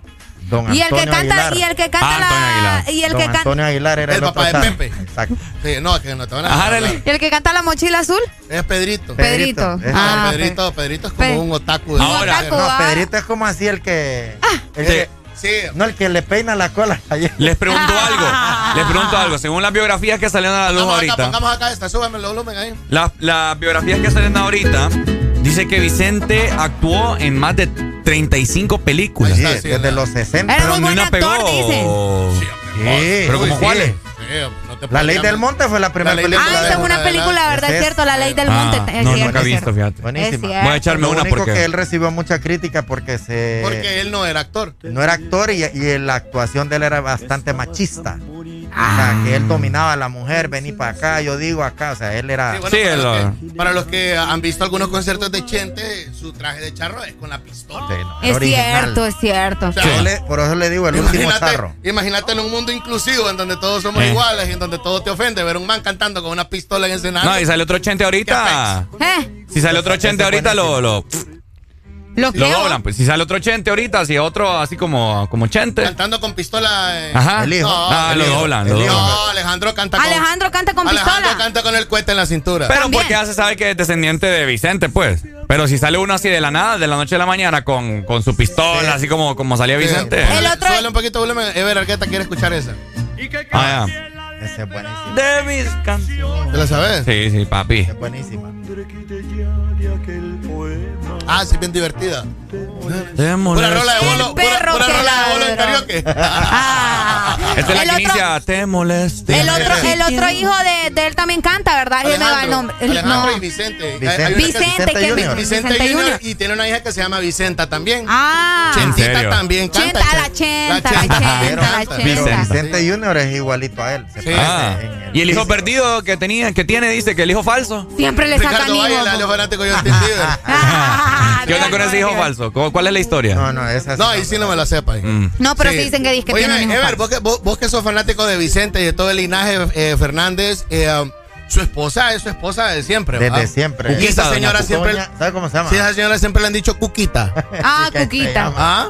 don Y el que canta, Aguilar. y el que canta Ah, la, y el Don que canta, Antonio Aguilar era El el, papá de. Pepe. Exacto. Sí, no, que no te van a Ajá, y el que canta la mochila azul. Es Pedrito. Pedrito. Pedrito, Ah, Ah, Pedrito, Pedrito es como Pe- un otaku. de- Ahora. otaku. No, ah. Pedrito es como así el que. el Sí. que- Sí. no, el que le peina la cola. Les pregunto algo. Les pregunto algo. Según las biografías que salieron a la luz Pongamos acá, ahorita. pongamos acá esta, súbeme el volumen ahí. Las las biografías que salen ahorita dice que Vicente actuó en más de 35 películas. Sí, desde la- los 60. Era Pero muy ni buen una actor, pegó. Sí, Pero como sí. cuáles. Sí, no La ley del monte fue la primera La película. Ah, esa es una película. ¿verdad? Es Ese cierto, la ley del Ah, monte. es no, cierto, nunca he es visto, fíjate. Buenísima. Es Voy a echarme Lo una único porque. que él recibió mucha crítica porque se Porque él no era actor. no era actor y, y la actuación de él era bastante machista. O Ah. sea, que él dominaba a la mujer, vení para acá, yo digo acá, o sea, él era... Sí, bueno, Sí, para, el- los que, para los que han visto algunos conciertos de Chente, su traje de charro es con la pistola. Sí, no, Es original. cierto, es cierto. O sea, Por eso le- por eso le digo, el último Imagínate, charro. imagínate en un mundo inclusivo en donde todos somos Eh. iguales y en donde todo te ofende ver un man cantando con una pistola en escenario. No, y sale otro 80 ahorita. ¿Eh? Si sale otro 80 ahorita, lo, lo, Lo doblan. Pues si sale otro 80 ahorita, si otro así como, como 80. Cantando con pistola. eh. Ajá. El hijo. No, Ah, el lo hijo. doblan, el lo hijo. doblan. No, Alejandro canta con. Alejandro canta con Alejandro pistola. canta con el cohete en la cintura. Pero También. porque ya se sabe que es descendiente de Vicente, pues. Pero si sale uno así de la nada, de la noche a la mañana, con, con su pistola, Sí. así como, como salía Vicente. El otro- un poquito de volumen. Ever Arqueta quiere escuchar esa. Ah, ya. Ese es buenísimo. De mis canciones. ¿Te la sabes? Sí, sí, papi. Es buenísima. Ah, sí, bien divertida. Te molesta. rola de bolo. El Pura, perro pura que rola de bolo en ladró. karaoke. Ah. Esta es la el que otro, inicia, te molesta. el otro, el otro hijo de, de él también canta, ¿verdad? Me va el nombre. El- Alejandro no. y Vicente. Vicente. Hay- hay una Vicente, Vicente que Junior. Vicente, Vicente Junior, Junior. y tiene una hija que se llama Vicenta también. Ah. ¿En Chentita serio? también canta. Chenta, la chenta, la Chenta chenta, la. Vicente Junior es igualito a él. se Sí. Ah, y el hijo físico. perdido que tenía, que tiene, dice que el hijo falso. Siempre le sacan Ricardo Valle, hijos. el alio fanático yo entendí. Ah, ¿Qué onda con ese hijo falso? ¿Cómo- ¿Cuál es la historia? No, no, esa No, ahí sí no me la sepa. Mm. No, pero Sí. sí dicen que dice que Oye, tiene un hijo Ever, vos que, vos, vos que sos fanático de Vicente y de todo el linaje eh, Fernández, eh, um, su esposa es su esposa de siempre. Desde ¿verdad? siempre. Y esa señora doña siempre. Doña- ¿Sabe cómo se llama? Sí, esa señora siempre le han dicho Cuquita. Ah, Cuquita. ¿Ah?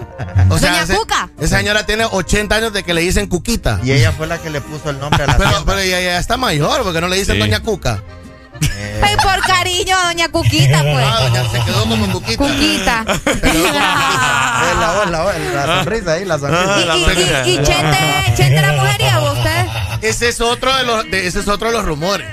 O Doña ese- Cuca. Esa señora tiene 80 años de que le dicen Cuquita. Y ella fue la que le puso el nombre a la Pero, pero ella ya está mayor, porque no le dicen Sí. Doña Cuca. Eh, Ay, por cariño, doña Cuquita, pues. Ah, doña, se quedó como Cuquita. Cuquita. es la voz, la voz, la sonrisa ahí, la sonrisa. Y, y, y, y Chente, Chente era mujeriego, usted. Ese es otro de los, de- ese es otro de los rumores.